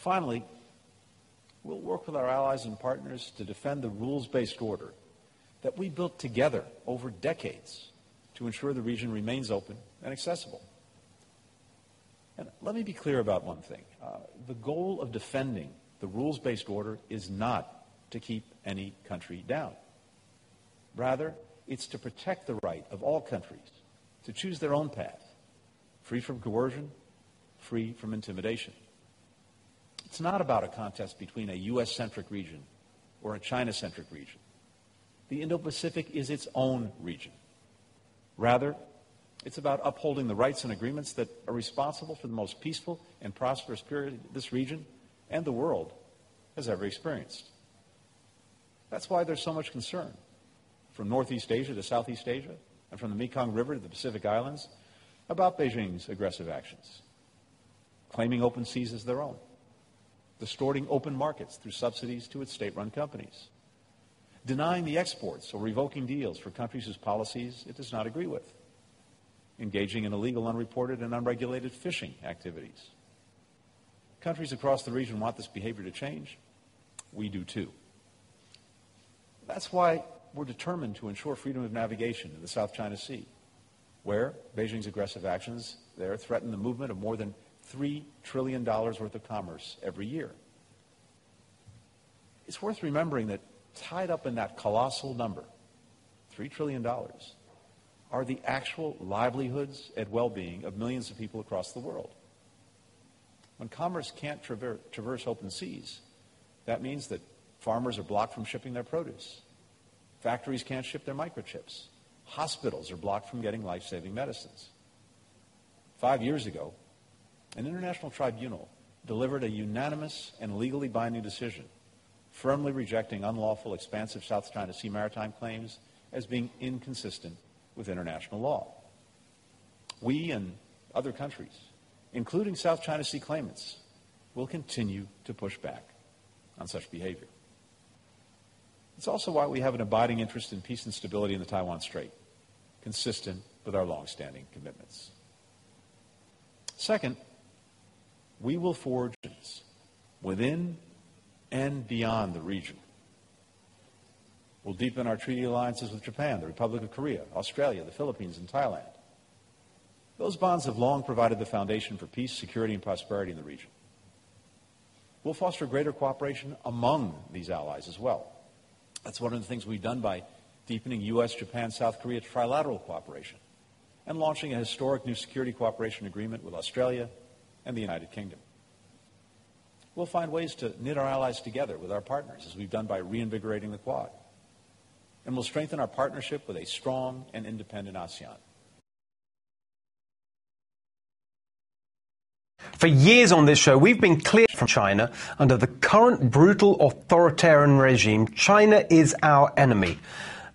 Finally, we'll work with our allies and partners to defend the rules-based order that we built together over decades to ensure the region remains open and accessible. And let me be clear about one thing. Uh, the goal of defending the rules-based order is not to keep any country down. Rather, it's to protect the right of all countries to choose their own path, free from coercion, free from intimidation. It's not about a contest between a U.S.-centric region or a China-centric region. The Indo-Pacific is its own region. Rather, it's about upholding the rights and agreements that are responsible for the most peaceful and prosperous period this region and the world has ever experienced. That's why there's so much concern from Northeast Asia to Southeast Asia and from the Mekong River to the Pacific Islands about Beijing's aggressive actions, claiming open seas as their own, distorting open markets through subsidies to its state-run companies, denying the exports or revoking deals for countries whose policies it does not agree with, engaging in illegal, unreported, and unregulated fishing activities. Countries across the region want this behavior to change. We do too. That's why we're determined to ensure freedom of navigation in the South China Sea, where Beijing's aggressive actions there threaten the movement of more than $3 trillion worth of commerce every year. It's worth remembering that tied up in that colossal number, $3 trillion, are the actual livelihoods and well-being of millions of people across the world. When commerce can't traver- traverse open seas, that means that farmers are blocked from shipping their produce. Factories can't ship their microchips. Hospitals are blocked from getting life-saving medicines. Five years ago, an international tribunal delivered a unanimous and legally binding decision firmly rejecting unlawful expansive South China Sea maritime claims as being inconsistent with international law. We and other countries, including South China Sea claimants, will continue to push back on such behavior. It's also why we have an abiding interest in peace and stability in the Taiwan Strait, consistent with our longstanding commitments. Second, we will forge within and beyond the region. We'll deepen our treaty alliances with Japan, the Republic of Korea, Australia, the Philippines, and Thailand. Those bonds have long provided the foundation for peace, security, and prosperity in the region. We'll foster greater cooperation among these allies as well. That's one of the things we've done by deepening U.S., Japan, South Korea trilateral cooperation and launching a historic new security cooperation agreement with Australia and the United Kingdom. We'll find ways to knit our allies together with our partners, as we've done by reinvigorating the Quad. And we'll strengthen our partnership with a strong and independent ASEAN. For years on this show, we've been clear from China under the current brutal authoritarian regime, China is our enemy.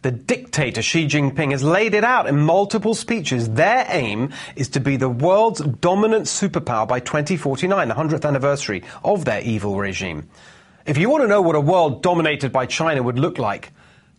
The dictator Xi Jinping has laid it out in multiple speeches. Their aim is to be the world's dominant superpower by 2049, the 100th anniversary of their evil regime. If you want to know what a world dominated by China would look like,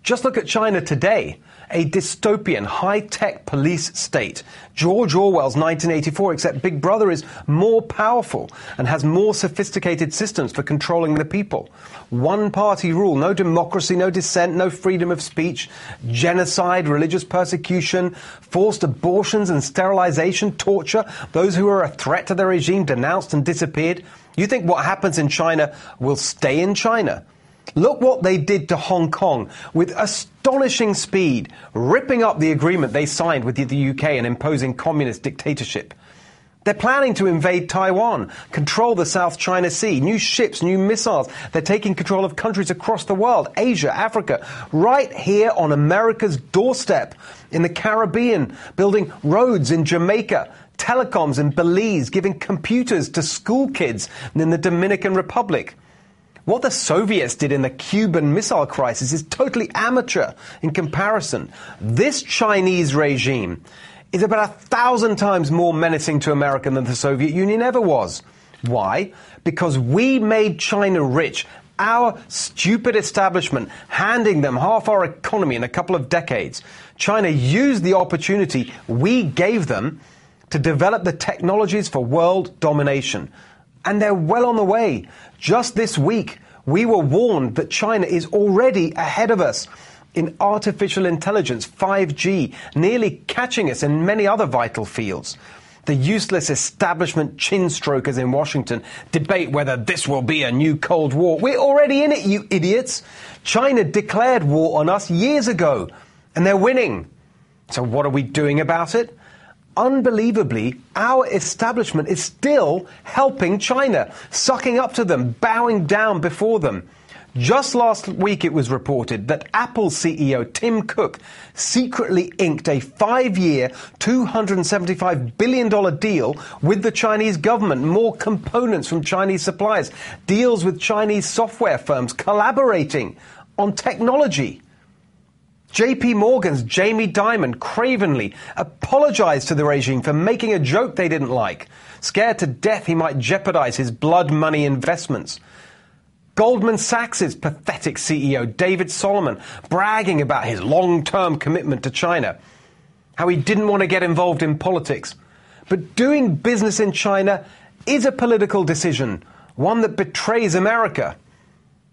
just look at China today a dystopian, high tech police state. George Orwell's 1984, except Big Brother is more powerful and has more sophisticated systems for controlling the people. One party rule, no democracy, no dissent, no freedom of speech, genocide, religious persecution, forced abortions and sterilization, torture, those who are a threat to the regime denounced and disappeared. You think what happens in China will stay in China? Look what they did to Hong Kong with astonishing speed, ripping up the agreement they signed with the UK and imposing communist dictatorship. They're planning to invade Taiwan, control the South China Sea, new ships, new missiles. They're taking control of countries across the world, Asia, Africa, right here on America's doorstep, in the Caribbean, building roads in Jamaica, telecoms in Belize, giving computers to school kids in the Dominican Republic. What the Soviets did in the Cuban Missile Crisis is totally amateur in comparison. This Chinese regime is about a thousand times more menacing to America than the Soviet Union ever was. Why? Because we made China rich. Our stupid establishment handing them half our economy in a couple of decades. China used the opportunity we gave them to develop the technologies for world domination. And they're well on the way. Just this week, we were warned that China is already ahead of us in artificial intelligence, 5G, nearly catching us in many other vital fields. The useless establishment chin strokers in Washington debate whether this will be a new Cold War. We're already in it, you idiots. China declared war on us years ago, and they're winning. So, what are we doing about it? Unbelievably, our establishment is still helping China, sucking up to them, bowing down before them. Just last week, it was reported that Apple CEO Tim Cook secretly inked a five year, $275 billion deal with the Chinese government, more components from Chinese suppliers, deals with Chinese software firms collaborating on technology. JP Morgan's Jamie Dimon cravenly apologized to the regime for making a joke they didn't like, scared to death he might jeopardize his blood money investments. Goldman Sachs' pathetic CEO, David Solomon, bragging about his long term commitment to China, how he didn't want to get involved in politics. But doing business in China is a political decision, one that betrays America.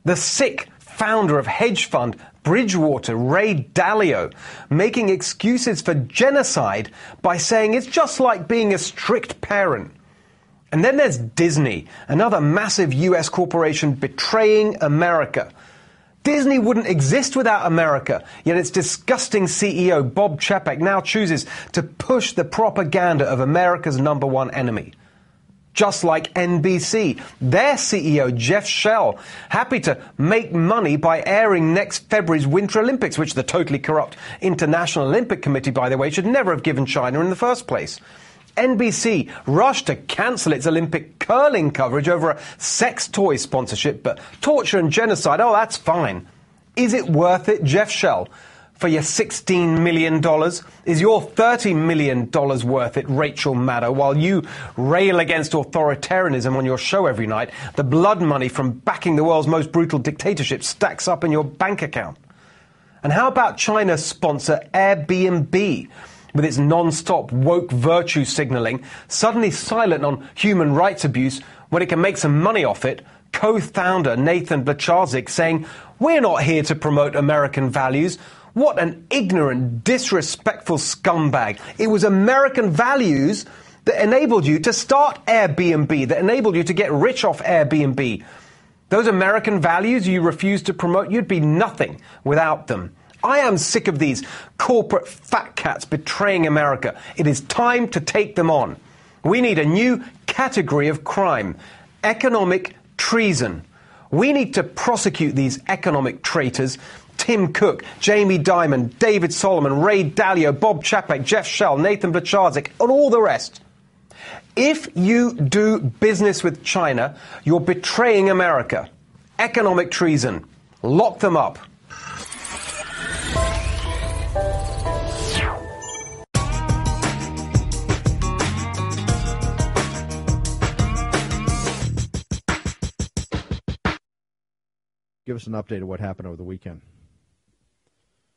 The sick founder of hedge fund Bridgewater, Ray Dalio, making excuses for genocide by saying it's just like being a strict parent. And then there's Disney, another massive US corporation betraying America. Disney wouldn't exist without America, yet its disgusting CEO, Bob Chapek, now chooses to push the propaganda of America's number one enemy. Just like NBC, their CEO, Jeff Shell, happy to make money by airing next February's Winter Olympics, which the totally corrupt International Olympic Committee, by the way, should never have given China in the first place. NBC rushed to cancel its Olympic curling coverage over a sex toy sponsorship, but torture and genocide, oh, that's fine. Is it worth it, Jeff Shell? For your $16 million? Is your $30 million worth it, Rachel Maddow, while you rail against authoritarianism on your show every night? The blood money from backing the world's most brutal dictatorship stacks up in your bank account. And how about China's sponsor Airbnb? with its non-stop woke virtue signaling, suddenly silent on human rights abuse when it can make some money off it, co-founder Nathan Blecharczyk saying, we're not here to promote American values. What an ignorant, disrespectful scumbag. It was American values that enabled you to start Airbnb, that enabled you to get rich off Airbnb. Those American values you refuse to promote, you'd be nothing without them. I am sick of these corporate fat cats betraying America. It is time to take them on. We need a new category of crime economic treason. We need to prosecute these economic traitors. Tim Cook, Jamie Dimon, David Solomon, Ray Dalio, Bob Chapek, Jeff Shell, Nathan Blecharczyk, and all the rest. If you do business with China, you're betraying America. Economic treason. Lock them up. give us an update of what happened over the weekend.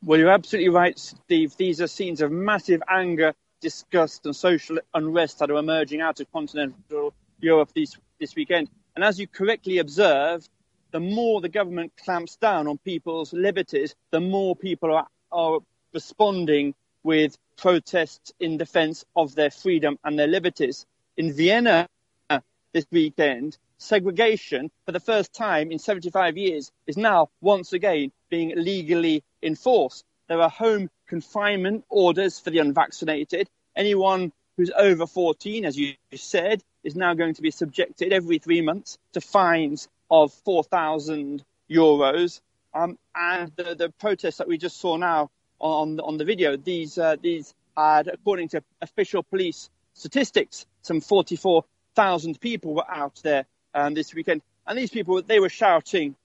Well, you're absolutely right, Steve. These are scenes of massive anger, disgust, and social unrest that are emerging out of continental Europe this, this weekend. And as you correctly observed, the more the government clamps down on people's liberties, the more people are, are responding with protests in defense of their freedom and their liberties. In Vienna uh, this weekend, segregation for the first time in 75 years is now once again being legally enforced. There are home confinement orders for the unvaccinated. Anyone who's over 14, as you said, is now going to be subjected every three months to fines of 4,000 euros. Um, and the, the protests that we just saw now on, on the video, these, uh, these had, according to official police statistics, some 44,000 people were out there um, this weekend. And these people, they were shouting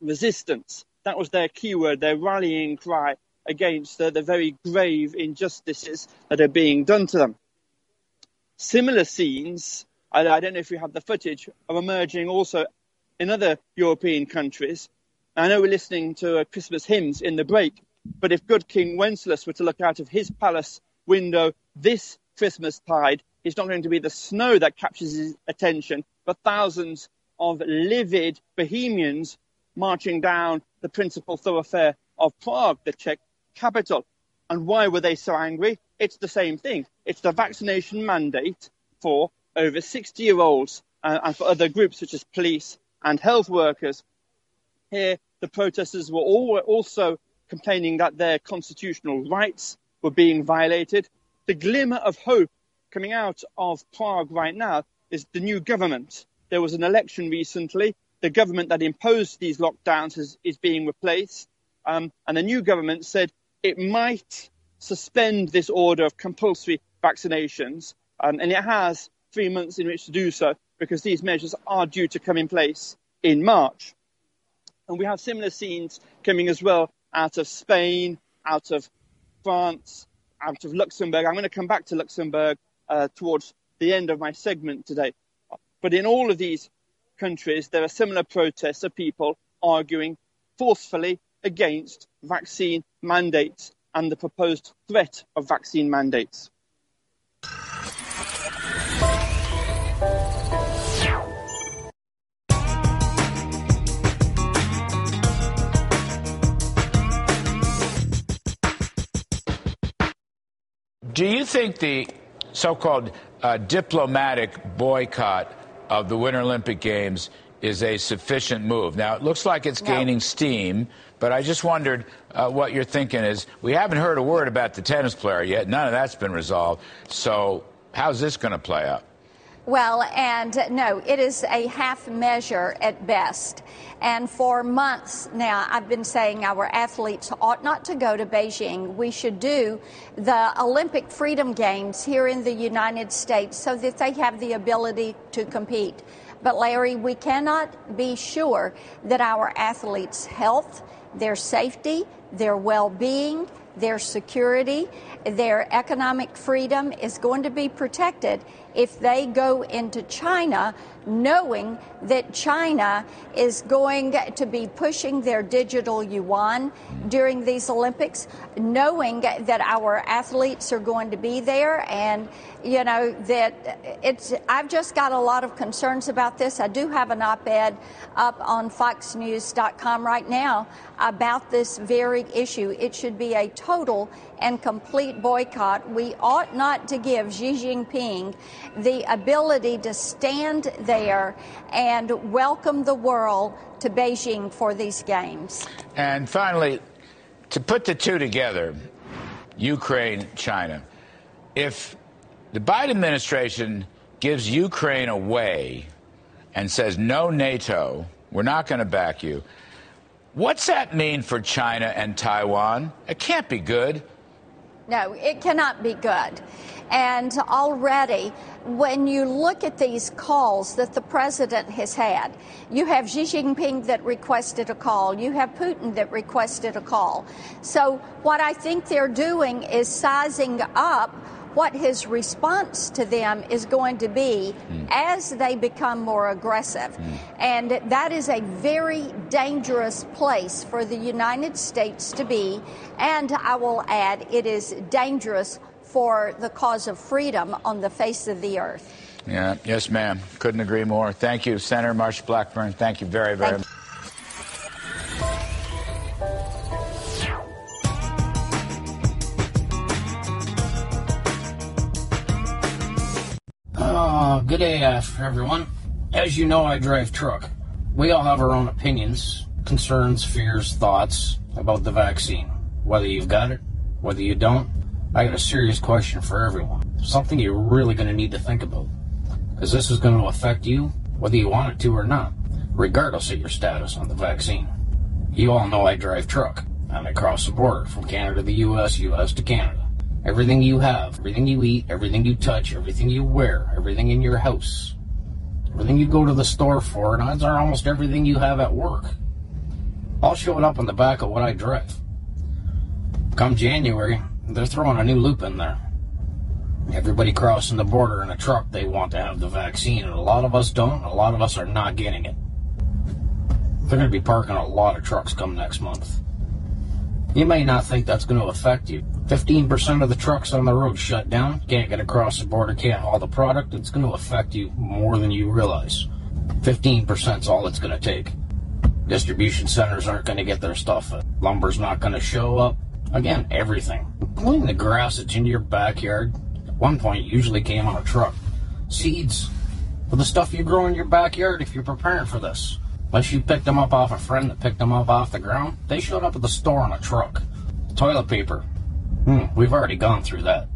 resistance. That was their keyword, their rallying cry against the, the very grave injustices that are being done to them. Similar scenes, I, I don't know if you have the footage, are emerging also in other European countries. I know we're listening to uh, Christmas hymns in the break, but if good King Wenceslas were to look out of his palace window this Christmas tide, it's not going to be the snow that captures his attention, but thousands of livid Bohemians marching down the principal thoroughfare of Prague, the Czech capital. And why were they so angry? It's the same thing. It's the vaccination mandate for over 60 year olds uh, and for other groups such as police and health workers. Here, the protesters were all, also complaining that their constitutional rights were being violated. The glimmer of hope coming out of Prague right now is the new government. There was an election recently. The government that imposed these lockdowns is, is being replaced. Um, and the new government said it might suspend this order of compulsory vaccinations. Um, and it has three months in which to do so because these measures are due to come in place in March. And we have similar scenes coming as well out of Spain, out of France, out of Luxembourg. I'm going to come back to Luxembourg uh, towards the end of my segment today. But in all of these countries, there are similar protests of people arguing forcefully against vaccine mandates and the proposed threat of vaccine mandates. Do you think the so called uh, diplomatic boycott of the Winter Olympic Games is a sufficient move? Now, it looks like it's no. gaining steam, but I just wondered uh, what you're thinking is. We haven't heard a word about the tennis player yet. None of that's been resolved. So, how's this going to play out? Well, and no, it is a half measure at best. And for months now, I've been saying our athletes ought not to go to Beijing. We should do the Olympic Freedom Games here in the United States so that they have the ability to compete. But, Larry, we cannot be sure that our athletes' health, their safety, their well being, their security, their economic freedom is going to be protected if they go into China knowing that China is going to be pushing their digital yuan during these Olympics, knowing that our athletes are going to be there and you know that it's I've just got a lot of concerns about this. I do have an op-ed up on foxnews.com right now about this very issue. It should be a total and complete boycott. We ought not to give Xi Jinping the ability to stand there and welcome the world to Beijing for these games. And finally, to put the two together, Ukraine, China, if the Biden administration gives Ukraine away and says, no NATO, we're not going to back you, what's that mean for China and Taiwan? It can't be good. No, it cannot be good. And already, when you look at these calls that the president has had, you have Xi Jinping that requested a call, you have Putin that requested a call. So, what I think they're doing is sizing up what his response to them is going to be mm. as they become more aggressive. Mm. And that is a very dangerous place for the United States to be. And I will add, it is dangerous for the cause of freedom on the face of the earth. Yeah, yes, ma'am. Couldn't agree more. Thank you, Senator Marsha Blackburn. Thank you very, very much. Uh, good day, uh, everyone. As you know, I drive truck. We all have our own opinions, concerns, fears, thoughts about the vaccine. Whether you've got it, whether you don't, I got a serious question for everyone. Something you're really going to need to think about. Because this is going to affect you, whether you want it to or not, regardless of your status on the vaccine. You all know I drive truck, and I cross the border from Canada to the U.S., U.S. to Canada. Everything you have, everything you eat, everything you touch, everything you wear, everything in your house, everything you go to the store for, and odds are almost everything you have at work, all showing up on the back of what I drive. Come January, they're throwing a new loop in there. Everybody crossing the border in a truck, they want to have the vaccine, and a lot of us don't, a lot of us are not getting it. They're going to be parking a lot of trucks come next month. You may not think that's going to affect you. 15% of the trucks on the road shut down, can't get across the border, can't haul the product. It's going to affect you more than you realize. 15% is all it's going to take. Distribution centers aren't going to get their stuff. Lumber's not going to show up. Again, everything. Including the grass that's in your backyard. At one point, usually came on a truck. Seeds for the stuff you grow in your backyard if you're preparing for this. Unless you picked them up off a friend that picked them up off the ground, they showed up at the store on a truck. Toilet paper. Hmm, we've already gone through that.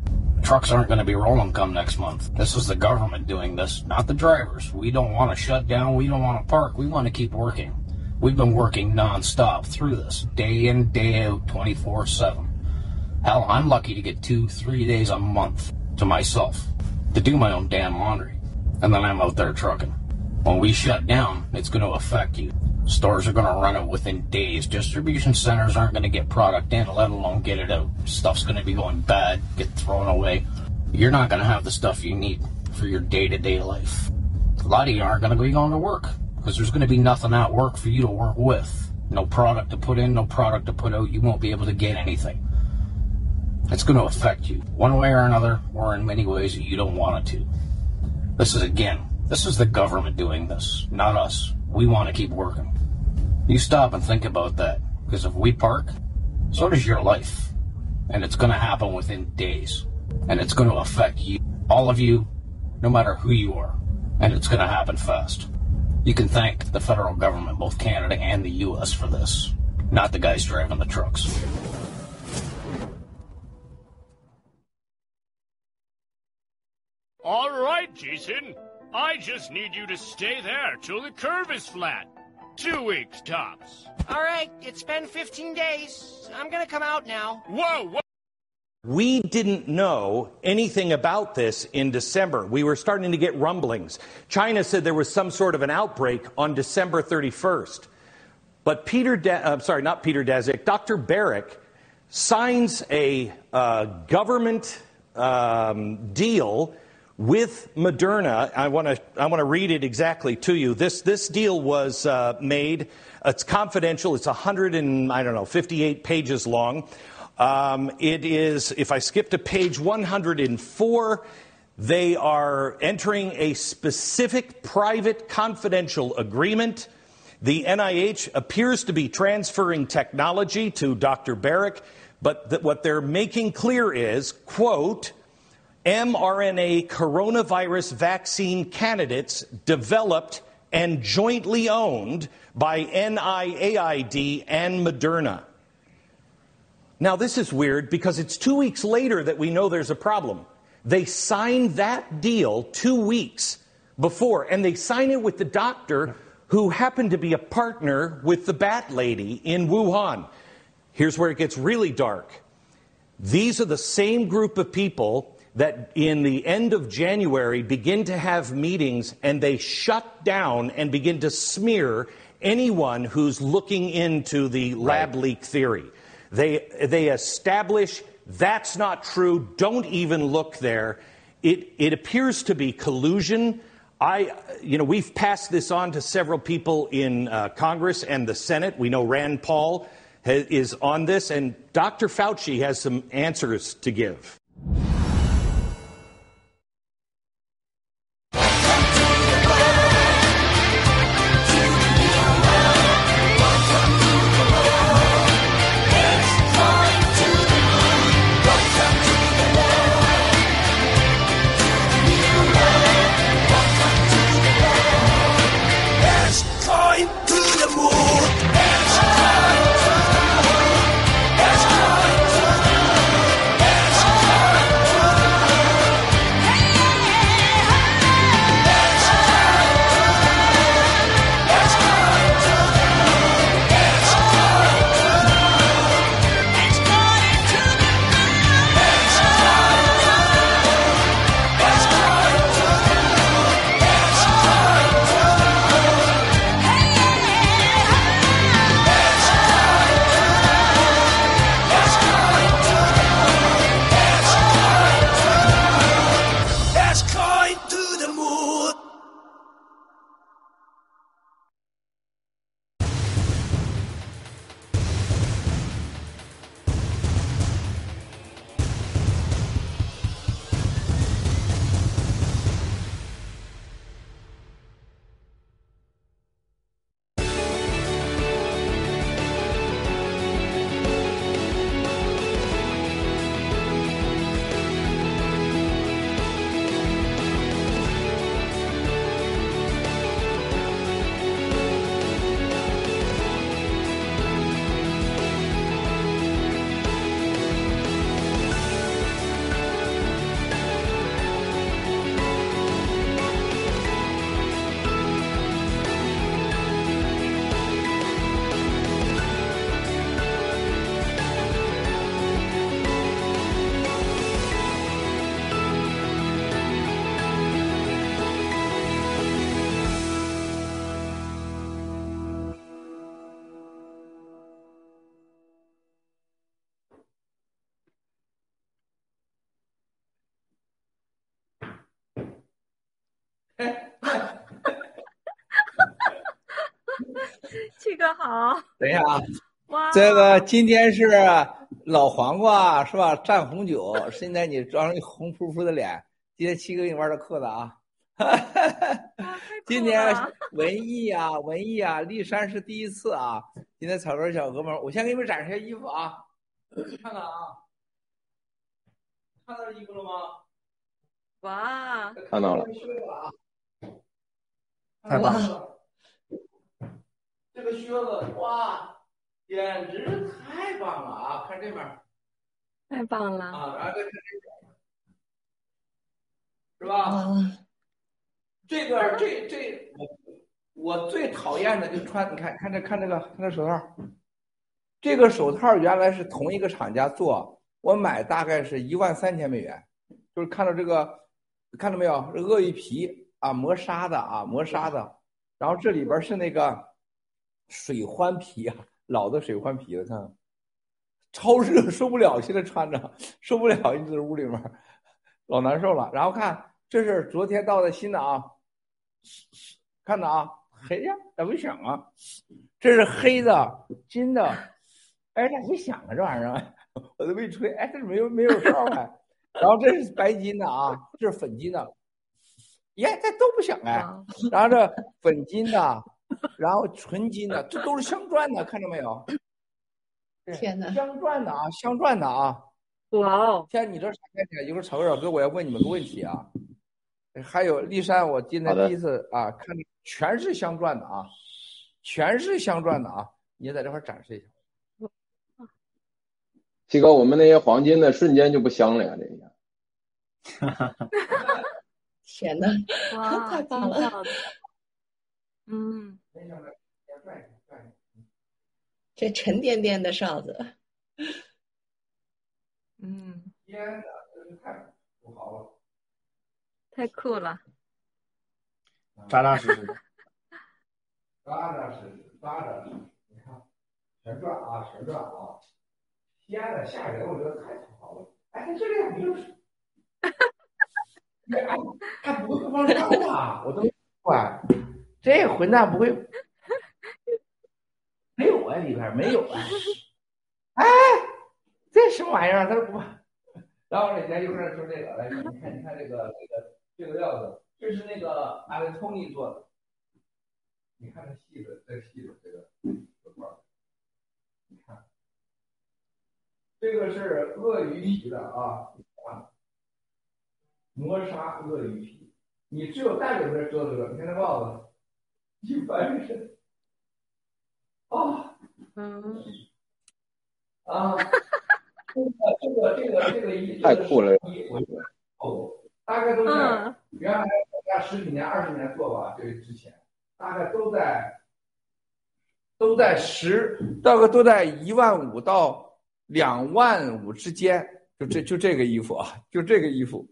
Trucks aren't going to be rolling come next month. This is the government doing this, not the drivers. We don't want to shut down. We don't want to park. We want to keep working. We've been working nonstop through this, day in, day out, 24 7. Hell, I'm lucky to get two, three days a month to myself to do my own damn laundry. And then I'm out there trucking. When we shut down, it's going to affect you. Stores are going to run out within days. Distribution centers aren't going to get product in, let alone get it out. Stuff's going to be going bad, get thrown away. You're not going to have the stuff you need for your day to day life. A lot of you aren't going to be going to work because there's going to be nothing at work for you to work with. No product to put in, no product to put out. You won't be able to get anything. It's going to affect you one way or another, or in many ways you don't want it to. This is again, this is the government doing this, not us. We want to keep working. You stop and think about that, because if we park, so does your life. And it's going to happen within days. And it's going to affect you, all of you, no matter who you are. And it's going to happen fast. You can thank the federal government, both Canada and the U.S., for this, not the guys driving the trucks. All right, Jason. I just need you to stay there till the curve is flat. Two weeks tops. All right, it's been 15 days. I'm gonna come out now. Whoa, whoa. We didn't know anything about this in December. We were starting to get rumblings. China said there was some sort of an outbreak on December 31st. But Peter, De- uh, sorry, not Peter Daszak, Dr. Baric signs a uh, government um, deal with Moderna. I want to I want to read it exactly to you. This this deal was uh, made. It's confidential. It's 100 and I don't know 58 pages long. Um, it is. If I skip to page 104. They are entering a specific private confidential agreement. The NIH appears to be transferring technology to Dr. Barrick, but what they're making clear is, quote, mRNA coronavirus vaccine candidates developed and jointly owned by NIAID and Moderna. Now, this is weird because it's two weeks later that we know there's a problem. They signed that deal two weeks before, and they signed it with the doctor who happened to be a partner with the bat lady in Wuhan. Here's where it gets really dark. These are the same group of people that in the end of January begin to have meetings and they shut down and begin to smear anyone who's looking into the lab right. leak theory. They, they establish that's not true, don't even look there. It, it appears to be collusion. I, you know, we've passed this on to several people in uh, Congress and the Senate. We know Rand Paul is on this, and Dr. Fauci has some answers to give. 今天是老黄瓜是吧？蘸红酒，现在你装一红扑扑的脸，今天七哥给你玩的裤子啊。今天文艺啊，文艺啊，丽山是第一次啊。今天草根小哥们，我先给你们展示下衣服啊，看看啊，看到衣服了吗？哇，看到了。太棒了！这个靴子哇，简直是太棒了啊！看这边，太棒了啊！然后再看这边，是吧？这个这这我我最讨厌的就穿，你看看这看这个看这手套，这个手套原来是同一个厂家做，我买大概是一万三千美元，就是看到这个看到没有？鳄鱼皮啊，磨砂的啊，磨砂的，然后这里边是那个水欢皮啊，老的水换皮了，看超热受不了，现在穿着受不了，一直屋里面老难受了。然后看这是昨天到的新的啊。看着啊，黑呀，咋不响啊？这是黑的，金的，哎，咋不响啊？这玩意儿，我都没吹，哎，这没有没有哨哎。然后这是白金的啊，这是粉金的，耶，这都不响哎。然后这粉金的，然后纯金的，这都是镶钻的，看着没有？天哪，镶钻的啊，镶钻的啊。哇哦！天你这啥价钱？一会儿草根小哥，我要问你们个问题啊。还有丽珊，我今天第一次啊，看全是镶钻的啊，全是镶钻的啊，你在这块展示一下。七哥，我们那些黄金的瞬间就不香了呀，这一下。哈哈哈！天哪，哇，太棒了！嗯，这沉甸甸的哨子，嗯，天哪，真是太不好了。太酷了，扎扎实实的，扎扎实实，扎扎实实。你看，全转啊，全转啊！天呐，吓人！我觉得太土豪了。哎，这个没有，哎，还不会放枪啊？我都没管，这混蛋不会，没有啊，里边没有啊。哎，这什么玩意儿？他说不，然后人家一会儿说这个，来，你看，你看这个，这个。这个料子，这是那个阿维托尼做的。你看这细的，这细的这个这块你看，这个是鳄鱼皮的啊，磨砂鳄鱼皮。你只有戴着这做这个，你看这帽子，一翻身，啊，嗯，啊，这个这个这个这个衣太酷了，一回哦。大概都在原来大概十几年、二十年做吧，这之前大概都在都在十，大概都在一万五到两万五之间，就这就这个衣服啊，就这个衣服，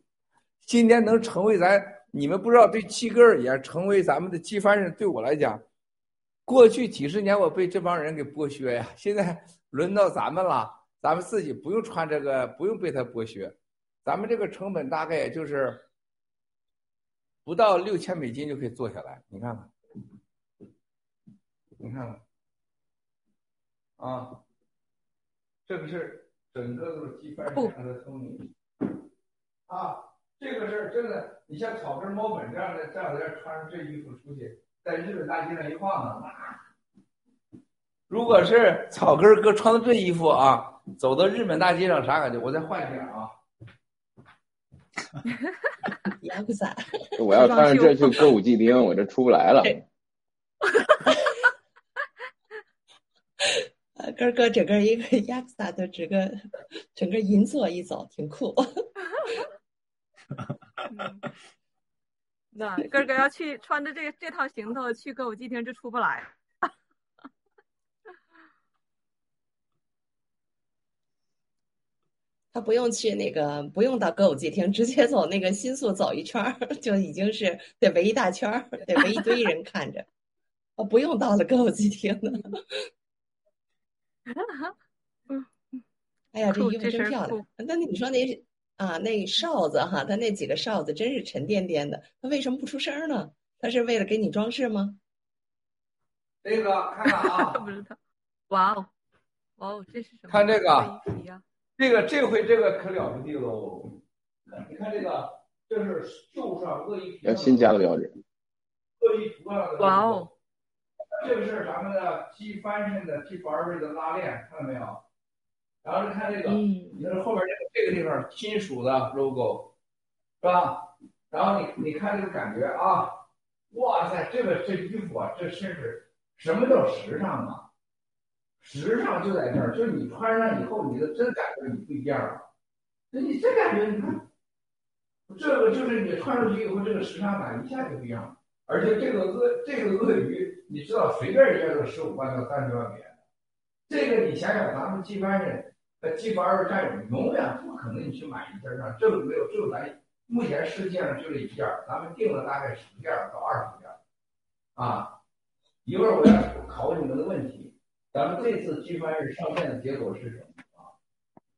今天能成为咱你们不知道对七哥而言，成为咱们的机翻人，对我来讲，过去几十年我被这帮人给剥削呀，现在轮到咱们了，咱们自己不用穿这个，不用被他剥削。咱们这个成本大概也就是不到六千美金就可以做下来，你看看，你看看，啊，这个是整个都是机翻上的聪明，啊，这个事儿真的，你像草根猫本这样的这样的人穿上这衣服出去，在日本大街上一晃呢，那如果是草根哥穿的这衣服啊，走到日本大街上啥感觉？我再换一下啊。亚不咋。我要穿上这去歌舞伎町，我这出不来了。啊，哥哥，整个一个亚克萨的整个整个银座一走，挺酷。那哥哥要去穿着这这套行头去歌舞伎厅，就出不来。他不用去那个，不用到歌舞伎厅，直接走那个新宿走一圈儿，就已经是得围一大圈儿，得围一堆人看着。哦，不用到了歌舞伎厅呢。哎呀，这衣服真漂亮！那你说那啊，那哨子哈，它那几个哨子真是沉甸甸的，它为什么不出声呢？它是为了给你装饰吗？这个看看啊，不知道。哇哦，哇哦，这是什么？看这个这个这回这个可了不地喽！你看这个，这是绣上鳄鱼皮要新加的标志。鳄鱼图上的。哇哦！这个是咱们的 G 翻身的 G 二位的拉链，看到没有？然后你看这个，你看后边这个这个地方金属的 logo，是吧？然后你你看这个感觉啊，哇塞，这个这衣服啊，这真是什么叫时尚啊？时尚就在这儿，就是你穿上以后，你的真感觉你不一样了。那你真感觉，你看，这个就是你穿出去以后，这个时尚感一下就不一样了。而且这个鳄这个鳄鱼，你知道随便人家都十五万到三十万美元。这个你想想，咱们一般人，呃，机班二战友永远不可能你去买一件上，这个没有，只有咱目前世界上就这一件儿，咱们定了大概十件儿到二十件儿。啊，一会儿我要考你们的问题。咱们这次机翻日上线的结果是什么啊？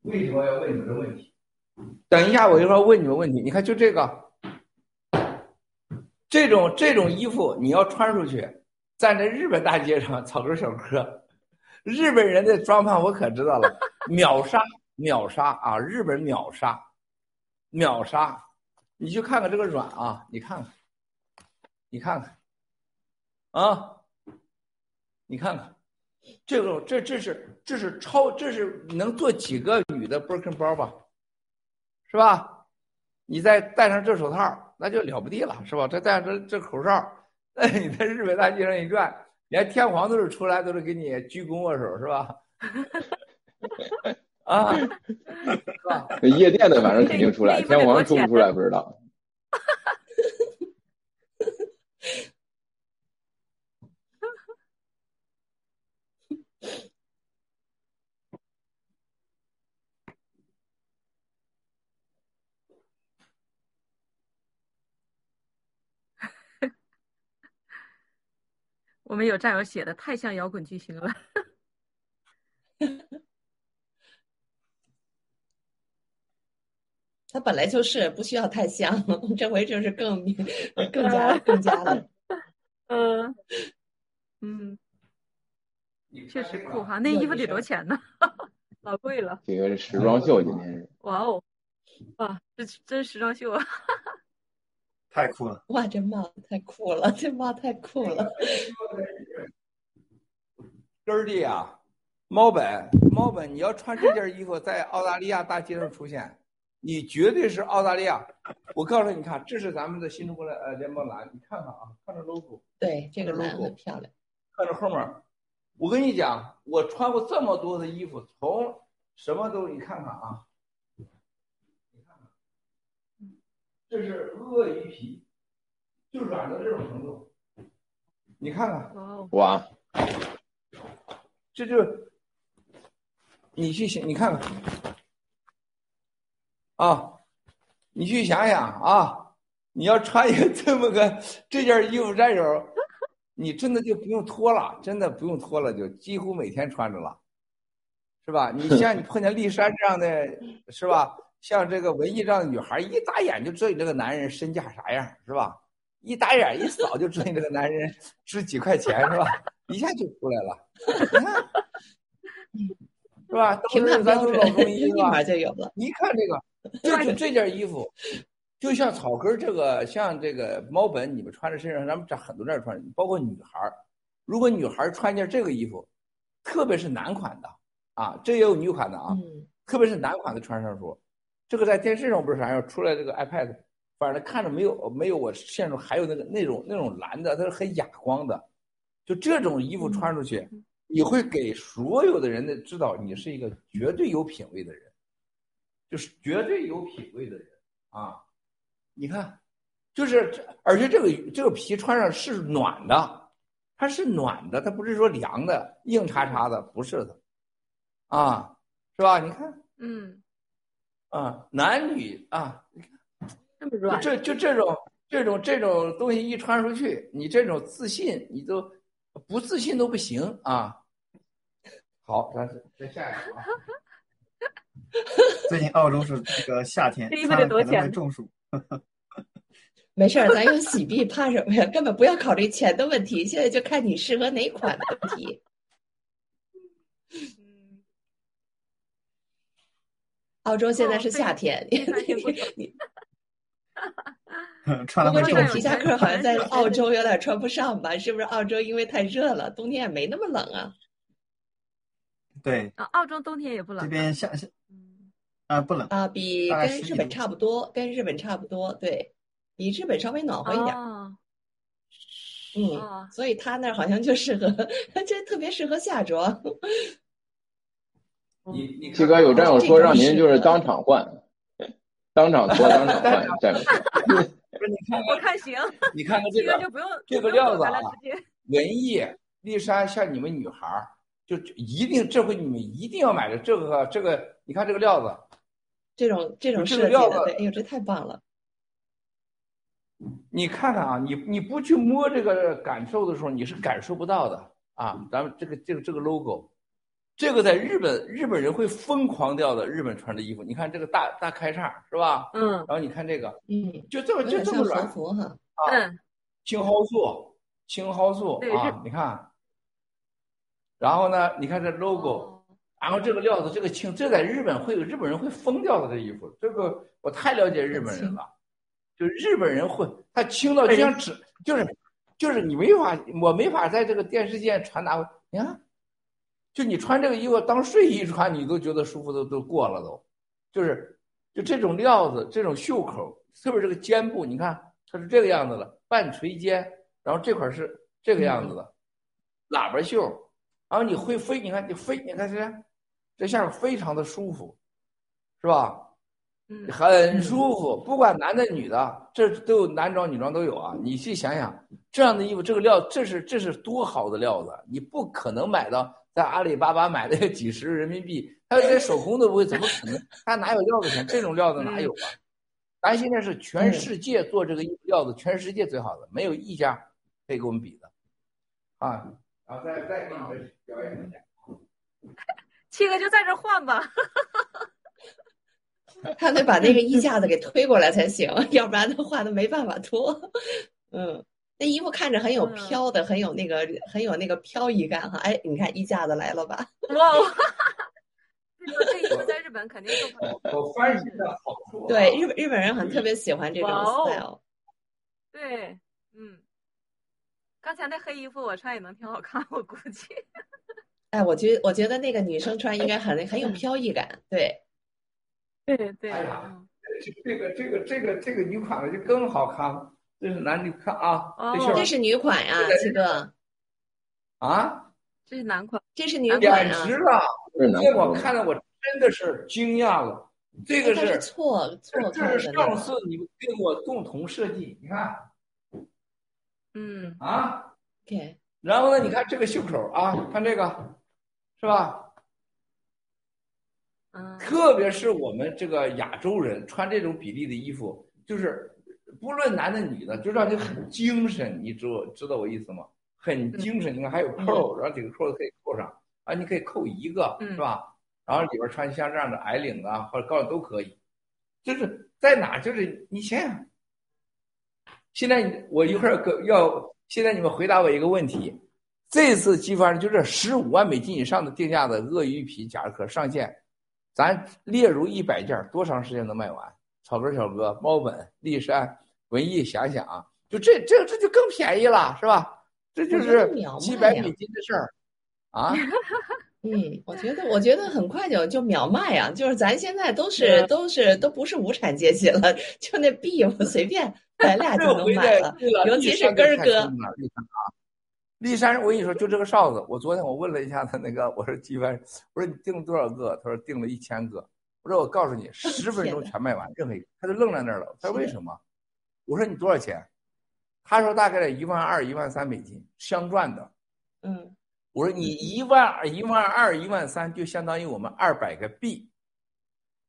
为什么要问你们的问题？等一下，我一会儿问你们问题。你看，就这个，这种这种衣服你要穿出去，站在日本大街上 草根小哥，日本人的装扮我可知道了，秒杀秒杀啊！日本秒杀秒杀，你去看看这个软啊，你看看，你看看，啊，你看看。这个这这是这是超这是能做几个女的 Birkin 包吧，是吧？你再戴上这手套，那就了不地了，是吧？再戴上这这口罩，哎，你在日本大街上一转，连天皇都是出来都是给你鞠躬握手，是吧？啊，是吧？夜店的反正肯定出来，天王出不出来不知道。我们有战友写的太像摇滚巨星了。他本来就是不需要太香，这回就是更 更加更加的。嗯嗯，确实酷哈！那衣服得多少钱呢？老贵了。这个是时装秀，今天是。哇哦，哇，这真时装秀啊！太酷了！哇，这帽子太酷了，这帽太酷了。根儿弟啊，猫本猫本，你要穿这件衣服在澳大利亚大街上出现，你绝对是澳大利亚。我告诉你看，这是咱们的新中国的呃联邦蓝，你看看啊，看这 logo。对，这个 logo 很漂亮。看这后面，我跟你讲，我穿过这么多的衣服，从什么都你看看啊。你看看这是鳄鱼皮，就软到这种程度。你看看，哇，这就你去想，你看看啊，你去想想啊，你要穿一个这么个这件衣服，战友，你真的就不用脱了，真的不用脱了，就几乎每天穿着了，是吧？你像你碰见丽珊这样的，是吧？像这个文艺这样的女孩，一打眼就知道你这个男人身价啥样，是吧？一打眼一扫就知道你这个男人 值几块钱，是吧？一下就出来了，你看，是吧？评判咱都老中医 立马就有了。你看这个，就是这件衣服，就像草根这个，像这个猫本，你们穿在身上，咱们这很多人穿，包括女孩如果女孩穿件这个衣服，特别是男款的啊，这也有女款的啊，特别是男款的穿上时候。这个在电视上不是啥样，出来这个 iPad，反正看着没有没有我现实中还有那个那种那种蓝的，它是很哑光的。就这种衣服穿出去，你会给所有的人的知道你是一个绝对有品位的人，就是绝对有品位的人啊！你看，就是而且这个这个皮穿上是暖的，它是暖的，它不是说凉的硬叉叉的，不是的，啊，是吧？你看，嗯。啊，男女啊，这么软，这就这种这种这种东西一穿出去，你这种自信，你都不自信都不行啊。好，咱再下一个啊。最近澳洲是这个夏天，这衣服得多少钱？中暑。没事儿，咱有洗币，怕什么呀？根本不要考虑钱的问题，现在就看你适合哪款的问题。澳洲现在是夏天，你你。不过这个皮夹克好像在澳洲有点穿不上吧？是不是澳洲因为太热了，冬天也没那么冷啊？对啊，澳洲冬天也不冷。这边夏夏，啊不冷啊，比跟日本差不多，跟日本差不多，对比日本稍微暖和一点。嗯，所以他那儿好像就适合，这特别适合夏装。你你七哥有战友说让您就是当场换，当场脱当场换战友。不是你看，我看行。你看看这个，这个料子啊，文艺丽莎像你们女孩儿，就一定这回你们一定要买的这个这个，你看这个料子，这种这种设计的，对，哎呦，这太棒了。你看看啊，你你不去摸这个感受的时候，你是感受不到的啊。咱们这个这个这个 logo，这个在日本日本人会疯狂掉的。日本穿的衣服，你看这个大大开叉是吧？嗯。然后你看这个，嗯，就这么就这么软啊，青蒿素，青蒿素啊，你看。然后呢，你看这 logo，然后这个料子，这个青，这在日本会有日本人会疯掉的这衣服，这个我太了解日本人了。就日本人会，他轻到就像纸，就是就是你没法，我没法在这个电视间传达。你看，就你穿这个衣服当睡衣穿，你都觉得舒服，都都过了都。就是就这种料子，这种袖口，特别这个肩部，你看它是这个样子的，半垂肩，然后这块是这个样子的，喇叭袖，然后你会飞，你看你飞，你看这这下面非常的舒服，是吧？很舒服，不管男的女的，这都有男装女装都有啊。你去想想，这样的衣服，这个料，这是这是多好的料子，你不可能买到在阿里巴巴买的 几十人民币，他连手工都不会，怎么可能？他哪有料子钱？这种料子哪有啊？咱现在是全世界做这个衣服料子，全世界最好的，没有一家可以跟我们比的啊。然后再再给你们表演一下，七哥就在这换吧。他得把那个衣架子给推过来才行，要不然的话他没办法脱。嗯，那衣服看着很有飘的，很有那个很有那个飘逸感哈。哎，你看衣架子来了吧？哇，这衣服在日本肯定都我翻译的好处。对，日本日本人很特别喜欢这种 style。对，嗯，刚才那黑衣服我穿也能挺好看，我估计。哎，我觉我觉得那个女生穿应该很很有飘逸感，对。对对，哎呀，这个这个这个这个女款的就更好看了。这是男女看啊，这是女款呀，七哥。啊，这是男款，这是女款啊。简直了，这我看了我真的是惊讶了。这个是错错这是上次你们跟我共同设计，你看。嗯。啊。对。然后呢？你看这个袖口啊，看这个，是吧？特别是我们这个亚洲人穿这种比例的衣服，就是不论男的女的，就让你很精神。你知知道我意思吗？很精神。你看还有扣，然后几个扣子可以扣上啊，你可以扣一个，是吧？然后里边穿像这样的矮领啊或者高领都可以。就是在哪？就是你想想，现在我一会儿要，现在你们回答我一个问题：这次激发就是十五万美金以上的定价的鳄鱼皮夹克上线。咱列如一百件，多长时间能卖完？草根小哥、猫本、丽山、文艺，想想啊，就这这这就更便宜了，是吧？这就是 几百美金的事儿啊。嗯，我觉得我觉得很快就就秒卖啊，就是咱现在都是都是都不是无产阶级了，就那币我随便咱俩 就能买了，尤其是根儿哥。丽山，我跟你说，就这个哨子，我昨天我问了一下他那个，我说几万，我说你订了多少个？他说订了一千个。我说我告诉你，十分钟 全卖完，任何一个，他就愣在那儿了。他说为什么？我说你多少钱？他说大概在一万二、一万三美金，镶钻的。嗯。我说你一万、一万二、一万三，就相当于我们二百个币，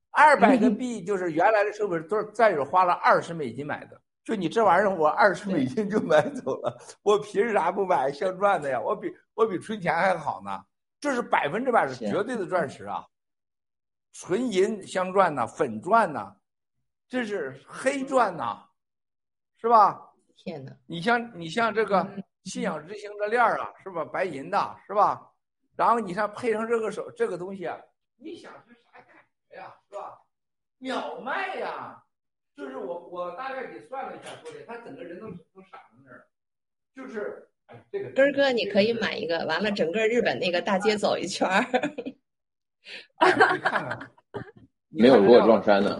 二百个币就是原来的成本都是战友花了二十美金买的。就你这玩意儿，我二十美金就买走了，我凭啥不买镶钻的呀？我比我比存钱还好呢，这是百分之百是绝对的钻石啊！纯银镶钻呐，粉钻呐，这是黑钻呐，是吧？天呐！你像你像这个信仰之星的链儿啊，是吧？白银的，是吧？然后你像配上这个手这个东西啊，你想是啥感觉呀，是吧？秒卖呀！就是我我大概给算了一下，昨天他整个人都都傻在那儿，就是哎这个根儿哥，你可以买一个，完了整个日本那个大街走一圈儿。哎，你看看，没有给我撞衫呢。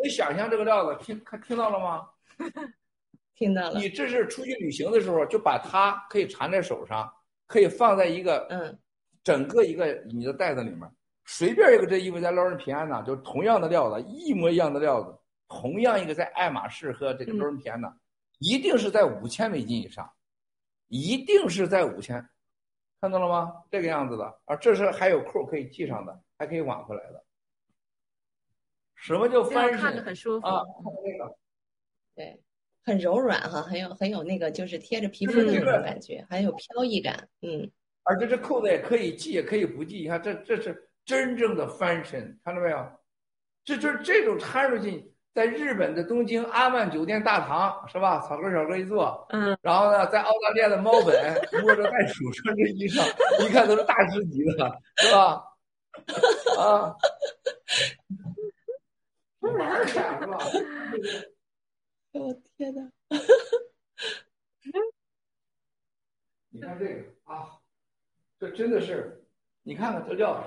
你想象这个料子，听看听到了吗？听到了。你这是出去旅行的时候，就把它可以缠在手上，可以放在一个嗯，整个一个你的袋子里面，随便一个这衣服在捞人平安呐，就同样的料子，一模一样的料子，同样一个在爱马仕和这个周人田呢，一定是在五千美金以上，一定是在五千，看到了吗？这个样子的啊，这是还有扣可以系上的，还可以挽回来的。什么叫翻身？看着很舒服啊，看这个。对，很柔软哈，很有很有那个就是贴着皮肤的那种感觉，还有飘逸感。嗯，而且这扣子也可以系，也可以不系。你看，这这是真正的翻身，看到没有？这就是这种掺入进，在日本的东京阿曼酒店大堂是吧？草根小哥一坐，嗯，然后呢，在澳大利亚的猫本摸着袋鼠穿着衣裳，一看都是大师级的，是吧？啊，玩一下是吧？我天哪！你看这个啊，这真的是，你看看这料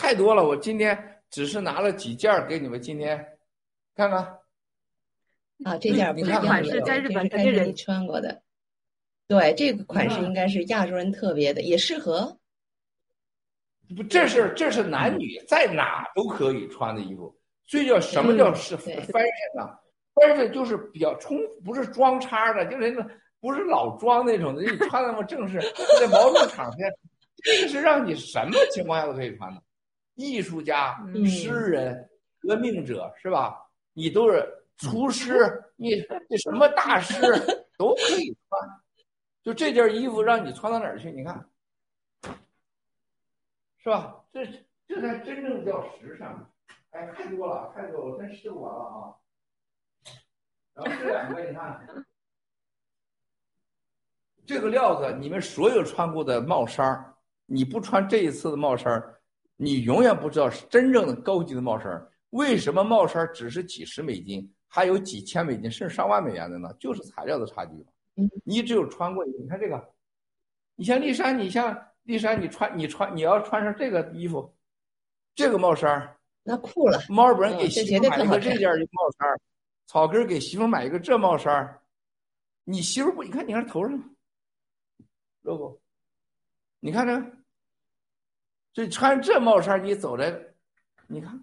太多了。我今天只是拿了几件给你们，今天看看啊，这件不一样款式在日本肯定人穿过的。对，这个款式应该是亚洲人特别的，也适合。不，这是这是男女在哪都可以穿的衣服。所以叫什么叫是翻身呢？翻身就是比较充，不是装叉的，就是那不是老装那种的。你穿那么正式，在某种场合，这个是让你什么情况下都可以穿的。艺术家、诗人、革命者是吧？你都是厨师，你这什么大师 都可以穿。就这件衣服让你穿到哪儿去？你看，是吧？这这才真正叫时尚。哎，太多了，太多了，我真试完了啊。然后这两个，你看，这个料子，你们所有穿过的帽衫你不穿这一次的帽衫你永远不知道是真正的高级的帽衫为什么帽衫只是几十美金，还有几千美金，甚至上万美元的呢？就是材料的差距你只有穿过，你看这个，你像丽珊，你像丽珊，你穿你穿你要穿上这个衣服，这个帽衫那酷了！猫儿本给媳妇买一个这件帽衫儿，草根给媳妇买一个这帽衫儿，你媳妇不？你看，你看头上，logo，你看这，这穿这帽衫你走的，你看，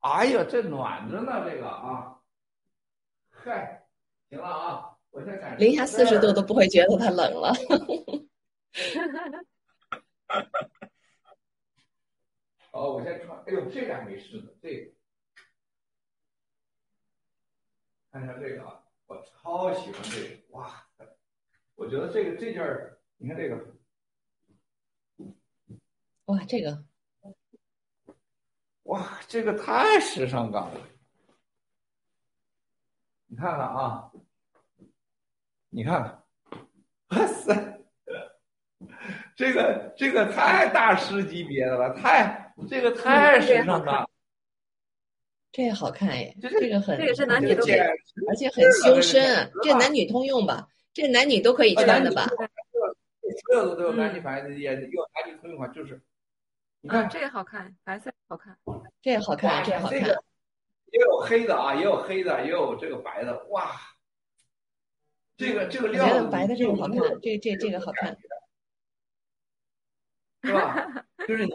哎呀，这暖着呢，这个啊，嗨，行了啊，我先感零下四十度都不会觉得它冷了。哦，我先穿。哎呦，这个还没试呢，这个，看一下这个啊，我超喜欢这个，哇！我觉得这个这件儿，你看这个，哇，这个，哇，这个太时尚感了。你看看啊，你看看，哇塞，这个这个太大师级别的了，太。这个太时尚了，这个好看耶！这个很，这个是男女都可以，而且很修身，这男女通用吧？这男女都可以穿的吧？所有的都有男女牌子，也有男女通用款，就是。你看这个好看，白色好看，这个好看，这个好看。也有黑的啊，也有黑的，也有这个白的，哇！这个这个料子，白的这个好看，这这这个好看，是吧？就是你，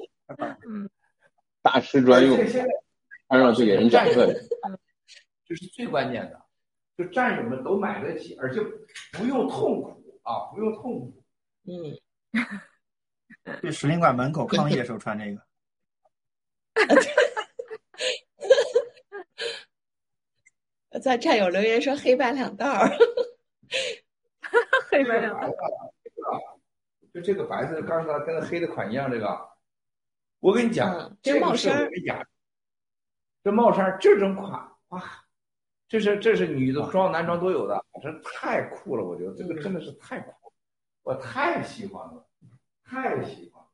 嗯。大师专用，穿上去给人展示，这是最关键的，就战友们都买得起，而且不用痛苦啊，不用痛苦。嗯，去使领馆门口抗议的时候穿这个。在战友留言说黑白两道儿 黑白两道儿。就这个白色刚才跟那黑的款一样，这个，我跟你讲，这个是我们雅，这帽衫这种款哇，这是这是女的装男装都有的，这太酷了，我觉得这个真的是太酷，我太喜欢了，太喜欢。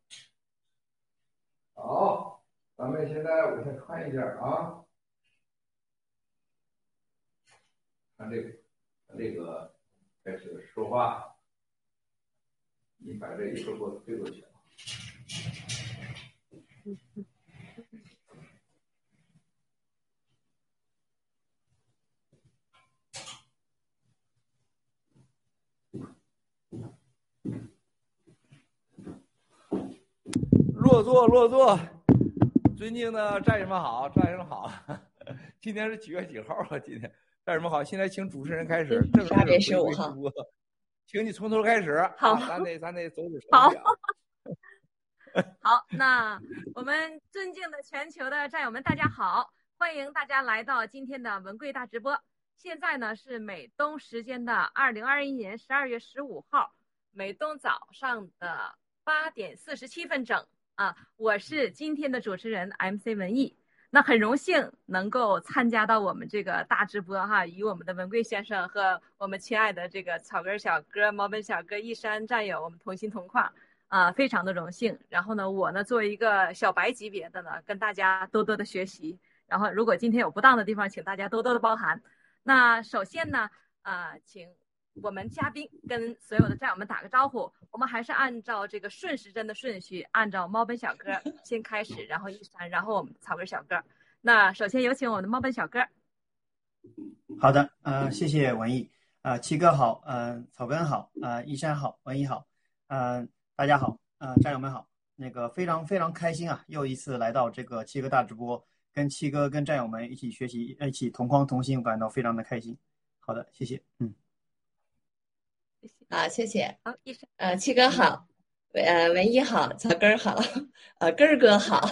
好，咱们现在我先穿一件啊，看这个，看这个开始说话。你把这一个给我推过去。落座，落座。尊敬的战友们好，战友们好。今天是几月几号啊？今天战友们好。现在请主持人开始。八月十五号。请你从头开始。好，咱得咱得走走好，好，那我们尊敬的全球的战友们，大家好，欢迎大家来到今天的文贵大直播。现在呢是美东时间的二零二一年十二月十五号，美东早上的八点四十七分整啊。我是今天的主持人 MC 文艺。那很荣幸能够参加到我们这个大直播哈，与我们的文贵先生和我们亲爱的这个草根小哥、毛本小哥一山战友，我们同心同框啊，非常的荣幸。然后呢，我呢作为一个小白级别的呢，跟大家多多的学习。然后如果今天有不当的地方，请大家多多的包涵。那首先呢，呃，请。我们嘉宾跟所有的战友们打个招呼。我们还是按照这个顺时针的顺序，按照猫本小哥 先开始，然后一山，然后我们草根小哥。那首先有请我们的猫本小哥。好的，呃，谢谢文艺，呃，七哥好，呃，草根好，呃，一山好，文艺好，呃，大家好，呃，战友们好，那个非常非常开心啊，又一次来到这个七哥大直播，跟七哥跟战友们一起学习，一起同框同心，我感到非常的开心。好的，谢谢，嗯。好，谢谢。好，医生。呃，七哥好，呃，文艺好，草根儿好，呃，根儿哥好，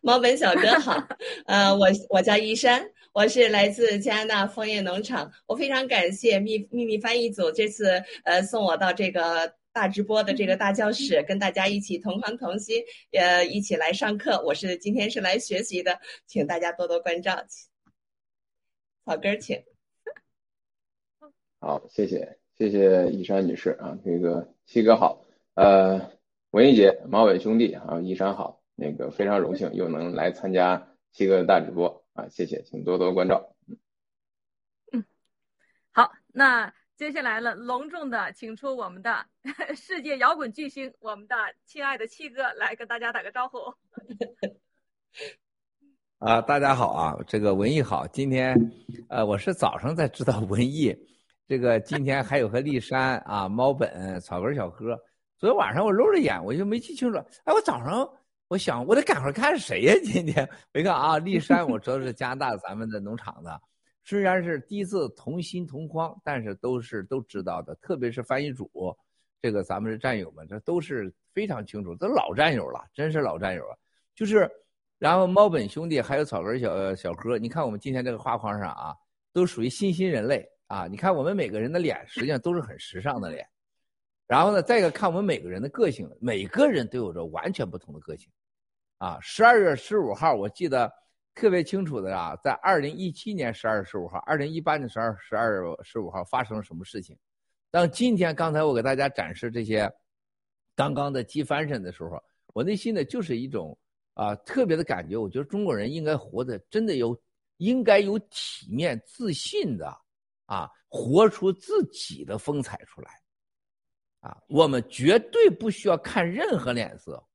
猫本小哥好。呃，我我叫一山，我是来自加拿大枫叶农场。我非常感谢秘秘密翻译组这次呃送我到这个大直播的这个大教室，跟大家一起同框同心，呃，一起来上课。我是今天是来学习的，请大家多多关照。草根儿，请。好，谢谢。谢谢一山女士啊，这个七哥好，呃，文艺姐、马伟兄弟啊，一山好，那个非常荣幸又能来参加七哥的大直播啊，谢谢，请多多关照。嗯，好，那接下来了，隆重的请出我们的 世界摇滚巨星，我们的亲爱的七哥来跟大家打个招呼。啊，大家好啊，这个文艺好，今天呃，我是早上才知道文艺。这个今天还有和丽珊啊、猫本、草根小哥。昨天晚上我揉着眼，我就没记清楚。哎，我早上我想我得赶快看谁呀？今天我一看啊，丽珊，我知道是加拿大咱们的农场的。虽然是第一次同心同框，但是都是都知道的。特别是翻译组，这个咱们的战友们，这都是非常清楚，都老战友了，真是老战友了。就是，然后猫本兄弟还有草根小小哥，你看我们今天这个画框上啊，都属于新兴人类。啊，你看我们每个人的脸，实际上都是很时尚的脸。然后呢，再一个看我们每个人的个性，每个人都有着完全不同的个性。啊，十二月十五号，我记得特别清楚的啊，在二零一七年十二月十五号，二零一八年十二十二月十五号发生了什么事情？当今天刚才我给大家展示这些刚刚的机翻身的时候，我内心呢就是一种啊特别的感觉。我觉得中国人应该活得真的有，应该有体面、自信的。啊，活出自己的风采出来，啊，我们绝对不需要看任何脸色，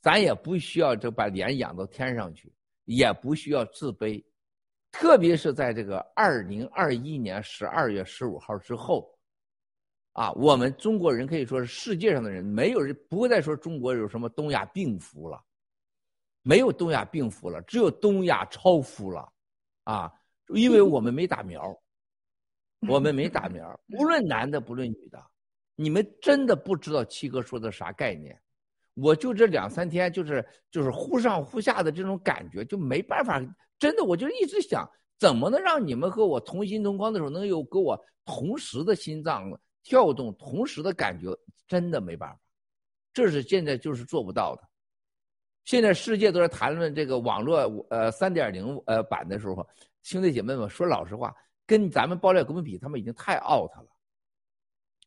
咱也不需要就把脸仰到天上去，也不需要自卑，特别是在这个二零二一年十二月十五号之后，啊，我们中国人可以说是世界上的人，没有人不会再说中国有什么东亚病夫了，没有东亚病夫了，只有东亚超夫了，啊，因为我们没打苗。我们没打苗，无论男的不论女的，你们真的不知道七哥说的啥概念。我就这两三天，就是就是忽上忽下的这种感觉，就没办法。真的，我就一直想，怎么能让你们和我同心同光的时候，能有跟我同时的心脏跳动，同时的感觉，真的没办法。这是现在就是做不到的。现在世界都在谈论这个网络呃三点零呃版的时候，兄弟姐妹们说老实话，跟咱们爆料革命比，他们已经太 out 了。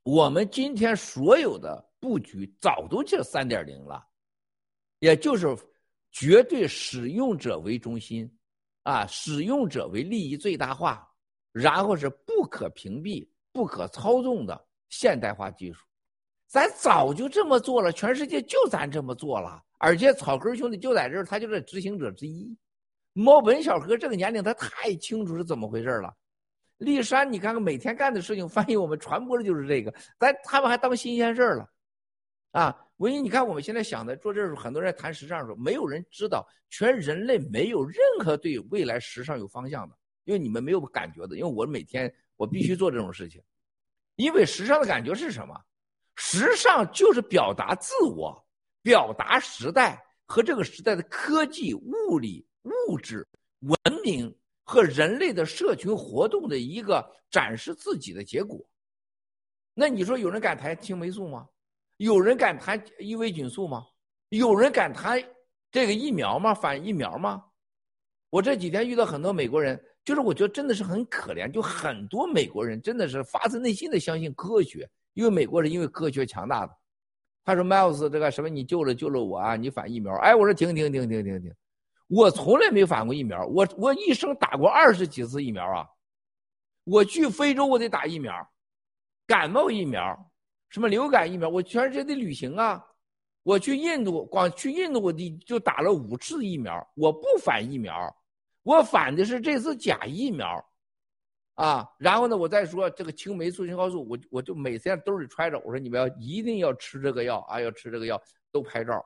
我们今天所有的布局早都是三点零了，也就是绝对使用者为中心，啊，使用者为利益最大化，然后是不可屏蔽、不可操纵的现代化技术。咱早就这么做了，全世界就咱这么做了。而且草根兄弟就在这儿，他就是执行者之一。猫本小哥这个年龄，他太清楚是怎么回事了。立山，你看看每天干的事情，翻译我们传播的就是这个，咱他们还当新鲜事儿了，啊！唯一你看我们现在想的做这时候，很多人在谈时尚的时候，没有人知道，全人类没有任何对未来时尚有方向的，因为你们没有感觉的，因为我每天我必须做这种事情，因为时尚的感觉是什么？时尚就是表达自我。表达时代和这个时代的科技、物理、物质、文明和人类的社群活动的一个展示自己的结果。那你说有人敢谈青霉素吗？有人敢谈伊维菌素吗？有人敢谈这个疫苗吗？反疫苗吗？我这几天遇到很多美国人，就是我觉得真的是很可怜，就很多美国人真的是发自内心的相信科学，因为美国人因为科学强大的。他说：“Miles，这个什么，你救了救了我啊！你反疫苗？哎，我说停停停停停停，我从来没反过疫苗，我我一生打过二十几次疫苗啊！我去非洲我得打疫苗，感冒疫苗，什么流感疫苗，我全世界得旅行啊！我去印度，光去印度我就就打了五次疫苗，我不反疫苗，我反的是这次假疫苗。”啊，然后呢，我再说这个青霉素、青蒿素，我我就每天兜里揣着。我说你们要一定要吃这个药啊，要吃这个药，都拍照。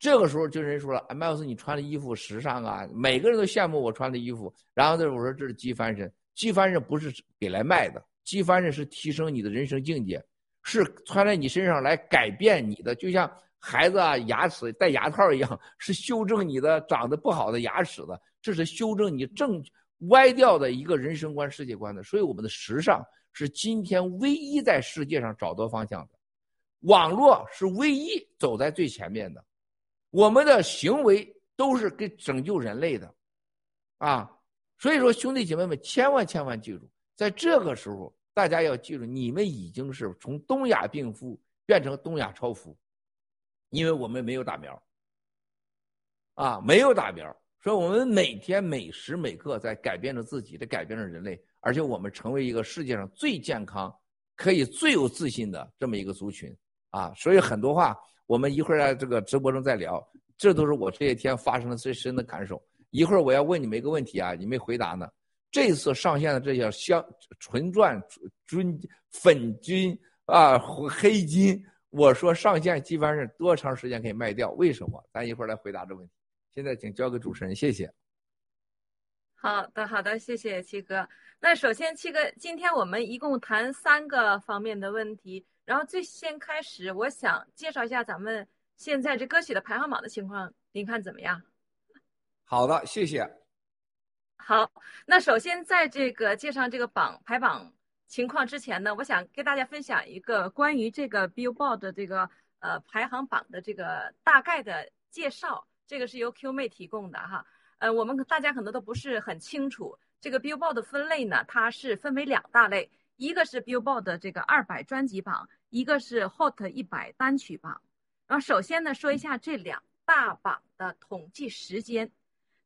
这个时候就人说了，哎，麦老师你穿的衣服时尚啊，每个人都羡慕我穿的衣服。然后呢，我说这是机翻身，机翻身不是给来卖的，机翻身是提升你的人生境界，是穿在你身上来改变你的，就像孩子啊牙齿戴牙套一样，是修正你的长得不好的牙齿的，这是修正你正。歪掉的一个人生观、世界观的，所以我们的时尚是今天唯一在世界上找到方向的，网络是唯一走在最前面的，我们的行为都是给拯救人类的，啊，所以说兄弟姐妹们，千万千万记住，在这个时候，大家要记住，你们已经是从东亚病夫变成东亚超夫，因为我们没有打苗，啊，没有打苗。所以，我们每天每时每刻在改变着自己，在改变着人类，而且我们成为一个世界上最健康、可以最有自信的这么一个族群啊！所以很多话，我们一会儿在这个直播中再聊。这都是我这些天发生的最深的感受。一会儿我要问你们一个问题啊，你没回答呢。这次上线的这些香纯钻、纯粉金啊、黑金，我说上线基本上是多长时间可以卖掉？为什么？咱一会儿来回答这问题。现在请交给主持人，谢谢。好的，好的，谢谢七哥。那首先，七哥，今天我们一共谈三个方面的问题。然后最先开始，我想介绍一下咱们现在这歌曲的排行榜的情况，您看怎么样？好的，谢谢。好，那首先在这个介绍这个榜排榜情况之前呢，我想跟大家分享一个关于这个 Billboard 的这个呃排行榜的这个大概的介绍。这个是由 Q 妹提供的哈，呃，我们大家可能都不是很清楚，这个 Billboard 的分类呢，它是分为两大类，一个是 Billboard 的这个二百专辑榜，一个是 Hot 一百单曲榜。然后首先呢，说一下这两大榜的统计时间。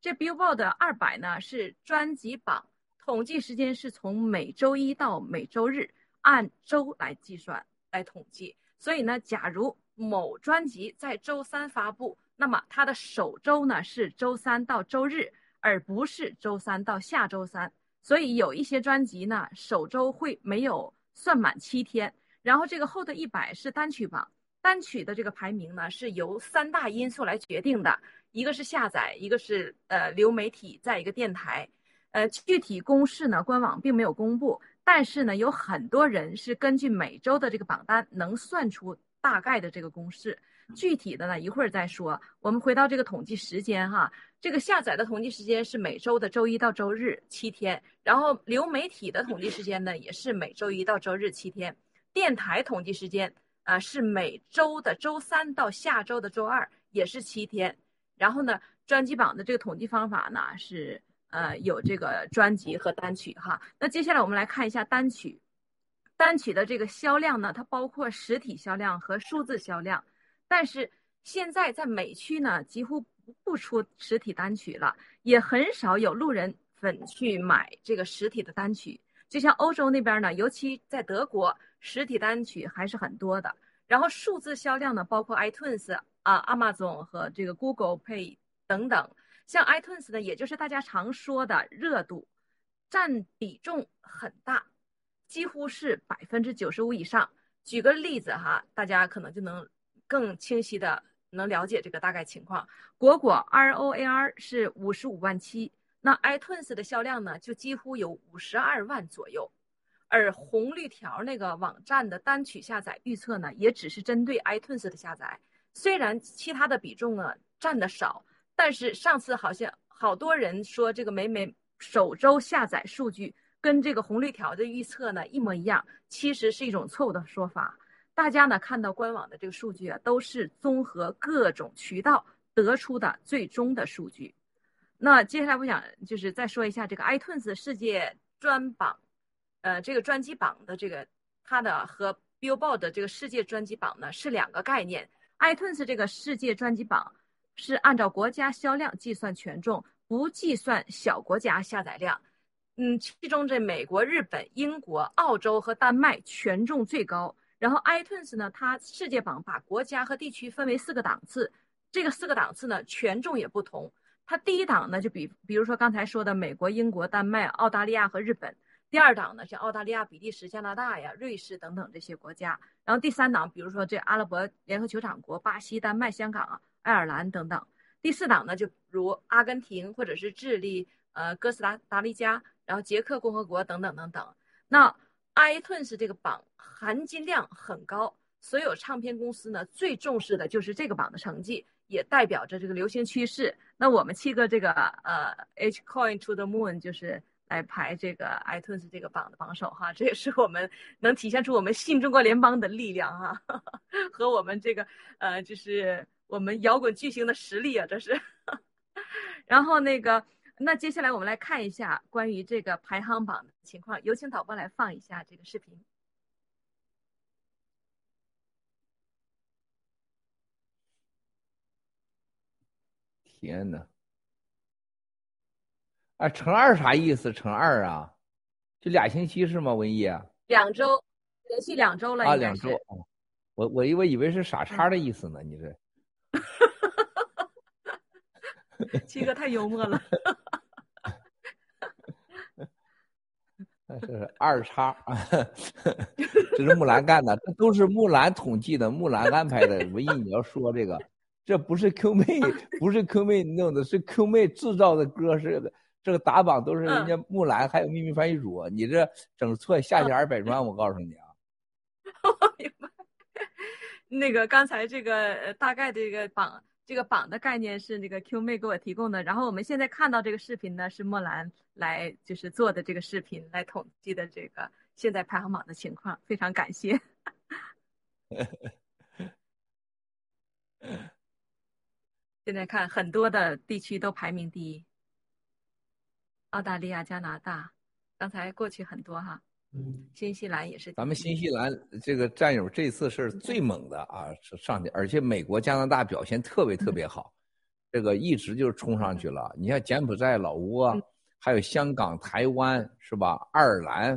这 Billboard 二百呢是专辑榜，统计时间是从每周一到每周日，按周来计算来统计。所以呢，假如某专辑在周三发布。那么它的首周呢是周三到周日，而不是周三到下周三。所以有一些专辑呢，首周会没有算满七天。然后这个后的一百是单曲榜，单曲的这个排名呢是由三大因素来决定的，一个是下载，一个是呃流媒体，再一个电台。呃，具体公式呢，官网并没有公布，但是呢，有很多人是根据每周的这个榜单能算出大概的这个公式。具体的呢，一会儿再说。我们回到这个统计时间哈，这个下载的统计时间是每周的周一到周日七天，然后流媒体的统计时间呢也是每周一到周日七天，电台统计时间呃，是每周的周三到下周的周二，也是七天。然后呢，专辑榜的这个统计方法呢是呃有这个专辑和单曲哈。那接下来我们来看一下单曲，单曲的这个销量呢，它包括实体销量和数字销量。但是现在在美区呢，几乎不出实体单曲了，也很少有路人粉去买这个实体的单曲。就像欧洲那边呢，尤其在德国。实体单曲还是很多的，然后数字销量呢，包括 iTunes 啊、Amazon 和这个 Google Pay 等等。像 iTunes 呢，也就是大家常说的热度，占比重很大，几乎是百分之九十五以上。举个例子哈，大家可能就能更清晰的能了解这个大概情况。果果 ROAR 是五十五万七，那 iTunes 的销量呢，就几乎有五十二万左右。而红绿条那个网站的单曲下载预测呢，也只是针对 iTunes 的下载，虽然其他的比重呢占的少，但是上次好像好多人说这个每每首周下载数据跟这个红绿条的预测呢一模一样，其实是一种错误的说法。大家呢看到官网的这个数据啊，都是综合各种渠道得出的最终的数据。那接下来我想就是再说一下这个 iTunes 世界专榜。呃，这个专辑榜的这个它的和 Billboard 的这个世界专辑榜呢是两个概念。iTunes 这个世界专辑榜是按照国家销量计算权重，不计算小国家下载量。嗯，其中这美国、日本、英国、澳洲和丹麦权重最高。然后 iTunes 呢，它世界榜把国家和地区分为四个档次，这个四个档次呢权重也不同。它第一档呢就比比如说刚才说的美国、英国、丹麦、澳大利亚和日本。第二档呢，像澳大利亚、比利时、加拿大呀、瑞士等等这些国家。然后第三档，比如说这阿拉伯联合酋长国、巴西、丹麦、香港、爱尔兰等等。第四档呢，就如阿根廷或者是智利、呃哥斯达达黎加，然后捷克共和国等等等等。那 iTunes 这个榜含金量很高，所有唱片公司呢最重视的就是这个榜的成绩，也代表着这个流行趋势。那我们七个这个呃 H Coin to the Moon 就是。来排这个 iTunes 这个榜的榜首哈，这也是我们能体现出我们新中国联邦的力量哈，和我们这个呃，就是我们摇滚巨星的实力啊，这是。然后那个，那接下来我们来看一下关于这个排行榜的情况，有请导播来放一下这个视频。天哪！啊，乘二啥意思？乘二啊，就俩星期是吗？文艺？两周，连续两周了。啊，两周。我我我以为是傻叉的意思呢，你这。七哥太幽默了。这是二叉，这是木兰干的，这都是木兰统计的，木兰安排的。文艺，你要说这个，这不是 Q 妹，不是 Q 妹弄的，是 Q 妹制造的歌是的。这个打榜都是人家木兰，还有秘密翻译组，你这整错下下二百万，我告诉你啊！我明白。那个刚才这个大概这个榜这个榜的概念是那个 Q 妹给我提供的，然后我们现在看到这个视频呢是莫兰来就是做的这个视频来统计的这个现在排行榜的情况，非常感谢。现在看很多的地区都排名第一。澳大利亚、加拿大，刚才过去很多哈，新西兰也是。咱们新西兰这个战友这次是最猛的啊，上去，而且美国、加拿大表现特别特别好，这个一直就冲上去了。你像柬埔寨、老挝，还有香港、台湾是吧？爱尔兰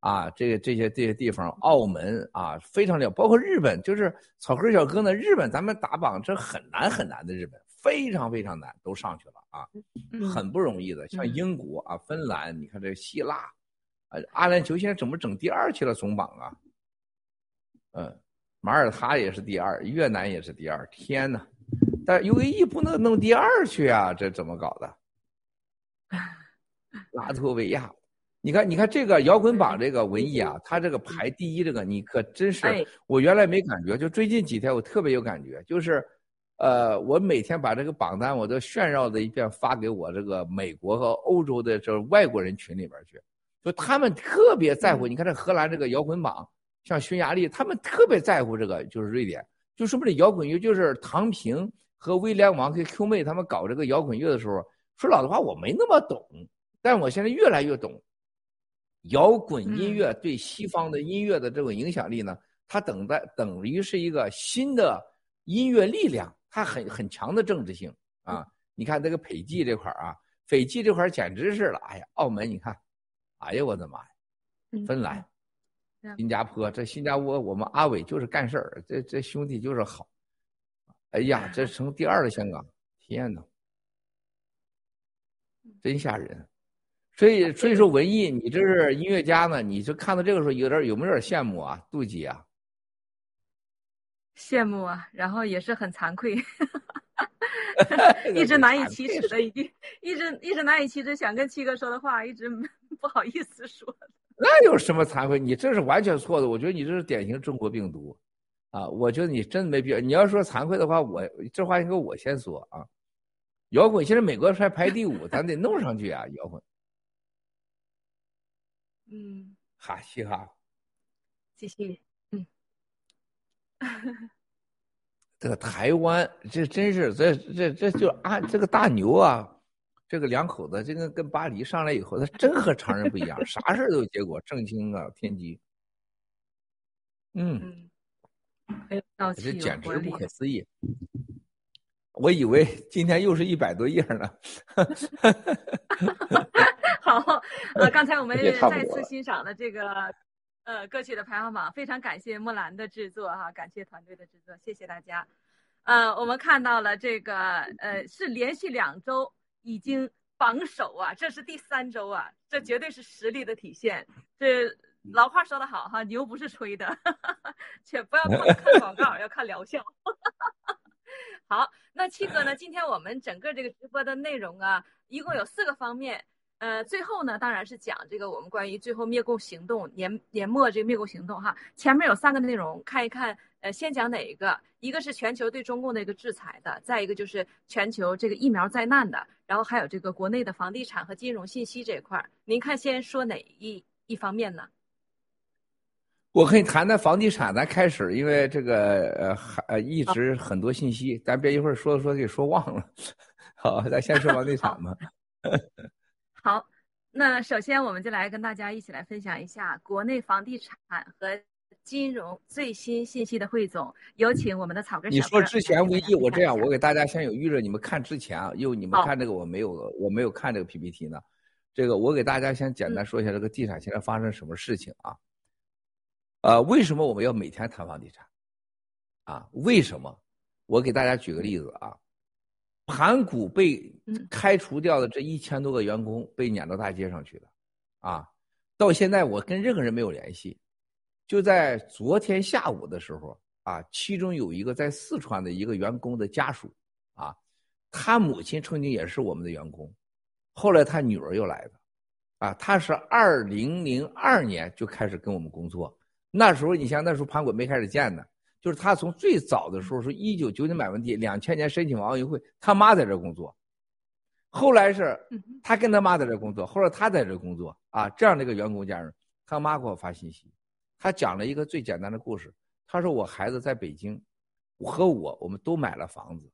啊，这个这些这些地方，澳门啊，非常了，包括日本，就是草根小哥呢。日本咱们打榜这很难很难的，日本非常非常难，都上去了。啊，很不容易的。像英国啊、芬兰，你看这希腊，啊，阿联酋现在怎么整第二去了？总榜啊，嗯，马耳他也是第二，越南也是第二。天哪！但 UAE 不能弄第二去啊，这怎么搞的？拉脱维亚，你看，你看这个摇滚榜这个文艺啊，他这个排第一，这个你可真是，我原来没感觉，就最近几天我特别有感觉，就是。呃，我每天把这个榜单我都炫耀的一遍发给我这个美国和欧洲的这外国人群里边去，就他们特别在乎。你看这荷兰这个摇滚榜，像匈牙利，他们特别在乎这个，就是瑞典，就说不定摇滚乐就是唐平和威廉王跟 Q 妹他们搞这个摇滚乐的时候，说老实话，我没那么懂，但我现在越来越懂，摇滚音乐对西方的音乐的这种影响力呢，它等待等于是一个新的音乐力量，它很很强的政治性啊。你看这个斐济这块啊，斐济这块简直是了，哎呀，澳门你看，哎呀我的妈呀，芬兰。新加坡，这新加坡我们阿伟就是干事儿，这这兄弟就是好。哎呀，这成第二的香港，天呐，真吓人。所以所以说文艺，你这是音乐家呢，你就看到这个时候有点有没有点羡慕啊，妒忌啊？羡慕啊，然后也是很惭愧，一直难以启齿的，一句一直一直难以启齿，想跟七哥说的话，一直不好意思说。那有什么惭愧？你这是完全错的。我觉得你这是典型中国病毒，啊！我觉得你真没必要。你要说惭愧的话，我这话应该我先说啊。摇滚现在美国才排第五，咱得弄上去啊！摇滚，嗯，哈嘻哈，继续，嗯，这个台湾这真是这这这就啊，这个大牛啊！这个两口子，这个跟巴黎上来以后，他真和常人不一样，啥事都有结果，正经啊，天机。嗯，这简直不可思议。我以为今天又是一百多页呢。好，呃，刚才我们再次欣赏了这个呃歌曲的排行榜，非常感谢木兰的制作哈，感谢团队的制作，谢谢大家。呃，我们看到了这个呃是连续两周。已经榜首啊，这是第三周啊，这绝对是实力的体现。这老话说得好哈，牛不是吹的，且不要看看广告，要看疗效。好，那七哥呢？今天我们整个这个直播的内容啊，一共有四个方面。呃，最后呢，当然是讲这个我们关于最后灭共行动年年末这个灭共行动哈。前面有三个内容，看一看。呃，先讲哪一个？一个是全球对中共的一个制裁的，再一个就是全球这个疫苗灾难的，然后还有这个国内的房地产和金融信息这一块儿。您看，先说哪一一方面呢？我可以谈谈房地产，咱开始，因为这个呃还呃一直很多信息，咱别一会儿说着说给说忘了。好，咱先说房地产吧。好，那首先我们就来跟大家一起来分享一下国内房地产和。金融最新信息的汇总，有请我们的草根。你说之前唯一我这样，我给大家先有预热，你们看之前啊，因为你们看这个我没有，我没有看这个 PPT 呢。这个我给大家先简单说一下这个地产现在发生什么事情啊？呃，为什么我们要每天谈房地产？啊，为什么？我给大家举个例子啊，盘古被开除掉的这一千多个员工被撵到大街上去了，啊，到现在我跟任何人没有联系。就在昨天下午的时候啊，其中有一个在四川的一个员工的家属啊，他母亲曾经也是我们的员工，后来他女儿又来的，啊，他是二零零二年就开始跟我们工作，那时候你像那时候盘古没开始建呢，就是他从最早的时候是一九九九买完地，两千年申请完奥运会，他妈在这工作，后来是他跟他妈在这工作，后来他在这工作啊，这样的一个员工家人，他妈给我发信息。他讲了一个最简单的故事。他说：“我孩子在北京，和我我们都买了房子，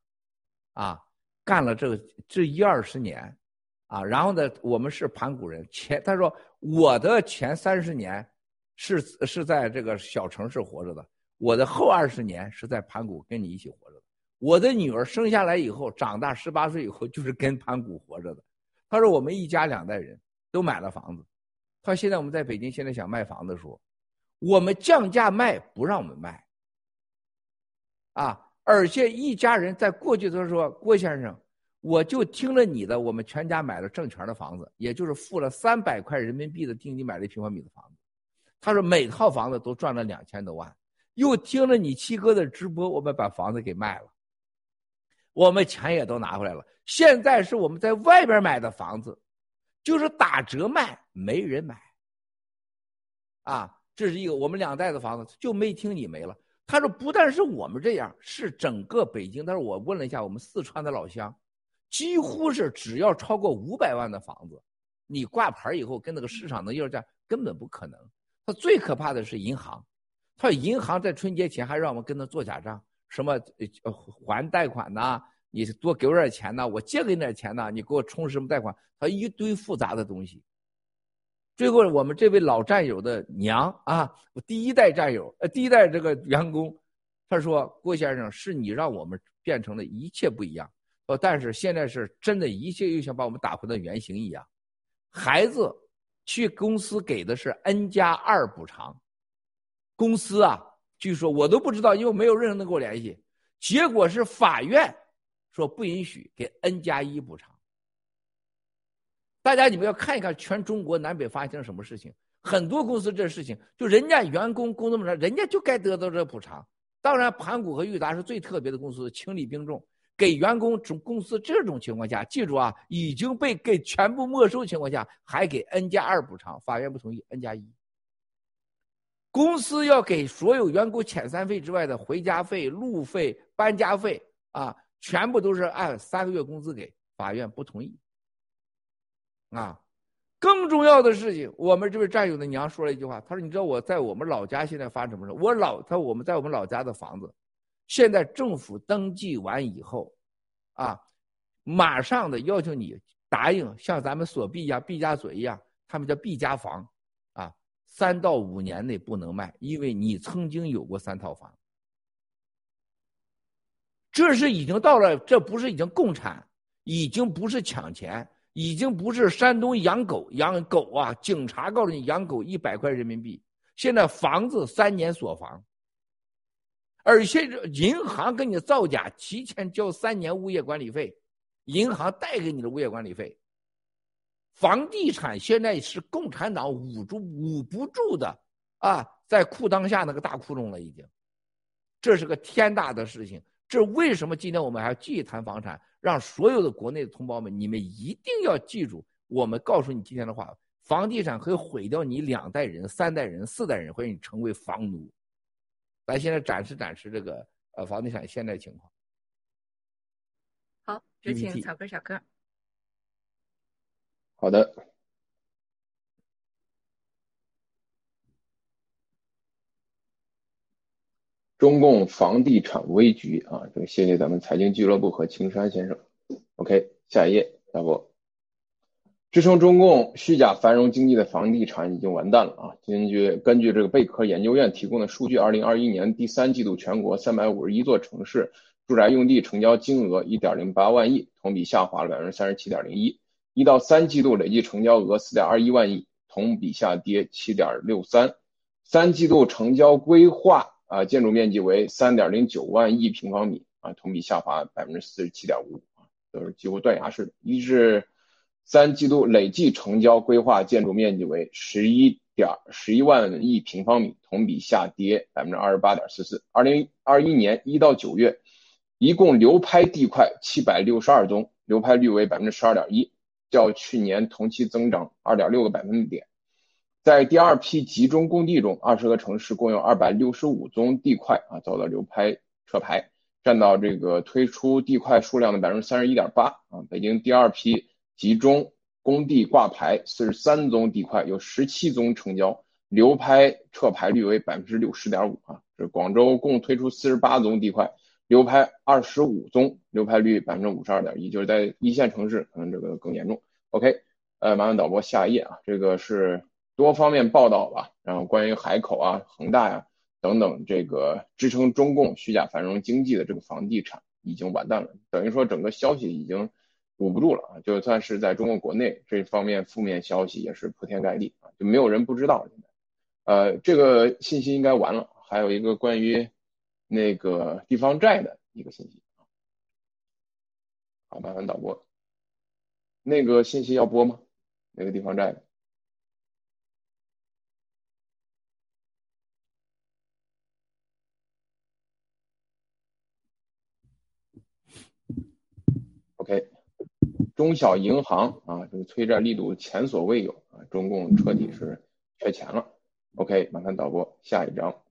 啊，干了这个这一二十年，啊，然后呢，我们是盘古人。前他说我的前三十年是是在这个小城市活着的，我的后二十年是在盘古跟你一起活着的。我的女儿生下来以后，长大十八岁以后就是跟盘古活着的。他说我们一家两代人都买了房子。他现在我们在北京，现在想卖房的时候。”我们降价卖，不让我们卖，啊！而且一家人在过去的时候，郭先生，我就听了你的，我们全家买了挣钱的房子，也就是付了三百块人民币的定金买了一平方米的房子。他说每套房子都赚了两千多万。又听了你七哥的直播，我们把房子给卖了，我们钱也都拿回来了。现在是我们在外边买的房子，就是打折卖，没人买，啊！这是一个我们两代的房子，就没听你没了。他说不但是我们这样，是整个北京。但是我问了一下我们四川的老乡，几乎是只要超过五百万的房子，你挂牌以后跟那个市场的要价根本不可能。他最可怕的是银行，他银行在春节前还让我们跟他做假账，什么呃还贷款呐，你多给我点钱呐，我借给你点钱呐，你给我充什么贷款？他一堆复杂的东西。最后我们这位老战友的娘啊，我第一代战友，呃，第一代这个员工，他说郭先生是你让我们变成了一切不一样，呃，但是现在是真的一切又像把我们打回到原形一样。孩子去公司给的是 N 加二补偿。公司啊，据说我都不知道，因为没有任何人能跟我联系。结果是法院说不允许给 N 加一补偿。大家你们要看一看全中国南北发生什么事情，很多公司这事情就人家员工工作么长，人家就该得到这补偿。当然，盘古和裕达是最特别的公司，情理并重，给员工从公司这种情况下，记住啊，已经被给全部没收情况下，还给 N 加二补偿，法院不同意，N 加一。公司要给所有员工遣散费之外的回家费、路费、搬家费啊，全部都是按三个月工资给。法院不同意。啊，更重要的事情，我们这位战友的娘说了一句话，她说：“你知道我在我们老家现在发生什么事？我老他我们在我们老家的房子，现在政府登记完以后，啊，马上的要求你答应，像咱们锁币一样，毕加索一样，他们叫毕加房。”三到五年内不能卖，因为你曾经有过三套房。这是已经到了，这不是已经共产，已经不是抢钱，已经不是山东养狗养狗啊！警察告诉你养狗一百块人民币，现在房子三年锁房，而且银行给你造假，提前交三年物业管理费，银行贷给你的物业管理费。房地产现在是共产党捂住捂不住的啊，在裤裆下那个大窟窿了，已经，这是个天大的事情。这为什么今天我们还要继续谈房产？让所有的国内的同胞们，你们一定要记住，我们告诉你今天的话：房地产可以毁掉你两代人、三代人、四代人，会让你成为房奴。咱现在展示展示这个呃房地产现在情况。好，有请草根小哥。好的，中共房地产危局啊，这个谢谢咱们财经俱乐部和青山先生。OK，下一页，大波，支撑中共虚假繁荣经济的房地产已经完蛋了啊！根据根据这个贝壳研究院提供的数据，二零二一年第三季度全国三百五十一座城市住宅用地成交金额一点零八万亿，同比下滑了百分之三十七点零一。一到三季度累计成交额四点二一万亿，同比下跌七点六三。三季度成交规划啊建筑面积为三点零九万亿平方米啊，同比下滑百分之四十七点五啊，都是几乎断崖式的。一是三季度累计成交规划建筑面积为十一点十一万亿平方米，同比下跌百分之二十八点四四。二零二一年一到九月，一共流拍地块七百六十二宗，流拍率为百分之十二点一。较去年同期增长二点六个百分点，在第二批集中供地中，二十个城市共有二百六十五宗地块啊遭到流拍撤牌，占到这个推出地块数量的百分之三十一点八啊。北京第二批集中供地挂牌四十三宗地块有十七宗成交，流拍撤牌率为百分之六十点五啊。这广州共推出四十八宗地块。流拍二十五宗，流拍率百分之五十二点一，就是在一线城市可能这个更严重。OK，呃，麻烦导播下一页啊，这个是多方面报道吧，然后关于海口啊、恒大呀等等，这个支撑中共虚假繁荣经济的这个房地产已经完蛋了，等于说整个消息已经捂不住了啊，就算是在中国国内这方面负面消息也是铺天盖地啊，就没有人不知道。呃，这个信息应该完了，还有一个关于。那个地方债的一个信息啊，好，麻烦导播，那个信息要播吗？那个地方债的，OK，中小银行啊，这个催债力度前所未有啊，中共彻底是缺钱了。OK，麻烦导播下一张。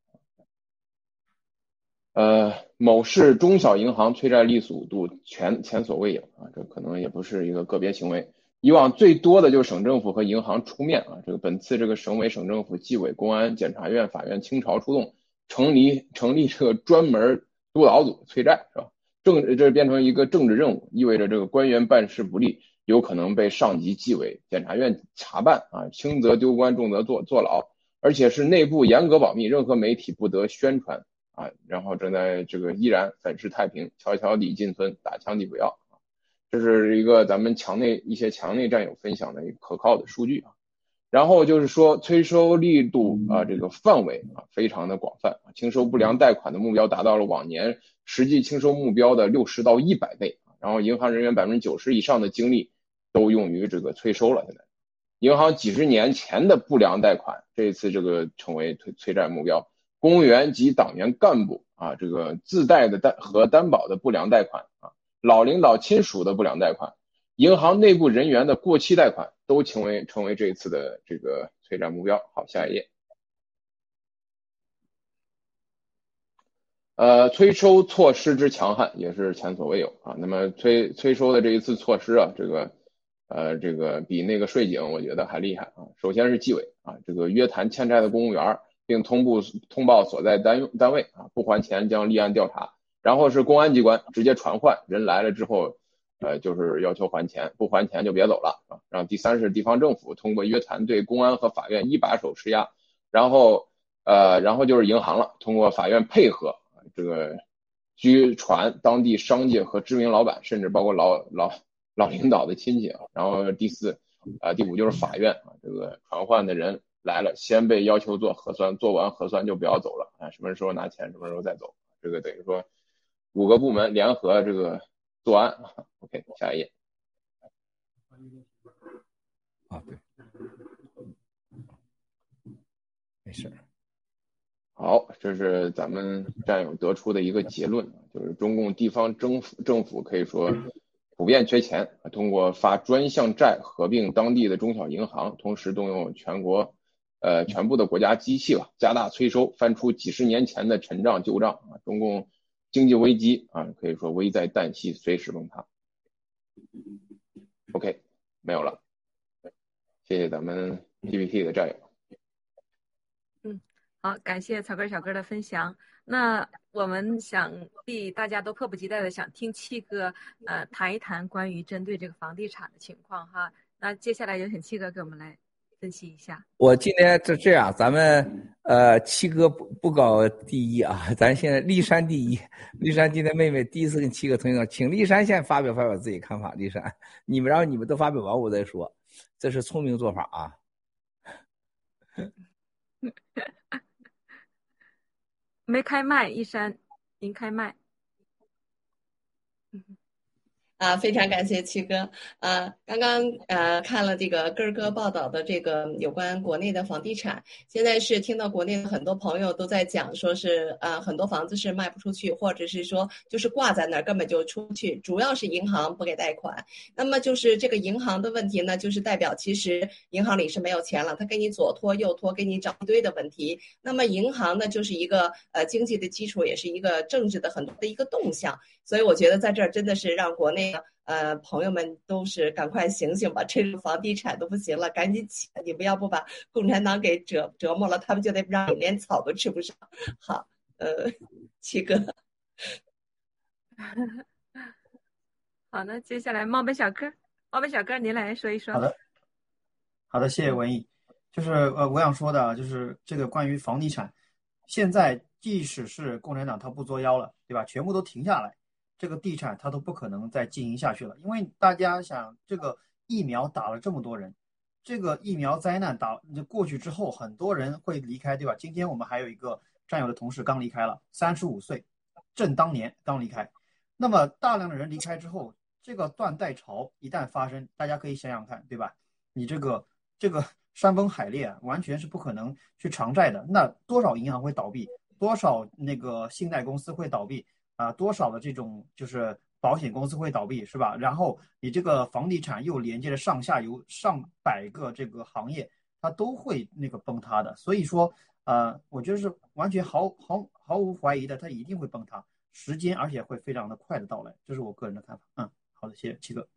呃，某市中小银行催债力度全前所未有啊，这可能也不是一个个别行为。以往最多的就是省政府和银行出面啊，这个本次这个省委省政府、纪委、公安、检察院、法院倾巢出动，成立成立这个专门督导组催债，是吧？政这变成一个政治任务，意味着这个官员办事不力，有可能被上级纪委、检察院查办啊，轻则丢官，重则坐坐牢，而且是内部严格保密，任何媒体不得宣传啊。然后正在这个依然粉饰太平，悄悄地进村，打枪的不要啊。这是一个咱们墙内一些墙内战友分享的一个可靠的数据啊。然后就是说催收力度啊，这个范围啊非常的广泛啊，清收不良贷款的目标达到了往年。实际清收目标的六十到一百倍然后银行人员百分之九十以上的精力都用于这个催收了。现在，银行几十年前的不良贷款，这一次这个成为催催债目标。公务员及党员干部啊，这个自带的担和担保的不良贷款啊，老领导亲属的不良贷款，银行内部人员的过期贷款，都成为成为这一次的这个催债目标。好，下一页。呃，催收措施之强悍也是前所未有啊。那么催催收的这一次措施啊，这个呃，这个比那个税警我觉得还厉害啊。首先是纪委啊，这个约谈欠债的公务员儿，并通报通报所在单单位啊，不还钱将立案调查。然后是公安机关直接传唤人来了之后，呃，就是要求还钱，不还钱就别走了啊。然后第三是地方政府通过约谈对公安和法院一把手施压，然后呃，然后就是银行了，通过法院配合。这个拘传当地商界和知名老板，甚至包括老老老领导的亲戚啊。然后第四啊，第五就是法院啊，这个传唤的人来了，先被要求做核酸，做完核酸就不要走了啊，什么时候拿钱，什么时候再走。这个等于说五个部门联合这个作案。OK，下一页。啊，对，没事。好，这是咱们战友得出的一个结论，就是中共地方政府政府可以说普遍缺钱，通过发专项债合并当地的中小银行，同时动用全国呃全部的国家机器吧，加大催收，翻出几十年前的陈账旧账啊，中共经济危机啊可以说危在旦夕，随时崩塌。OK，没有了，谢谢咱们 PPT 的战友。嗯好，感谢草根小哥的分享。那我们想必大家都迫不及待的想听七哥呃谈一谈关于针对这个房地产的情况哈。那接下来有请七哥给我们来分析一下。我今天这这样，咱们呃七哥不不搞第一啊，咱现在立山第一。立山今天妹妹第一次跟七哥同学请立山先发表发表自己看法。立山，你们然后你们都发表完我再说，这是聪明做法啊。没开麦，一山，您开麦。啊，非常感谢七哥。啊，刚刚呃看了这个根儿哥报道的这个有关国内的房地产，现在是听到国内的很多朋友都在讲，说是呃很多房子是卖不出去，或者是说就是挂在那儿根本就出不去，主要是银行不给贷款。那么就是这个银行的问题呢，就是代表其实银行里是没有钱了，他给你左拖右拖，给你找一堆的问题。那么银行呢，就是一个呃经济的基础，也是一个政治的很多的一个动向。所以我觉得在这儿真的是让国内。呃，朋友们都是赶快醒醒吧！这个房地产都不行了，赶紧起！你们要不把共产党给折折磨了，他们就得让你连草都吃不上。好，呃，七哥，好，那接下来冒本小哥，冒本小哥，您来说一说。好的，好的，谢谢文艺。就是呃，我想说的，就是这个关于房地产，现在即使是共产党他不作妖了，对吧？全部都停下来。这个地产它都不可能再经营下去了，因为大家想，这个疫苗打了这么多人，这个疫苗灾难打过去之后，很多人会离开，对吧？今天我们还有一个战友的同事刚离开了，三十五岁，正当年刚离开。那么大量的人离开之后，这个断代潮一旦发生，大家可以想想看，对吧？你这个这个山崩海裂，完全是不可能去偿债的。那多少银行会倒闭？多少那个信贷公司会倒闭？啊，多少的这种就是保险公司会倒闭，是吧？然后你这个房地产又连接着上下游上百个这个行业，它都会那个崩塌的。所以说，呃，我觉得是完全毫毫毫无怀疑的，它一定会崩塌，时间而且会非常的快的到来，这是我个人的看法。嗯，好的，谢谢七哥。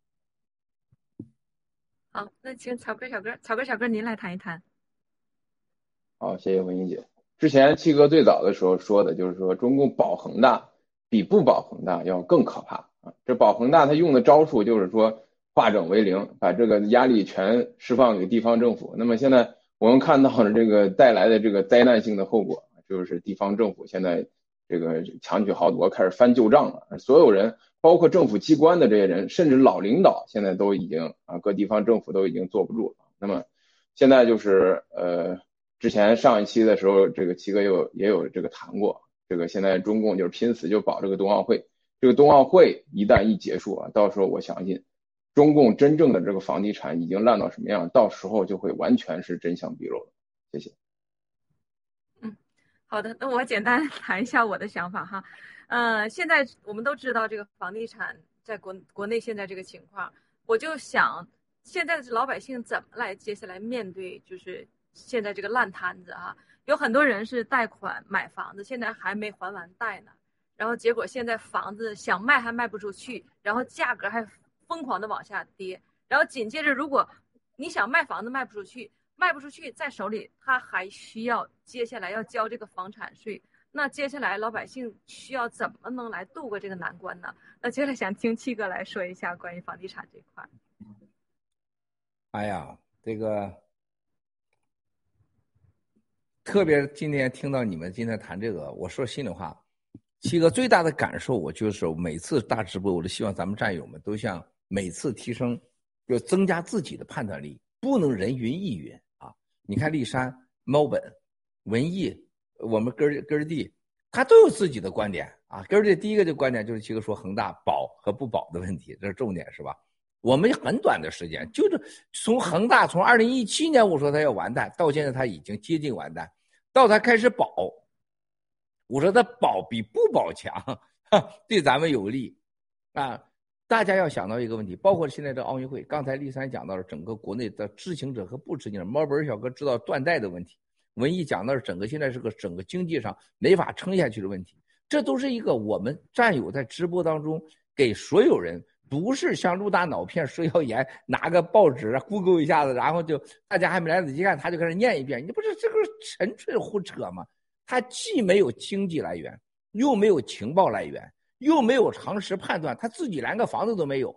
好，那请草根小哥，草根小哥您来谈一谈。好，谢谢文英姐。之前七哥最早的时候说的就是说，中共保恒大比不保恒大要更可怕啊！这保恒大他用的招数就是说化整为零，把这个压力全释放给地方政府。那么现在我们看到了这个带来的这个灾难性的后果，就是地方政府现在这个强取豪夺，开始翻旧账了。所有人，包括政府机关的这些人，甚至老领导，现在都已经啊，各地方政府都已经坐不住了。那么现在就是呃。之前上一期的时候，这个七哥有也有这个谈过，这个现在中共就是拼死就保这个冬奥会，这个冬奥会一旦一结束啊，到时候我相信，中共真正的这个房地产已经烂到什么样，到时候就会完全是真相毕露了。谢谢。嗯，好的，那我简单 谈一下我的想法哈，呃，现在我们都知道这个房地产在国国内现在这个情况，我就想现在的老百姓怎么来接下来面对就是。现在这个烂摊子啊，有很多人是贷款买房子，现在还没还完贷呢。然后结果现在房子想卖还卖不出去，然后价格还疯狂的往下跌。然后紧接着，如果你想卖房子卖不出去，卖不出去在手里，他还需要接下来要交这个房产税。那接下来老百姓需要怎么能来度过这个难关呢？那接下来想听七哥来说一下关于房地产这块。哎呀，这个。特别今天听到你们今天谈这个，我说心里话，七哥最大的感受，我就是每次大直播，我都希望咱们战友们都像每次提升，要增加自己的判断力，不能人云亦云啊！你看丽山、猫本、文艺，我们根儿根儿弟，他都有自己的观点啊。根儿弟第一个就观点就是七哥说恒大保和不保的问题，这是重点是吧？我们很短的时间，就是从恒大从二零一七年我说他要完蛋，到现在他已经接近完蛋。到他开始保，我说他保比不保强，对咱们有利啊！大家要想到一个问题，包括现在这奥运会，刚才丽三讲到了整个国内的知情者和不知情者，猫本小哥知道断代的问题，文艺讲到了整个现在是个整个经济上没法撑下去的问题，这都是一个我们战友在直播当中给所有人。不是像陆大脑片说谣言，拿个报纸 Google 一下子，然后就大家还没来得及看，他就开始念一遍。你不是这个纯粹胡扯吗？他既没有经济来源，又没有情报来源，又没有常识判断，他自己连个房子都没有，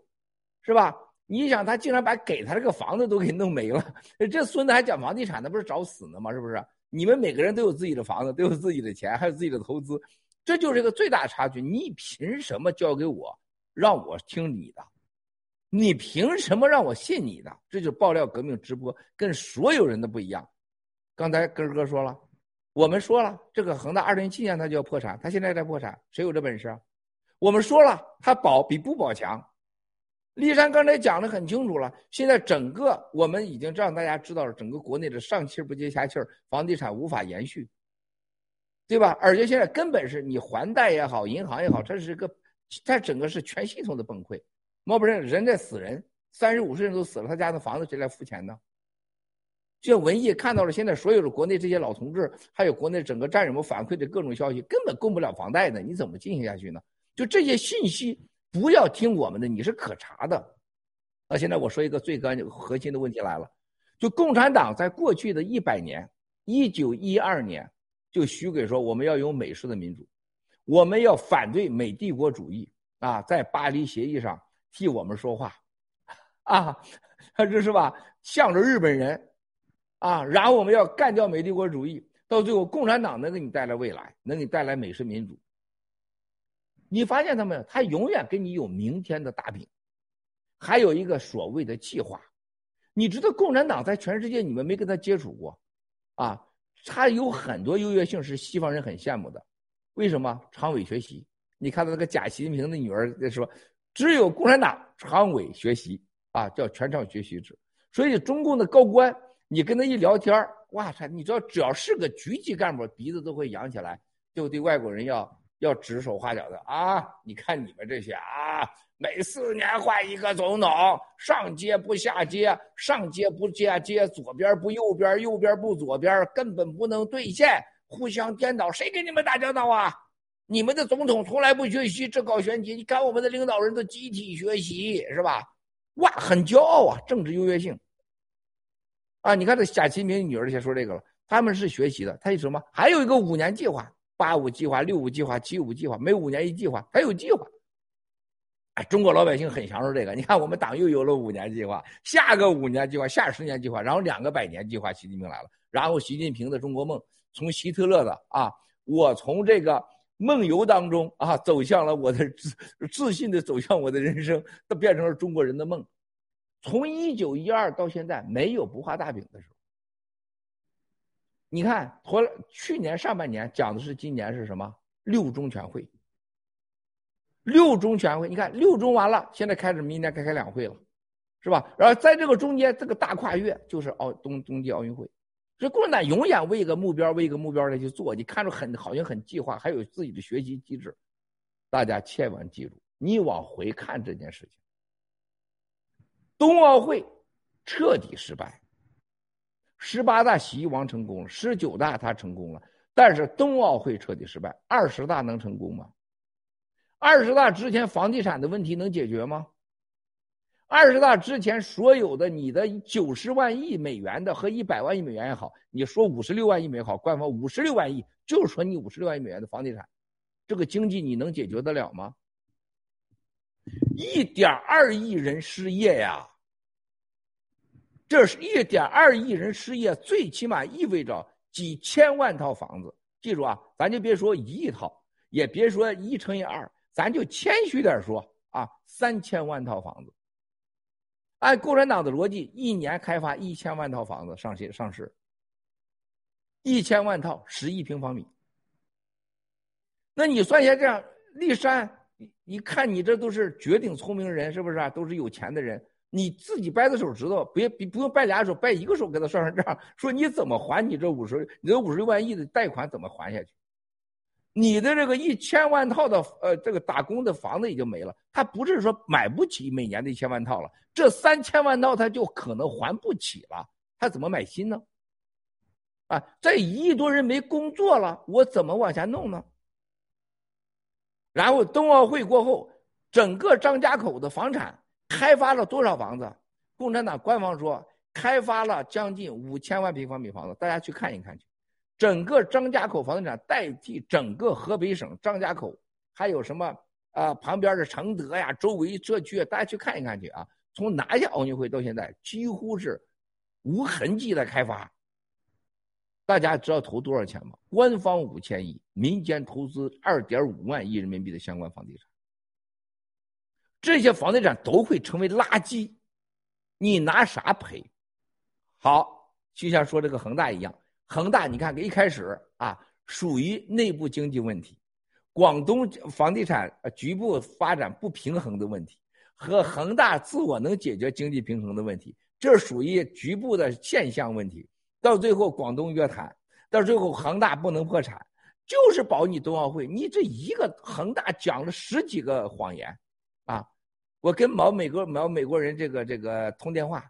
是吧？你想他竟然把给他这个房子都给弄没了，这孙子还讲房地产，那不是找死呢吗？是不是？你们每个人都有自己的房子，都有自己的钱，还有自己的投资，这就是一个最大差距。你凭什么交给我？让我听你的，你凭什么让我信你的？这就是爆料革命直播跟所有人的不一样。刚才根哥说了，我们说了，这个恒大二零一七年他就要破产，他现在在破产，谁有这本事啊？我们说了，他保比不保强。立山刚才讲的很清楚了，现在整个我们已经让大家知道了，整个国内的上气不接下气，房地产无法延续，对吧？而且现在根本是你还贷也好，银行也好，这是个。它整个是全系统的崩溃，毛不是人在死人，三十五岁人都死了，他家的房子谁来付钱呢？这文艺看到了现在所有的国内这些老同志，还有国内整个战友们反馈的各种消息，根本供不了房贷的，你怎么进行下去呢？就这些信息，不要听我们的，你是可查的。那现在我说一个最关键核心的问题来了，就共产党在过去的一百年，一九一二年就许给说我们要有美式的民主。我们要反对美帝国主义啊，在巴黎协议上替我们说话，啊，这是吧？向着日本人，啊，然后我们要干掉美帝国主义，到最后共产党能给你带来未来，能给你带来美式民主。你发现他没有？他永远给你有明天的大饼，还有一个所谓的计划。你知道共产党在全世界你们没跟他接触过，啊，他有很多优越性是西方人很羡慕的。为什么常委学习？你看到那个贾习近平的女儿在说，只有共产党常委学习啊，叫全场学习制。所以中共的高官，你跟他一聊天哇塞，你知道只要是个局级干部，鼻子都会扬起来，就对外国人要要指手画脚的啊！你看你们这些啊，每四年换一个总统，上街不下街，上街不下街，左边不右边，右边不左边，根本不能兑现。互相颠倒，谁跟你们打交道啊？你们的总统从来不学习，只搞选举。你看我们的领导人都集体学习，是吧？哇，很骄傲啊，政治优越性。啊，你看这贾新明女儿先说这个了，他们是学习的，他有什么？还有一个五年计划，八五计划、六五计划、七五计划，每五年一计划，还有计划。哎，中国老百姓很享受这个。你看，我们党又有了五年计划，下个五年计划，下十年计划，然后两个百年计划，习近平来了。然后习近平的中国梦，从希特勒的啊，我从这个梦游当中啊，走向了我的自自信的走向我的人生，都变成了中国人的梦。从一九一二到现在，没有不画大饼的时候。你看，回来去年上半年讲的是今年是什么？六中全会。六中全会，你看六中完了，现在开始明年该开两会了，是吧？然后在这个中间，这个大跨越就是奥冬冬季奥运会。这共产党永远为一个目标，为一个目标的去做。你看着很好像很计划，还有自己的学习机制。大家千万记住，你往回看这件事情。冬奥会彻底失败，十八大习王成功了，十九大他成功了，但是冬奥会彻底失败，二十大能成功吗？二十大之前房地产的问题能解决吗？二十大之前所有的你的九十万亿美元的和一百万亿美元也好，你说五十六万亿美元好，官方五十六万亿，就是说你五十六万亿美元的房地产，这个经济你能解决得了吗？一点二亿人失业呀，这是一点二亿人失业，最起码意味着几千万套房子。记住啊，咱就别说一亿套，也别说一乘以二，咱就谦虚点说啊，三千万套房子。按共产党的逻辑，一年开发一千万套房子上市上市，一千万套十亿平方米。那你算一下，这样立山，你你看你这都是绝顶聪明人，是不是啊？都是有钱的人，你自己掰着手指头，别别不用掰俩手，掰一个手给他算算账，说你怎么还你这五十你这五十六万亿的贷款怎么还下去？你的这个一千万套的呃，这个打工的房子已经没了。他不是说买不起每年的一千万套了，这三千万套他就可能还不起了。他怎么买新呢？啊，这一亿多人没工作了，我怎么往下弄呢？然后冬奥会过后，整个张家口的房产开发了多少房子？共产党官方说开发了将近五千万平方米房子，大家去看一看去。整个张家口房地产代替整个河北省张家口，还有什么啊？旁边的承德呀，周围社区，大家去看一看去啊！从拿下奥运会到现在，几乎是无痕迹的开发。大家知道投多少钱吗？官方五千亿，民间投资二点五万亿人民币的相关房地产。这些房地产都会成为垃圾，你拿啥赔？好，就像说这个恒大一样。恒大，你看，一开始啊，属于内部经济问题，广东房地产局部发展不平衡的问题，和恒大自我能解决经济平衡的问题，这属于局部的现象问题。到最后，广东约谈，到最后恒大不能破产，就是保你冬奥会。你这一个恒大讲了十几个谎言，啊，我跟某美国某美国人这个这个通电话。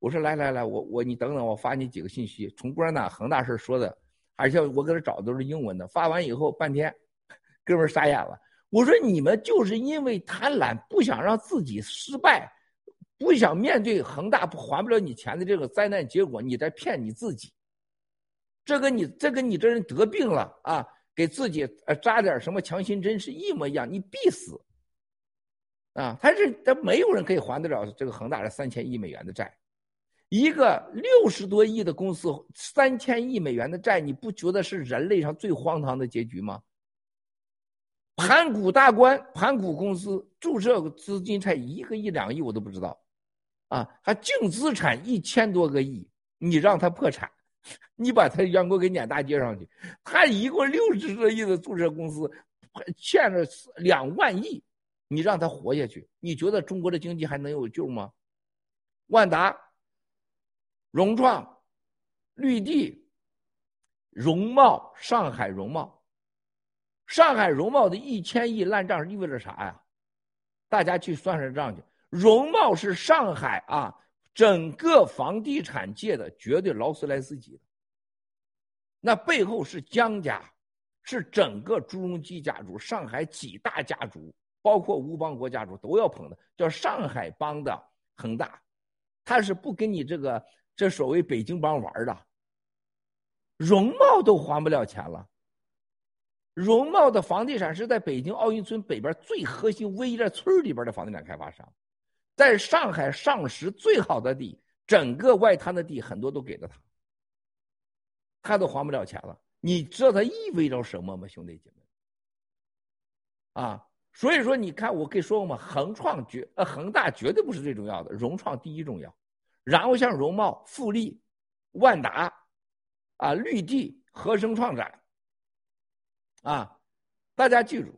我说来来来，我我你等等，我发你几个信息。从共产党恒大事说的，而且我给他找的都是英文的。发完以后半天，哥们傻眼了。我说你们就是因为贪婪，不想让自己失败，不想面对恒大不还不了你钱的这个灾难结果，你在骗你自己。这跟你这跟你这人得病了啊，给自己扎点什么强心针是一模一样，你必死。啊，他是他没有人可以还得了这个恒大的三千亿美元的债。一个六十多亿的公司，三千亿美元的债，你不觉得是人类上最荒唐的结局吗？盘古大观，盘古公司注册资金才一个亿、两个亿，我都不知道，啊，还净资产一千多个亿，你让他破产，你把他员工给撵大街上去，他一共六十多亿的注册公司，欠了两万亿，你让他活下去，你觉得中国的经济还能有救吗？万达。融创、绿地、容貌、上海容貌、上海容貌的一千亿烂账意味着啥呀？大家去算算账去。容貌是上海啊，整个房地产界的绝对劳斯莱斯级的。那背后是江家，是整个朱镕基家族，上海几大家族，包括吴邦国家族都要捧的，叫上海帮的恒大，他是不跟你这个。这所谓北京帮玩的，容貌都还不了钱了。容貌的房地产是在北京奥运村北边最核心唯一的村里边的房地产开发商，在上海上实最好的地，整个外滩的地很多都给了他，他都还不了钱了。你知道它意味着什么吗，兄弟姐妹？啊，所以说你看，我可以说过吗？恒创绝呃恒大绝对不是最重要的，融创第一重要，然后像容貌、富力、万达，啊绿地、合生创展。啊，大家记住，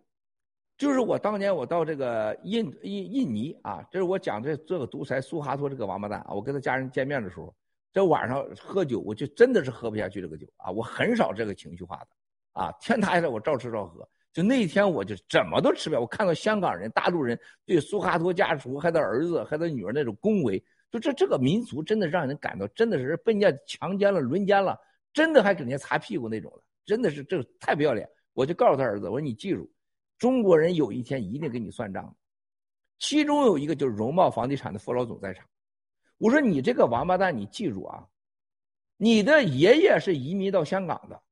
就是我当年我到这个印印印尼啊，这是我讲这这个独裁苏哈托这个王八蛋啊，我跟他家人见面的时候，这晚上喝酒，我就真的是喝不下去这个酒啊，我很少这个情绪化的，啊，天塌下来我照吃照喝，就那一天我就怎么都吃不了，我看到香港人、大陆人对苏哈托家属、还他儿子、还他女儿那种恭维，就这这个民族真的让人感到真的是被人家强奸了、轮奸了，真的还给人家擦屁股那种的，真的是这太不要脸。我就告诉他儿子，我说你记住，中国人有一天一定给你算账。其中有一个就是容茂房地产的副老总在场。我说你这个王八蛋，你记住啊，你的爷爷是移民到香港的。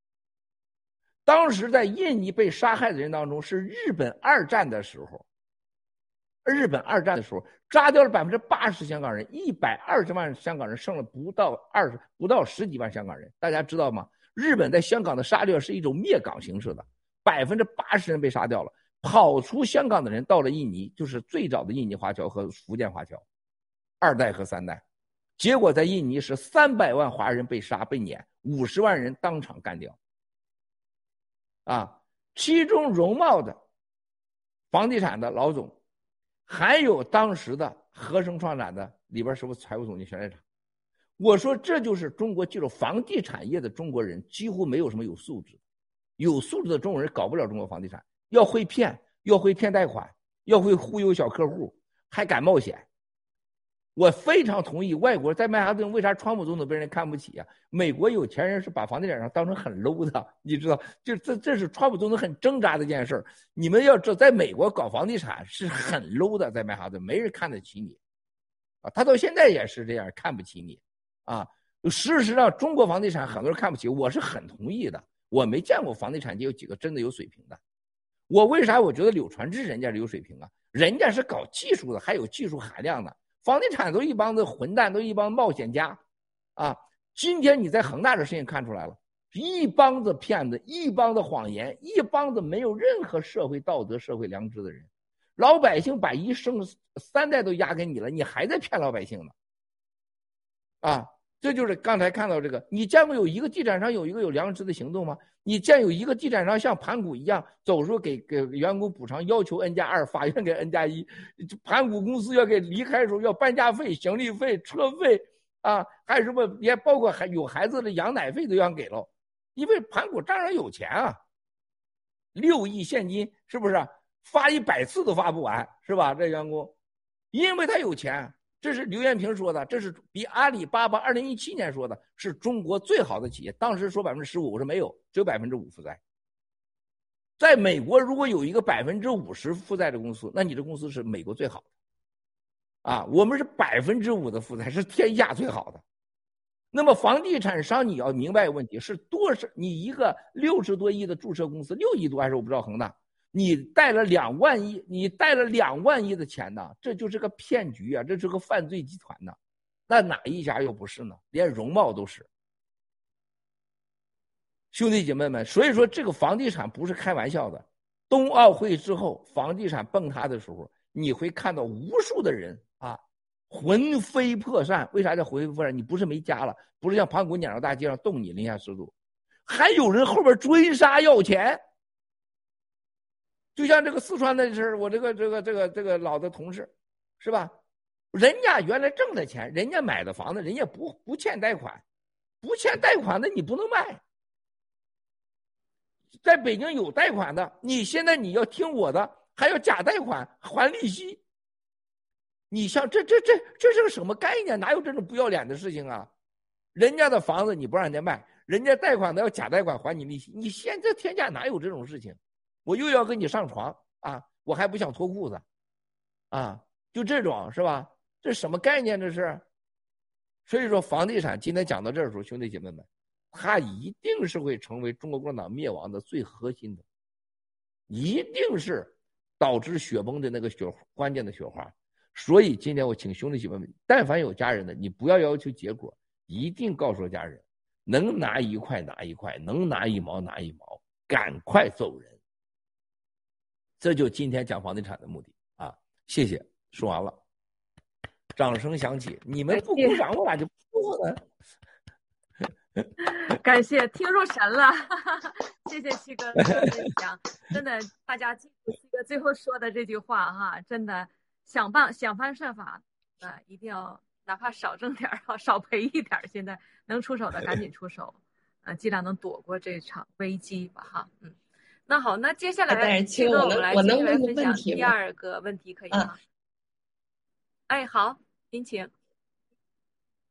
当时在印尼被杀害的人当中，是日本二战的时候，日本二战的时候杀掉了百分之八十香港人，一百二十万香港人剩了不到二十不到十几万香港人，大家知道吗？日本在香港的杀掠是一种灭港形式的，百分之八十人被杀掉了。跑出香港的人到了印尼，就是最早的印尼华侨和福建华侨，二代和三代。结果在印尼是三百万华人被杀被撵，五十万人当场干掉。啊，其中容貌的房地产的老总，还有当时的合生创展的里边是不是财务总监全在场？我说这就是中国进入房地产业的中国人几乎没有什么有素质，有素质的中国人搞不了中国房地产，要会骗，要会骗贷款，要会忽悠小客户，还敢冒险。我非常同意，外国在曼哈顿为啥川普总统被人看不起呀？美国有钱人是把房地产商当成很 low 的，你知道？就这这是川普总统很挣扎的一件事儿你们要知道，在美国搞房地产是很 low 的，在曼哈顿没人看得起你，啊，他到现在也是这样看不起你。啊，事实上，中国房地产很多人看不起，我是很同意的。我没见过房地产界有几个真的有水平的。我为啥我觉得柳传志人家是有水平啊？人家是搞技术的，还有技术含量的。房地产都一帮子混蛋，都一帮冒险家，啊！今天你在恒大这事情看出来了，一帮子骗子，一帮子谎言，一帮子没有任何社会道德、社会良知的人。老百姓把一生三代都押给你了，你还在骗老百姓呢？啊！这就是刚才看到这个，你见过有一个地产商有一个有良知的行动吗？你见有一个地产商像盘古一样走出给给员工补偿，要求 N 加二，法院给 N 加一，盘古公司要给离开的时候要搬家费、行李费、车费啊，还有什么也包括还有孩子的养奶费都要给了，因为盘古账上有钱啊，六亿现金是不是发一百次都发不完是吧？这员工，因为他有钱。这是刘延平说的，这是比阿里巴巴二零一七年说的，是中国最好的企业。当时说百分之十五，我说没有，只有百分之五负债。在美国，如果有一个百分之五十负债的公司，那你这公司是美国最好的。啊，我们是百分之五的负债，是天下最好的。那么房地产商你要明白问题，是多少？你一个六十多亿的注册公司，六亿多还是我不知道恒大。你贷了两万亿，你贷了两万亿的钱呢？这就是个骗局啊！这是个犯罪集团呢。那哪一家又不是呢？连容貌都是。兄弟姐妹们，所以说这个房地产不是开玩笑的。冬奥会之后，房地产崩塌的时候，你会看到无数的人啊，魂飞魄散。为啥叫魂飞魄散？你不是没家了，不是像盘古撵到大街上冻你零下十度，还有人后边追杀要钱。就像这个四川的事我这个这个这个这个老的同事，是吧？人家原来挣的钱，人家买的房子，人家不不欠贷款，不欠贷款的你不能卖。在北京有贷款的，你现在你要听我的，还要假贷款还利息。你像这这这这是个什么概念？哪有这种不要脸的事情啊？人家的房子你不让人家卖，人家贷款的要假贷款还你利息，你现在天下哪有这种事情？我又要跟你上床啊！我还不想脱裤子，啊，就这种是吧？这什么概念？这是。所以说，房地产今天讲到这儿的时候，兄弟姐妹们，它一定是会成为中国共产党灭亡的最核心的，一定是导致雪崩的那个雪关键的雪花。所以今天我请兄弟姐妹们，但凡有家人的，你不要要求结果，一定告诉家人，能拿一块拿一块，能拿一毛拿一毛，赶快走人。这就今天讲房地产的目的啊！谢谢，说完了，掌声响起。你们不鼓掌，我咋就不做呢？感谢，听入神了，谢谢七哥的分享。真的，大家记住七哥最后说的这句话哈，真的想办想方设法啊，一定要哪怕少挣点儿哈，少赔一点儿。现在能出手的赶紧出手，啊，尽量能躲过这场危机吧哈。嗯，那好，那接下来七哥我们来接下来分享第二个问题，可以吗？哎，好，您请。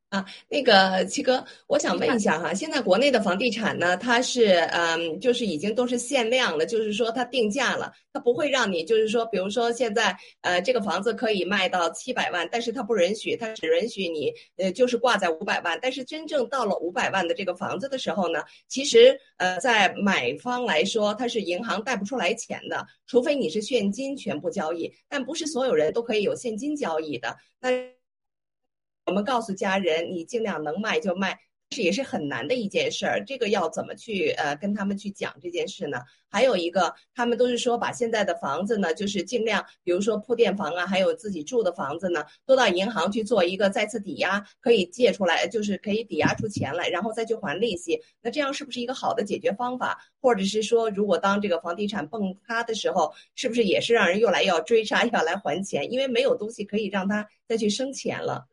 啊，那个七哥，我想问一下哈，现在国内的房地产呢，它是嗯，就是已经都是限量的，就是说它定价了，它不会让你就是说，比如说现在呃这个房子可以卖到七百万，但是它不允许，它只允许你呃就是挂在五百万，但是真正到了五百万的这个房子的时候呢，其实呃在买方来说，它是银行贷不出来钱的，除非你是现金全部交易，但不是所有人都可以有现金交易的，那。我们告诉家人，你尽量能卖就卖，这也是很难的一件事儿。这个要怎么去呃跟他们去讲这件事呢？还有一个，他们都是说把现在的房子呢，就是尽量，比如说铺垫房啊，还有自己住的房子呢，都到银行去做一个再次抵押，可以借出来，就是可以抵押出钱来，然后再去还利息。那这样是不是一个好的解决方法？或者是说，如果当这个房地产崩塌的时候，是不是也是让人又来要追杀，要来还钱？因为没有东西可以让他再去生钱了。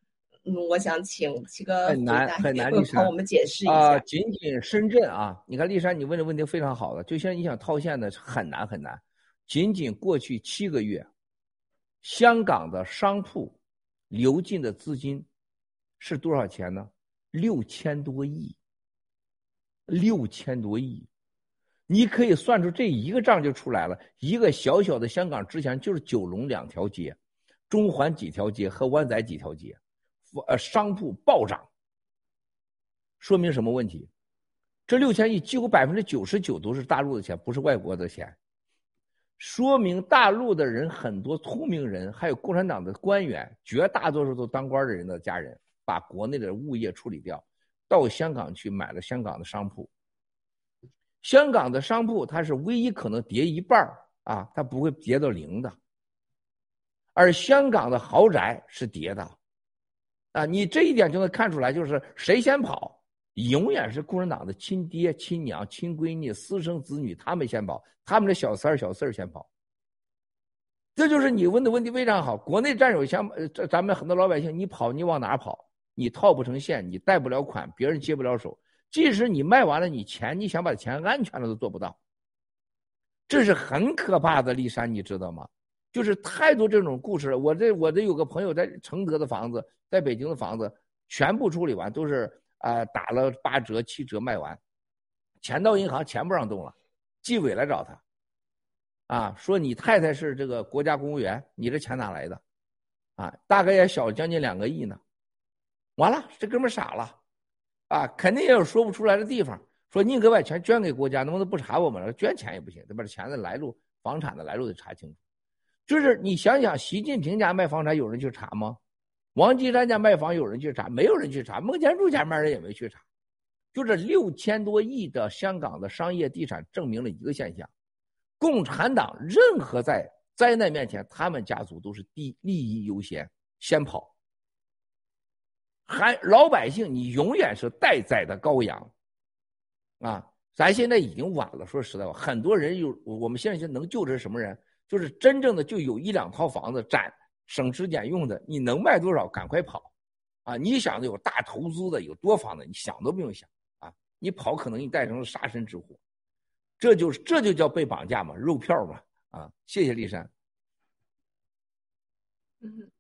嗯，我想请七哥很难很难，丽 帮我们解释一下。啊，仅仅深圳啊，你看丽珊，你问的问题非常好的，就像你想套现的很难很难。仅仅过去七个月，香港的商铺流进的资金是多少钱呢？六千多亿，六千多亿，你可以算出这一个账就出来了。一个小小的香港之前就是九龙两条街，中环几条街和湾仔几条街。呃，商铺暴涨，说明什么问题？这六千亿几乎百分之九十九都是大陆的钱，不是外国的钱。说明大陆的人很多聪明人，还有共产党的官员，绝大多数都当官的人的家人，把国内的物业处理掉，到香港去买了香港的商铺。香港的商铺它是唯一可能跌一半啊，它不会跌到零的。而香港的豪宅是跌的。啊，你这一点就能看出来，就是谁先跑，永远是共产党的亲爹、亲娘、亲闺女、私生子女，他们先跑，他们的小三儿、小四儿先跑。这就是你问的问题非常好。国内战友想，呃，咱们很多老百姓，你跑，你往哪跑？你套不成线，你贷不了款，别人接不了手。即使你卖完了你钱，你想把钱安全了都做不到。这是很可怕的，丽珊，你知道吗？就是太多这种故事了。我这我这有个朋友在承德的房子，在北京的房子，全部处理完都是啊打了八折七折卖完，钱到银行钱不让动了，纪委来找他，啊说你太太是这个国家公务员，你这钱哪来的？啊大概也小将近两个亿呢。完了这哥们傻了，啊肯定也有说不出来的地方，说宁可把钱捐给国家，能不能不查我们了？捐钱也不行，得把这钱的来路、房产的来路得查清楚。就是你想想，习近平家卖房产有人去查吗？王岐山家卖房有人去查？没有人去查。孟建柱家卖人也没去查。就这六千多亿的香港的商业地产，证明了一个现象：共产党任何在灾难面前，他们家族都是第利益优先，先跑。还老百姓，你永远是待宰的羔羊。啊，咱现在已经晚了。说实在话，很多人有，我们现在就能救的是什么人？就是真正的就有一两套房子攒省吃俭用的，你能卖多少？赶快跑，啊！你想的有大投资的有多房的，你想都不用想啊！你跑可能你带成了杀身之祸，这就是这就叫被绑架嘛，肉票嘛啊！谢谢丽珊。嗯，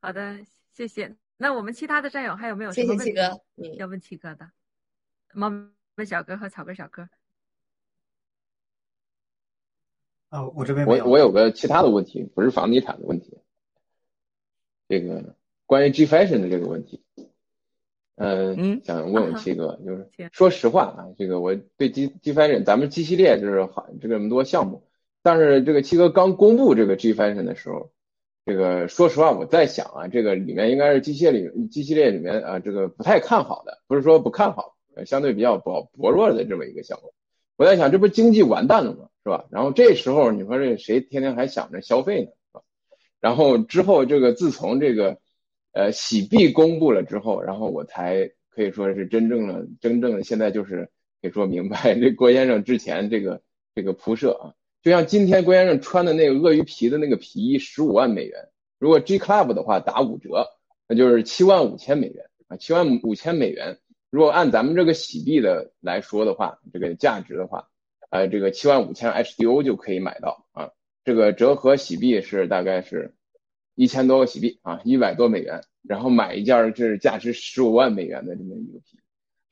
好的，谢谢。那我们其他的战友还有没有什么问题要问七哥的？猫问小哥和草根小哥。啊，我这边我我有个其他的问题，不是房地产的问题。这个关于 G Fashion 的这个问题，呃，嗯，想问问七哥，就是说实话啊，这个我对 G G Fashion，咱们 G 系列就是好这个这么多项目，但是这个七哥刚公布这个 G Fashion 的时候，这个说实话我在想啊，这个里面应该是机械里 G 系列里面啊这个不太看好的，不是说不看好，相对比较薄薄弱的这么一个项目。我在想，这不经济完蛋了吗？是吧？然后这时候你说这谁天天还想着消费呢？是吧？然后之后这个自从这个呃洗币公布了之后，然后我才可以说是真正的真正的现在就是可以说明白这郭先生之前这个这个铺设啊，就像今天郭先生穿的那个鳄鱼皮的那个皮衣十五万美元，如果 G Club 的话打五折，那就是七万五千美元啊，七万五千美元。如果按咱们这个洗币的来说的话，这个价值的话，呃，这个七万五千 HDO 就可以买到啊。这个折合洗币是大概是一千多个洗币啊，一百多美元。然后买一件是价值十五万美元的这么一个皮，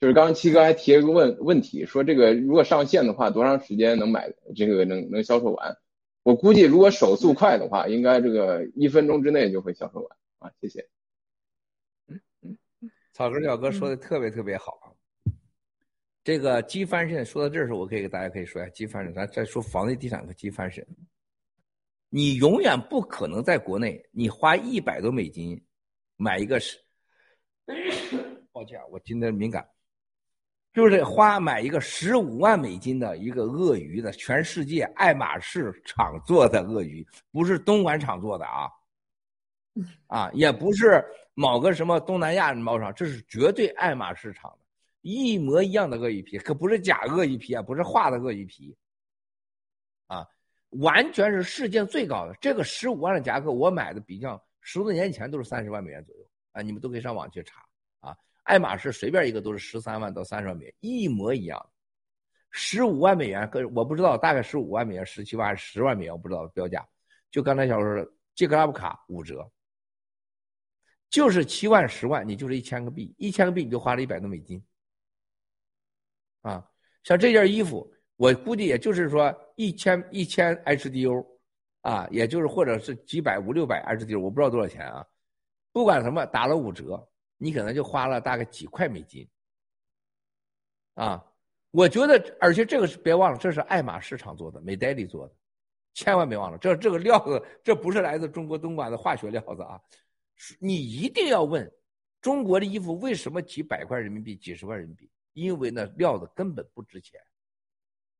就是刚刚七哥还提了个问问题，说这个如果上线的话，多长时间能买这个能能销售完？我估计如果手速快的话，应该这个一分钟之内就会销售完啊。谢谢。草根小哥说的特别特别好，这个机翻身说到这儿时候，我可以给大家可以说一下机翻身。咱再说房地产和机翻身，你永远不可能在国内，你花一百多美金买一个是，抱歉，我今天敏感，就是花买一个十五万美金的一个鳄鱼的，全世界爱马仕厂做的鳄鱼，不是东莞厂做的啊，啊，也不是。某个什么东南亚猫厂，这是绝对爱马仕厂的，一模一样的鳄鱼皮，可不是假鳄鱼皮啊，不是画的鳄鱼皮，啊，完全是世界最高的。这个十五万的夹克，我买的比较十多年前都是三十万美元左右啊，你们都可以上网去查啊。爱马仕随便一个都是十三万到三十万美元，一模一样。十五万美元，跟我不知道，大概十五万美元、十七万、十万美元，我不知道标价。就刚才小说的，杰克拉布卡五折。就是七万十万，你就是一千个币，一千个币你就花了一百多美金，啊，像这件衣服，我估计也就是说一千一千 HDO，啊，也就是或者是几百五六百 HDO，我不知道多少钱啊，不管什么打了五折，你可能就花了大概几块美金，啊，我觉得，而且这个是别忘了，这是爱马仕厂做的，美黛丽做的，千万别忘了，这这个料子，这不是来自中国东莞的化学料子啊。你一定要问，中国的衣服为什么几百块人民币、几十万人民币？因为那料子根本不值钱，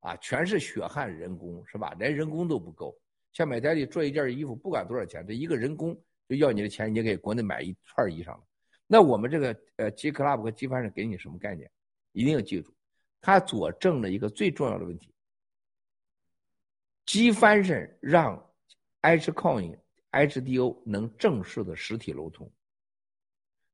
啊，全是血汗人工，是吧？连人工都不够。像美黛丽做一件衣服，不管多少钱，这一个人工就要你的钱，你给国内买一串衣裳了。那我们这个呃，G Club 和 G Fashion 给你什么概念？一定要记住，它佐证了一个最重要的问题：G Fashion 让 H Coin。HDO 能正式的实体流通，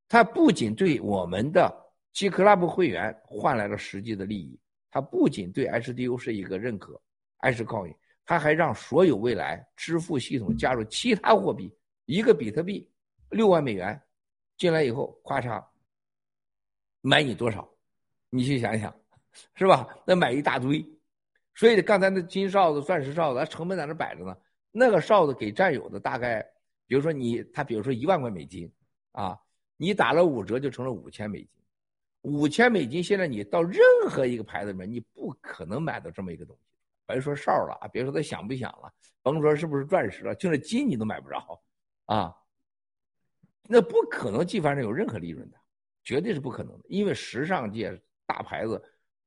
它不仅对我们的 G Club 会员换来了实际的利益，它不仅对 HDO 是一个认可，H Coin，它还让所有未来支付系统加入其他货币，一个比特币六万美元进来以后，咔嚓买你多少？你去想想，是吧？那买一大堆，所以刚才那金哨子、钻石哨子，它成本在那摆着呢。那个哨子给战友的大概，比如说你他比如说一万块美金，啊，你打了五折就成了五千美金，五千美金现在你到任何一个牌子里面，你不可能买到这么一个东西，别说哨了啊，别说它响不响了，甭说是不是钻石了，就是金你都买不着，啊，那不可能计翻上有任何利润的，绝对是不可能的，因为时尚界大牌子。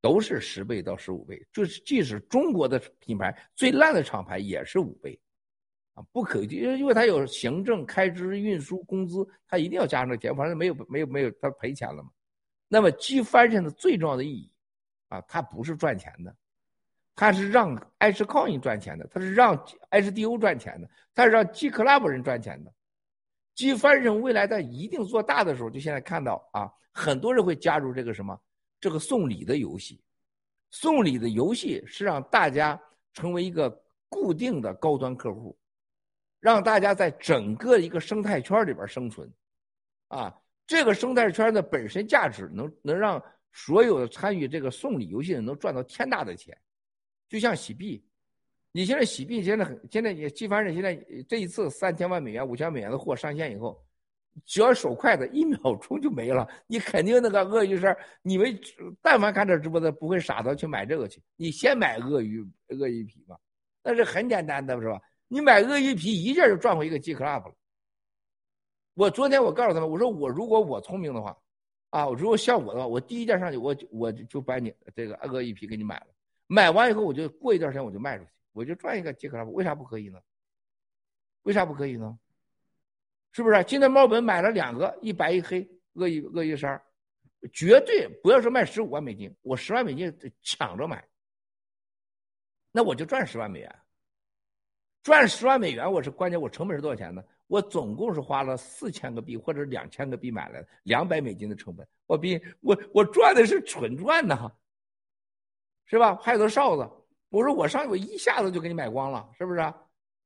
都是十倍到十五倍，就是即使中国的品牌最烂的厂牌也是五倍。啊，不可，因为因为它有行政开支、运输、工资，它一定要加上钱，反正没有没有没有，它赔钱了嘛。那么 G Fashion 的最重要的意义，啊，它不是赚钱的，它是让 H Coin 赚钱的，它是让 HDO 赚钱的，它是让 G Club 人赚钱的。G Fashion 未来在一定做大的时候，就现在看到啊，很多人会加入这个什么这个送礼的游戏，送礼的游戏是让大家成为一个固定的高端客户。让大家在整个一个生态圈里边生存，啊，这个生态圈的本身价值能能让所有的参与这个送礼游戏的人能赚到天大的钱，就像洗币，你现在洗币现在很现在也基本上现在这一次三千万美元五千美元的货上线以后，只要手快的，一秒钟就没了。你肯定那个鳄鱼是，你们但凡看这直播的，不会傻到去买这个去。你先买鳄鱼鳄鱼皮吧，那是很简单的，是吧？你买鳄鱼皮一件就赚回一个 G Club 了。我昨天我告诉他们，我说我如果我聪明的话，啊，如果像我的话，我第一件上去，我我就把你这个鳄鱼皮给你买了。买完以后，我就过一段时间我就卖出去，我就赚一个杰克拉夫。为啥不可以呢？为啥不可以呢？是不是？今天猫本买了两个，一白一黑，鳄鱼鳄鱼衫，绝对不要说卖十五万美金，我十万美金抢着买，那我就赚十万美元。赚十万美元，我是关键，我成本是多少钱呢？我总共是花了四千个币或者两千个币买来的，两百美金的成本，我比我我赚的是纯赚呐，是吧？还有个哨子，我说我上去我一下子就给你买光了，是不是？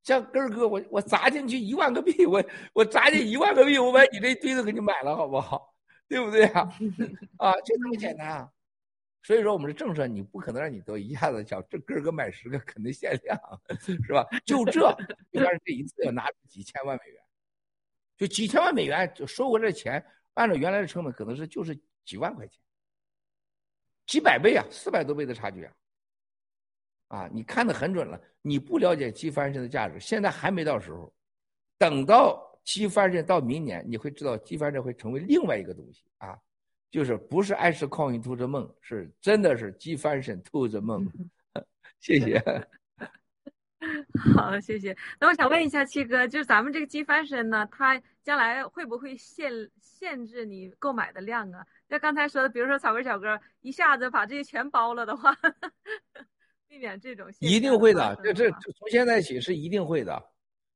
像根儿哥，我我砸进去一万个币，我我砸进一万个币，我把你这一堆都给你买了，好不好？对不对啊？啊，就这么简单啊！所以说，我们的政策你不可能让你都一下子叫这哥买十个，肯定限量，是吧？就这，但是这一次要拿出几千万美元，就几千万美元就收回来的钱，按照原来的成本，可能是就是几万块钱，几百倍啊，四百多倍的差距啊！啊，你看的很准了。你不了解鸡翻身的价值，现在还没到时候。等到鸡翻身到明年，你会知道鸡翻身会成为另外一个东西啊，就是不是爱吃抗孕兔着梦，是真的是鸡翻身兔子梦。谢谢。好，谢谢。那我想问一下七哥，就是咱们这个鸡翻身呢，它将来会不会限限制你购买的量啊？像刚才说的，比如说草根小哥一下子把这些全包了的话。避免这种一定会的，这这从现在起是一定会的。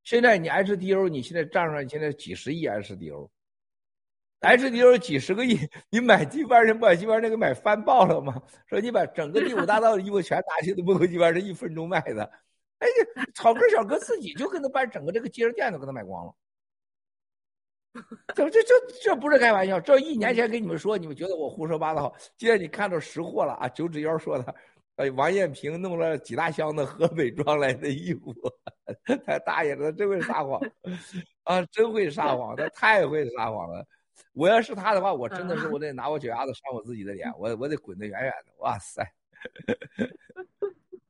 现在你 HDO，你现在账上现在几十亿 HDO，HDO 几十个亿，你买鸡巴人不把鸡巴人给买翻爆了吗？说你把整个第五大道的衣服全拿去都不够鸡巴人一分钟卖的。哎呀，草根小哥自己就跟他把整个这个街店都给他买光了。这这这这不是开玩笑，这一年前跟你们说，你们觉得我胡说八道。既然你看到实货了啊！九指妖说的。哎，王艳平弄了几大箱子河北装来的衣服，他大爷的真会撒谎 啊！真会撒谎，他太会撒谎了。我要是他的话，我真的是我得拿我脚丫子扇我自己的脸，我我得滚得远远的。哇塞！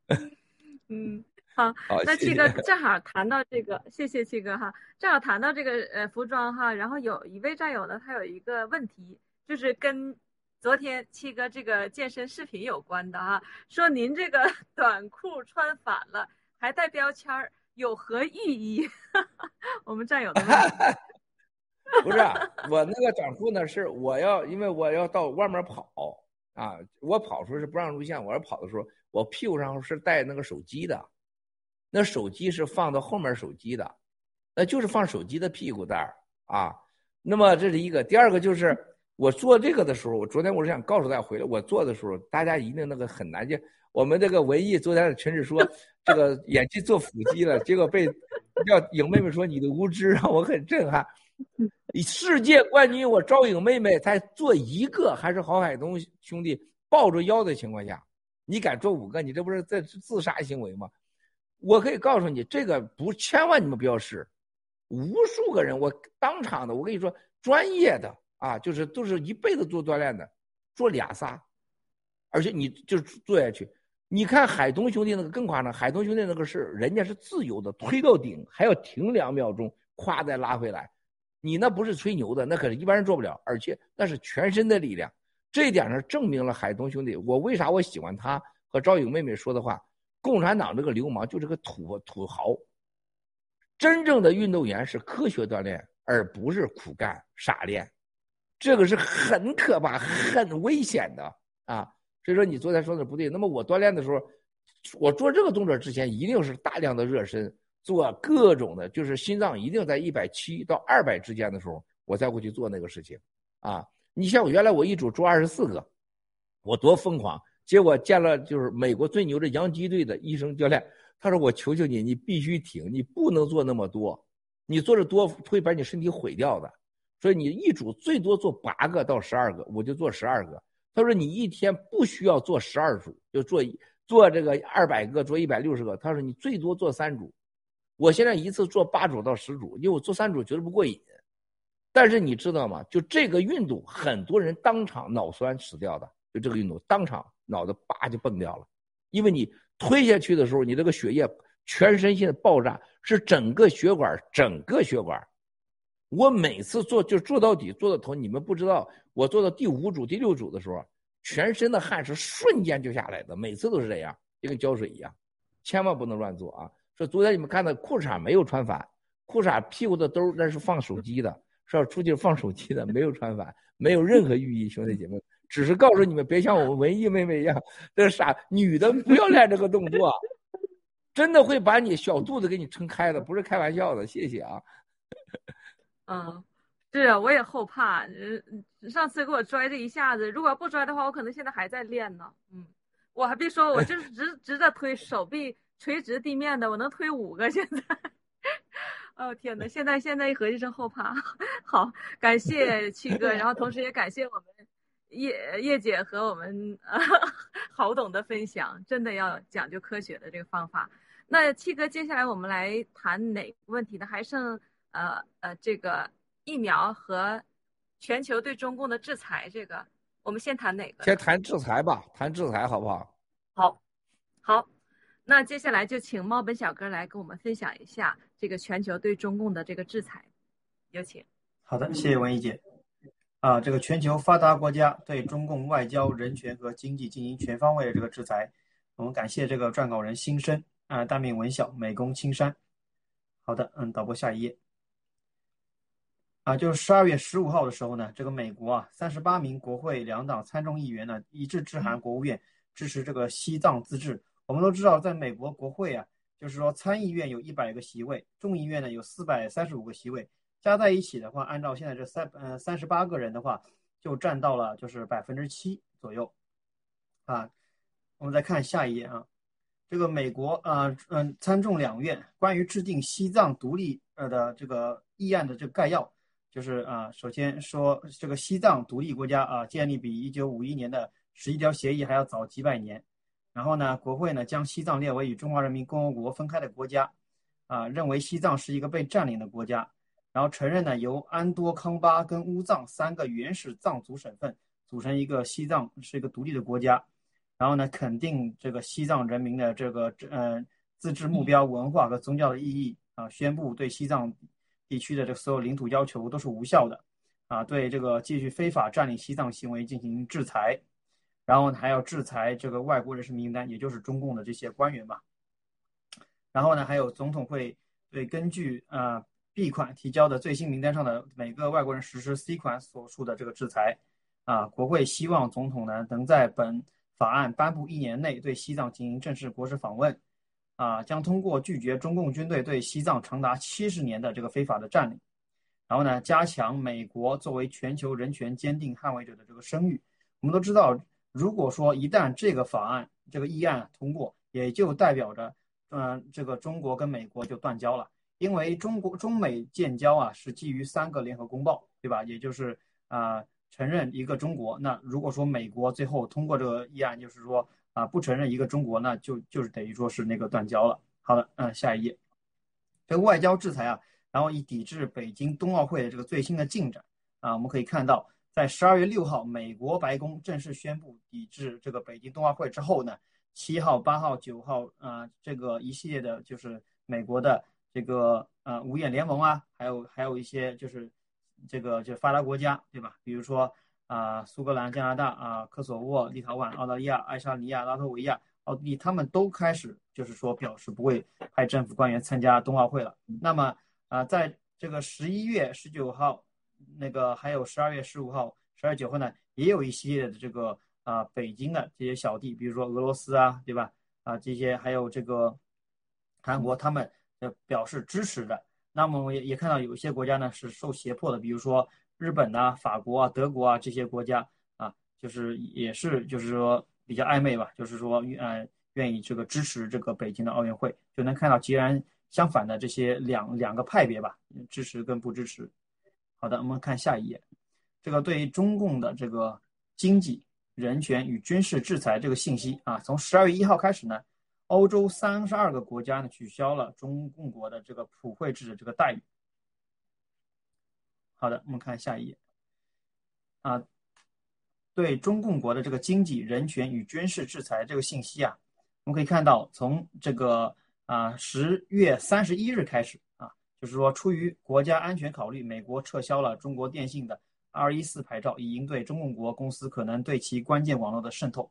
嗯，好，那七哥正好谈到这个，谢谢七哥哈。正好谈到这个呃服装哈，然后有一位战友呢，他有一个问题，就是跟。昨天七哥这个健身视频有关的哈，说您这个短裤穿反了，还带标签儿，有何寓意？我们战友的不是我那个短裤呢，是我要因为我要到外面跑啊，我跑时候是不让录像，我要跑的时候，我屁股上是带那个手机的，那手机是放到后面手机的，那就是放手机的屁股袋儿啊。那么这是一个，第二个就是。我做这个的时候，我昨天我是想告诉大家，回来我做的时候，大家一定那个很难见。我们这个文艺昨天的群里说，这个 演技做腹肌了，结果被要影妹妹说你的无知让我很震撼。世界冠军我招影妹妹才做一个，还是郝海东兄弟抱着腰的情况下，你敢做五个？你这不是在自杀行为吗？我可以告诉你，这个不千万你们不要试。无数个人，我当场的，我跟你说，专业的。啊，就是都是一辈子做锻炼的，做俩仨，而且你就是做下去。你看海东兄弟那个更夸张，海东兄弟那个是人家是自由的，推到顶还要停两秒钟，夸再拉回来。你那不是吹牛的，那可是一般人做不了，而且那是全身的力量。这一点上证明了海东兄弟。我为啥我喜欢他和赵颖妹妹说的话？共产党这个流氓就是个土土豪。真正的运动员是科学锻炼，而不是苦干傻练。这个是很可怕、很危险的啊！所以说你昨天说的不对。那么我锻炼的时候，我做这个动作之前一定是大量的热身，做各种的，就是心脏一定在一百七到二百之间的时候，我再过去做那个事情啊！你像我原来我一组做二十四个，我多疯狂！结果见了就是美国最牛的洋基队的医生教练，他说：“我求求你，你必须停，你不能做那么多，你做的多会把你身体毁掉的。”所以你一组最多做八个到十二个，我就做十二个。他说你一天不需要做十二组，就做做这个二百个，做一百六十个。他说你最多做三组，我现在一次做八组到十组，因为我做三组觉得不过瘾。但是你知道吗？就这个运动，很多人当场脑栓死掉的，就这个运动当场脑子叭就蹦掉了，因为你推下去的时候，你这个血液全身性的爆炸，是整个血管整个血管。我每次做就做到底做到头，你们不知道，我做到第五组第六组的时候，全身的汗是瞬间就下来的，每次都是这样，就跟浇水一样，千万不能乱做啊！说昨天你们看到裤衩没有穿反，裤衩屁股的兜那是放手机的，是要出去放手机的，没有穿反，没有任何寓意，兄弟姐妹，只是告诉你们别像我们文艺妹妹一样，这傻女的不要练这个动作，真的会把你小肚子给你撑开的，不是开玩笑的，谢谢啊。嗯，是啊，我也后怕。嗯，上次给我拽这一下子，如果要不拽的话，我可能现在还在练呢。嗯，我还别说，我就是直直着推，手臂垂直地面的，我能推五个。现在，哦天哪！现在现在一合计真后怕。好，感谢七哥，然后同时也感谢我们叶叶姐和我们 郝董的分享，真的要讲究科学的这个方法。那七哥，接下来我们来谈哪个问题呢？还剩。呃呃，这个疫苗和全球对中共的制裁，这个我们先谈哪个？先谈制裁吧，谈制裁好不好？好，好，那接下来就请猫本小哥来跟我们分享一下这个全球对中共的这个制裁，有请。好的，谢谢文怡姐。啊，这个全球发达国家对中共外交、人权和经济进行全方位的这个制裁，我们感谢这个撰稿人新生啊，大名文晓，美工青山。好的，嗯，导播下一页。啊，就是十二月十五号的时候呢，这个美国啊，三十八名国会两党参众议员呢一致致函国务院，支持这个西藏自治。我们都知道，在美国国会啊，就是说参议院有一百个席位，众议院呢有四百三十五个席位，加在一起的话，按照现在这三呃三十八个人的话，就占到了就是百分之七左右。啊，我们再看下一页啊，这个美国啊嗯参众两院关于制定西藏独立呃的这个议案的这个概要。就是啊，首先说这个西藏独立国家啊，建立比一九五一年的十一条协议还要早几百年。然后呢，国会呢将西藏列为与中华人民共和国分开的国家，啊，认为西藏是一个被占领的国家。然后承认呢，由安多康巴跟乌藏三个原始藏族省份组成一个西藏是一个独立的国家。然后呢，肯定这个西藏人民的这个呃自治目标、文化和宗教的意义啊，宣布对西藏。地区的这所有领土要求都是无效的，啊，对这个继续非法占领西藏行为进行制裁，然后还要制裁这个外国人士名单，也就是中共的这些官员吧。然后呢，还有总统会对根据啊 B 款提交的最新名单上的每个外国人实施 C 款所述的这个制裁。啊，国会希望总统呢能在本法案颁布一年内对西藏进行正式国事访问。啊，将通过拒绝中共军队对西藏长达七十年的这个非法的占领，然后呢，加强美国作为全球人权坚定捍卫者的这个声誉。我们都知道，如果说一旦这个法案这个议案通过，也就代表着，嗯，这个中国跟美国就断交了，因为中国中美建交啊是基于三个联合公报，对吧？也就是啊，承认一个中国。那如果说美国最后通过这个议案，就是说。啊，不承认一个中国，那就就是等于说是那个断交了。好的，嗯，下一页，这个外交制裁啊，然后以抵制北京冬奥会的这个最新的进展啊，我们可以看到，在十二月六号，美国白宫正式宣布抵制这个北京冬奥会之后呢，七号、八号、九号啊，这个一系列的就是美国的这个呃五眼联盟啊，还有还有一些就是这个就是发达国家，对吧？比如说。啊，苏格兰、加拿大啊，科索沃、立陶宛、澳大利亚、爱沙尼亚、拉脱维亚、奥地利，他们都开始就是说表示不会派政府官员参加冬奥会了。那么啊，在这个十一月十九号，那个还有十二月十五号、十二九号呢，也有一系列的这个啊，北京的这些小弟，比如说俄罗斯啊，对吧？啊，这些还有这个韩国，他们呃表示支持的。那么我也也看到有一些国家呢是受胁迫的，比如说。日本呐、法国啊、德国啊这些国家啊，就是也是就是说比较暧昧吧，就是说愿愿意这个支持这个北京的奥运会，就能看到截然相反的这些两两个派别吧，支持跟不支持。好的，我们看下一页，这个对于中共的这个经济、人权与军事制裁这个信息啊，从十二月一号开始呢，欧洲三十二个国家呢取消了中共国的这个普惠制的这个待遇。好的，我们看下一页。啊，对中共国的这个经济、人权与军事制裁这个信息啊，我们可以看到，从这个啊十月三十一日开始，就是说出于国家安全考虑，美国撤销了中国电信的二一四牌照，以应对中共国公司可能对其关键网络的渗透。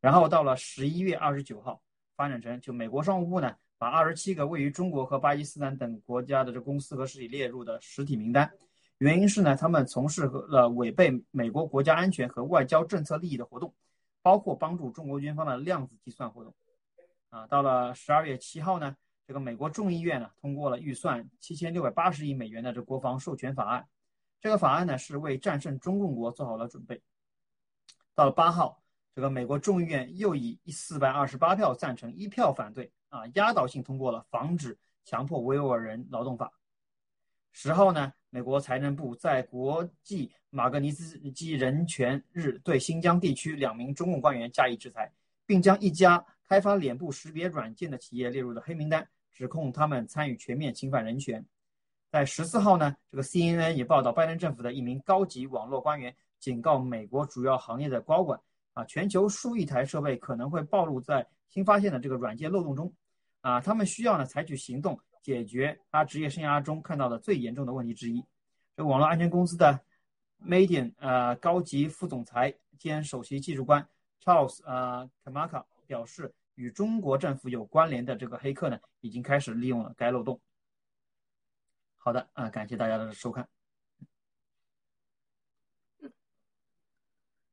然后到了十一月二十九号，发展成就美国商务部呢，把二十七个位于中国和巴基斯坦等国家的这公司和实体列入的实体名单。原因是呢，他们从事了违背美国国家安全和外交政策利益的活动，包括帮助中国军方的量子计算活动。啊，到了十二月七号呢，这个美国众议院呢通过了预算七千六百八十亿美元的这国防授权法案。这个法案呢是为战胜中共国做好了准备。到了八号，这个美国众议院又以四百二十八票赞成，一票反对，啊，压倒性通过了防止强迫维吾尔人劳动法。十号呢？美国财政部在国际马格尼斯基人权日对新疆地区两名中共官员加以制裁，并将一家开发脸部识别软件的企业列入了黑名单，指控他们参与全面侵犯人权。在十四号呢，这个 CNN 也报道，拜登政府的一名高级网络官员警告美国主要行业的高管，啊，全球数亿台设备可能会暴露在新发现的这个软件漏洞中，啊，他们需要呢采取行动。解决他职业生涯中看到的最严重的问题之一。这网络安全公司的 Median 呃高级副总裁兼首席技术官 Charles 呃 Kamaka 表示，与中国政府有关联的这个黑客呢，已经开始利用了该漏洞。好的啊，感谢大家的收看。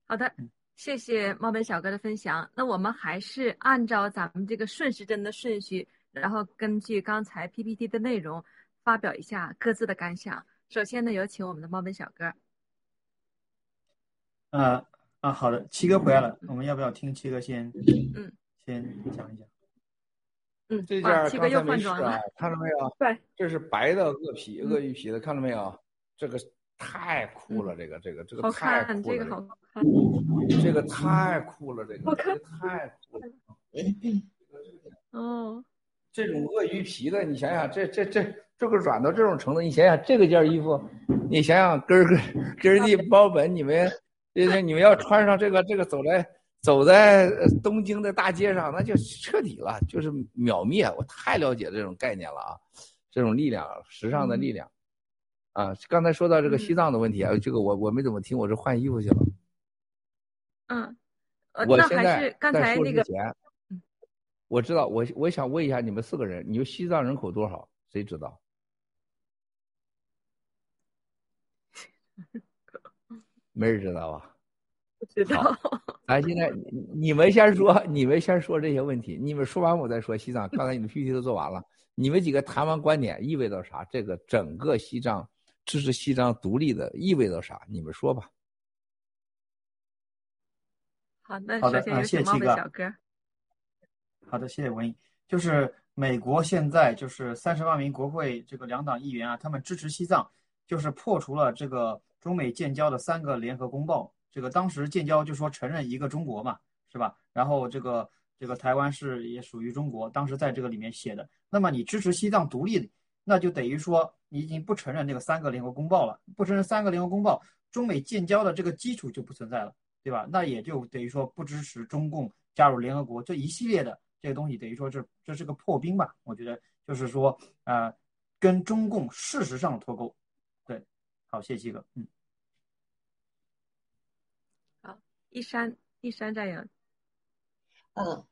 好的，谢谢猫本小哥的分享。那我们还是按照咱们这个顺时针的顺序。然后根据刚才 PPT 的内容，发表一下各自的感想。首先呢，有请我们的猫本小哥。啊啊，好的，七哥回来了，我们要不要听七哥先？嗯，先讲一讲。嗯，这件七哥又换装了，看到没有？对，这是白的鳄皮、鳄鱼皮的，看到没有？这个太酷了，这个这个这个太酷了，这个好看，这个太酷了，这个这个太酷了。哦。这种鳄鱼皮的，你想想，这这这这个软到这种程度，你想想这个件衣服，你想想根儿根根儿地包本，你们，你们要穿上这个这个走在走在东京的大街上，那就彻底了，就是秒灭。我太了解这种概念了啊，这种力量，时尚的力量，啊，刚才说到这个西藏的问题啊，这个我我没怎么听，我是换衣服去了。嗯，我现在刚才那个。我知道，我我想问一下你们四个人，你说西藏人口多少？谁知道？没人知道吧？不知道。咱 现在你们先说，你们先说这些问题。你们说完我再说西藏。刚才你们 PPT 都做完了，你们几个谈完观点意味着啥？这个整个西藏支持西藏独立的意味着啥？你们说吧。好，那首先有请猫的小哥。好的，谢谢文艺。就是美国现在就是三十万名国会这个两党议员啊，他们支持西藏，就是破除了这个中美建交的三个联合公报。这个当时建交就说承认一个中国嘛，是吧？然后这个这个台湾是也属于中国，当时在这个里面写的。那么你支持西藏独立，那就等于说你已经不承认那个三个联合公报了，不承认三个联合公报，中美建交的这个基础就不存在了，对吧？那也就等于说不支持中共加入联合国这一系列的。这个东西等于说这这是个破冰吧？我觉得就是说，呃，跟中共事实上脱钩。对，好，谢谢七哥。嗯，好，一山一山战友。嗯。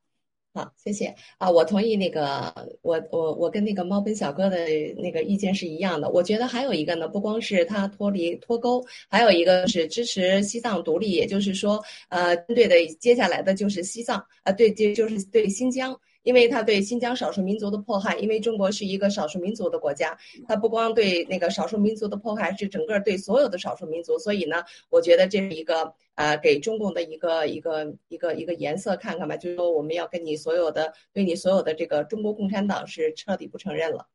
好，谢谢啊！我同意那个，我我我跟那个猫奔小哥的那个意见是一样的。我觉得还有一个呢，不光是他脱离脱钩，还有一个是支持西藏独立，也就是说，呃，针对的接下来的就是西藏啊，对，就就是对新疆。因为他对新疆少数民族的迫害，因为中国是一个少数民族的国家，他不光对那个少数民族的迫害，是整个对所有的少数民族。所以呢，我觉得这是一个呃给中共的一个一个一个一个颜色看看吧，就是说我们要跟你所有的对你所有的这个中国共产党是彻底不承认了。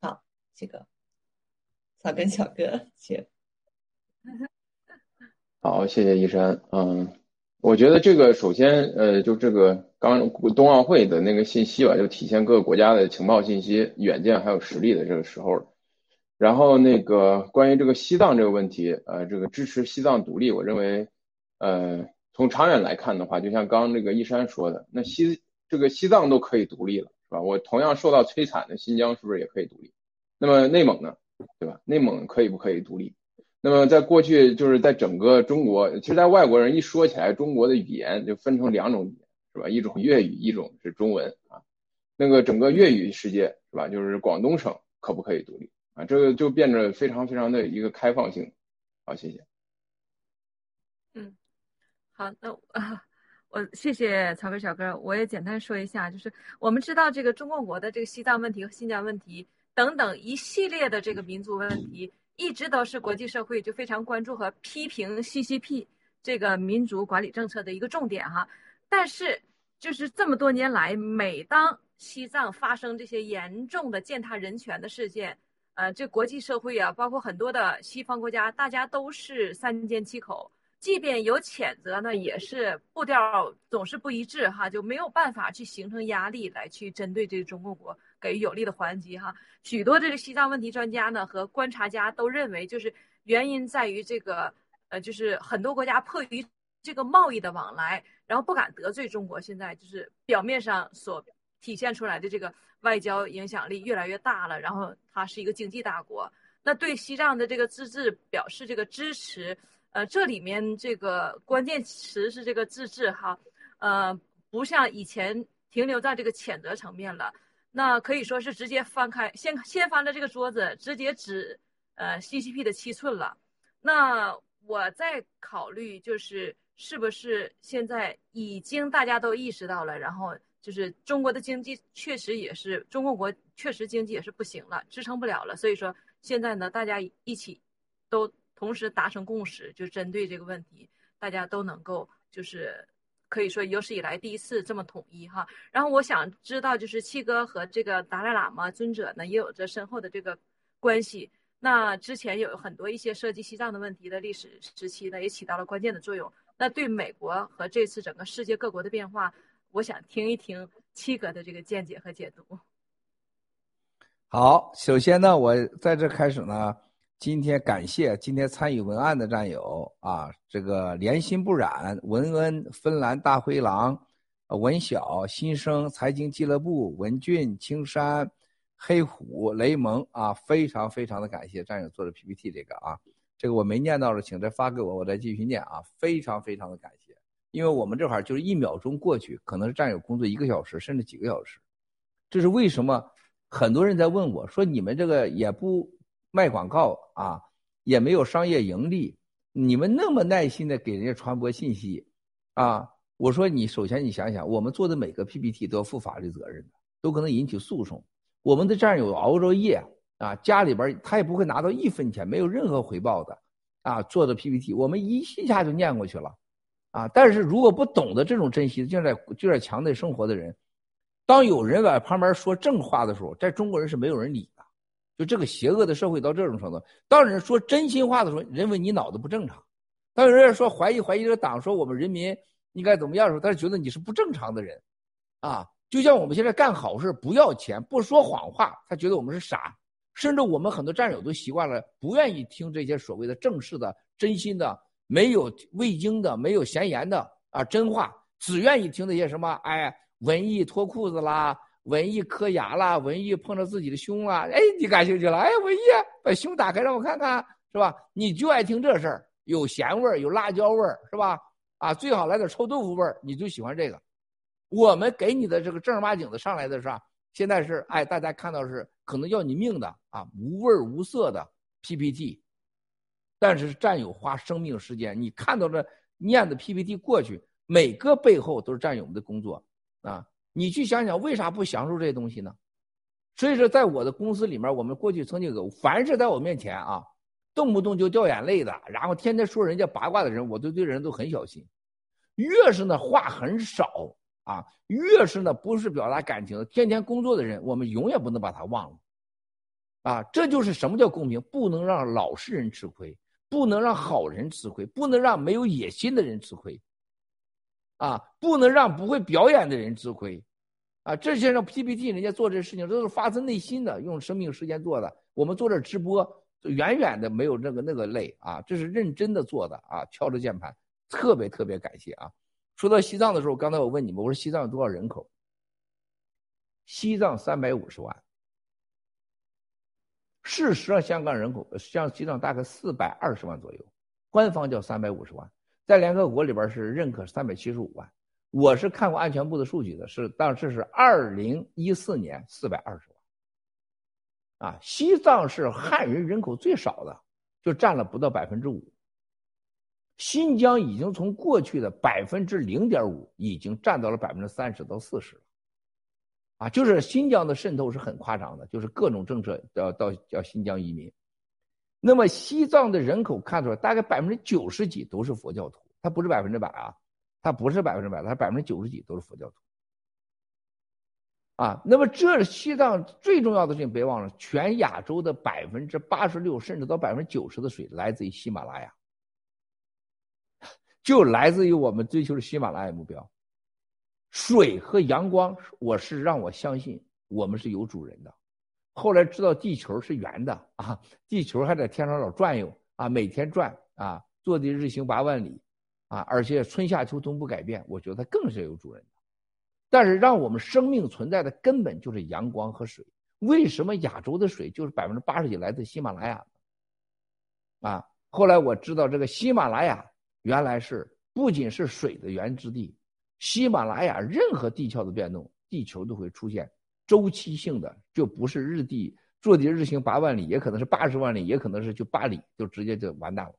好，这个草根小哥，请。好，谢谢一山，嗯。我觉得这个首先，呃，就这个刚冬奥会的那个信息吧，就体现各个国家的情报信息、远见还有实力的这个时候。然后那个关于这个西藏这个问题，呃，这个支持西藏独立，我认为，呃，从长远来看的话，就像刚刚这个一山说的，那西这个西藏都可以独立了，是吧？我同样受到摧残的新疆是不是也可以独立？那么内蒙呢，对吧？内蒙可以不可以独立？那么在过去，就是在整个中国，其实，在外国人一说起来，中国的语言就分成两种语言，是吧？一种粤语，一种是中文啊。那个整个粤语世界，是吧？就是广东省可不可以独立？啊，这个就变得非常非常的一个开放性，好，谢谢。嗯，好，那啊，我谢谢曹飞小哥，我也简单说一下，就是我们知道这个中共国的这个西藏问题和新疆问题等等一系列的这个民族问题，一直都是国际社会就非常关注和批评 CCP 这个民族管理政策的一个重点哈。但是就是这么多年来，每当西藏发生这些严重的践踏人权的事件，呃，这国际社会啊，包括很多的西方国家，大家都是三缄其口。即便有谴责呢，也是步调总是不一致哈，就没有办法去形成压力来去针对这个中共国给予有力的还击哈。许多这个西藏问题专家呢和观察家都认为，就是原因在于这个呃，就是很多国家迫于这个贸易的往来，然后不敢得罪中国，现在就是表面上所体现出来的这个。外交影响力越来越大了，然后它是一个经济大国，那对西藏的这个自治表示这个支持，呃，这里面这个关键词是这个自治哈，呃，不像以前停留在这个谴责层面了，那可以说是直接翻开，先先翻了这个桌子，直接指呃 CCP 的七寸了。那我在考虑就是是不是现在已经大家都意识到了，然后。就是中国的经济确实也是，中国国确实经济也是不行了，支撑不了了。所以说现在呢，大家一起都同时达成共识，就针对这个问题，大家都能够就是可以说有史以来第一次这么统一哈。然后我想知道，就是七哥和这个达赖喇嘛尊者呢，也有着深厚的这个关系。那之前有很多一些涉及西藏的问题的历史时期呢，也起到了关键的作用。那对美国和这次整个世界各国的变化。我想听一听七哥的这个见解和解读。好，首先呢，我在这开始呢，今天感谢今天参与文案的战友啊，这个莲心不染、文恩、芬兰大灰狼、文晓、新生财经俱乐部、文俊、青山、黑虎、雷蒙啊，非常非常的感谢战友做的 PPT 这个啊，这个我没念到的，请再发给我，我再继续念啊，非常非常的感谢。因为我们这会儿就是一秒钟过去，可能是战友工作一个小时甚至几个小时，这是为什么？很多人在问我说：“你们这个也不卖广告啊，也没有商业盈利，你们那么耐心的给人家传播信息啊？”我说：“你首先你想想，我们做的每个 PPT 都要负法律责任的，都可能引起诉讼。我们的战友熬着夜啊，家里边他也不会拿到一分钱，没有任何回报的啊，做的 PPT，我们一一下就念过去了。”啊！但是如果不懂得这种珍惜，就在就在墙内生活的人，当有人在旁边说正话的时候，在中国人是没有人理。就这个邪恶的社会到这种程度，当人说真心话的时候，认为你脑子不正常；当有人说怀疑怀疑这个党，说我们人民应该怎么样的时候，他是觉得你是不正常的人。啊，就像我们现在干好事不要钱不说谎话，他觉得我们是傻。甚至我们很多战友都习惯了，不愿意听这些所谓的正式的、真心的。没有未经的，没有闲言的啊，真话，只愿意听那些什么，哎，文艺脱裤子啦，文艺磕牙啦，文艺碰着自己的胸啦，哎，你感兴趣了，哎，文艺把胸打开让我看看，是吧？你就爱听这事儿，有咸味儿，有辣椒味儿，是吧？啊，最好来点臭豆腐味儿，你就喜欢这个。我们给你的这个正儿八经的上来的是吧？现在是哎，大家看到是可能要你命的啊，无味无色的 PPT。但是战友花生命时间，你看到这念的 PPT 过去，每个背后都是战友们的工作啊！你去想想，为啥不享受这些东西呢？所以说，在我的公司里面，我们过去曾经有，凡是在我面前啊，动不动就掉眼泪的，然后天天说人家八卦的人，我都对人都很小心。越是呢话很少啊，越是呢不是表达感情，天天工作的人，我们永远不能把他忘了。啊，这就是什么叫公平，不能让老实人吃亏。不能让好人吃亏，不能让没有野心的人吃亏，啊，不能让不会表演的人吃亏，啊，这些让 PPT 人家做这事情都是发自内心的，用生命时间做的，我们做这直播，远远的没有那个那个累啊，这是认真的做的啊，敲着键盘，特别特别感谢啊。说到西藏的时候，刚才我问你们，我说西藏有多少人口？西藏三百五十万。事实上，香港人口像西藏大概四百二十万左右，官方叫三百五十万，在联合国里边是认可三百七十五万。我是看过安全部的数据的，是当时是二零一四年四百二十万。啊，西藏是汉人人口最少的，就占了不到百分之五。新疆已经从过去的百分之零点五，已经占到了百分之三十到四十了。啊，就是新疆的渗透是很夸张的，就是各种政策要到叫新疆移民。那么西藏的人口看出来，大概百分之九十几都是佛教徒，它不是百分之百啊，它不是百分之百，它是百分之九十几都是佛教徒。啊，那么这西藏最重要的事情，别忘了，全亚洲的百分之八十六甚至到百分之九十的水来自于喜马拉雅，就来自于我们追求的喜马拉雅目标。水和阳光，我是让我相信我们是有主人的。后来知道地球是圆的啊，地球还在天上老转悠啊，每天转啊，坐的日行八万里啊，而且春夏秋冬不改变，我觉得它更是有主人的。但是让我们生命存在的根本就是阳光和水。为什么亚洲的水就是百分之八十几来自喜马拉雅？啊，后来我知道这个喜马拉雅原来是不仅是水的源之地。喜马拉雅任何地壳的变动，地球都会出现周期性的，就不是日地坐地日行八万里，也可能是八十万里，也可能是就八里，就直接就完蛋了。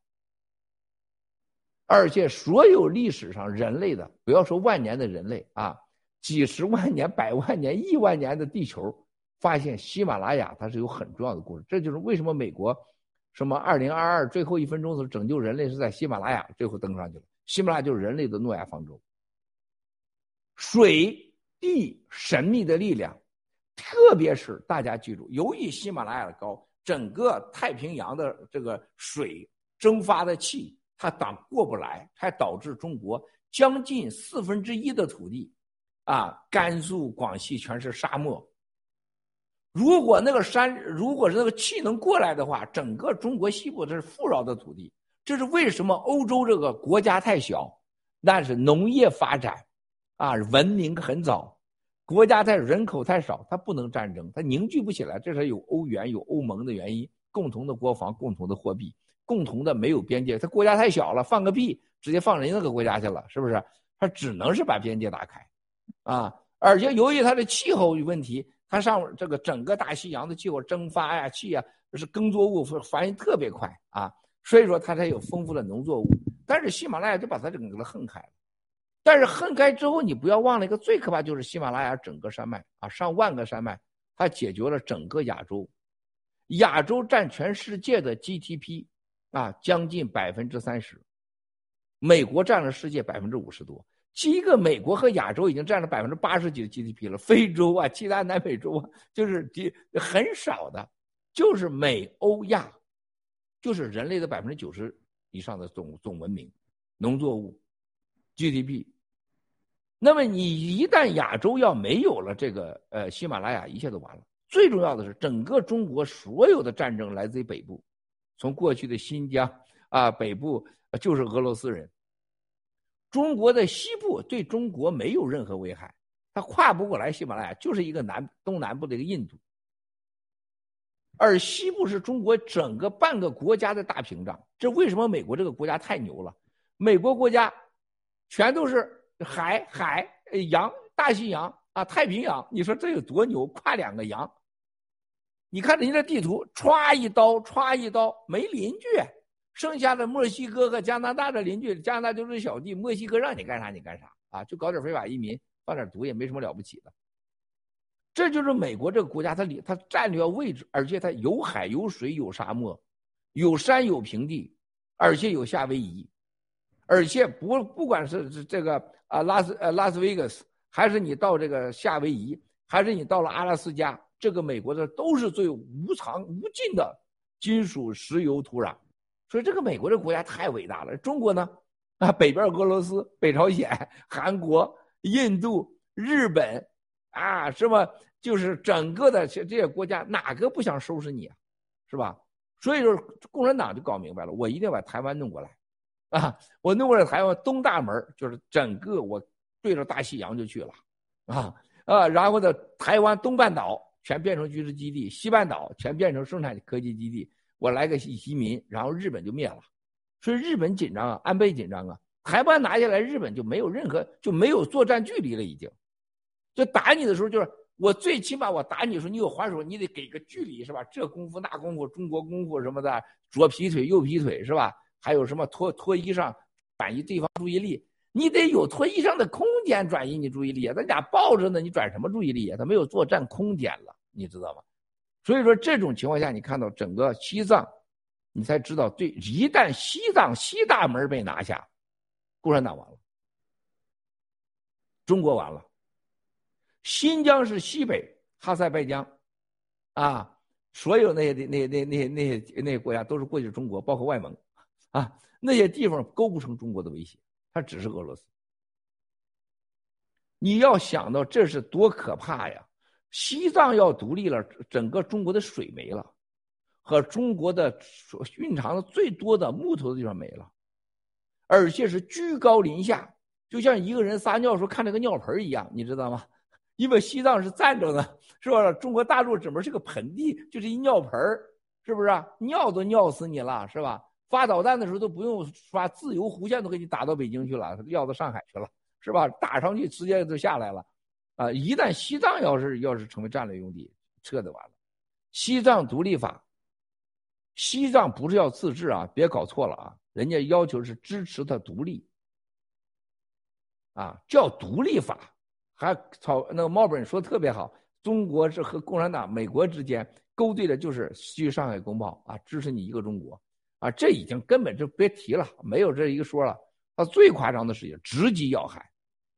而且所有历史上人类的，不要说万年的人类啊，几十万年、百万年、亿万年的地球，发现喜马拉雅它是有很重要的故事。这就是为什么美国什么二零二二最后一分钟的时候拯救人类是在喜马拉雅最后登上去了。喜马拉雅就是人类的诺亚方舟。水地神秘的力量，特别是大家记住，由于喜马拉雅的高，整个太平洋的这个水蒸发的气，它挡过不来，还导致中国将近四分之一的土地，啊，甘肃、广西全是沙漠。如果那个山，如果是那个气能过来的话，整个中国西部这是富饶的土地。这是为什么？欧洲这个国家太小，但是农业发展。啊，文明很早，国家在人口太少，它不能战争，它凝聚不起来。这是有欧元、有欧盟的原因，共同的国防、共同的货币、共同的没有边界。它国家太小了，放个屁，直接放人家那个国家去了，是不是？它只能是把边界打开，啊！而且由于它的气候问题，它上这个整个大西洋的气候蒸发呀、气啊，是耕作物繁衍特别快啊，所以说它才有丰富的农作物。但是喜马拉雅就把它整个横开了。但是恨开之后，你不要忘了一个最可怕，就是喜马拉雅整个山脉啊，上万个山脉，它解决了整个亚洲，亚洲占全世界的 GDP 啊，将近百分之三十，美国占了世界百分之五十多，一个美国和亚洲已经占了百分之八十几的 GDP 了，非洲啊，其他南美洲啊，就是很少的，就是美欧亚，就是人类的百分之九十以上的总总文明，农作物，GDP。那么你一旦亚洲要没有了这个呃喜马拉雅，一切都完了。最重要的是，整个中国所有的战争来自于北部，从过去的新疆啊北部就是俄罗斯人。中国的西部对中国没有任何危害，它跨不过来喜马拉雅，就是一个南东南部的一个印度。而西部是中国整个半个国家的大屏障。这为什么美国这个国家太牛了？美国国家全都是。海海洋大西洋啊，太平洋，你说这有多牛？跨两个洋，你看人家的地图，歘一刀，歘一刀，没邻居，剩下的墨西哥和加拿大的邻居，加拿大就是小弟，墨西哥让你干啥你干啥啊，就搞点非法移民，放点毒也没什么了不起的。这就是美国这个国家，它里它战略位置，而且它有海有水有沙漠，有山有平地，而且有夏威夷，而且不不管是这个。啊，拉斯呃拉斯维加斯，还是你到这个夏威夷，还是你到了阿拉斯加，这个美国的都是最无常无尽的金属、石油、土壤，所以这个美国这国家太伟大了。中国呢，啊，北边俄罗斯、北朝鲜、韩国、印度、日本，啊，什么就是整个的这这些国家，哪个不想收拾你啊？是吧？所以说，共产党就搞明白了，我一定要把台湾弄过来，啊，我弄过来台湾东大门就是整个我对着大西洋就去了，啊啊，然后呢，台湾东半岛全变成军事基地，西半岛全变成生产科技基地，我来个移民，然后日本就灭了，所以日本紧张啊，安倍紧张啊，台湾拿下来，日本就没有任何就没有作战距离了，已经，就打你的时候就是。我最起码我打你的时候，你有还手，你得给个距离是吧？这功夫那功夫，中国功夫什么的，左劈腿右劈腿是吧？还有什么脱脱衣裳，转移对方注意力，你得有脱衣裳的空间转移你注意力啊！咱俩抱着呢，你转什么注意力啊？他没有作战空间了，你知道吗？所以说这种情况下，你看到整个西藏，你才知道，对，一旦西藏西大门被拿下，共产党完了，中国完了。新疆是西北哈萨拜疆，啊，所有那些那那那那些那些国家都是过去的中国，包括外蒙，啊，那些地方构不成中国的威胁，它只是俄罗斯。你要想到这是多可怕呀！西藏要独立了，整个中国的水没了，和中国的所蕴藏的最多的木头的地方没了，而且是居高临下，就像一个人撒尿时候看那个尿盆一样，你知道吗？因为西藏是站着的，是吧？中国大陆整个是个盆地，就是一尿盆是不是？尿都尿死你了，是吧？发导弹的时候都不用发自由弧线，都给你打到北京去了，要到上海去了，是吧？打上去直接就下来了，啊！一旦西藏要是要是成为战略用地，撤就完了。西藏独立法，西藏不是要自治啊，别搞错了啊，人家要求是支持它独立，啊，叫独立法。还草那个毛本说特别好，中国是和共产党、美国之间勾兑的，就是《西上海公报》啊，支持你一个中国，啊，这已经根本就别提了，没有这一个说了。他最夸张的事情，直击要害，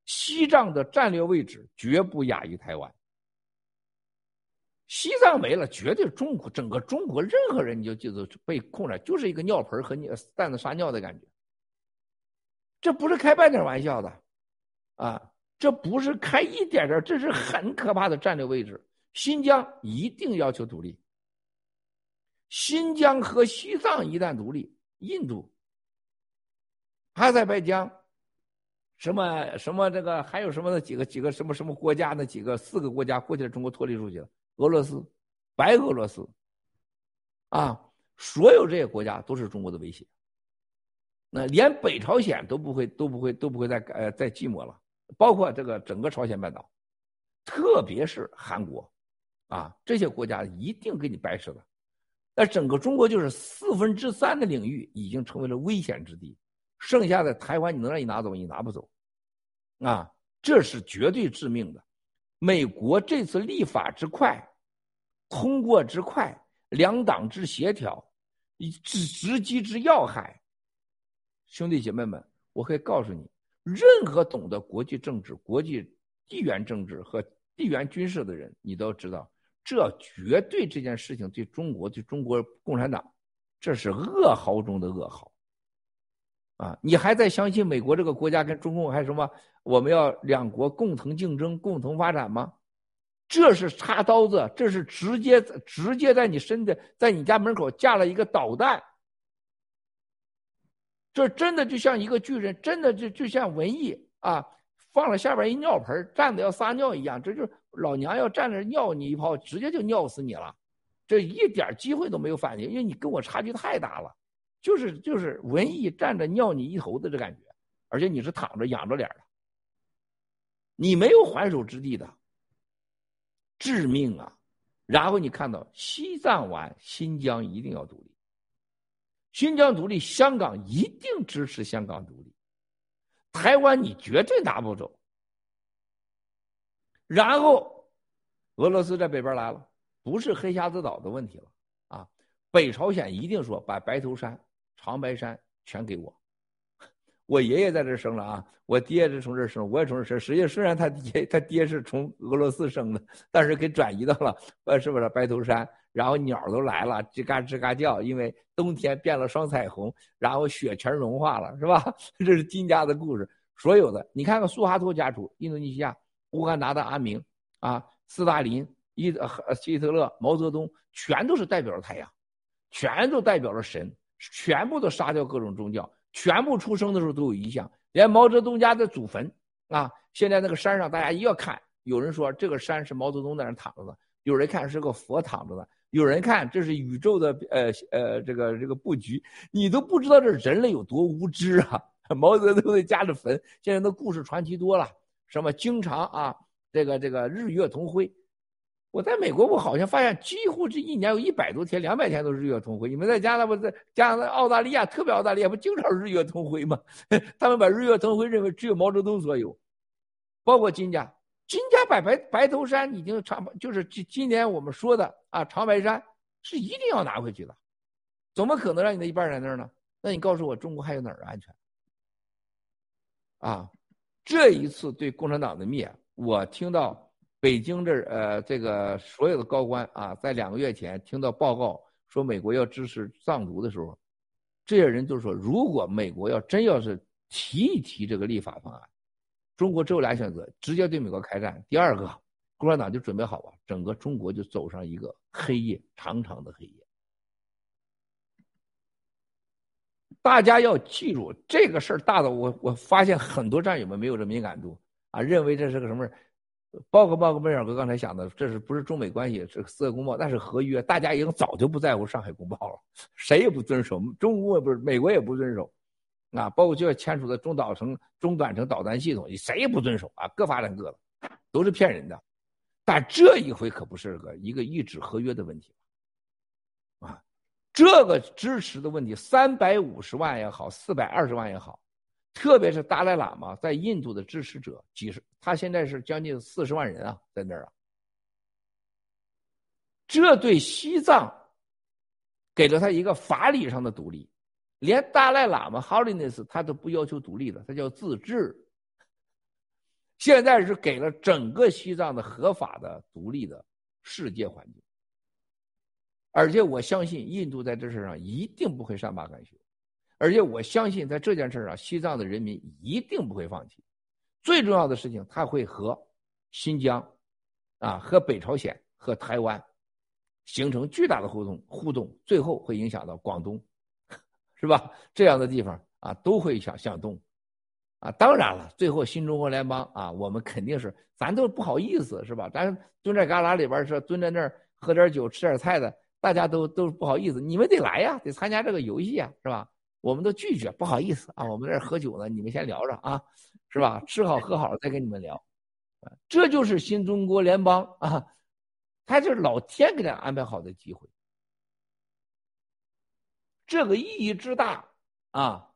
西藏的战略位置绝不亚于台湾。西藏没了，绝对中国整个中国任何人你就记住被控制，就是一个尿盆和你蛋子撒尿的感觉。这不是开半点玩笑的，啊。这不是开一点点，这是很可怕的战略位置。新疆一定要求独立。新疆和西藏一旦独立，印度、哈萨拜疆，什么什么这个还有什么的几个几个什么什么国家那几个四个国家过去了，中国脱离出去了。俄罗斯、白俄罗斯，啊，所有这些国家都是中国的威胁。那连北朝鲜都不会都不会都不会再呃再寂寞了。包括这个整个朝鲜半岛，特别是韩国，啊，这些国家一定给你掰扯的。那整个中国就是四分之三的领域已经成为了危险之地，剩下的台湾你能让你拿走，你拿不走，啊，这是绝对致命的。美国这次立法之快，通过之快，两党之协调，直直击之要害。兄弟姐妹们，我可以告诉你。任何懂得国际政治、国际地缘政治和地缘军事的人，你都知道，这绝对这件事情对中国、对中国共产党，这是噩耗中的噩耗。啊，你还在相信美国这个国家跟中共还什么？我们要两国共同竞争、共同发展吗？这是插刀子，这是直接直接在你身的，在你家门口架了一个导弹。这真的就像一个巨人，真的就就像文艺啊，放了下边一尿盆，站着要撒尿一样。这就老娘要站着尿你一泡，直接就尿死你了，这一点机会都没有反应，因为你跟我差距太大了，就是就是文艺站着尿你一头的这感觉，而且你是躺着仰着脸的，你没有还手之地的，致命啊！然后你看到西藏完，新疆一定要独立。新疆独立，香港一定支持香港独立。台湾你绝对拿不走。然后，俄罗斯在北边来了，不是黑瞎子岛的问题了啊！北朝鲜一定说把白头山、长白山全给我。我爷爷在这生了啊，我爹是从这生，我也从这生。实际虽然他爹他爹是从俄罗斯生的，但是给转移到了呃，是不是白头山？然后鸟都来了，吱嘎吱嘎叫，因为冬天变了双彩虹，然后雪全融化了，是吧？这是金家的故事。所有的，你看看苏哈托家族，印度尼西亚、乌干达的阿明啊，斯大林、伊呃希特勒、毛泽东，全都是代表着太阳。全都代表了神，全部都杀掉各种宗教，全部出生的时候都有遗像，连毛泽东家的祖坟啊，现在那个山上大家一要看，有人说这个山是毛泽东在那躺着的，有人看是个佛躺着的，有人看这是宇宙的呃呃这个这个布局，你都不知道这人类有多无知啊！毛泽东的家的坟，现在那故事传奇多了，什么经常啊这个这个日月同辉。我在美国，我好像发现几乎这一年有一百多天、两百天都是日月同辉。你们在加拿大不在加拿大、澳大利亚，特别澳大利亚不经常日月同辉吗？他们把日月同辉认为只有毛泽东所有，包括金家。金家把白白头山已经长，就是今今年我们说的啊长白山是一定要拿回去的，怎么可能让你的一半在那儿呢？那你告诉我，中国还有哪儿安全？啊，这一次对共产党的灭，我听到。北京这，呃，这个所有的高官啊，在两个月前听到报告说美国要支持藏独的时候，这些人就说，如果美国要真要是提一提这个立法方案，中国只有俩选择：直接对美国开战；第二个，共产党就准备好了，整个中国就走上一个黑夜，长长的黑夜。大家要记住，这个事儿大的，我我发现很多战友们没有这敏感度啊，认为这是个什么？报告报告，贝尔哥刚才想的，这是不是中美关系？是四个公报，那是合约，大家已经早就不在乎上海公报了，谁也不遵守，中国也不是，美国也不遵守，啊，包括就要签署的中导程、中短程导弹系统，谁也不遵守啊，各发展各的，都是骗人的。但这一回可不是个一个一纸合约的问题，啊，这个支持的问题，三百五十万也好，四百二十万也好。特别是达赖喇嘛在印度的支持者几十，他现在是将近四十万人啊，在那儿啊。这对西藏给了他一个法理上的独立，连达赖喇嘛 Holiness 他都不要求独立的，他叫自治。现在是给了整个西藏的合法的独立的世界环境，而且我相信印度在这事上一定不会善罢甘休。而且我相信，在这件事上，西藏的人民一定不会放弃。最重要的事情，他会和新疆、啊和北朝鲜、和台湾形成巨大的互动，互动最后会影响到广东，是吧？这样的地方啊，都会想向东。啊，当然了，最后新中国联邦啊，我们肯定是，咱都不好意思，是吧？咱蹲在旮旯里边是蹲在那儿喝点酒、吃点菜的，大家都都不好意思。你们得来呀，得参加这个游戏啊，是吧？我们都拒绝，不好意思啊，我们在这喝酒呢，你们先聊着啊，是吧？吃好喝好再跟你们聊，这就是新中国联邦啊，他就是老天给他安排好的机会，这个意义之大啊，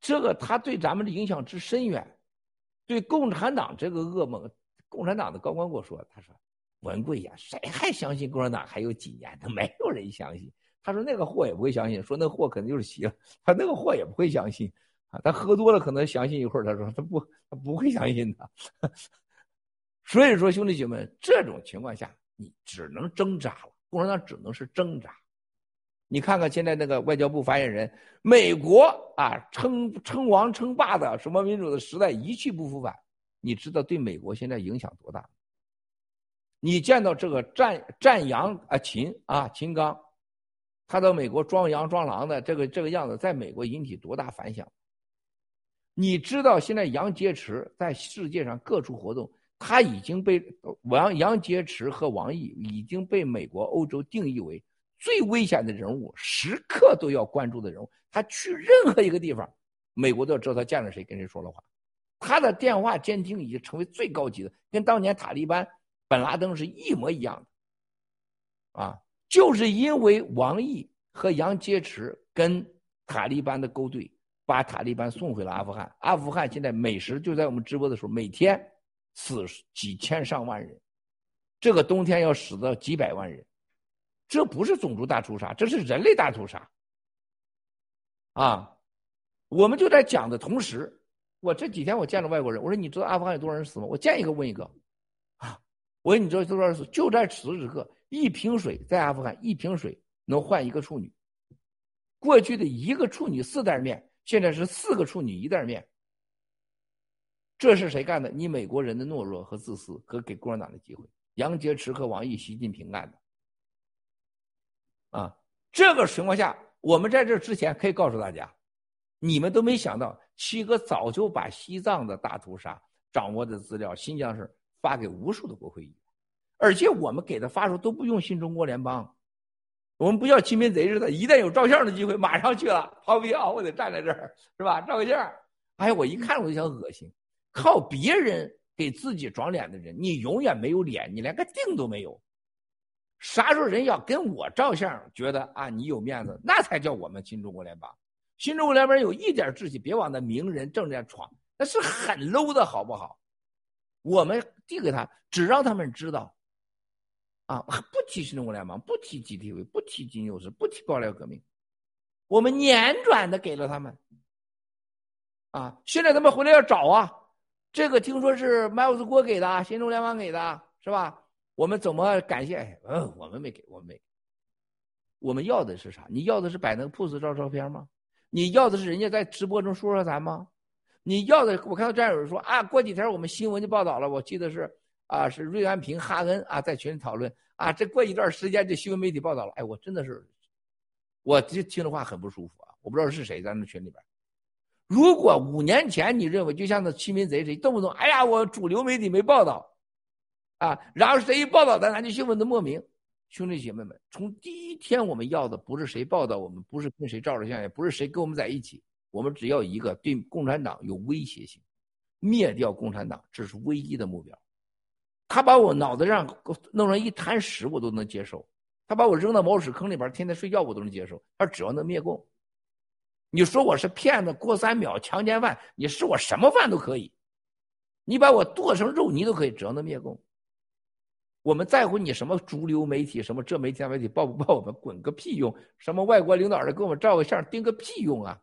这个他对咱们的影响之深远，对共产党这个噩梦，共产党的高官跟我说，他说文贵呀，谁还相信共产党还有几年呢？没有人相信。他说那个货也不会相信，说那货肯定就是邪。他那个货也不会相信啊，他喝多了可能相信一会儿。他说他不，他不会相信的。所以说兄弟姐妹，这种情况下你只能挣扎了，共产党只能是挣扎。你看看现在那个外交部发言人，美国啊称称王称霸的什么民主的时代一去不复返，你知道对美国现在影响多大？你见到这个战战羊啊秦啊秦刚。他到美国装羊装狼的这个这个样子，在美国引起多大反响？你知道现在杨洁篪在世界上各处活动，他已经被王杨洁篪和王毅已经被美国、欧洲定义为最危险的人物，时刻都要关注的人物。他去任何一个地方，美国都要知道他见了谁，跟谁说了话。他的电话监听已经成为最高级的，跟当年塔利班本拉登是一模一样的，啊。就是因为王毅和杨洁篪跟塔利班的勾兑，把塔利班送回了阿富汗。阿富汗现在每时就在我们直播的时候，每天死几千上万人，这个冬天要死到几百万人，这不是种族大屠杀，这是人类大屠杀。啊，我们就在讲的同时，我这几天我见了外国人，我说你知道阿富汗有多少人死吗？我见一个问一个，啊，我说你知道多少人死？就在此时此刻。一瓶水在阿富汗，一瓶水能换一个处女。过去的一个处女四袋面，现在是四个处女一袋面。这是谁干的？你美国人的懦弱和自私，和给共产党的机会。杨洁篪和王毅、习近平干的。啊，这个情况下，我们在这之前可以告诉大家，你们都没想到，七哥早就把西藏的大屠杀掌握的资料、新疆事发给无数的国会议员，而且我们给他发出都不用新中国联邦，我们不像亲民贼似的，一旦有照相的机会，马上去了，跑不掉，我得站在这儿，是吧？照个相。哎，我一看我就想恶心，靠别人给自己装脸的人，你永远没有脸，你连个腚都没有。啥时候人要跟我照相，觉得啊你有面子，那才叫我们新中国联邦。新中国联邦有一点志气，别往那名人政治上闯，那是很 low 的好不好？我们递给他，只让他们知道，啊，不提新中国联邦，不提 GTV，不提金优势，不提爆料革命，我们年转的给了他们。啊，现在他们回来要找啊，这个听说是麦克斯郭给的，新中国联邦给的，是吧？我们怎么感谢？嗯，我们没给，我们没。我们要的是啥？你要的是摆那个 pose 照照片吗？你要的是人家在直播中说说咱吗？你要的？我看到战友说啊，过几天我们新闻就报道了，我记得是啊，是瑞安平、哈恩啊，在群里讨论啊，这过一段时间这新闻媒体报道了。哎，我真的是，我就听的话很不舒服啊！我不知道是谁在那群里边。如果五年前你认为就像那欺民贼似的，动不动哎呀，我主流媒体没报道，啊，然后谁一报道咱咱就兴奋的莫名。兄弟姐妹们，从第一天我们要的不是谁报道我们，不是跟谁照着相，也不是谁跟我们在一起，我们只要一个对共产党有威胁性，灭掉共产党，这是唯一的目标。他把我脑子上弄成一滩屎，我都能接受；他把我扔到茅屎坑里边，天天睡觉，我都能接受。他只要能灭共。你说我是骗子、过三秒、强奸犯，你是我什么犯都可以，你把我剁成肉泥都可以，只要能灭共。我们在乎你什么主流媒体、什么这媒体那媒体报不报我们，滚个屁用！什么外国领导人给我们照个相，盯个屁用啊！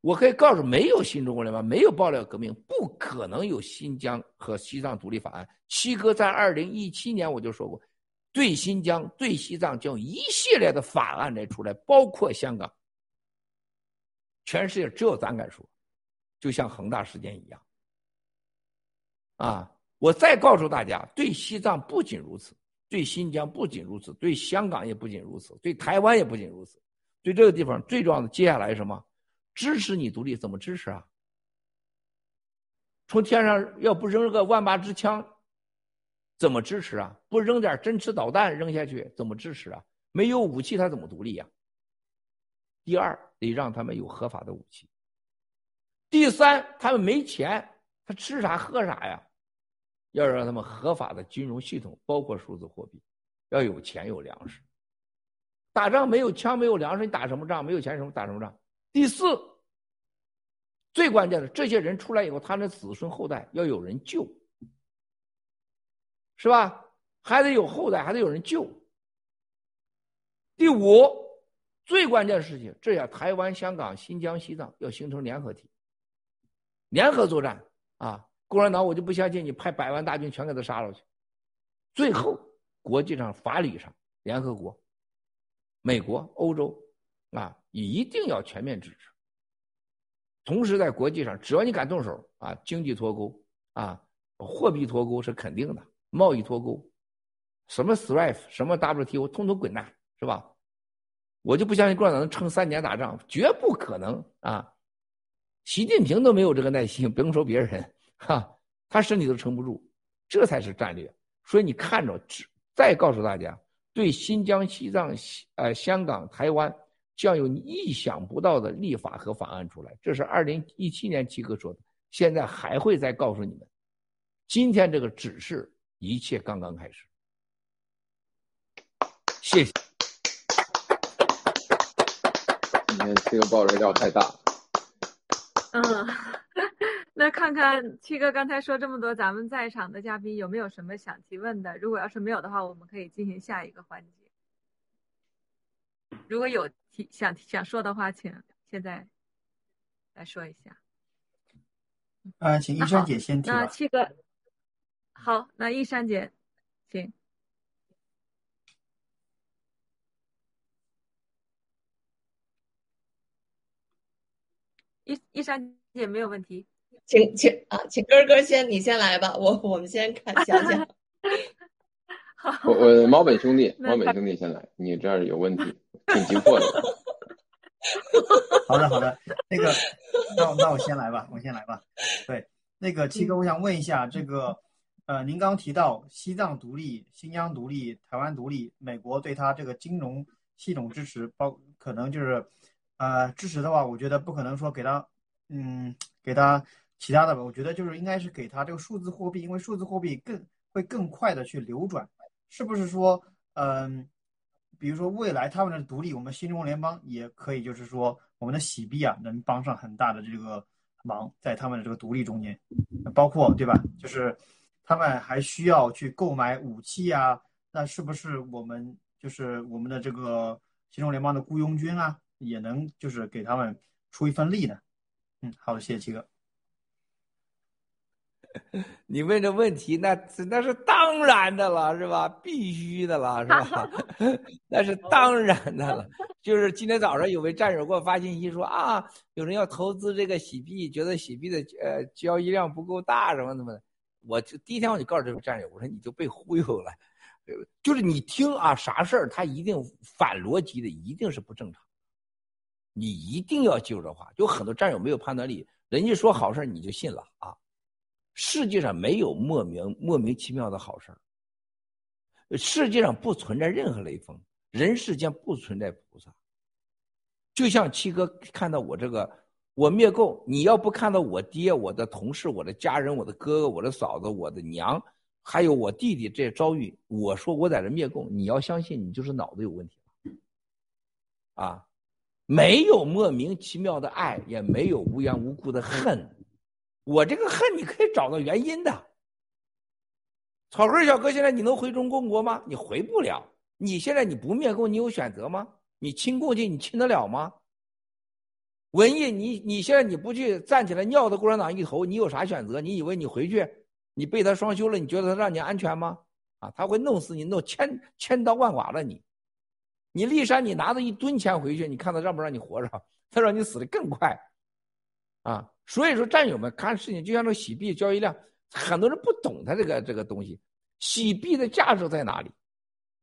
我可以告诉，没有新中国联邦，没有爆料革命，不可能有新疆和西藏独立法案。七哥在二零一七年我就说过，对新疆、对西藏将一系列的法案来出来，包括香港。全世界只有咱敢说，就像恒大事件一样。啊，我再告诉大家，对西藏不仅如此，对新疆不仅如此，对香港也不仅如此，对台湾也不仅如此。对这个地方最重要的，接下来什么？支持你独立，怎么支持啊？从天上要不扔个万八支枪，怎么支持啊？不扔点针刺导弹扔下去，怎么支持啊？没有武器，他怎么独立呀？第二。得让他们有合法的武器。第三，他们没钱，他吃啥喝啥呀？要让他们合法的金融系统，包括数字货币，要有钱有粮食。打仗没有枪没有粮食，你打什么仗？没有钱什么打什么仗？第四，最关键的，这些人出来以后，他的子孙后代要有人救，是吧？还得有后代，还得有人救。第五。最关键的事情，这样台湾、香港、新疆、西藏要形成联合体，联合作战啊！共产党我就不相信你派百万大军全给他杀了去。最后，国际上法理上，联合国、美国、欧洲啊，一定要全面支持。同时，在国际上，只要你敢动手啊，经济脱钩啊，货币脱钩是肯定的，贸易脱钩，什么 SWIFT、什么 WTO，通通滚蛋，是吧？我就不相信共产党能撑三年打仗，绝不可能啊！习近平都没有这个耐心，不用说别人，哈，他身体都撑不住，这才是战略。所以你看着，再告诉大家，对新疆、西藏、呃香港、台湾将有意想不到的立法和法案出来。这是二零一七年七哥说的，现在还会再告诉你们。今天这个只是一切刚刚开始，谢谢。这个爆热量太大。嗯，那看看七哥刚才说这么多，咱们在场的嘉宾有没有什么想提问的？如果要是没有的话，我们可以进行下一个环节。如果有提想想说的话，请现在来说一下。啊，请一山姐先提。那七哥，好，那一山姐，请。一一山姐没有问题，请请啊，请哥哥先，你先来吧，我我们先看想想。我我猫本兄弟，猫本兄弟先来，你这儿有问题，挺急迫的。好的好的，那个，那那我先来吧，我先来吧。对，那个七哥，我想问一下，这个，呃，您刚刚提到西藏独立、新疆独立、台湾独立，美国对他这个金融系统支持，包可能就是，呃，支持的话，我觉得不可能说给他，嗯，给他其他的吧，我觉得就是应该是给他这个数字货币，因为数字货币更会更快的去流转，是不是说，嗯？比如说未来他们的独立，我们新中国联邦也可以，就是说我们的洗币啊，能帮上很大的这个忙，在他们的这个独立中间，包括对吧？就是他们还需要去购买武器啊，那是不是我们就是我们的这个新中国联邦的雇佣军啊，也能就是给他们出一份力呢？嗯，好的，谢谢七哥。你问这问题，那那是当然的了，是吧？必须的了，是吧？那是当然的了。就是今天早上有位战友给我发信息说啊，有人要投资这个洗币，觉得洗币的呃交易量不够大，什么什么的。我就第一天我就告诉这位战友，我说你就被忽悠了，就是你听啊，啥事儿他一定反逻辑的，一定是不正常。你一定要记住这话，有很多战友没有判断力，人家说好事你就信了啊。世界上没有莫名莫名其妙的好事儿，世界上不存在任何雷锋，人世间不存在菩萨。就像七哥看到我这个，我灭共，你要不看到我爹、我的同事、我的家人、我的哥哥、我的嫂子、我的娘，还有我弟弟这些遭遇，我说我在这灭共，你要相信你就是脑子有问题啊，没有莫名其妙的爱，也没有无缘无故的恨。我这个恨你可以找到原因的。草根小哥，现在你能回中共国吗？你回不了。你现在你不灭共，你有选择吗？你亲共去，你亲得了吗？文艺，你你现在你不去站起来尿到共产党一头，你有啥选择？你以为你回去，你被他双休了，你觉得他让你安全吗？啊，他会弄死你，弄千千刀万剐了你。你立山，你拿着一吨钱回去，你看他让不让你活着？他让你死的更快，啊。所以说，战友们看事情就像这个洗币交易量，很多人不懂他这个这个东西，洗币的价值在哪里？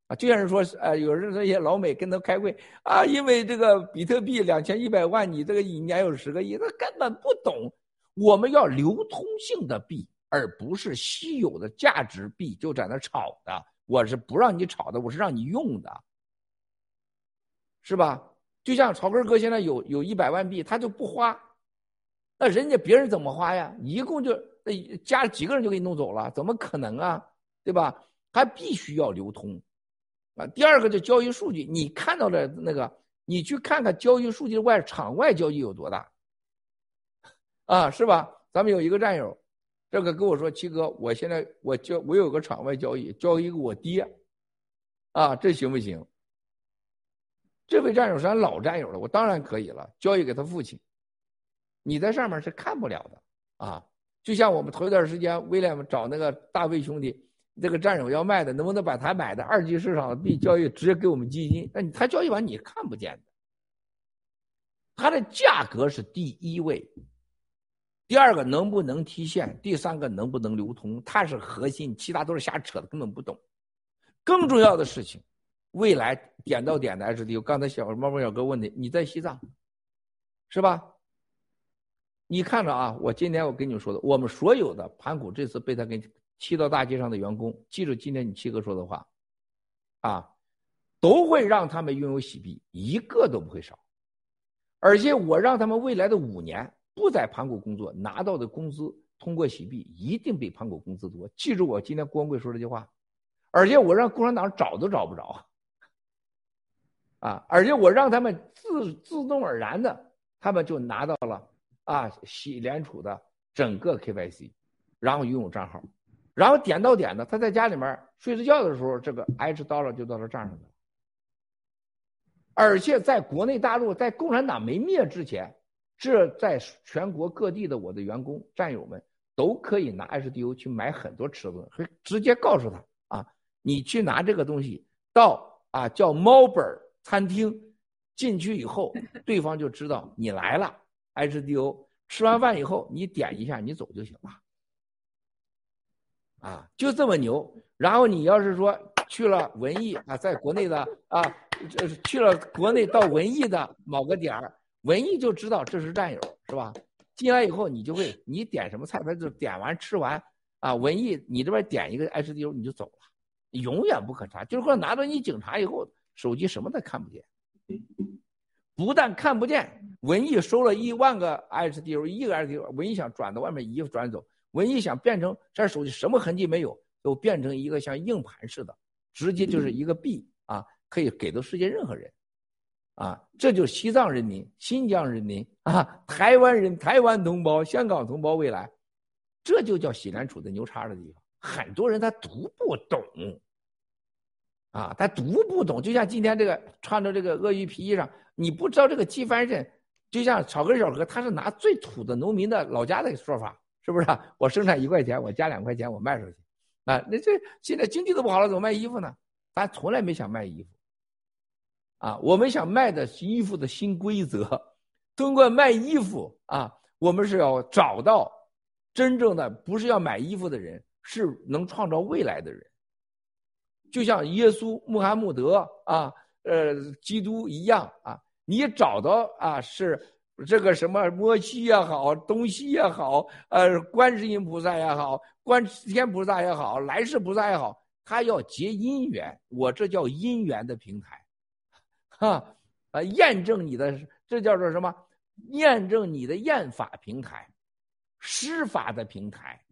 啊，就像是说，呃，有人这些老美跟他开会啊，因为这个比特币两千一百万，你这个一年有十个亿，他根本不懂。我们要流通性的币，而不是稀有的价值币，就在那炒的。我是不让你炒的，我是让你用的，是吧？就像曹根哥现在有有一百万币，他就不花。那人家别人怎么花呀？一共就那加几个人就给你弄走了，怎么可能啊？对吧？还必须要流通，啊。第二个就交易数据，你看到的那个，你去看看交易数据外场外交易有多大，啊，是吧？咱们有一个战友，这个跟我说，七哥，我现在我交我有个场外交易，交一个我爹，啊，这行不行？这位战友是俺老战友了，我当然可以了，交易给他父亲。你在上面是看不了的啊！就像我们头一段时间，威廉找那个大卫兄弟，这个战友要卖的，能不能把他买的二级市场的币交易直接给我们基金？那你他交易完你看不见的，它的价格是第一位，第二个能不能提现，第三个能不能流通，它是核心，其他都是瞎扯的，根本不懂。更重要的事情，未来点到点的 H D，刚才小猫猫小哥问的，你在西藏，是吧？你看着啊，我今天我跟你们说的，我们所有的盘古这次被他给踢到大街上的员工，记住今天你七哥说的话，啊，都会让他们拥有洗币，一个都不会少。而且我让他们未来的五年不在盘古工作，拿到的工资通过洗币一定比盘古工资多。记住我今天郭文贵说这句话，而且我让共产党找都找不着，啊，而且我让他们自自动而然的，他们就拿到了。啊，洗联储的整个 KYC，然后拥有账号，然后点到点的，他在家里面睡着觉的时候，这个 H dollar 就到他账上了。而且在国内大陆，在共产党没灭之前，这在全国各地的我的员工战友们都可以拿 HDO 去买很多吃的，会直接告诉他啊，你去拿这个东西到啊叫猫本餐厅进去以后，对方就知道你来了。HDO 吃完饭以后，你点一下，你走就行了。啊，就这么牛。然后你要是说去了文艺啊，在国内的啊，这去了国内到文艺的某个点儿，文艺就知道这是战友，是吧？进来以后，你就会你点什么菜，他就点完吃完啊，文艺你这边点一个 HDO，你就走了，永远不可查。就是说拿到你警察以后，手机什么都看不见，不但看不见，文艺收了一万个 S D U，一个 S D U，文艺想转到外面一个转走，文艺想变成这手机什么痕迹没有，都变成一个像硬盘似的，直接就是一个币啊，可以给到世界任何人。啊，这就是西藏人民、新疆人民啊，台湾人、台湾同胞、香港同胞未来，这就叫西南处的牛叉的地方。很多人他读不懂，啊，他读不懂。就像今天这个穿着这个鳄鱼皮衣裳，你不知道这个鸡翻身，就像草根小哥，他是拿最土的农民的老家的说法，是不是？我生产一块钱，我加两块钱，我卖出去，啊，那这现在经济都不好了，怎么卖衣服呢？咱从来没想卖衣服。啊，我们想卖的衣服的新规则，通过卖衣服啊，我们是要找到真正的不是要买衣服的人，是能创造未来的人。就像耶稣、穆罕默德啊，呃，基督一样啊，你找到啊，是这个什么摩西也好，东西也好，呃，观世音菩萨也好，观天菩萨也好，来世菩萨也好，他要结姻缘，我这叫姻缘的平台。哈，啊，验证你的，这叫做什么？验证你的验法平台，施法的平台，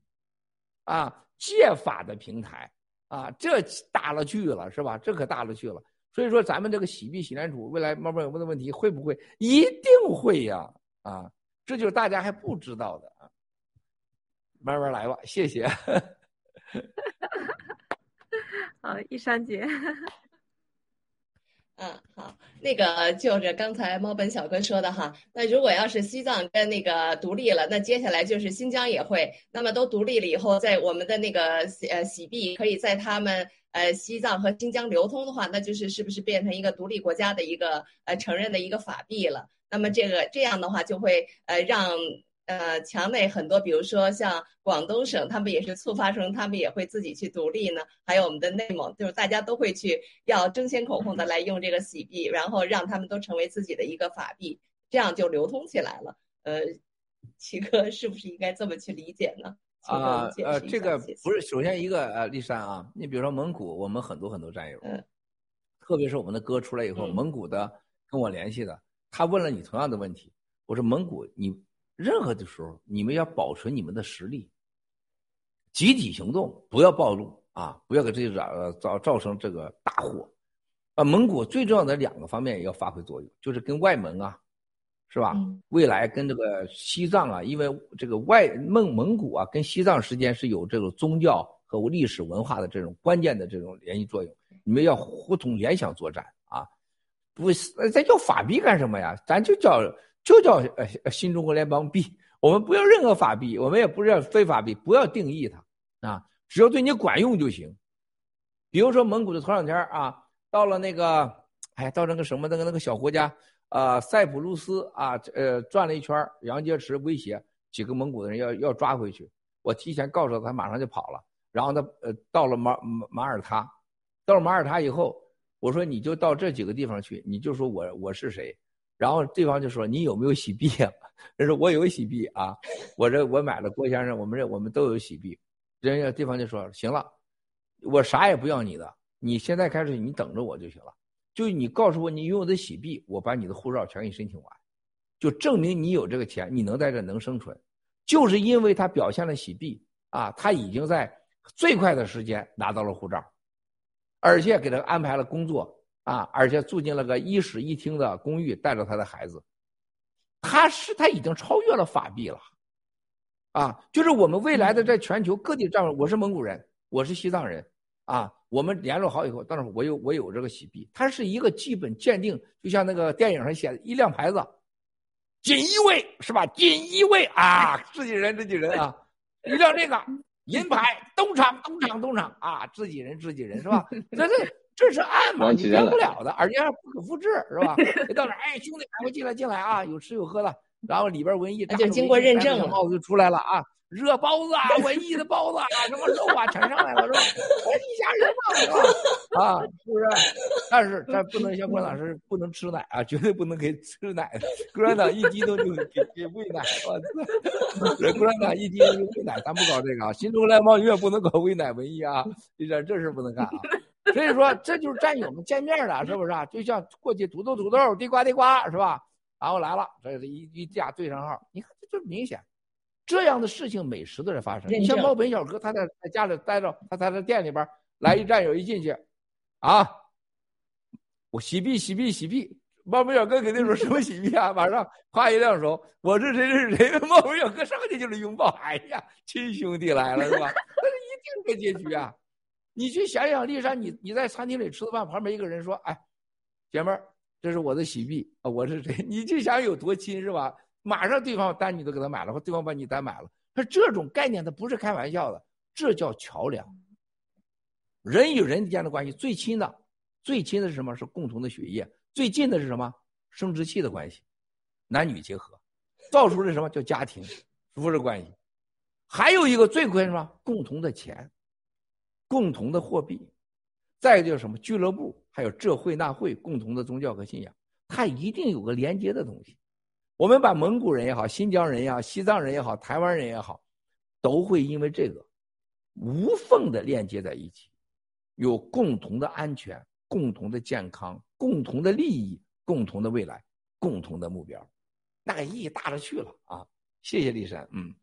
啊，借法的平台，啊，这大了去了，是吧？这可大了去了。所以说，咱们这个洗币洗难主，未来慢慢有问的问题，会不会？一定会呀！啊，这就是大家还不知道的啊。慢慢来吧，谢谢。好，一山姐。嗯，好，那个就是刚才猫本小哥说的哈。那如果要是西藏跟那个独立了，那接下来就是新疆也会。那么都独立了以后，在我们的那个呃洗币可以在他们呃西藏和新疆流通的话，那就是是不是变成一个独立国家的一个呃承认的一个法币了？那么这个这样的话就会呃让。呃，墙内很多，比如说像广东省，他们也是促发生，他们也会自己去独立呢。还有我们的内蒙，就是大家都会去要争先恐后的来用这个洗币，然后让他们都成为自己的一个法币，这样就流通起来了。呃，齐哥是不是应该这么去理解呢？啊呃，这个不是，首先一个呃，丽珊啊，你比如说蒙古，我们很多很多战友，嗯，特别是我们的歌出来以后，蒙古的跟我联系的，他问了你同样的问题，我说蒙古你。任何的时候，你们要保存你们的实力，集体行动，不要暴露啊！不要给这些呃造造成这个大祸。啊，蒙古最重要的两个方面也要发挥作用，就是跟外蒙啊，是吧？未来跟这个西藏啊，因为这个外蒙蒙古啊，跟西藏之间是有这种宗教和历史文化的这种关键的这种联系作用。你们要互通联想作战啊！不，咱叫法币干什么呀？咱就叫。就叫呃新中国联邦币，我们不要任何法币，我们也不要非法币，不要定义它啊，只要对你管用就行。比如说蒙古的头两天啊，到了那个，哎，到那个什么那个那个小国家，呃，塞浦路斯啊，呃，转了一圈，杨洁篪威胁几个蒙古的人要要抓回去，我提前告诉他，他马上就跑了。然后他呃到了马马马耳他，到了马耳他以后，我说你就到这几个地方去，你就说我我是谁。然后对方就说：“你有没有洗币啊？” 人说：“我有洗币啊，我这我买了郭先生，我们这我们都有洗币。”人家对方就说：“行了，我啥也不要你的，你现在开始你等着我就行了。就你告诉我你拥有的洗币，我把你的护照全给你申请完，就证明你有这个钱，你能在这能生存。就是因为他表现了洗币啊，他已经在最快的时间拿到了护照，而且给他安排了工作。”啊，而且住进了个一室一厅的公寓，带着他的孩子，他是他已经超越了法币了，啊，就是我们未来的在全球各地站，我是蒙古人，我是西藏人，啊，我们联络好以后，但是我有我有这个喜币，它是一个基本鉴定，就像那个电影上写的一辆牌子，锦衣卫是吧？锦衣卫啊，自己人自己人啊，一辆这个银牌，东厂东厂东厂啊，自己人自己人是吧？这是。这是暗嘛，你变不了的，而且还不可复制，是吧？你到哪，哎，兄弟，赶快进来进来啊！有吃有喝的，然后里边文艺就经过认证了，帽子就出来了啊。热包子啊，文艺的包子啊，什么肉啊，全上来了，是吧？我一家人嘛，是吧？啊，是不是？但是咱不能像共产党是不能吃奶啊，绝对不能给吃奶的。共产党一激动就给给喂奶，我操！共产党一激动就喂奶，咱不搞这个啊。新中国来永远不能搞喂奶文艺啊，这这事不能干啊。所以说，这就是战友们见面了，是不是啊？就像过去土豆土豆，地瓜地瓜，是吧？然后来了，这是一一架对上号，你看这就明显。这样的事情每时都在发生。你像猫本小哥，他在在家里待着，他在他店里边来一战友一进去，啊，我洗币洗币洗币。猫本小哥肯定说什么洗币啊？马上夸一亮手，我是谁是谁？猫本小哥上去就是拥抱，哎呀，亲兄弟来了是吧？那是一定的结局啊！你去想想，丽珊，你你在餐厅里吃的饭，旁边一个人说，哎，姐妹儿，这是我的喜币啊，我是谁？你去想有多亲是吧？马上对方单你都给他买了，或对方把你单买了，他这种概念他不是开玩笑的，这叫桥梁。人与人之间的关系最亲的，最亲的是什么？是共同的血液。最近的是什么？生殖器的关系，男女结合，造出的什么叫家庭，夫妇关系。还有一个最关什么？共同的钱，共同的货币，再一个就是什么？俱乐部，还有这会那会，共同的宗教和信仰，它一定有个连接的东西。我们把蒙古人也好，新疆人也好，西藏人也好，台湾人也好，都会因为这个无缝的链接在一起，有共同的安全、共同的健康、共同的利益、共同的未来、共同的目标，那个意义大了去了啊！谢谢丽珊，嗯，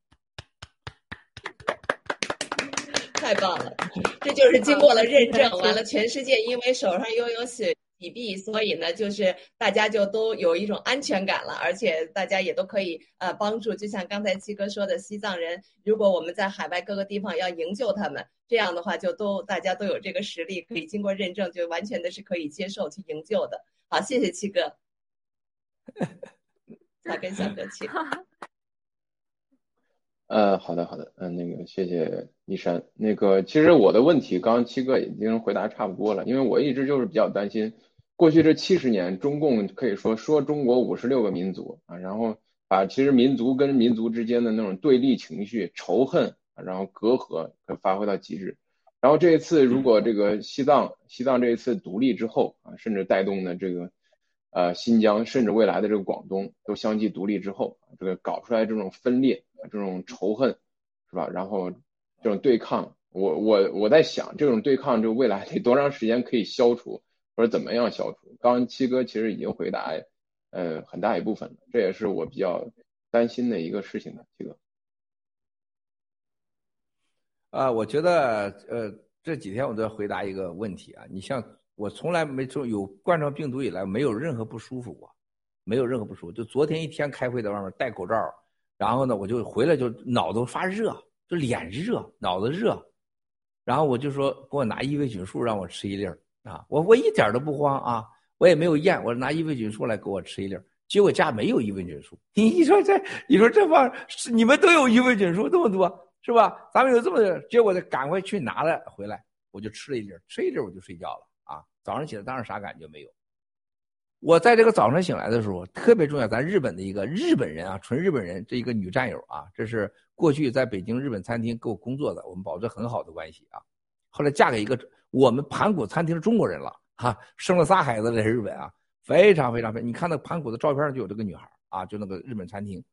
太棒了，这就是经过了认证，完了，全世界因为手上拥有血。比币，所以呢，就是大家就都有一种安全感了，而且大家也都可以呃帮助，就像刚才七哥说的，西藏人，如果我们在海外各个地方要营救他们，这样的话就都大家都有这个实力，可以经过认证，就完全的是可以接受去营救的。好，谢谢七哥，大跟小哥请。呃，好的好的，嗯，那个谢谢一山，那个其实我的问题，刚刚七哥已经回答差不多了，因为我一直就是比较担心。过去这七十年，中共可以说说中国五十六个民族啊，然后把其实民族跟民族之间的那种对立情绪、仇恨啊，然后隔阂发挥到极致。然后这一次，如果这个西藏西藏这一次独立之后啊，甚至带动的这个呃新疆，甚至未来的这个广东都相继独立之后，这个搞出来这种分裂、这种仇恨，是吧？然后这种对抗，我我我在想，这种对抗就未来得多长时间可以消除？或者怎么样消除？刚七哥其实已经回答，呃，很大一部分了，这也是我比较担心的一个事情的，七哥。啊，我觉得，呃，这几天我都在回答一个问题啊。你像我从来没从有冠状病毒以来，没有任何不舒服过，没有任何不舒服。就昨天一天开会在外面戴口罩，然后呢，我就回来就脑子发热，就脸热，脑子热，然后我就说给我拿异维菌素让我吃一粒儿。啊，我我一点都不慌啊，我也没有咽，我拿异维菌素来给我吃一粒儿，结果家没有异维菌素。你说这，你说这帮你们都有异维菌素这么多是吧？咱们有这么多，结果得赶快去拿了回来，我就吃了一粒儿，吃一粒儿我就睡觉了啊。早上起来当然啥感觉没有。我在这个早上醒来的时候特别重要，咱日本的一个日本人啊，纯日本人，这一个女战友啊，这是过去在北京日本餐厅给我工作的，我们保持很好的关系啊。后来嫁给一个。我们盘古餐厅的中国人了哈，生了仨孩子在日本啊，非常非常非。你看那盘古的照片上就有这个女孩啊，就那个日本餐厅。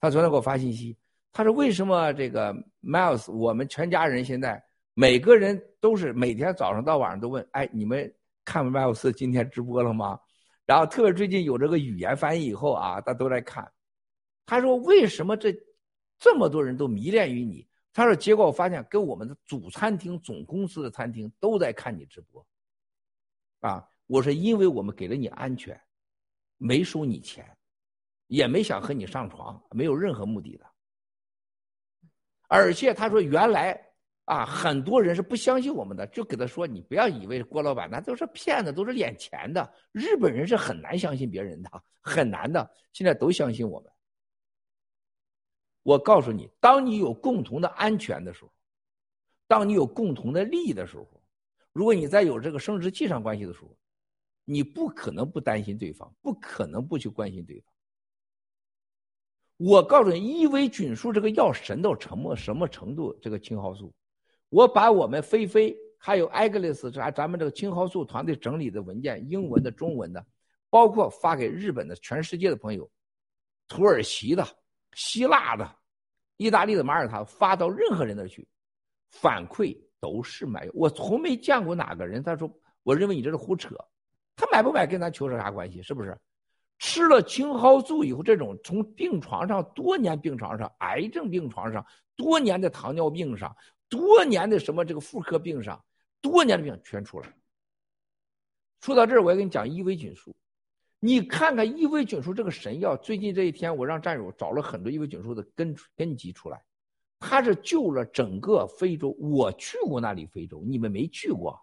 他昨天给我发信息，他说为什么这个 Miles，我们全家人现在每个人都是每天早上到晚上都问，哎，你们看 Miles 今天直播了吗？然后特别最近有这个语言翻译以后啊，他都在看。他说为什么这这么多人都迷恋于你？他说：“结果我发现，跟我们的主餐厅、总公司的餐厅都在看你直播。啊，我说，因为我们给了你安全，没收你钱，也没想和你上床，没有任何目的的。而且他说，原来啊，很多人是不相信我们的，就给他说，你不要以为郭老板那都是骗子，都是敛钱的。日本人是很难相信别人的，很难的。现在都相信我们。”我告诉你，当你有共同的安全的时候，当你有共同的利益的时候，如果你在有这个生殖器上关系的时候，你不可能不担心对方，不可能不去关心对方。我告诉你，伊维菌素这个药神到什么什么程度？这个青蒿素，我把我们菲菲还有艾格丽斯咱咱们这个青蒿素团队整理的文件，英文的、中文的，包括发给日本的、全世界的朋友，土耳其的、希腊的、意大利的、马耳他发到任何人那去，反馈都是买。我从没见过哪个人他说，我认为你这是胡扯，他买不买跟咱求是啥关系？是不是？吃了青蒿素以后，这种从病床上多年病床上、癌症病床上、多年的糖尿病上、多年的什么这个妇科病上、多年的病全出来。说到这儿，我要跟你讲伊维菌素。你看看伊维菌素这个神药，最近这一天我让战友找了很多伊维菌素的根根基出来，它是救了整个非洲。我去过那里非洲，你们没去过。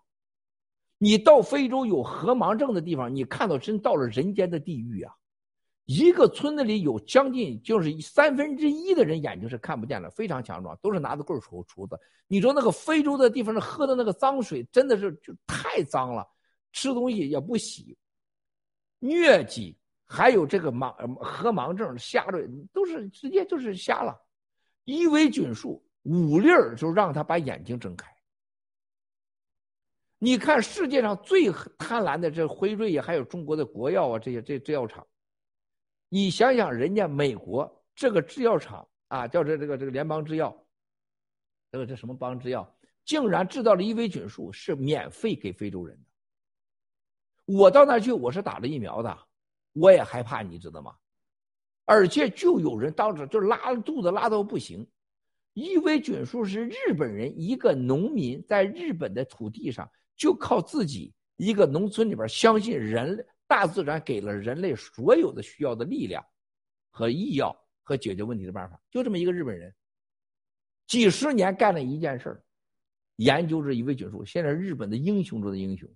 你到非洲有河盲症的地方，你看到真到了人间的地狱啊！一个村子里有将近就是三分之一的人眼睛是看不见的，非常强壮，都是拿着棍儿锄锄子。你说那个非洲的地方，喝的那个脏水真的是就太脏了，吃东西也不洗，疟疾还有这个盲河盲症瞎了都是直接就是瞎了。伊维菌素五粒儿就让他把眼睛睁开。你看世界上最贪婪的这辉瑞呀，还有中国的国药啊，这些这制药厂，你想想人家美国这个制药厂啊，叫这这个这个联邦制药，这个这什么邦制药，竟然制造了伊维菌素是免费给非洲人的。我到那去，我是打了疫苗的，我也害怕，你知道吗？而且就有人当时就拉肚子拉到不行，伊维菌素是日本人一个农民在日本的土地上。就靠自己一个农村里边，相信人大自然给了人类所有的需要的力量和医药和解决问题的办法，就这么一个日本人，几十年干了一件事儿，研究这一味菌素，现在日本的英雄中的英雄，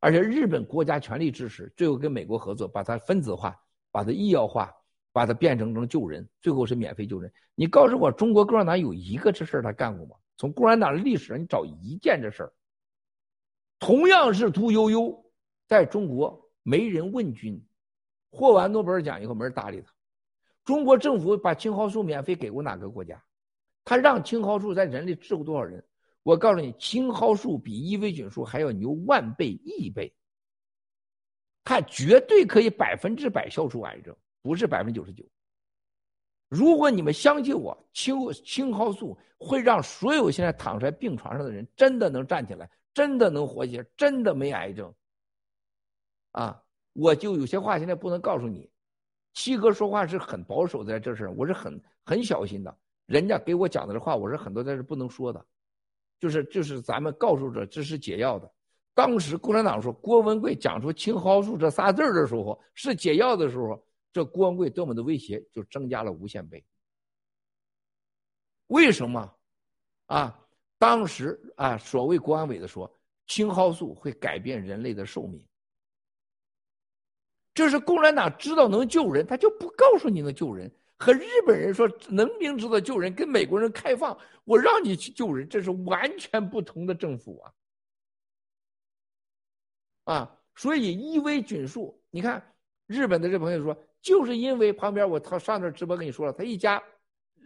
而且日本国家全力支持，最后跟美国合作，把它分子化，把它医药化，把它变成成救人，最后是免费救人。你告诉我，中国共产党有一个这事儿他干过吗？从共产党的历史上，你找一件这事儿。同样是屠呦呦，在中国没人问津，获完诺贝尔奖以后没人搭理他。中国政府把青蒿素免费给过哪个国家？他让青蒿素在人类治过多少人？我告诉你，青蒿素比伊维菌素还要牛万倍亿倍。它绝对可以百分之百消除癌症，不是百分之九十九。如果你们相信我，青青蒿素会让所有现在躺在病床上的人真的能站起来。真的能活下来，真的没癌症，啊！我就有些话现在不能告诉你。七哥说话是很保守，在这事我是很很小心的。人家给我讲的这话，我是很多在这不能说的，就是就是咱们告诉这这是解药的。当时共产党说郭文贵讲出青蒿素这仨字的时候是解药的时候，这郭文贵对我们的威胁就增加了无限倍。为什么？啊？当时啊，所谓国安委的说，青蒿素会改变人类的寿命。这是共产党知道能救人，他就不告诉你能救人。和日本人说能明知道救人，跟美国人开放，我让你去救人，这是完全不同的政府啊！啊，所以伊维菌素，你看日本的这朋友说，就是因为旁边我他上那直播跟你说了，他一家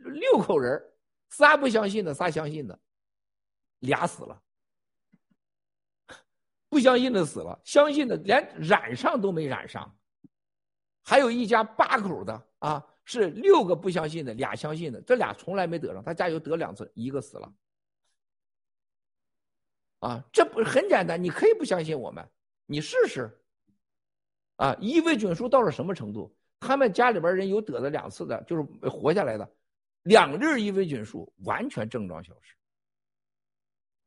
六口人，仨不相信的，仨相信的。俩死了，不相信的死了，相信的连染上都没染上。还有一家八口的啊，是六个不相信的，俩相信的，这俩从来没得上。他家有得两次，一个死了。啊，这不很简单？你可以不相信我们，你试试。啊，伊维菌素到了什么程度？他们家里边人有得了两次的，就是活下来的，两粒伊维菌素完全症状消失。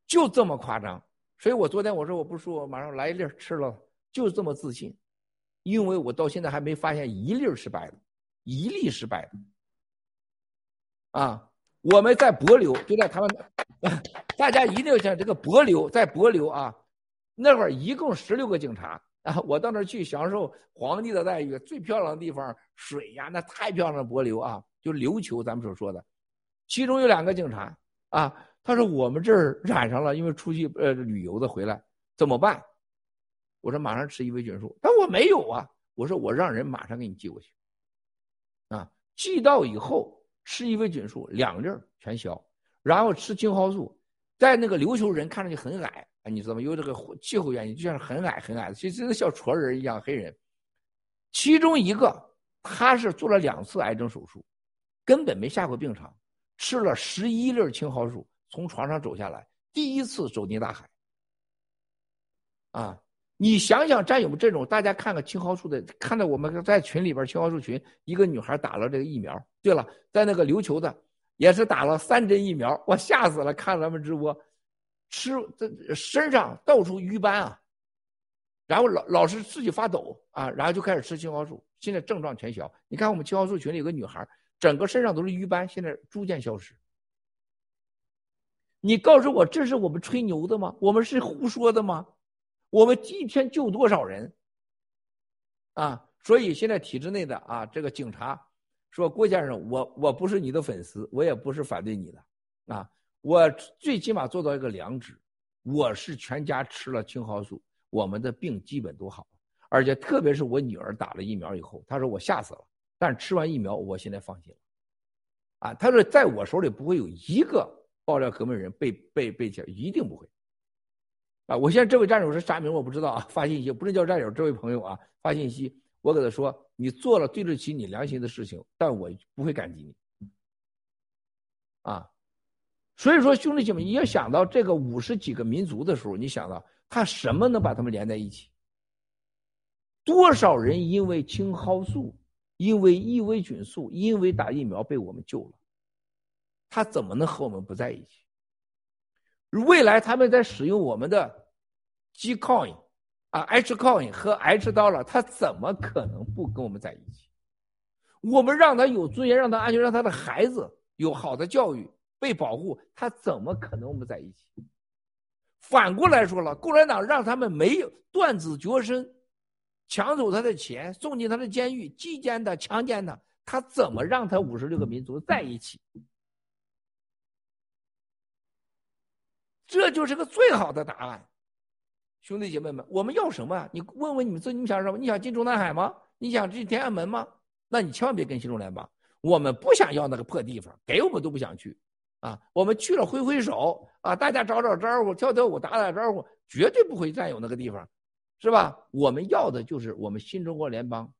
就这么夸张，所以我昨天我说我不说，马上来一粒吃了，就这么自信，因为我到现在还没发现一粒失败的，一粒失败的。啊，我们在博流，就在他们，大家一定要想这个博流，在博流啊，那会儿一共十六个警察啊，我到那儿去享受皇帝的待遇，最漂亮的地方，水呀，那太漂亮了，博流啊，就琉球，咱们所说的，其中有两个警察啊。他说：“我们这儿染上了，因为出去呃旅游的回来怎么办？”我说：“马上吃伊维菌素。”但我没有啊。我说：“我让人马上给你寄过去。”啊，寄到以后吃伊维菌素两粒全消，然后吃青蒿素，在那个琉球人看上去很矮，你知道吗？因为这个气候原因，就像很矮很矮的，其实真的像矬人一样黑人。其中一个他是做了两次癌症手术，根本没下过病床，吃了十一粒青蒿素，从床上走下来，第一次走进大海。啊，你想想，战友们这种，大家看看青蒿素的，看到我们在群里边青蒿素群，一个女孩打了这个疫苗。对了，在那个琉球的也是打了三针疫苗，我吓死了，看咱们直播，吃这身上到处瘀斑啊，然后老老是自己发抖啊，然后就开始吃青蒿素，现在症状全消。你看我们青蒿素群里有个女孩，整个身上都是瘀斑，现在逐渐消失。你告诉我，这是我们吹牛的吗？我们是胡说的吗？我们一天救多少人？啊，所以现在体制内的啊，这个警察说郭先生，我我不是你的粉丝，我也不是反对你的，啊，我最起码做到一个良知，我是全家吃了青蒿素，我们的病基本都好，而且特别是我女儿打了疫苗以后，她说我吓死了，但是吃完疫苗我现在放心了，啊，他说在我手里不会有一个爆料革命人被被被起一定不会。啊，我现在这位战友是啥名我不知道啊，发信息不能叫战友，这位朋友啊，发信息，我给他说，你做了对得起你良心的事情，但我不会感激你。啊，所以说兄弟姐妹，你要想到这个五十几个民族的时候，你想到他什么能把他们连在一起？多少人因为青蒿素、因为异维菌素、因为打疫苗被我们救了，他怎么能和我们不在一起？未来他们在使用我们的 G coin 啊 H coin 和 H dollar，他怎么可能不跟我们在一起？我们让他有尊严，让他安全，让他的孩子有好的教育，被保护，他怎么可能我们在一起？反过来说了，共产党让他们没有断子绝孙，抢走他的钱，送进他的监狱，击奸他，强奸他，他怎么让他五十六个民族在一起？这就是个最好的答案，兄弟姐妹们，我们要什么啊？你问问你们自己，你想什么？你想进中南海吗？你想进天安门吗？那你千万别跟新中联邦。我们不想要那个破地方，给我们都不想去，啊，我们去了挥挥手啊，大家找找招呼，跳跳舞，打打招呼，绝对不会占有那个地方，是吧？我们要的就是我们新中国联邦，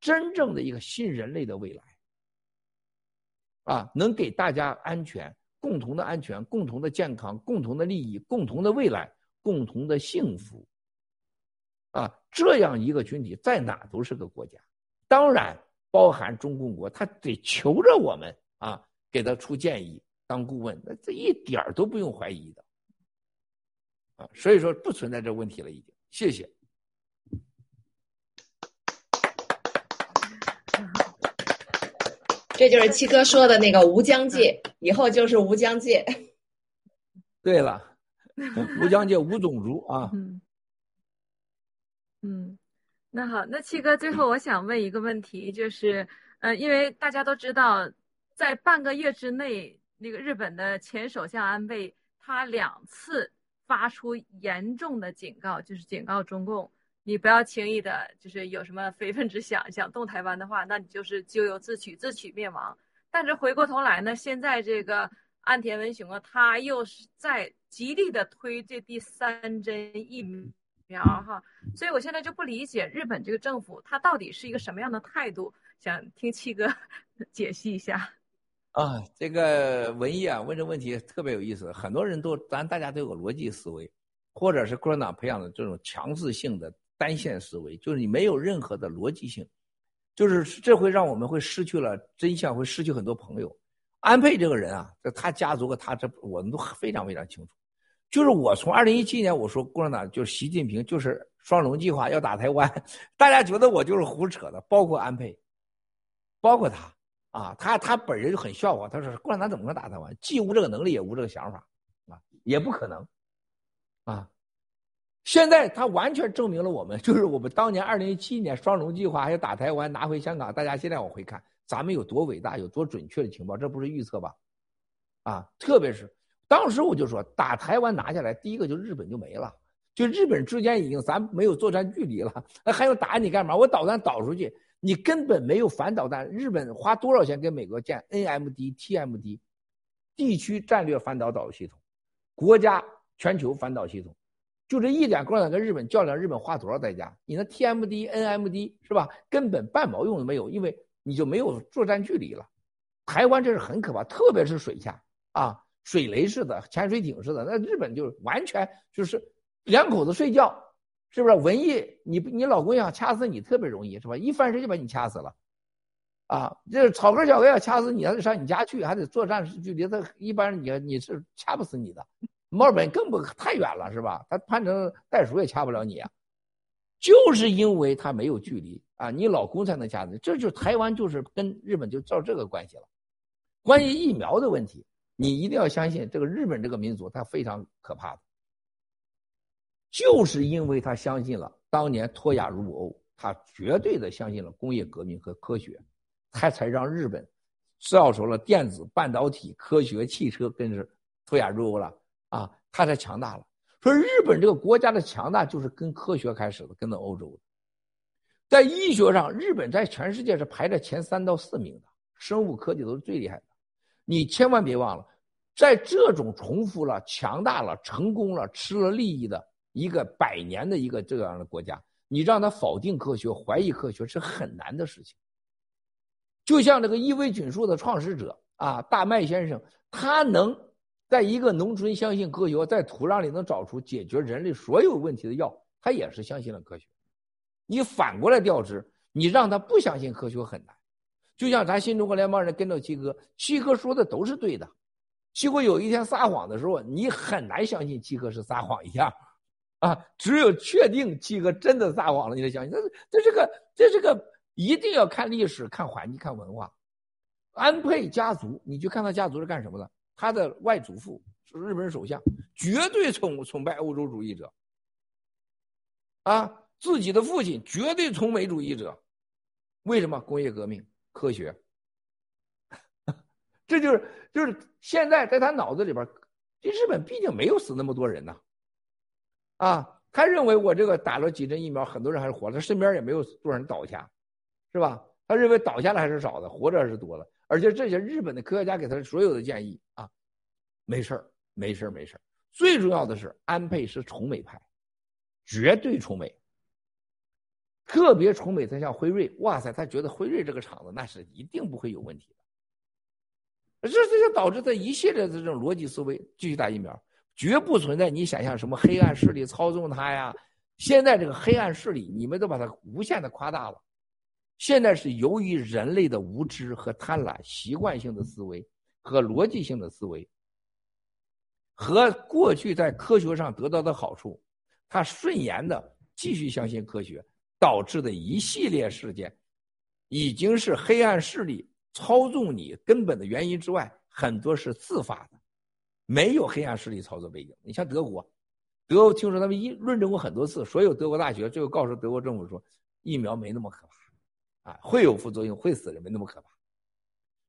真正的一个新人类的未来，啊，能给大家安全。共同的安全，共同的健康，共同的利益，共同的未来，共同的幸福，啊，这样一个群体在哪都是个国家，当然包含中共国，他得求着我们啊，给他出建议，当顾问，那这一点儿都不用怀疑的，啊，所以说不存在这问题了，已经，谢谢。这就是七哥说的那个无疆界，以后就是无疆界。对了，无疆界无种族啊。嗯。嗯，那好，那七哥，最后我想问一个问题，就是，呃，因为大家都知道，在半个月之内，那个日本的前首相安倍他两次发出严重的警告，就是警告中共。你不要轻易的，就是有什么非分之想，想动台湾的话，那你就是咎由自取，自取灭亡。但是回过头来呢，现在这个岸田文雄啊，他又是在极力的推这第三针疫苗哈，所以我现在就不理解日本这个政府，他到底是一个什么样的态度？想听七哥 解析一下。啊，这个文艺啊，问这问题特别有意思，很多人都咱大家都有个逻辑思维，或者是共产党培养的这种强制性的。单线思维就是你没有任何的逻辑性，就是这会让我们会失去了真相，会失去很多朋友。安倍这个人啊，这他家族和他这我们都非常非常清楚。就是我从二零一七年我说共产党就是习近平就是双龙计划要打台湾，大家觉得我就是胡扯的，包括安倍，包括他啊，他他本人就很笑话，他说共产党怎么能打台湾？既无这个能力，也无这个想法啊，也不可能啊。现在他完全证明了我们，就是我们当年二零一七年双龙计划还有打台湾拿回香港，大家现在往回看，咱们有多伟大，有多准确的情报，这不是预测吧？啊，特别是当时我就说，打台湾拿下来，第一个就日本就没了，就日本之间已经咱没有作战距离了，那还要打你干嘛？我导弹导出去，你根本没有反导弹。日本花多少钱给美国建 NMD、TMD 地区战略反导导系统，国家全球反导系统，就这一点共产党跟日本较量，日本花多少代价？你那 TMD、NMD 是吧？根本半毛用都没有，因为你就没有作战距离了。台湾这是很可怕，特别是水下啊，水雷式的、潜水艇似的，那日本就完全就是两口子睡觉。是不是文艺？你你老公想掐死你特别容易，是吧？一翻身就把你掐死了，啊，这草根小哥要掐死你，还得上你家去，还得作战距离，他一般你你是掐不死你的。墨尔本更不太远了，是吧？他攀成袋鼠也掐不了你啊，就是因为他没有距离啊，你老公才能掐死你。这就台湾就是跟日本就照这个关系了。关于疫苗的问题，你一定要相信这个日本这个民族，他非常可怕的。就是因为他相信了当年脱亚入欧，他绝对的相信了工业革命和科学，他才让日本造出了电子、半导体、科学、汽车，跟着脱亚入欧了啊，他才强大了。说日本这个国家的强大就是跟科学开始的，跟着欧洲的。在医学上，日本在全世界是排在前三到四名的，生物科技都是最厉害的。你千万别忘了，在这种重复了、强大了、成功了、吃了利益的。一个百年的一个这样的国家，你让他否定科学、怀疑科学是很难的事情。就像这个伊维菌素的创始者啊，大麦先生，他能在一个农村相信科学，在土壤里能找出解决人类所有问题的药，他也是相信了科学。你反过来调之，你让他不相信科学很难。就像咱新中国联邦人跟着七哥，七哥说的都是对的。七哥有一天撒谎的时候，你很难相信七哥是撒谎一样。啊，只有确定七哥真的撒谎了，你才相信。这是这是个这是个一定要看历史、看环境、看文化。安倍家族，你去看他家族是干什么的？他的外祖父是日本首相，绝对崇崇拜欧洲主义者。啊，自己的父亲绝对崇美主义者。为什么？工业革命、科学。这就是就是现在在他脑子里边，这日本毕竟没有死那么多人呐。啊，他认为我这个打了几针疫苗，很多人还是活着，他身边也没有多少人倒下，是吧？他认为倒下的还是少的，活着还是多的。而且这些日本的科学家给他所有的建议啊，没事儿，没事儿，没事儿。最重要的是，安倍是崇美派，绝对崇美，特别崇美。他像辉瑞，哇塞，他觉得辉瑞这个厂子那是一定不会有问题的。这这就导致他一系列的这种逻辑思维，继续打疫苗。绝不存在你想象什么黑暗势力操纵他呀！现在这个黑暗势力，你们都把它无限的夸大了。现在是由于人类的无知和贪婪、习惯性的思维和逻辑性的思维，和过去在科学上得到的好处，他顺延的继续相信科学，导致的一系列事件，已经是黑暗势力操纵你根本的原因之外，很多是自发的。没有黑暗势力操作背景。你像德国，德国听说他们一论证过很多次，所有德国大学最后告诉德国政府说，疫苗没那么可怕，啊，会有副作用，会死人，没那么可怕。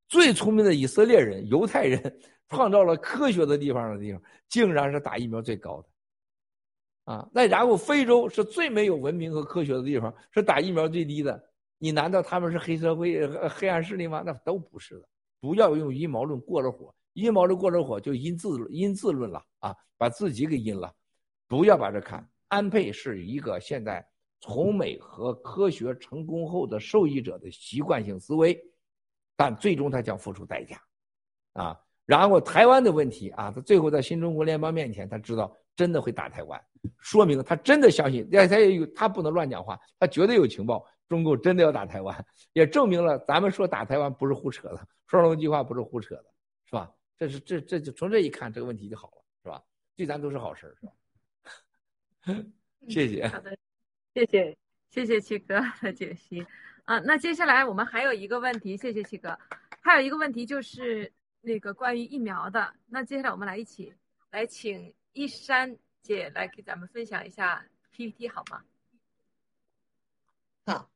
最聪明的以色列人、犹太人 创造了科学的地方的地方，竟然是打疫苗最高的，啊，那然后非洲是最没有文明和科学的地方，是打疫苗最低的。你难道他们是黑社会、黑暗势力吗？那都不是的。不要用阴谋论过了火。阴谋论过了火，就阴自阴自论了啊，把自己给阴了。不要把这看，安倍是一个现在从美和科学成功后的受益者的习惯性思维，但最终他将付出代价，啊。然后台湾的问题啊，他最后在新中国联邦面前，他知道真的会打台湾，说明他真的相信。他也有他不能乱讲话，他绝对有情报，中共真的要打台湾，也证明了咱们说打台湾不是胡扯的，双龙计划不是胡扯的，是吧？这是这这就从这一看，这个问题就好了，是吧？对咱都是好事是吧？谢谢。好的，谢谢谢谢七哥的解析啊。那接下来我们还有一个问题，谢谢七哥。还有一个问题就是那个关于疫苗的。那接下来我们来一起来请一山姐来给咱们分享一下 PPT 好吗？好。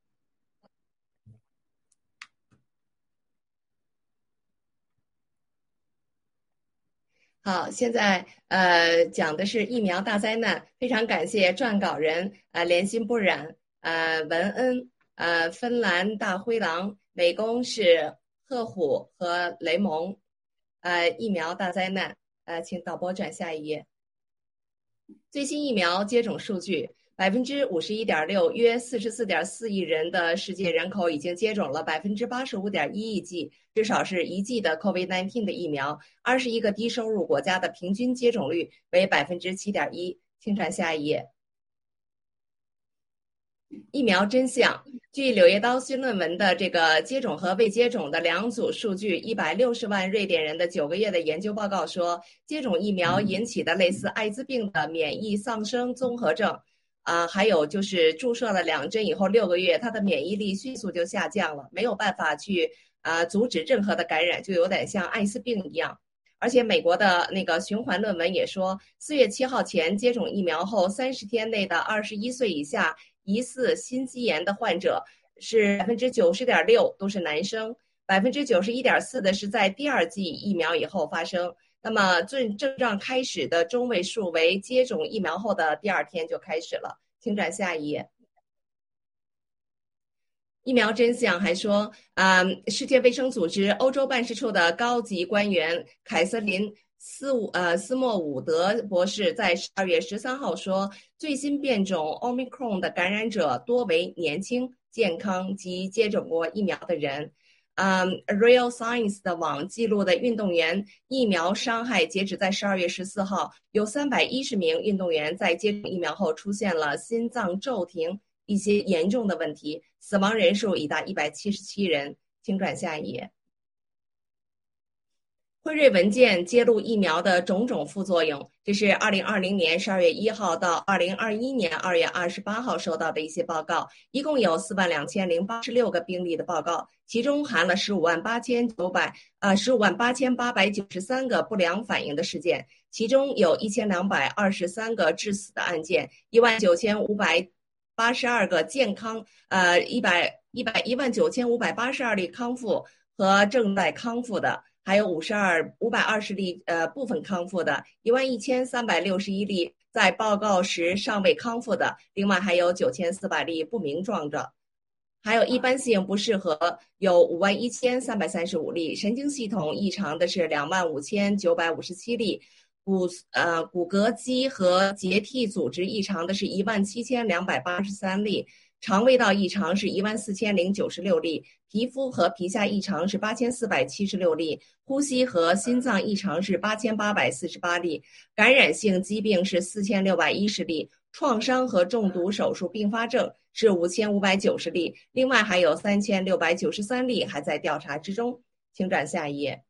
好，现在呃讲的是疫苗大灾难，非常感谢撰稿人呃连心不染呃文恩呃，芬兰大灰狼，美工是鹤虎和雷蒙，呃，疫苗大灾难，呃，请导播转下一页。最新疫苗接种数据。百分之五十一点六，约四十四点四亿人的世界人口已经接种了百分之八十五点一亿剂，至少是一剂的 COVID-19 的疫苗。二十一个低收入国家的平均接种率为百分之七点一。请转下一页。疫苗真相。据《柳叶刀》新论文的这个接种和未接种的两组数据，一百六十万瑞典人的九个月的研究报告说，接种疫苗引起的类似艾滋病的免疫丧生综合症。啊，还有就是注射了两针以后六个月，他的免疫力迅速就下降了，没有办法去啊阻止任何的感染，就有点像艾滋病一样。而且美国的那个循环论文也说，四月七号前接种疫苗后三十天内的二十一岁以下疑似心肌炎的患者是百分之九十点六都是男生，百分之九十一点四的是在第二剂疫苗以后发生。那么症症状开始的中位数为接种疫苗后的第二天就开始了，请转下一页。疫苗真相还说，啊，世界卫生组织欧洲办事处的高级官员凯瑟琳斯伍呃斯莫伍德博士在十二月十三号说，最新变种 Omicron 的感染者多为年轻、健康及接种过疫苗的人。嗯，Real Science 的网记录的运动员疫苗伤害，截止在十二月十四号，有三百一十名运动员在接种疫苗后出现了心脏骤停，一些严重的问题，死亡人数已达一百七十七人。请转下一页。辉瑞文件揭露疫苗的种种副作用，这是二零二零年十二月一号到二零二一年二月二十八号收到的一些报告，一共有四万两千零八十六个病例的报告，其中含了十五万八千九百啊十五万八千八百九十三个不良反应的事件，其中有一千两百二十三个致死的案件，一万九千五百八十二个健康呃一百一百一万九千五百八十二例康复和正在康复的。还有五十二五百二十例，呃，部分康复的，一万一千三百六十一例在报告时尚未康复的，另外还有九千四百例不明状的，还有一般性不适合有五万一千三百三十五例，神经系统异常的是两万五千九百五十七例，骨呃骨骼肌和结缔组织异常的是一万七千两百八十三例。肠胃道异常是一万四千零九十六例，皮肤和皮下异常是八千四百七十六例，呼吸和心脏异常是八千八百四十八例，感染性疾病是四千六百一十例，创伤和中毒手术并发症是五千五百九十例，另外还有三千六百九十三例还在调查之中。请转下一页。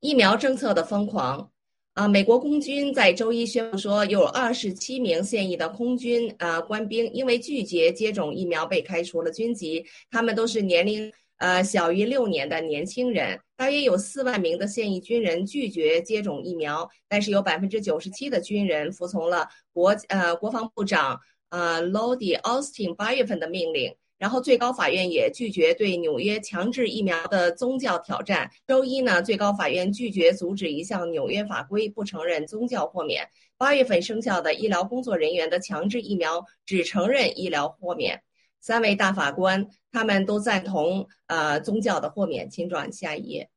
疫苗政策的疯狂。啊，美国空军在周一宣布说，有二十七名现役的空军啊官兵因为拒绝接种疫苗被开除了军籍。他们都是年龄呃小于六年的年轻人。大约有四万名的现役军人拒绝接种疫苗，但是有百分之九十七的军人服从了国呃国防部长呃 Lodi Austin 八月份的命令。然后，最高法院也拒绝对纽约强制疫苗的宗教挑战。周一呢，最高法院拒绝阻止一项纽约法规，不承认宗教豁免。八月份生效的医疗工作人员的强制疫苗只承认医疗豁免。三位大法官他们都赞同呃宗教的豁免。请转下一页。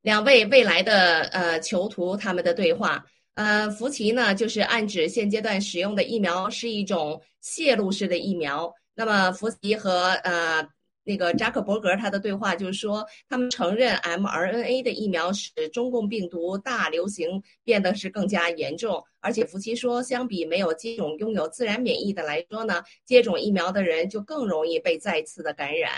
两位未来的呃囚徒他们的对话。呃，福奇呢，就是暗指现阶段使用的疫苗是一种泄露式的疫苗。那么，福奇和呃那个扎克伯格他的对话就是说，他们承认 mRNA 的疫苗使中共病毒大流行变得是更加严重。而且，福奇说，相比没有接种拥有自然免疫的来说呢，接种疫苗的人就更容易被再次的感染。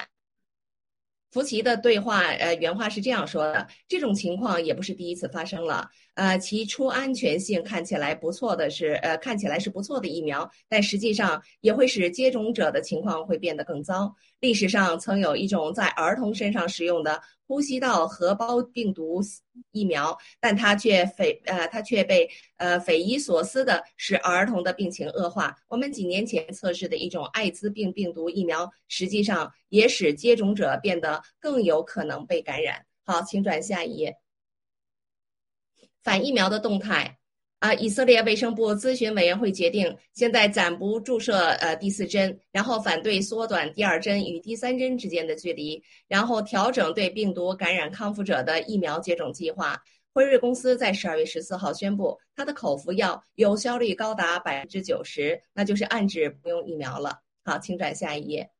福奇的对话，呃，原话是这样说的：这种情况也不是第一次发生了。呃，其出安全性看起来不错的是，呃，看起来是不错的疫苗，但实际上也会使接种者的情况会变得更糟。历史上曾有一种在儿童身上使用的呼吸道合胞病毒疫苗，但它却匪呃，它却被呃匪夷所思的使儿童的病情恶化。我们几年前测试的一种艾滋病病毒疫苗，实际上也使接种者变得更有可能被感染。好，请转下一页。反疫苗的动态，啊，以色列卫生部咨询委员会决定，现在暂不注射呃第四针，然后反对缩短第二针与第三针之间的距离，然后调整对病毒感染康复者的疫苗接种计划。辉瑞公司在十二月十四号宣布，它的口服药有效率高达百分之九十，那就是暗指不用疫苗了。好，请转下一页。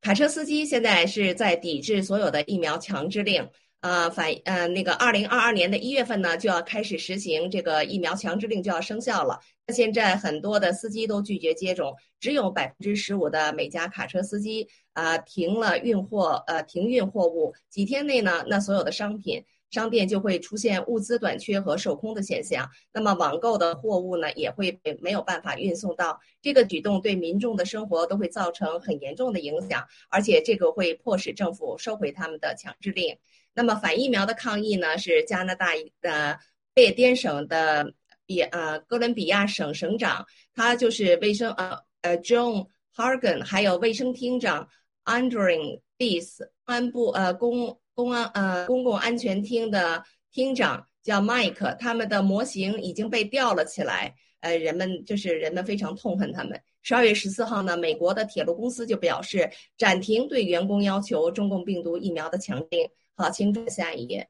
卡车司机现在是在抵制所有的疫苗强制令。呃，反呃那个二零二二年的一月份呢，就要开始实行这个疫苗强制令就要生效了。那现在很多的司机都拒绝接种，只有百分之十五的每家卡车司机啊停了运货，呃停运货物。几天内呢，那所有的商品商店就会出现物资短缺和售空的现象。那么网购的货物呢，也会没有办法运送到。这个举动对民众的生活都会造成很严重的影响，而且这个会迫使政府收回他们的强制令。那么反疫苗的抗议呢？是加拿大的不列颠省的比呃哥伦比亚省省长，他就是卫生呃呃 John Hargan，还有卫生厅长 Andrew Dees，安部呃公公安呃公共安全厅的厅长叫 Mike，他们的模型已经被吊了起来，呃人们就是人们非常痛恨他们。十二月十四号呢，美国的铁路公司就表示暂停对员工要求中共病毒疫苗的强令。好，请转下一页。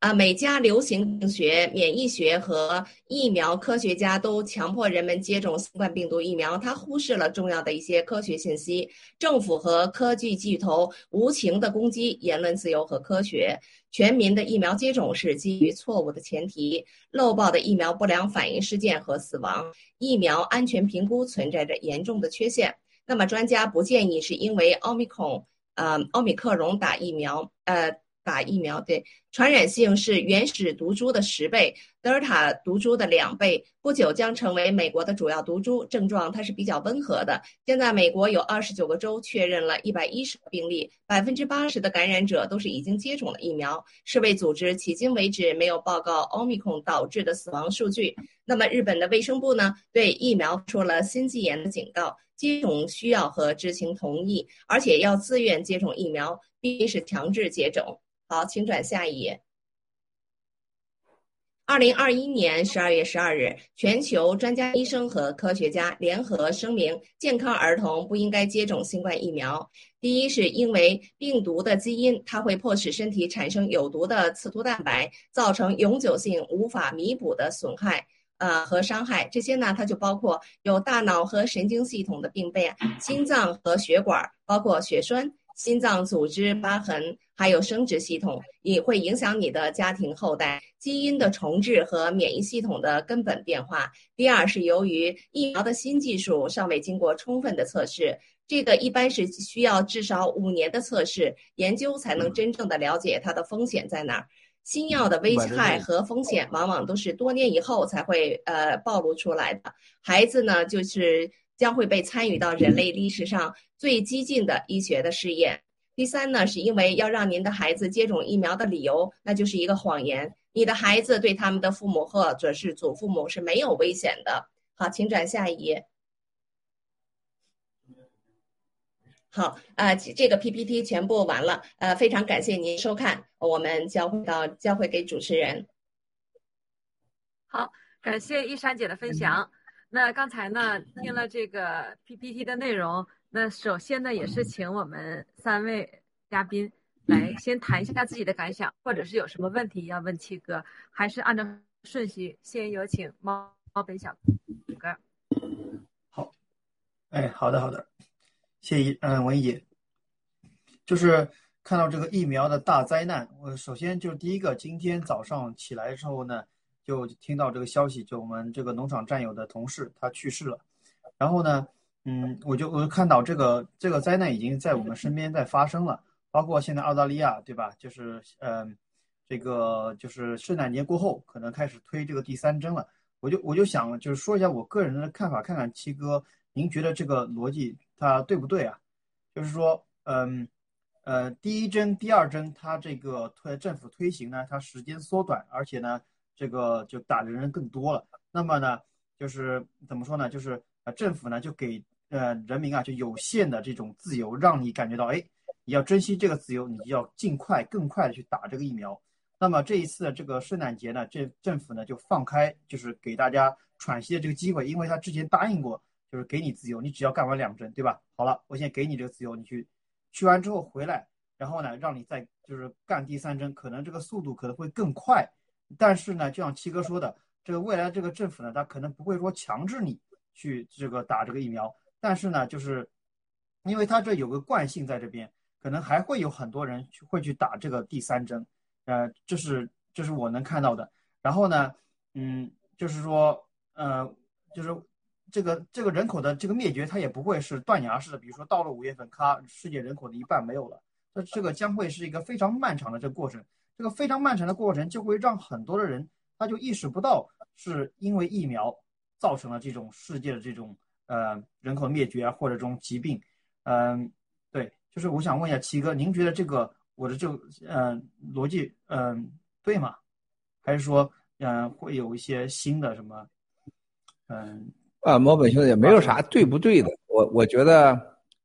啊，每家流行学、免疫学和疫苗科学家都强迫人们接种新冠病毒疫苗，他忽视了重要的一些科学信息。政府和科技巨头无情的攻击言论自由和科学。全民的疫苗接种是基于错误的前提。漏报的疫苗不良反应事件和死亡，疫苗安全评估存在着严重的缺陷。那么专家不建议，是因为奥密克戎，呃，奥密克戎打疫苗，呃，打疫苗对传染性是原始毒株的十倍，德尔塔毒株的两倍，不久将成为美国的主要毒株。症状它是比较温和的。现在美国有二十九个州确认了一百一十个病例，百分之八十的感染者都是已经接种了疫苗。世卫组织迄今为止没有报告奥密克戎导致的死亡数据。那么日本的卫生部呢，对疫苗出了心肌炎的警告。接种需要和知情同意，而且要自愿接种疫苗，必须是强制接种。好，请转下一页。二零二一年十二月十二日，全球专家、医生和科学家联合声明：健康儿童不应该接种新冠疫苗。第一，是因为病毒的基因，它会迫使身体产生有毒的刺突蛋白，造成永久性无法弥补的损害。呃，和伤害这些呢，它就包括有大脑和神经系统的病变、心脏和血管，包括血栓、心脏组织疤痕，还有生殖系统，也会影响你的家庭后代、基因的重置和免疫系统的根本变化。第二是由于疫苗的新技术尚未经过充分的测试，这个一般是需要至少五年的测试研究才能真正的了解它的风险在哪儿。新药的危害和风险往往都是多年以后才会呃暴露出来的。孩子呢，就是将会被参与到人类历史上最激进的医学的试验。第三呢，是因为要让您的孩子接种疫苗的理由，那就是一个谎言。你的孩子对他们的父母或者是祖父母是没有危险的。好，请转下一页。好，呃，这个 PPT 全部完了，呃，非常感谢您收看，我们交回到交回给主持人。好，感谢一山姐的分享。那刚才呢，听了这个 PPT 的内容，那首先呢，也是请我们三位嘉宾来先谈一下自己的感想，或者是有什么问题要问七哥，还是按照顺序，先有请猫猫本小哥。好，哎，好的，好的。谢谢，嗯，文姨，就是看到这个疫苗的大灾难。我首先就是第一个，今天早上起来之后呢，就听到这个消息，就我们这个农场战友的同事他去世了。然后呢，嗯，我就我就看到这个这个灾难已经在我们身边在发生了，包括现在澳大利亚，对吧？就是嗯，这个就是圣诞节过后可能开始推这个第三针了。我就我就想就是说一下我个人的看法，看看七哥，您觉得这个逻辑？它对不对啊？就是说，嗯，呃，第一针、第二针，它这个推政府推行呢，它时间缩短，而且呢，这个就打的人更多了。那么呢，就是怎么说呢？就是呃，政府呢就给呃人民啊就有限的这种自由，让你感觉到，哎，你要珍惜这个自由，你就要尽快、更快的去打这个疫苗。那么这一次的这个圣诞节呢，这政府呢就放开，就是给大家喘息的这个机会，因为他之前答应过，就是给你自由，你只要干完两针，对吧？好了，我现在给你这个自由，你去去完之后回来，然后呢，让你再就是干第三针，可能这个速度可能会更快。但是呢，就像七哥说的，这个未来这个政府呢，他可能不会说强制你去这个打这个疫苗，但是呢，就是因为他这有个惯性在这边，可能还会有很多人去会去打这个第三针。呃，这是这是我能看到的。然后呢，嗯，就是说，呃，就是这个这个人口的这个灭绝，它也不会是断崖式的。比如说到了五月份，咔，世界人口的一半没有了。那这个将会是一个非常漫长的这个过程。这个非常漫长的过程，就会让很多的人他就意识不到是因为疫苗造成了这种世界的这种呃人口灭绝啊，或者这种疾病。嗯，对，就是我想问一下七哥，您觉得这个？我的这个嗯逻辑嗯对吗？还是说嗯会有一些新的什么嗯啊毛本兄弟也没有啥对不对的，我我觉得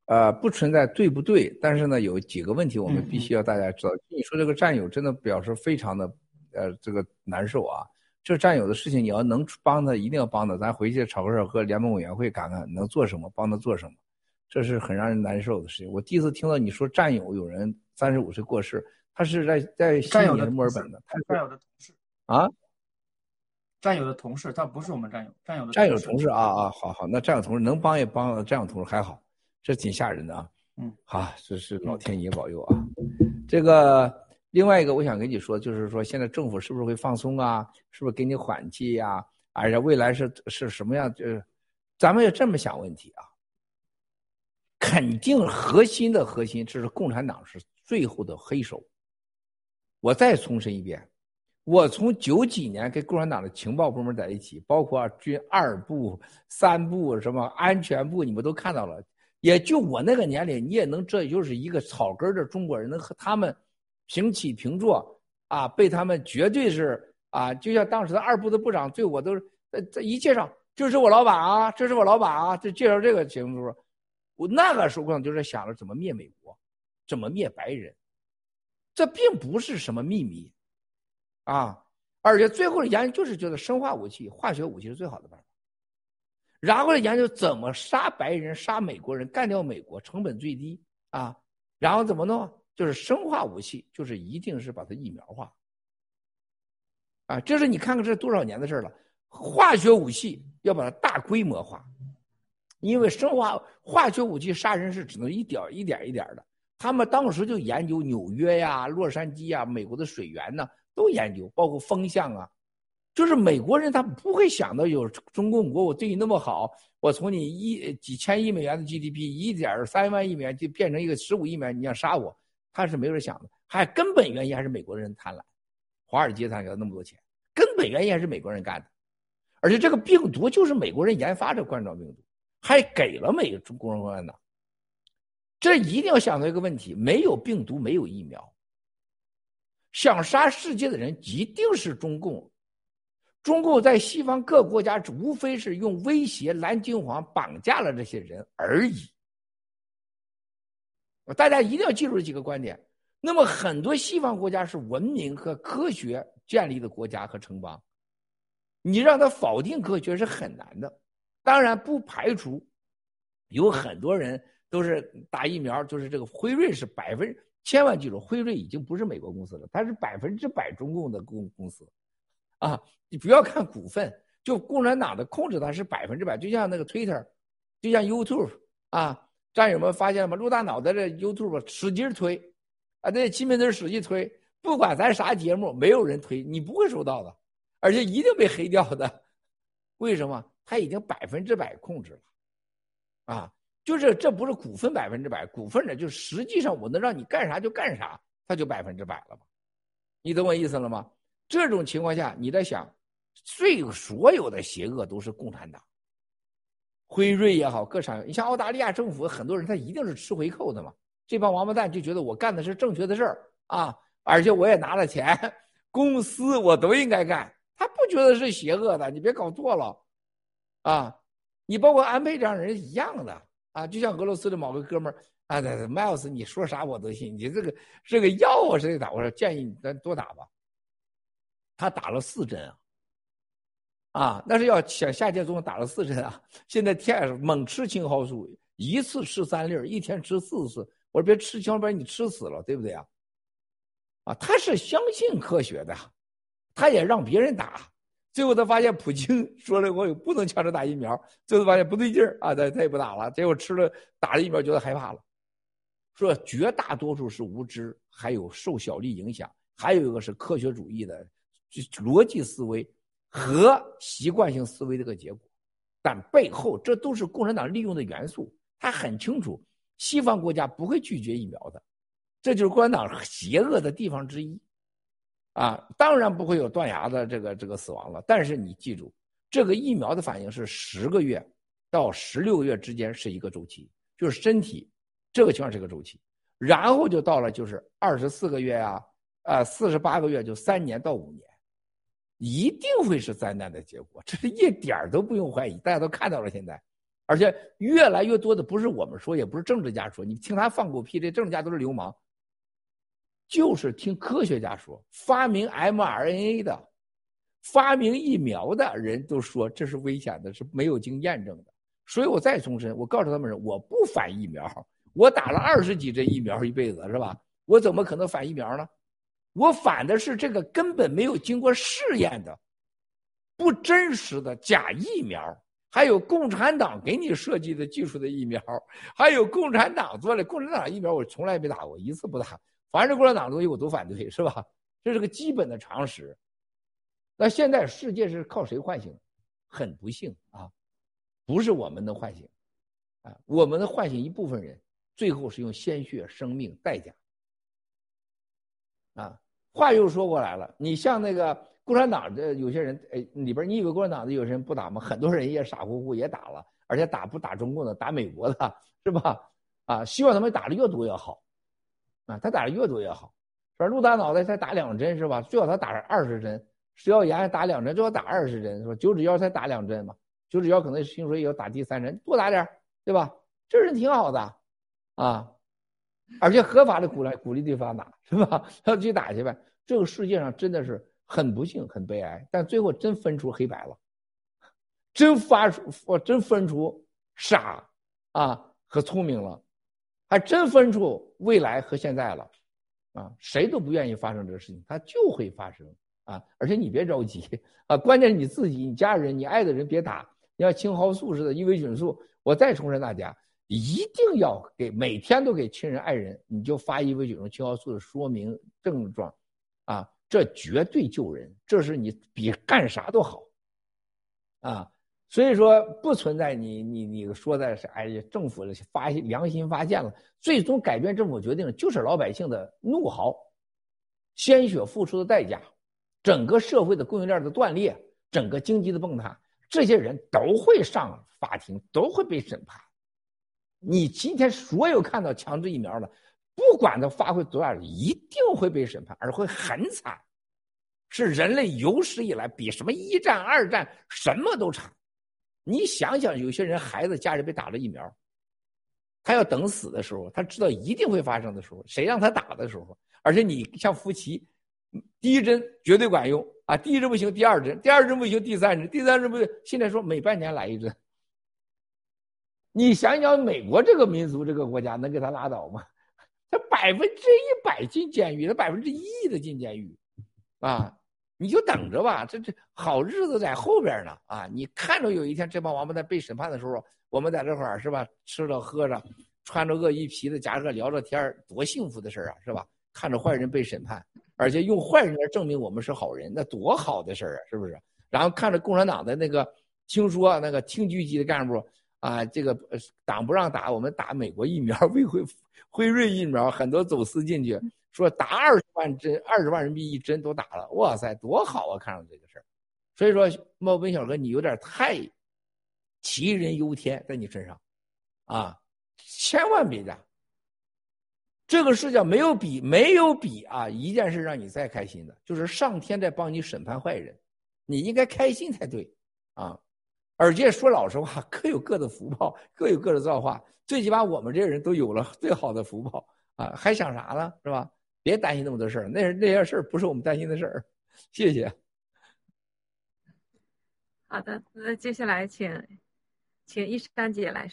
呃不存在对不对，但是呢有几个问题我们必须要大家知道。你说这个战友真的表示非常的呃这个难受啊，这战友的事情你要能帮他一定要帮他，咱回去炒个热和联盟委员会看看能做什么，帮他做什么，这是很让人难受的事情。我第一次听到你说战友有人。三十五岁过世，他是在在悉尼的墨尔本的，他战友的同事啊，战友的同事，他不是我们战友，战友的战友同事啊啊，好好，那战友同事能帮也帮，战友同事还好，这挺吓人的啊，嗯，好，这是老天爷保佑啊。这个另外一个，我想跟你说，就是说现在政府是不是会放松啊？是不是给你缓期呀？而且未来是是什么样？就是咱们要这么想问题啊，肯定核心的核心，这是共产党是。最后的黑手。我再重申一遍，我从九几年跟共产党的情报部门在一起，包括军二部、三部、什么安全部，你们都看到了。也就我那个年龄，你也能，这就是一个草根的中国人，能和他们平起平坐啊！被他们绝对是啊，就像当时的二部的部长对我都是，这一介绍，这是我老板啊，这是我老板啊，就介绍这个情况，我那个时候就是想着怎么灭美国。怎么灭白人？这并不是什么秘密，啊！而且最后的研究就是觉得生化武器、化学武器是最好的办法。然后呢，研究怎么杀白人、杀美国人、干掉美国，成本最低啊！然后怎么弄？就是生化武器，就是一定是把它疫苗化。啊，这是你看看这多少年的事了。化学武器要把它大规模化，因为生化化学武器杀人是只能一点一点一点的。他们当时就研究纽约呀、洛杉矶呀、美国的水源呢，都研究，包括风向啊。就是美国人他不会想到有中共国，我对你那么好，我从你一几千亿美元的 GDP，一点三万亿美元就变成一个十五亿美元，你想杀我，他是没有人想的。还根本原因还是美国人贪婪，华尔街才给他那么多钱，根本原因还是美国人干的。而且这个病毒就是美国人研发的冠状病毒，还给了美中共产党。这一定要想到一个问题：没有病毒，没有疫苗。想杀世界的人一定是中共。中共在西方各国家，无非是用威胁、蓝金黄绑架了这些人而已。大家一定要记住这几个观点。那么，很多西方国家是文明和科学建立的国家和城邦，你让他否定科学是很难的。当然，不排除有很多人。都是打疫苗，就是这个辉瑞是百分，千万记住，辉瑞已经不是美国公司了，它是百分之百中共的公公司，啊，你不要看股份，就共产党的控制它是百分之百，就像那个 Twitter，就像 YouTube 啊，战友们发现了吗？陆大脑袋这 YouTube 使劲推，啊，这亲民队使劲推，不管咱啥节目，没有人推，你不会收到的，而且一定被黑掉的，为什么？他已经百分之百控制了，啊。就是这不是股份百分之百，股份呢就实际上我能让你干啥就干啥，它就百分之百了嘛，你懂我意思了吗？这种情况下，你在想，最所有的邪恶都是共产党，辉瑞也好，各厂，你像澳大利亚政府很多人他一定是吃回扣的嘛，这帮王八蛋就觉得我干的是正确的事儿啊，而且我也拿了钱，公司我都应该干，他不觉得是邪恶的，你别搞错了，啊，你包括安倍这样人一样的。啊，就像俄罗斯的某个哥们儿，啊，对对，Miles，你说啥我都信。你这个这个药啊，谁打？我说建议你咱多打吧。他打了四针啊，啊，那是要想夏届总打了四针啊。现在天猛吃青蒿素，一次吃三粒一天吃四次。我说别吃青蒿，不然你吃死了，对不对啊？啊，他是相信科学的，他也让别人打。最后他发现普京 说了，我有不能强制打疫苗。最后发现不对劲儿啊，他他也不打了。结果吃了打了疫苗，觉得害怕了。说绝大多数是无知，还有受小利影响，还有一个是科学主义的逻辑思维和习惯性思维的个结果。但背后这都是共产党利用的元素。他很清楚，西方国家不会拒绝疫苗的，这就是共产党邪恶的地方之一。啊，当然不会有断崖的这个这个死亡了。但是你记住，这个疫苗的反应是十个月到十六个月之间是一个周期，就是身体这个情况是个周期，然后就到了就是二十四个月呀，啊四十八个月就三年到五年，一定会是灾难的结果，这是一点儿都不用怀疑，大家都看到了现在，而且越来越多的不是我们说，也不是政治家说，你听他放狗屁，这政治家都是流氓。就是听科学家说，发明 mRNA 的、发明疫苗的人都说这是危险的，是没有经验证的。所以我再重申，我告诉他们，我不反疫苗，我打了二十几针疫苗一辈子，是吧？我怎么可能反疫苗呢？我反的是这个根本没有经过试验的、不真实的假疫苗，还有共产党给你设计的技术的疫苗，还有共产党做的共产党疫苗，我从来没打过，一次不打。凡是共产党的东西我都反对，是吧？这是个基本的常识。那现在世界是靠谁唤醒？很不幸啊，不是我们能唤醒，啊，我们能唤醒一部分人，最后是用鲜血、生命代价。啊，话又说过来了，你像那个共产党的有些人，哎，里边你以为共产党的有些人不打吗？很多人也傻乎乎也打了，而且打不打中共的，打美国的，是吧？啊，希望他们打的越多越好。啊，他打的越多越好，说陆大脑袋才打两针是吧？最好他打二十针，食药盐打两针，最好打二十针，说九指妖才打两针嘛，九指妖可能听说也要打第三针，多打点对吧？这人挺好的，啊，而且合法的鼓励鼓励对方打是吧？他去打去呗。这个世界上真的是很不幸，很悲哀，但最后真分出黑白了，真发出我，真分出傻啊和聪明了。还真分出未来和现在了，啊，谁都不愿意发生这个事情，它就会发生啊！而且你别着急啊，关键是你自己、你家人、你爱的人别打。你要青蒿素似的，伊维菌素，我再重申大家，一定要给每天都给亲人、爱人，你就发伊维菌素、青蒿素的说明症状，啊，这绝对救人，这是你比干啥都好，啊。所以说不存在你你你说的是哎呀政府发良心发现了，最终改变政府决定就是老百姓的怒嚎，鲜血付出的代价，整个社会的供应链的断裂，整个经济的崩塌，这些人都会上法庭，都会被审判。你今天所有看到强制疫苗的，不管他发挥多大，一定会被审判，而会很惨，是人类有史以来比什么一战、二战什么都惨。你想想，有些人孩子家里被打了疫苗，他要等死的时候，他知道一定会发生的时候，谁让他打的时候，而且你像夫妻，第一针绝对管用啊，第一针不行，第二针，第二针不行，第三针，第三针不行，现在说每半年来一针。你想想，美国这个民族这个国家能给他拉倒吗？他百分之一百进监狱，他百分之一的进监狱，啊。你就等着吧，这这好日子在后边呢啊！你看着有一天这帮王八蛋被审判的时候，我们在这块儿是吧？吃着喝着，穿着鳄鱼皮的夹克聊着天多幸福的事儿啊，是吧？看着坏人被审判，而且用坏人来证明我们是好人，那多好的事儿啊，是不是？然后看着共产党的那个，听说那个厅局级的干部啊，这个党不让打，我们打美国疫苗，辉辉辉瑞疫苗，很多走私进去。说打二十万针，二十万人民币一针都打了，哇塞，多好啊！看上这个事儿，所以说茂文小哥，你有点太杞人忧天在你身上，啊，千万别干。这个世界没有比没有比啊一件事让你再开心的，就是上天在帮你审判坏人，你应该开心才对，啊，而且说老实话，各有各的福报，各有各的造化。最起码我们这人都有了最好的福报啊，还想啥呢？是吧？别担心那么多事儿，那那些事儿不是我们担心的事儿。谢谢。好的，那接下来请请一山姐来。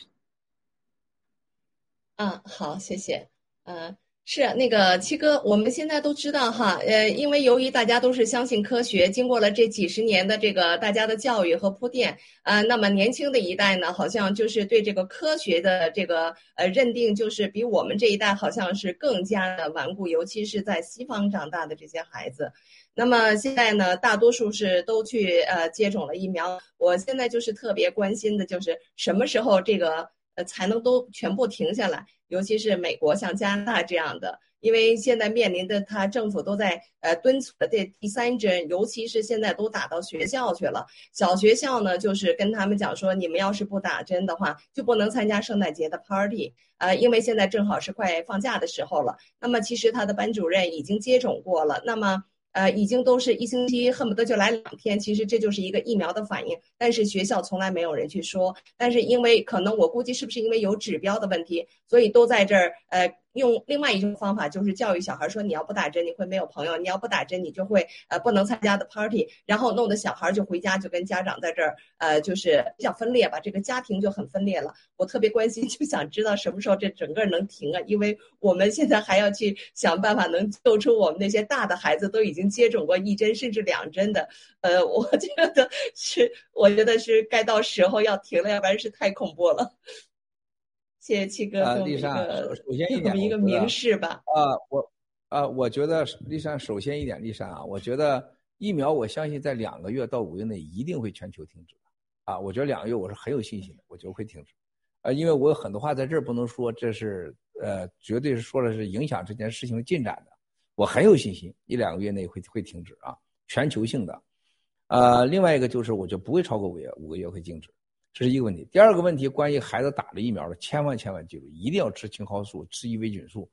嗯，好，谢谢。嗯。是那个七哥，我们现在都知道哈，呃，因为由于大家都是相信科学，经过了这几十年的这个大家的教育和铺垫，呃，那么年轻的一代呢，好像就是对这个科学的这个呃认定，就是比我们这一代好像是更加的顽固，尤其是在西方长大的这些孩子。那么现在呢，大多数是都去呃接种了疫苗。我现在就是特别关心的，就是什么时候这个呃才能都全部停下来。尤其是美国像加拿大这样的，因为现在面临的他政府都在呃敦促的这第三针，尤其是现在都打到学校去了。小学校呢，就是跟他们讲说，你们要是不打针的话，就不能参加圣诞节的 party。呃，因为现在正好是快放假的时候了。那么其实他的班主任已经接种过了。那么。呃，已经都是一星期，恨不得就来两天。其实这就是一个疫苗的反应，但是学校从来没有人去说。但是因为可能我估计是不是因为有指标的问题，所以都在这儿呃。用另外一种方法，就是教育小孩说，你要不打针，你会没有朋友；你要不打针，你就会呃不能参加的 party。然后弄得小孩就回家就跟家长在这儿呃就是比较分裂吧，这个家庭就很分裂了。我特别关心，就想知道什么时候这整个能停啊？因为我们现在还要去想办法能救出我们那些大的孩子都已经接种过一针甚至两针的。呃，我觉得是，我觉得是该到时候要停了，要不然是太恐怖了。谢谢七哥给我们一个，首先一点，一个明示吧。啊，我啊，我觉得丽莎，首先一点，丽莎啊，我觉得疫苗，我相信在两个月到五月内一定会全球停止啊，我觉得两个月我是很有信心的，我觉得会停止。啊，因为我有很多话在这儿不能说，这是呃，绝对是说了是影响这件事情的进展的。我很有信心，一两个月内会会停止啊，全球性的。呃，另外一个就是，我觉得不会超过五月五个月会静止。这是一个问题。第二个问题，关于孩子打了疫苗的，千万千万记住，一定要吃青蒿素，吃伊维菌素。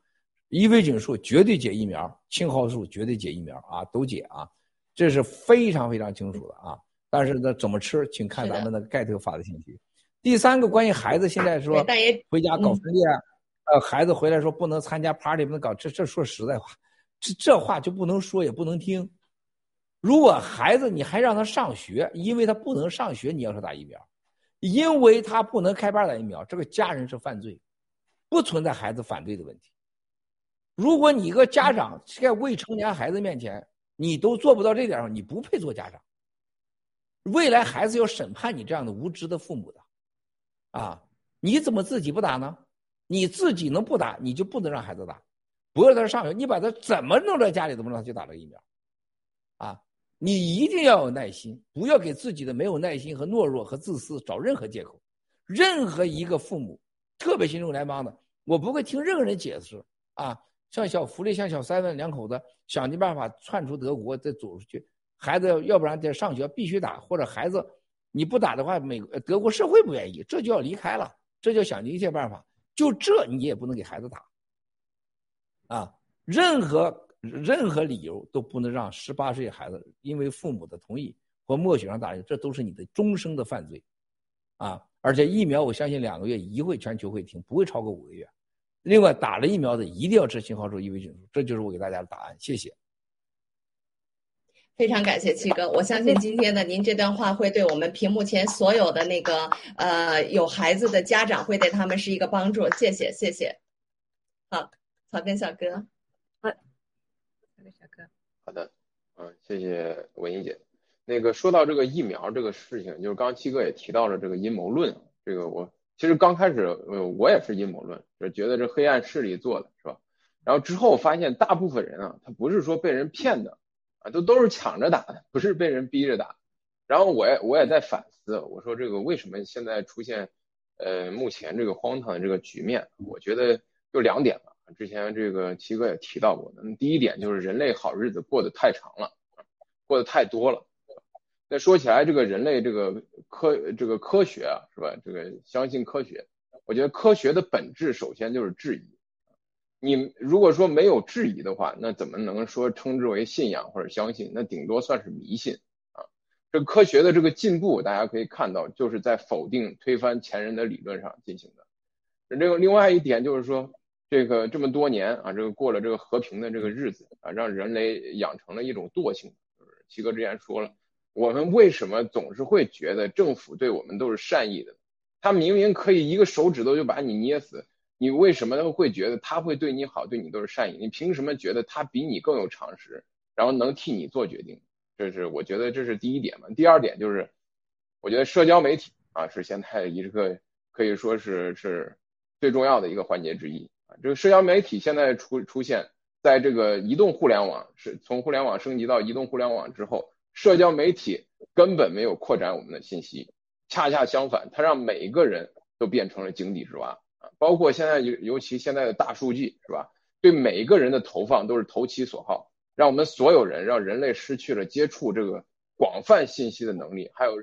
伊维菌素绝对解疫苗，青蒿素绝对解疫苗啊，都解啊，这是非常非常清楚的啊。但是呢，怎么吃，请看咱们的盖特发的信息。第三个，关于孩子现在说回家搞分裂，呃，孩子回来说不能参加 party，不能搞，这这说实在话，这这话就不能说也不能听。如果孩子你还让他上学，因为他不能上学，你要说打疫苗。因为他不能开班打疫苗，这个家人是犯罪，不存在孩子反对的问题。如果你一个家长在未成年孩子面前，你都做不到这点上，你不配做家长。未来孩子要审判你这样的无知的父母的，啊，你怎么自己不打呢？你自己能不打，你就不能让孩子打，不要他上学，你把他怎么弄到家里，怎么让他去打这个疫苗，啊？你一定要有耐心，不要给自己的没有耐心和懦弱和自私找任何借口。任何一个父母，特别新中国联邦的，我不会听任何人解释啊。像小福利，像小三文两口子想尽办法窜出德国再走出去，孩子要不然得上学必须打，或者孩子你不打的话，美德国社会不愿意，这就要离开了，这就想尽一切办法。就这你也不能给孩子打啊，任何。任何理由都不能让十八岁孩子因为父母的同意或默许上打这都是你的终生的犯罪，啊！而且疫苗，我相信两个月一会全球会停，不会超过五个月。另外，打了疫苗的一定要吃信号素、伊维菌素，这就是我给大家的答案。谢谢。非常感谢七哥，我相信今天的您这段话会对我们屏幕前所有的那个呃有孩子的家长会对他们是一个帮助。谢谢，谢谢。好，草根小哥。好的，嗯，谢谢文英姐。那个说到这个疫苗这个事情，就是刚刚七哥也提到了这个阴谋论。这个我其实刚开始，呃，我也是阴谋论，就觉得这黑暗势力做的是吧？然后之后发现大部分人啊，他不是说被人骗的啊，都都是抢着打的，不是被人逼着打。然后我也我也在反思，我说这个为什么现在出现呃目前这个荒唐的这个局面？我觉得就两点吧。之前这个七哥也提到过的，那第一点就是人类好日子过得太长了，过得太多了。那说起来，这个人类这个科这个科学啊，是吧？这个相信科学，我觉得科学的本质首先就是质疑。你如果说没有质疑的话，那怎么能说称之为信仰或者相信？那顶多算是迷信啊。这科学的这个进步，大家可以看到，就是在否定、推翻前人的理论上进行的。那这个另外一点就是说，这个这么多年啊，这个过了这个和平的这个日子啊，让人类养成了一种惰性。就是七哥之前说了，我们为什么总是会觉得政府对我们都是善意的？他明明可以一个手指头就把你捏死，你为什么会觉得他会对你好，对你都是善意？你凭什么觉得他比你更有常识，然后能替你做决定？这是我觉得这是第一点嘛。第二点就是，我觉得社交媒体啊是现在一个可以说是是最重要的一个环节之一。这个社交媒体现在出出现在这个移动互联网是从互联网升级到移动互联网之后，社交媒体根本没有扩展我们的信息，恰恰相反，它让每一个人都变成了井底之蛙啊。包括现在尤尤其现在的大数据是吧？对每一个人的投放都是投其所好。让我们所有人，让人类失去了接触这个广泛信息的能力，还有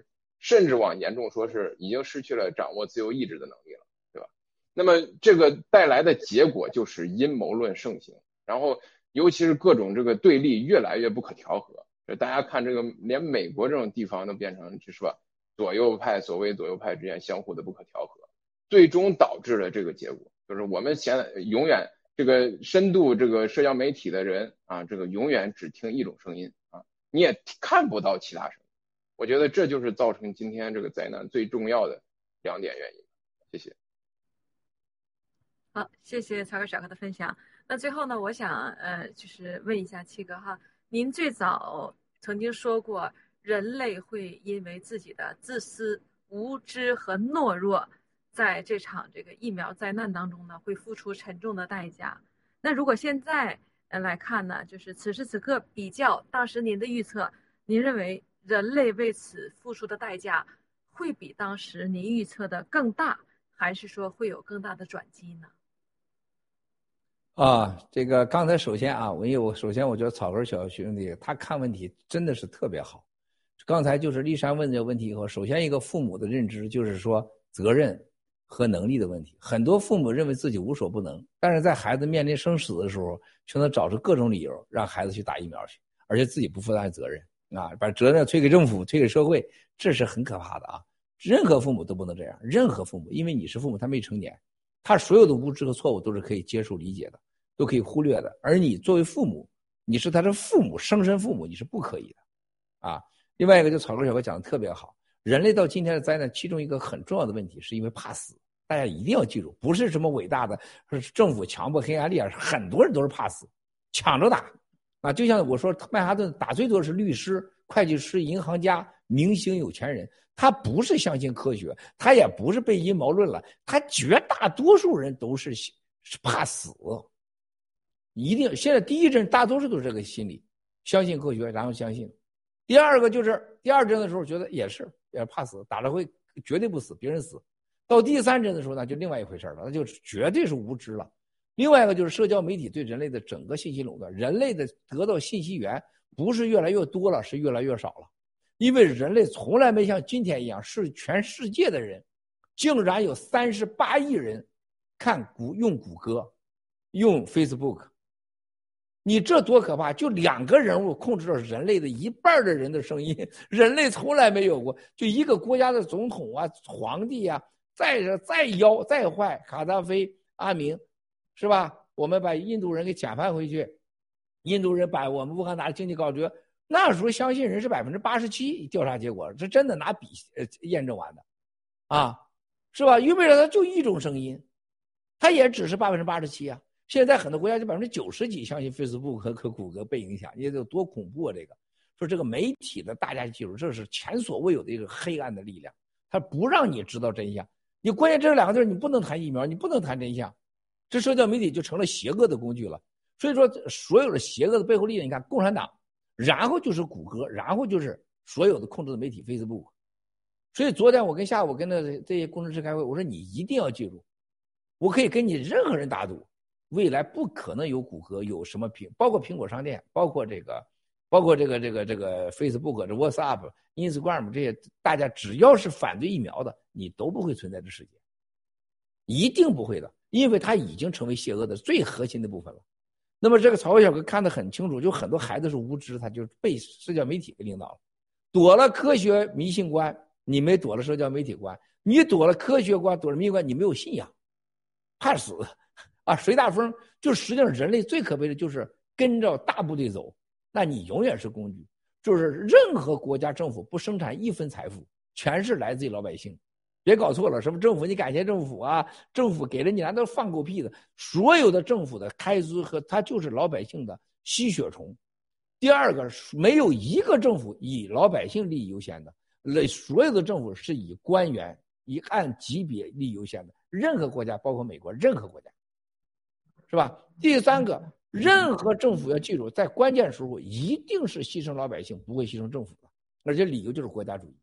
甚至往严重说是已经失去了掌握自由意志的能力了，那么这个带来的结果就是阴谋论盛行，然后尤其是各种这个对立越来越不可调和。大家看这个，连美国这种地方都变成就是吧，左右派所谓左右派之间相互的不可调和，最终导致了这个结果，就是我们现在永远。这个深度这个社交媒体的人啊，这个永远只听一种声音啊，你也看不到其他声音。我觉得这就是造成今天这个灾难最重要的两点原因。谢谢。好，谢谢曹哥小哥的分享。那最后呢，我想呃，就是问一下七哥哈，您最早曾经说过，人类会因为自己的自私、无知和懦弱。在这场这个疫苗灾难当中呢，会付出沉重的代价。那如果现在呃来看呢，就是此时此刻比较当时您的预测，您认为人类为此付出的代价会比当时您预测的更大，还是说会有更大的转机呢？啊，这个刚才首先啊，我因为我首先我觉得草根小兄弟他看问题真的是特别好。刚才就是丽珊问这个问题以后，首先一个父母的认知就是说责任。和能力的问题，很多父母认为自己无所不能，但是在孩子面临生死的时候，却能找出各种理由让孩子去打疫苗去，而且自己不负担责任啊，把责任推给政府，推给社会，这是很可怕的啊！任何父母都不能这样，任何父母，因为你是父母，他没成年，他所有的无知和错误都是可以接受理解的，都可以忽略的，而你作为父母，你是他的父母，生身父母，你是不可以的，啊！另外一个，就草根小哥讲的特别好。人类到今天的灾难，其中一个很重要的问题，是因为怕死。大家一定要记住，不是什么伟大的，是政府强迫黑暗力量，很多人都是怕死，抢着打。啊，就像我说，曼哈顿打最多是律师、会计师、银行家、明星、有钱人。他不是相信科学，他也不是被阴谋论了，他绝大多数人都是是怕死。一定，现在第一阵大多数都是这个心理，相信科学，然后相信。第二个就是第二针的时候，觉得也是。也怕死，打了会绝对不死，别人死。到第三针的时候，那就另外一回事了，那就绝对是无知了。另外一个就是社交媒体对人类的整个信息垄断，人类的得到信息源不是越来越多了，是越来越少了。因为人类从来没像今天一样，是全世界的人，竟然有三十八亿人看谷用谷歌，用 Facebook。你这多可怕！就两个人物控制着人类的一半的人的声音，人类从来没有过。就一个国家的总统啊、皇帝呀，再再妖再坏，卡扎菲、阿明，是吧？我们把印度人给遣返回去，印度人把我们乌克兰的经济搞绝，那时候相信人是百分之八十七，调查结果是真的，拿笔呃验证完的，啊，是吧？因为他就一种声音，他也只是百分之八十七啊。现在很多国家就百分之九十几相信 Facebook 和和谷歌被影响，你有多恐怖啊！这个说这个媒体的，大家记住，这是前所未有的一个黑暗的力量，它不让你知道真相。你关键这两个字，你不能谈疫苗，你不能谈真相，这社交媒体就成了邪恶的工具了。所以说，所有的邪恶的背后力量，你看共产党，然后就是谷歌，然后就是所有的控制的媒体 Facebook。所以昨天我跟下午跟那这些工程师开会，我说你一定要记住，我可以跟你任何人打赌。未来不可能有谷歌，有什么苹，包括苹果商店，包括这个，包括这个这个这个 Facebook、这 WhatsApp、Instagram 这些，大家只要是反对疫苗的，你都不会存在这世界，一定不会的，因为它已经成为邪恶的最核心的部分了。那么这个曹小哥看得很清楚，就很多孩子是无知，他就被社交媒体给领导了。躲了科学迷信观，你没躲了社交媒体观，你躲了科学观，躲了迷信观，你没有信仰，怕死啊！随大风，就实际上人类最可悲的就是跟着大部队走，那你永远是工具。就是任何国家政府不生产一分财富，全是来自于老百姓。别搞错了，什么政府你感谢政府啊？政府给了你，那都放狗屁的。所有的政府的开支和它就是老百姓的吸血虫。第二个，没有一个政府以老百姓利益优先的，那所有的政府是以官员以按级别利益优先的。任何国家，包括美国，任何国家，是吧？第三个。任何政府要记住，在关键时候一定是牺牲老百姓，不会牺牲政府的，而且理由就是国家主义，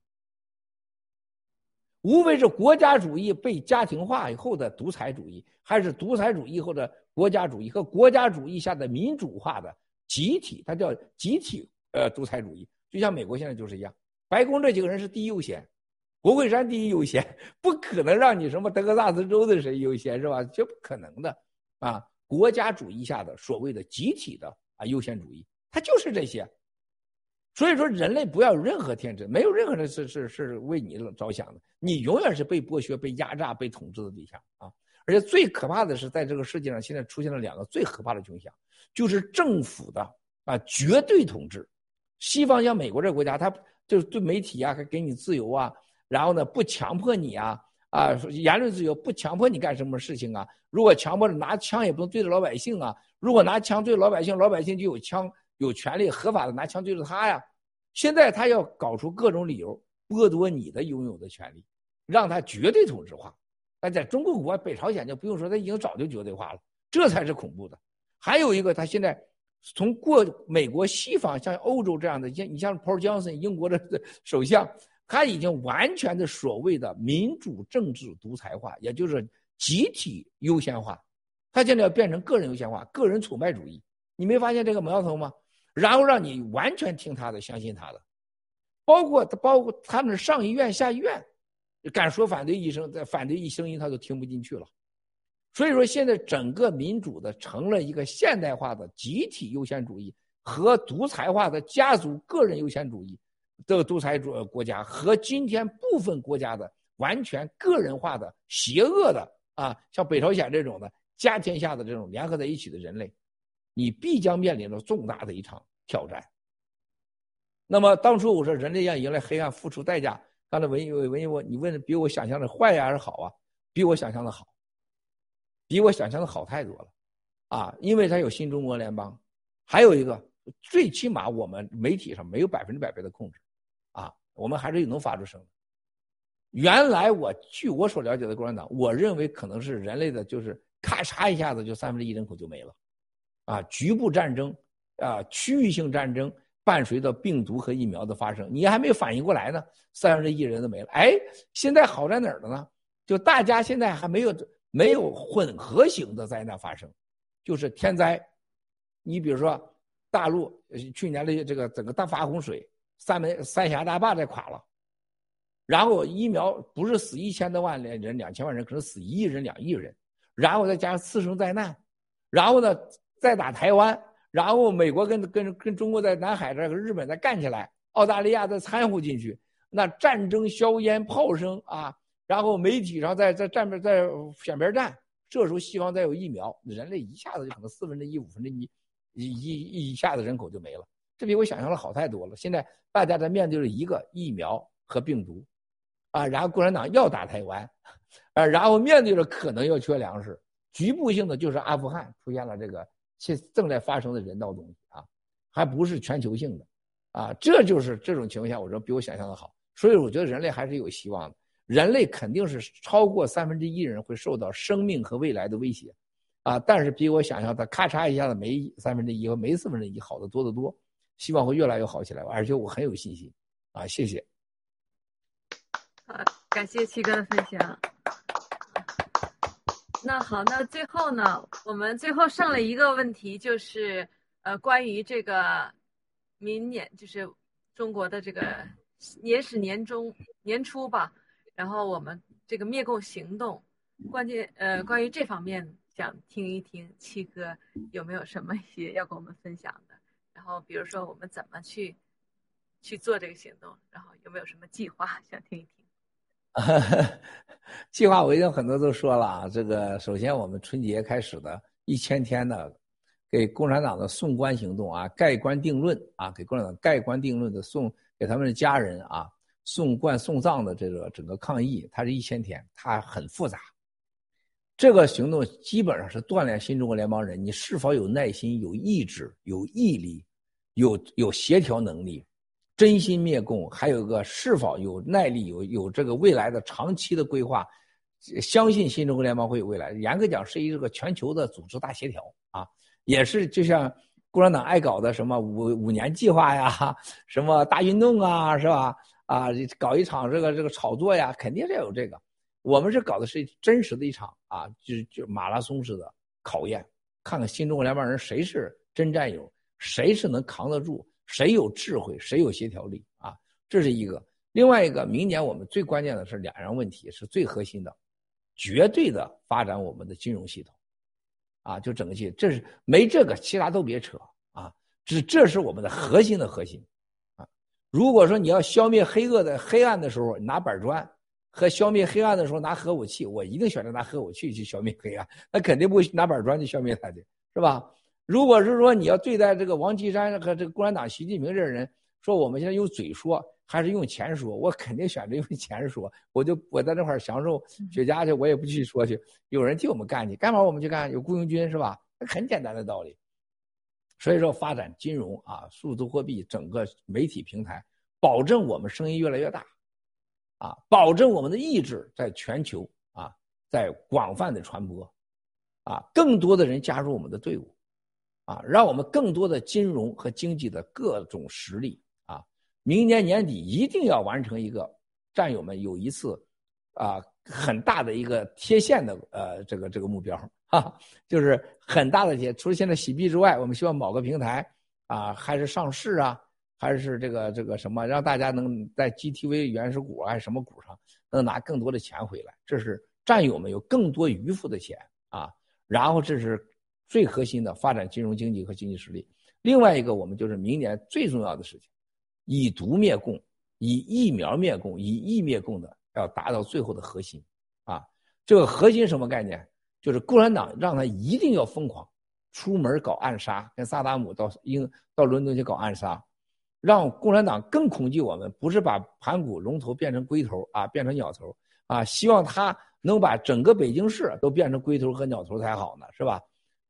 无非是国家主义被家庭化以后的独裁主义，还是独裁主义后的国家主义和国家主义下的民主化的集体，它叫集体呃独裁主义。就像美国现在就是一样，白宫这几个人是第一优先，国会山第一优先，不可能让你什么德克萨斯州的谁优先是吧？这不可能的啊。国家主义下的所谓的集体的啊优先主义，它就是这些。所以说，人类不要有任何天真，没有任何人是是是为你着想的，你永远是被剥削、被压榨、被统治的对象啊！而且最可怕的是，在这个世界上现在出现了两个最可怕的倾向，就是政府的啊绝对统治。西方像美国这个国家，它就是对媒体啊，还给你自由啊，然后呢不强迫你啊。啊，言论自由不强迫你干什么事情啊？如果强迫拿枪，也不能对着老百姓啊。如果拿枪对老百姓，老百姓就有枪有权利合法的拿枪对着他呀。现在他要搞出各种理由剥夺你的拥有的权利，让他绝对统治化。那在中国国外、北朝鲜就不用说，他已经早就绝对化了，这才是恐怖的。还有一个，他现在从过美国西方，像欧洲这样的，像你像 Paul Johnson 英国的 首相。他已经完全的所谓的民主政治独裁化，也就是集体优先化。他现在要变成个人优先化、个人崇拜主义。你没发现这个苗头吗？然后让你完全听他的、相信他的，包括他，包括他们上医院、下医院，敢说反对医生，在反对一声音他都听不进去了。所以说，现在整个民主的成了一个现代化的集体优先主义和独裁化的家族个人优先主义。这个独裁主国家和今天部分国家的完全个人化的邪恶的啊，像北朝鲜这种的家天下的这种联合在一起的人类，你必将面临着重大的一场挑战。那么当初我说人类要迎来黑暗，付出代价。刚才文艺文艺我你问的比我想象的坏呀还是好啊？比我想象的好，比我想象的好太多了，啊，因为它有新中国联邦，还有一个最起码我们媒体上没有百分之百的控制。啊，我们还是能发出声。原来我据我所了解的共产党，我认为可能是人类的，就是咔嚓一下子就三分之一人口就没了，啊，局部战争，啊，区域性战争伴随着病毒和疫苗的发生，你还没反应过来呢，三分之一人都没了。哎，现在好在哪儿了呢？就大家现在还没有没有混合型的灾难发生，就是天灾。你比如说大陆去年的这个整个大发洪水。三门三峡大坝在垮了，然后疫苗不是死一千多万人、两千万人，可能死一亿人、两亿人，然后再加上次生灾难，然后呢再打台湾，然后美国跟跟跟中国在南海这个日本再干起来，澳大利亚再掺和进去，那战争硝烟炮声啊，然后媒体上在在站边在选边站，这时候西方再有疫苗，人类一下子就可能四分之一、五分之一一一一下子人口就没了。这比我想象的好太多了。现在大家在面对着一个疫苗和病毒，啊，然后共产党要打台湾，啊，然后面对着可能要缺粮食，局部性的就是阿富汗出现了这个现正在发生的人道东西啊，还不是全球性的，啊，这就是这种情况下，我说比我想象的好。所以我觉得人类还是有希望的，人类肯定是超过三分之一人会受到生命和未来的威胁，啊，但是比我想象的咔嚓一下子没三分之一和没四分之一好的多得多。希望会越来越好起来，而且我很有信心，啊，谢谢。好，感谢七哥的分享。那好，那最后呢，我们最后剩了一个问题，就是呃，关于这个明年，就是中国的这个年始年中年初吧，然后我们这个灭共行动，关键呃，关于这方面想听一听七哥有没有什么一些要跟我们分享的。然后，比如说我们怎么去去做这个行动？然后有没有什么计划？想听一听。计划我已经很多都说了啊，这个首先我们春节开始的一千天的给共产党的送官行动啊，盖棺定论啊，给共产党盖棺定论的送给他们的家人啊送棺送葬的这个整个抗议，它是一千天，它很复杂。这个行动基本上是锻炼新中国联邦人，你是否有耐心、有意志、有毅力、有有协调能力。真心灭共，还有个是否有耐力，有有这个未来的长期的规划，相信新中国联邦会有未来。严格讲，是一个全球的组织大协调啊，也是就像共产党爱搞的什么 五五年计划呀，什么大运动啊，是吧？啊，搞一场这个这个炒作呀，肯定是要有这个。我们是搞的是真实的一场啊，就就马拉松式的考验，看看新中国联邦人谁是真战友，谁是能扛得住。谁有智慧，谁有协调力啊？这是一个。另外一个，明年我们最关键的是两样问题，是最核心的，绝对的发展我们的金融系统，啊，就整个系，这是没这个，其他都别扯啊。这这是我们的核心的核心，啊。如果说你要消灭黑恶的黑暗的时候拿板砖，和消灭黑暗的时候拿核武器，我一定选择拿核武器去消灭黑暗，那肯定不会拿板砖去消灭他的，是吧？如果是说你要对待这个王岐山和这个共产党习近平这人，说我们现在用嘴说还是用钱说，我肯定选择用钱说。我就我在那块儿享受雪茄去，我也不去说去。有人替我们干去，干嘛我们去干？有雇佣军是吧？很简单的道理。所以说，发展金融啊，数字货币，整个媒体平台，保证我们声音越来越大，啊，保证我们的意志在全球啊，在广泛的传播，啊，更多的人加入我们的队伍。啊，让我们更多的金融和经济的各种实力啊，明年年底一定要完成一个战友们有一次啊很大的一个贴现的呃这个这个目标哈，就是很大的贴。除了现在洗币之外，我们希望某个平台啊，还是上市啊，还是这个这个什么，让大家能在 GTV 原始股还是什么股上能拿更多的钱回来，这是战友们有更多余富的钱啊，然后这是。最核心的发展金融经济和经济实力，另外一个我们就是明年最重要的事情，以毒灭共，以疫苗灭共，以疫灭共的要达到最后的核心，啊，这个核心什么概念？就是共产党让他一定要疯狂，出门搞暗杀，跟萨达姆到英到伦敦去搞暗杀，让共产党更恐惧我们，不是把盘古龙头变成龟头啊，变成鸟头啊，希望他能把整个北京市都变成龟头和鸟头才好呢，是吧？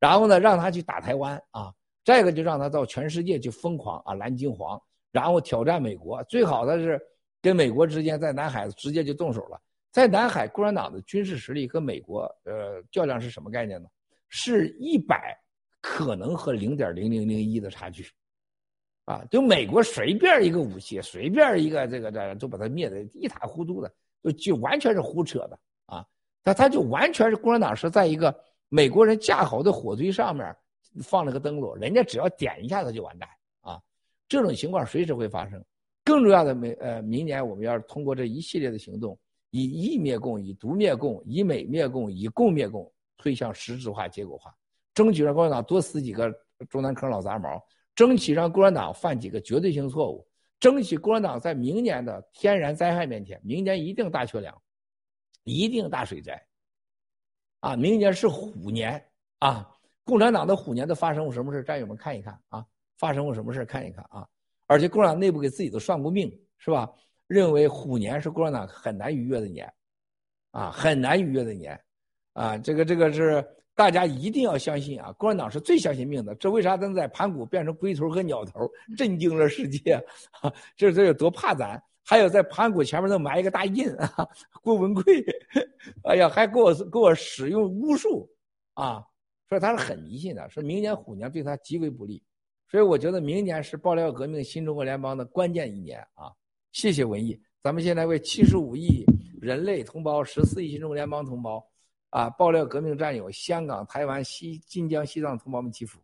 然后呢，让他去打台湾啊，这个就让他到全世界去疯狂啊，蓝金黄，然后挑战美国。最好的是跟美国之间在南海直接就动手了。在南海，共产党的军事实力和美国呃较量是什么概念呢？是一百可能和零点零零零一的差距，啊，就美国随便一个武器，随便一个这个这，就把它灭的一塌糊涂的，就就完全是胡扯的啊。他他就完全是共产党是在一个。美国人架好的火堆上面放了个灯笼，人家只要点一下子就完蛋啊！这种情况随时会发生。更重要的，明呃，明年我们要通过这一系列的行动，以疫灭共，以毒灭共，以美灭共，以共灭共，推向实质化、结果化，争取让共产党多死几个中南坑老杂毛，争取让共产党犯几个绝对性错误，争取共产党在明年的天然灾害面前，明年一定大缺粮，一定大水灾。啊，明年是虎年啊！共产党的虎年都发生过什么事？战友们看一看啊，发生过什么事？看一看啊！而且共产党内部给自己都算过命，是吧？认为虎年是共产党很难逾越的年，啊，很难逾越的年，啊，这个这个是大家一定要相信啊！共产党是最相信命的，这为啥能在盘古变成龟头和鸟头，震惊了世界？这这有多怕咱？还有在盘古前面都埋一个大印啊，郭文贵，哎呀，还给我给我使用巫术，啊，说他是很迷信的，说明年虎年对他极为不利，所以我觉得明年是爆料革命新中国联邦的关键一年啊！谢谢文艺，咱们现在为七十五亿人类同胞、十四亿新中国联邦同胞，啊，爆料革命战友、香港、台湾、西晋江、西藏同胞们祈福。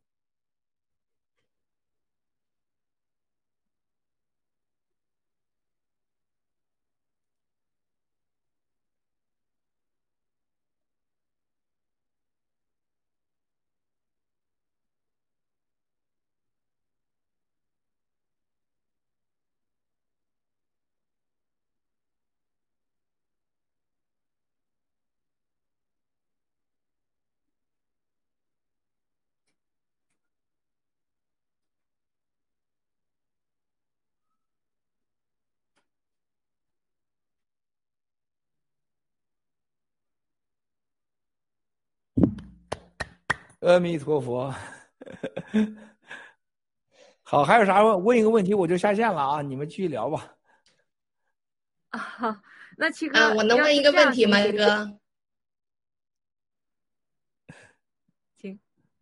阿弥陀佛。好，还有啥问？问一个问题我就下线了啊！你们继续聊吧。啊，那七哥，啊，我能问一个问题吗，七哥？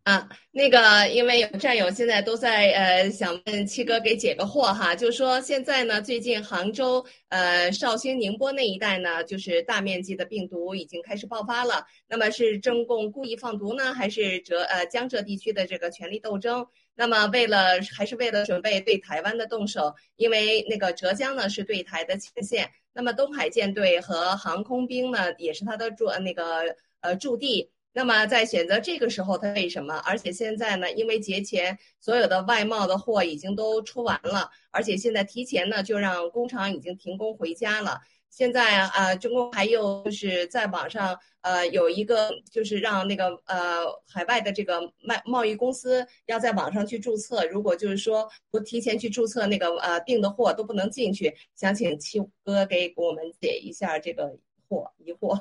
啊，那个，因为有战友现在都在呃，想问七哥给解个惑哈，就是说现在呢，最近杭州、呃绍兴、宁波那一带呢，就是大面积的病毒已经开始爆发了。那么是中共故意放毒呢，还是浙呃江浙地区的这个权力斗争？那么为了还是为了准备对台湾的动手？因为那个浙江呢是对台的前线，那么东海舰队和航空兵呢也是他的驻那个呃驻地。那么在选择这个时候，他为什么？而且现在呢，因为节前所有的外贸的货已经都出完了，而且现在提前呢就让工厂已经停工回家了。现在啊，中国还有就是在网上呃有一个就是让那个呃海外的这个卖贸易公司要在网上去注册，如果就是说不提前去注册，那个呃订的货都不能进去。想请七哥给我们解一下这个惑疑惑。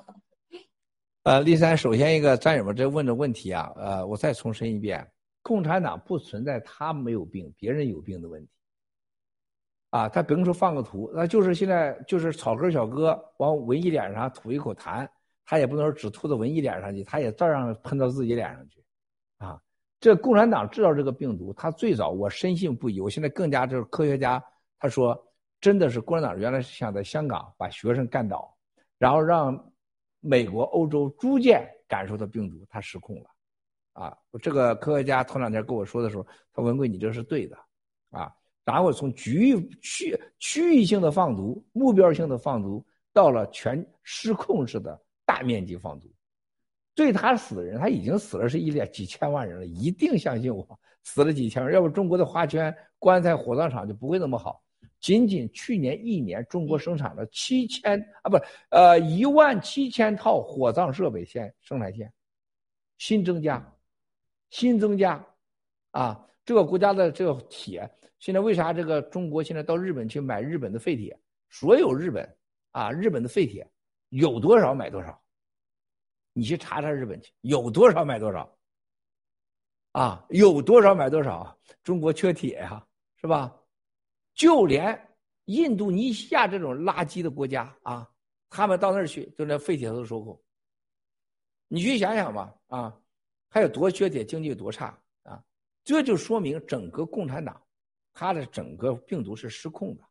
呃，立三，首先一个战友们这问的问题啊，呃，我再重申一遍，共产党不存在他没有病，别人有病的问题。啊，他比如说放个图，那就是现在就是草根小哥往文艺脸上吐一口痰，他也不能说只吐到文艺脸上去，他也照样喷到自己脸上去。啊，这共产党制造这个病毒，他最早我深信不疑，我现在更加就是科学家他说，真的是共产党原来是想在香港把学生干倒，然后让。美国、欧洲逐渐感受到病毒，它失控了，啊，这个科学家头两天跟我说的时候，他文贵，你这是对的，啊，然后从局域区区域性的放毒、目标性的放毒，到了全失控式的大面积放毒，对他死的人，他已经死了是一两几千万人了，一定相信我，死了几千万，要不中国的花圈、棺材、火葬场就不会那么好。仅仅去年一年，中国生产了七千啊，不，呃，一万七千套火葬设备线生产线，新增加，新增加，啊，这个国家的这个铁，现在为啥这个中国现在到日本去买日本的废铁？所有日本啊，日本的废铁有多少买多少，你去查查日本去，有多少买多少，啊，有多少买多少？中国缺铁呀，是吧？就连印度尼西亚这种垃圾的国家啊，他们到那儿去，就那废铁都收购。你去想想吧，啊，还有多缺铁，经济有多差啊？这就说明整个共产党，它的整个病毒是失控的。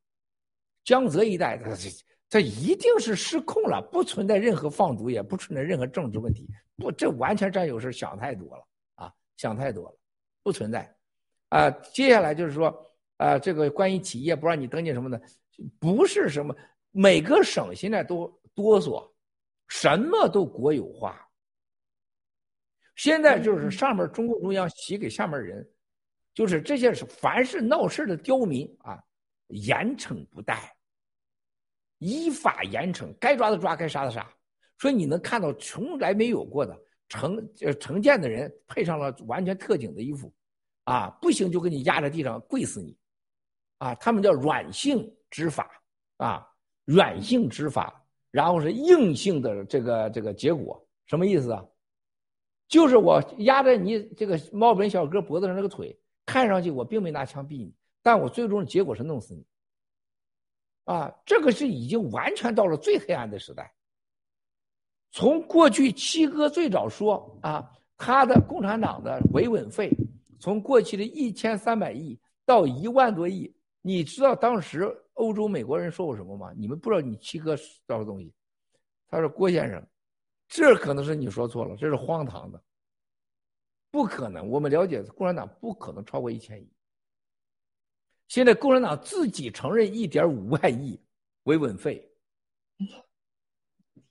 江浙一带，它这这一定是失控了，不存在任何放毒，也不存在任何政治问题。不，这完全占有是想太多了啊，想太多了，不存在。啊，接下来就是说。啊，这个关于企业不让你登记什么的，不是什么每个省现在都哆嗦，什么都国有化。现在就是上面中共中央写给下面人，就是这些是凡是闹事的刁民啊，严惩不贷，依法严惩，该抓的抓，该杀的杀。所以你能看到从来没有过的成呃成建的人配上了完全特警的衣服，啊，不行就给你压在地上跪死你。啊，他们叫软性执法，啊，软性执法，然后是硬性的这个这个结果，什么意思啊？就是我压在你这个猫本小哥脖子上那个腿，看上去我并没拿枪毙你，但我最终的结果是弄死你。啊，这个是已经完全到了最黑暗的时代。从过去七哥最早说啊，他的共产党的维稳费，从过去的一千三百亿到一万多亿。你知道当时欧洲美国人说过什么吗？你们不知道，你七哥知道东西。他说：“郭先生，这可能是你说错了，这是荒唐的，不可能。我们了解共产党不可能超过一千亿。现在共产党自己承认一点五万亿维稳费，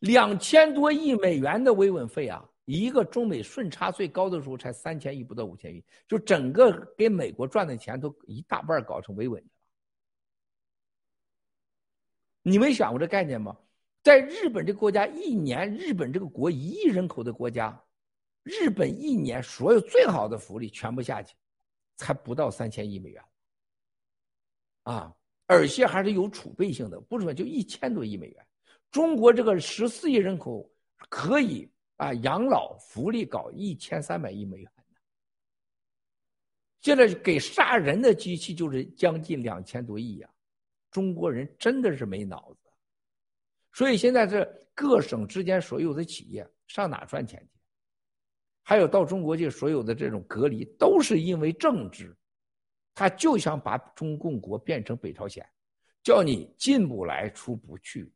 两千多亿美元的维稳费啊！一个中美顺差最高的时候才三千亿不到五千亿，就整个给美国赚的钱都一大半搞成维稳。”你没想过这概念吗？在日本这个国家，一年日本这个国一亿人口的国家，日本一年所有最好的福利全部下去，才不到三千亿美元，啊，而且还是有储备性的，不是说就一千多亿美元。中国这个十四亿人口可以啊养老福利搞一千三百亿美元，现在给杀人的机器就是将近两千多亿呀，中国人真的是没脑子，所以现在这各省之间所有的企业上哪赚钱去？还有到中国去所有的这种隔离，都是因为政治，他就想把中共国变成北朝鲜，叫你进不来出不去。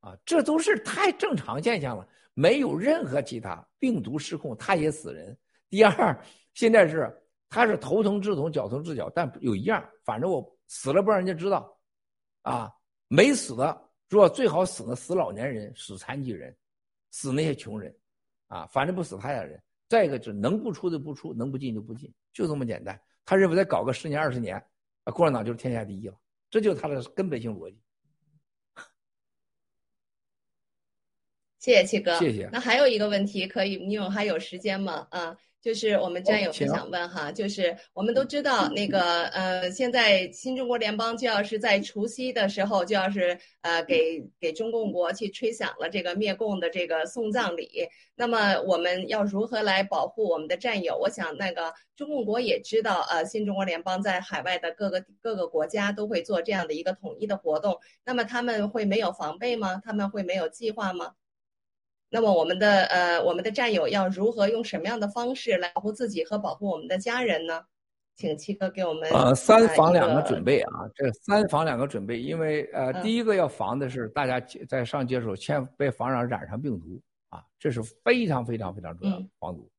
啊，这都是太正常现象了，没有任何其他病毒失控，他也死人。第二，现在是他是头疼治头，脚疼治脚，但有一样，反正我死了不让人家知道，啊，没死的说最好死的，死老年人，死残疾人，死那些穷人，啊，反正不死他家人。再一个就是能不出的不出，能不进就不进，就这么简单。他认为再搞个十年二十年，啊，共产党就是天下第一了，这就是他的根本性逻辑。谢谢七哥，谢谢。那还有一个问题，可以，你有还有时间吗？啊，就是我们战友是想问哈，就是我们都知道那个呃，现在新中国联邦就要是在除夕的时候就要是呃给给中共国去吹响了这个灭共的这个送葬礼，那么我们要如何来保护我们的战友？我想那个中共国也知道，呃，新中国联邦在海外的各个各个国家都会做这样的一个统一的活动，那么他们会没有防备吗？他们会没有计划吗？那么我们的呃，我们的战友要如何用什么样的方式来保护自己和保护我们的家人呢？请七哥给我们呃三防两个准备啊，这三防两个准备，因为呃第一个要防的是大家在上街的时候千万别防上染上病毒啊，这是非常非常非常重要的防毒。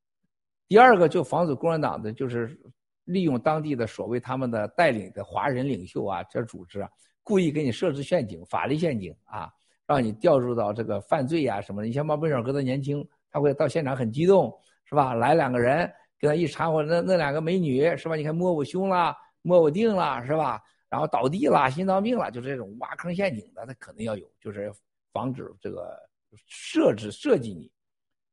第二个就防止共产党的就是利用当地的所谓他们的带领的华人领袖啊，这组织啊，故意给你设置陷阱，法律陷阱啊。让你掉入到这个犯罪呀什么的。你像毛本小哥他年轻，他会到现场很激动，是吧？来两个人跟他一掺和，那那两个美女是吧？你看摸我胸了，摸我腚了，是吧？然后倒地了，心脏病了，就是这种挖坑陷阱的，他肯定要有，就是防止这个设置设计你。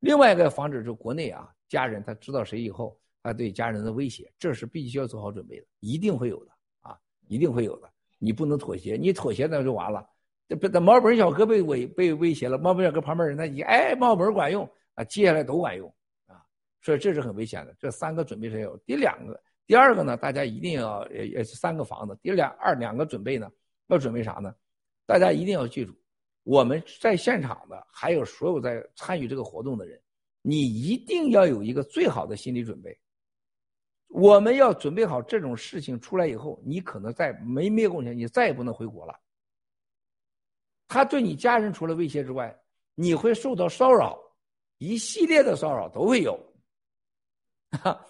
另外一个防止就国内啊，家人他知道谁以后，他对家人的威胁，这是必须要做好准备的，一定会有的啊，一定会有的。你不能妥协，你妥协那就完了。这不，这毛本小哥被威被威胁了。毛本小哥旁边人呢一哎，毛本管用啊，接下来都管用啊，所以这是很危险的。这三个准备是有。第两个，第二个呢，大家一定要也也是三个房子。第两二两个准备呢，要准备啥呢？大家一定要记住，我们在现场的还有所有在参与这个活动的人，你一定要有一个最好的心理准备。我们要准备好这种事情出来以后，你可能在没灭共前，你再也不能回国了。他对你家人除了威胁之外，你会受到骚扰，一系列的骚扰都会有。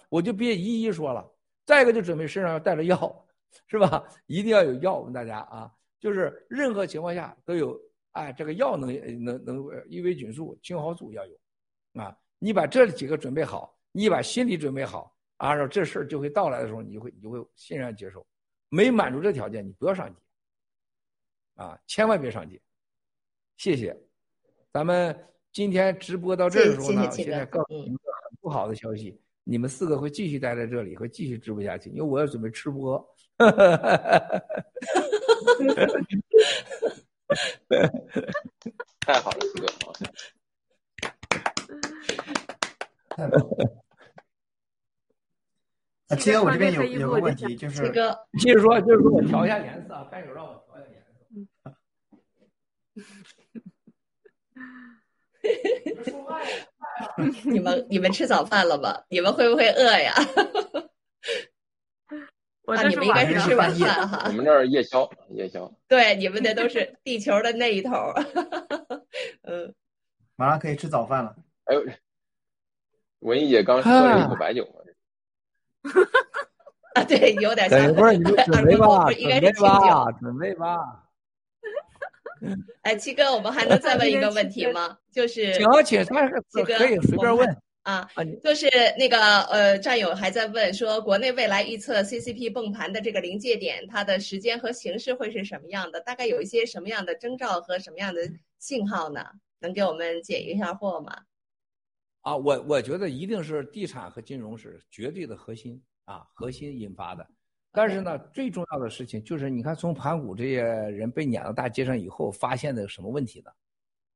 我就别一一说了。再一个就准备身上要带着药，是吧？一定要有药，我问大家啊，就是任何情况下都有。哎，这个药能能能伊维菌素、青蒿素要有，啊，你把这几个准备好，你把心理准备好，按照这事儿就会到来的时候，你就会你就会欣然接受。没满足这条件，你不要上街，啊，千万别上街。谢谢，咱们今天直播到这儿的时候呢，现在告诉你们一个很不好的消息，你们四个会继续待在这里，会继续直播下去，因为我要准备吃播。太好了，四 哥，太棒了。啊，七哥，我这边有有个问题，就是七哥，接着说，就是说我调一下颜色啊，干手让我调一下颜色。你们你们吃早饭了吗？你们会不会饿呀？啊，你们应该是吃晚饭哈。我们这儿夜宵，夜宵。对，你们那都是地球的那一头。嗯，马上可以吃早饭了。哎呦，文艺姐刚喝了一口白酒啊，对，有点像。不是你们准备吧，准备吧，准备吧。哎，七哥，我们还能再问一个问题吗？就是请请，七哥可以随便问啊。就是那个呃，战友还在问说，国内未来预测 CCP 崩盘的这个临界点，它的时间和形式会是什么样的？大概有一些什么样的征兆和什么样的信号呢？能给我们解一下惑吗？啊，我我觉得一定是地产和金融是绝对的核心啊，核心引发的。但是呢，最重要的事情就是，你看，从盘古这些人被撵到大街上以后，发现的什么问题呢？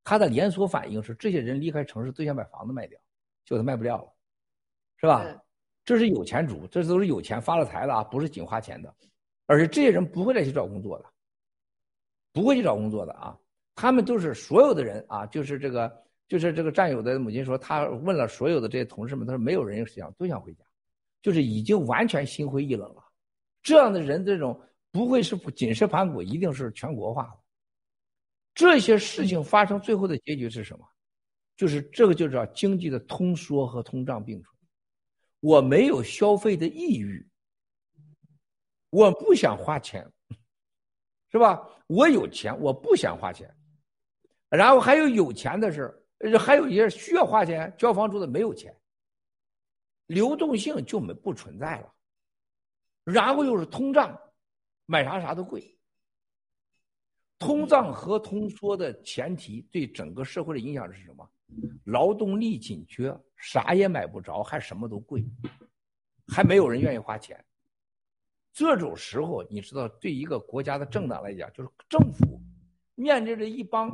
他的连锁反应是，这些人离开城市都想把房子卖掉，就他卖不掉了，是吧？这是有钱主，这都是有钱发了财的啊，不是仅花钱的，而且这些人不会再去找工作的，不会去找工作的啊，他们都是所有的人啊，就是这个，就是这个战友的母亲说，他问了所有的这些同事们，他说没有人想都想回家，就是已经完全心灰意冷了。这样的人，这种不会是锦市盘古，一定是全国化的。这些事情发生，最后的结局是什么？就是这个就叫经济的通缩和通胀并存。我没有消费的意欲，我不想花钱，是吧？我有钱，我不想花钱。然后还有有钱的是，还有一些需要花钱交房租的没有钱，流动性就没不存在了。然后又是通胀，买啥啥都贵。通胀和通缩的前提对整个社会的影响是什么？劳动力紧缺，啥也买不着，还什么都贵，还没有人愿意花钱。这种时候，你知道，对一个国家的政党来讲，就是政府面对着一帮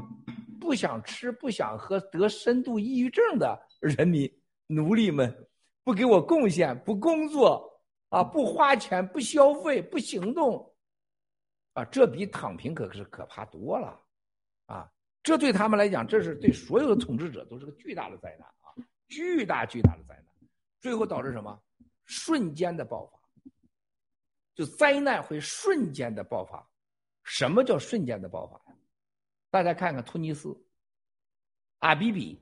不想吃、不想喝、得深度抑郁症的人民奴隶们，不给我贡献，不工作，啊，不花钱，不消费，不行动，啊，这比躺平可是可怕多了，啊。这对他们来讲，这是对所有的统治者都是个巨大的灾难啊！巨大巨大的灾难，最后导致什么？瞬间的爆发，就灾难会瞬间的爆发。什么叫瞬间的爆发呀？大家看看突尼斯，阿比比，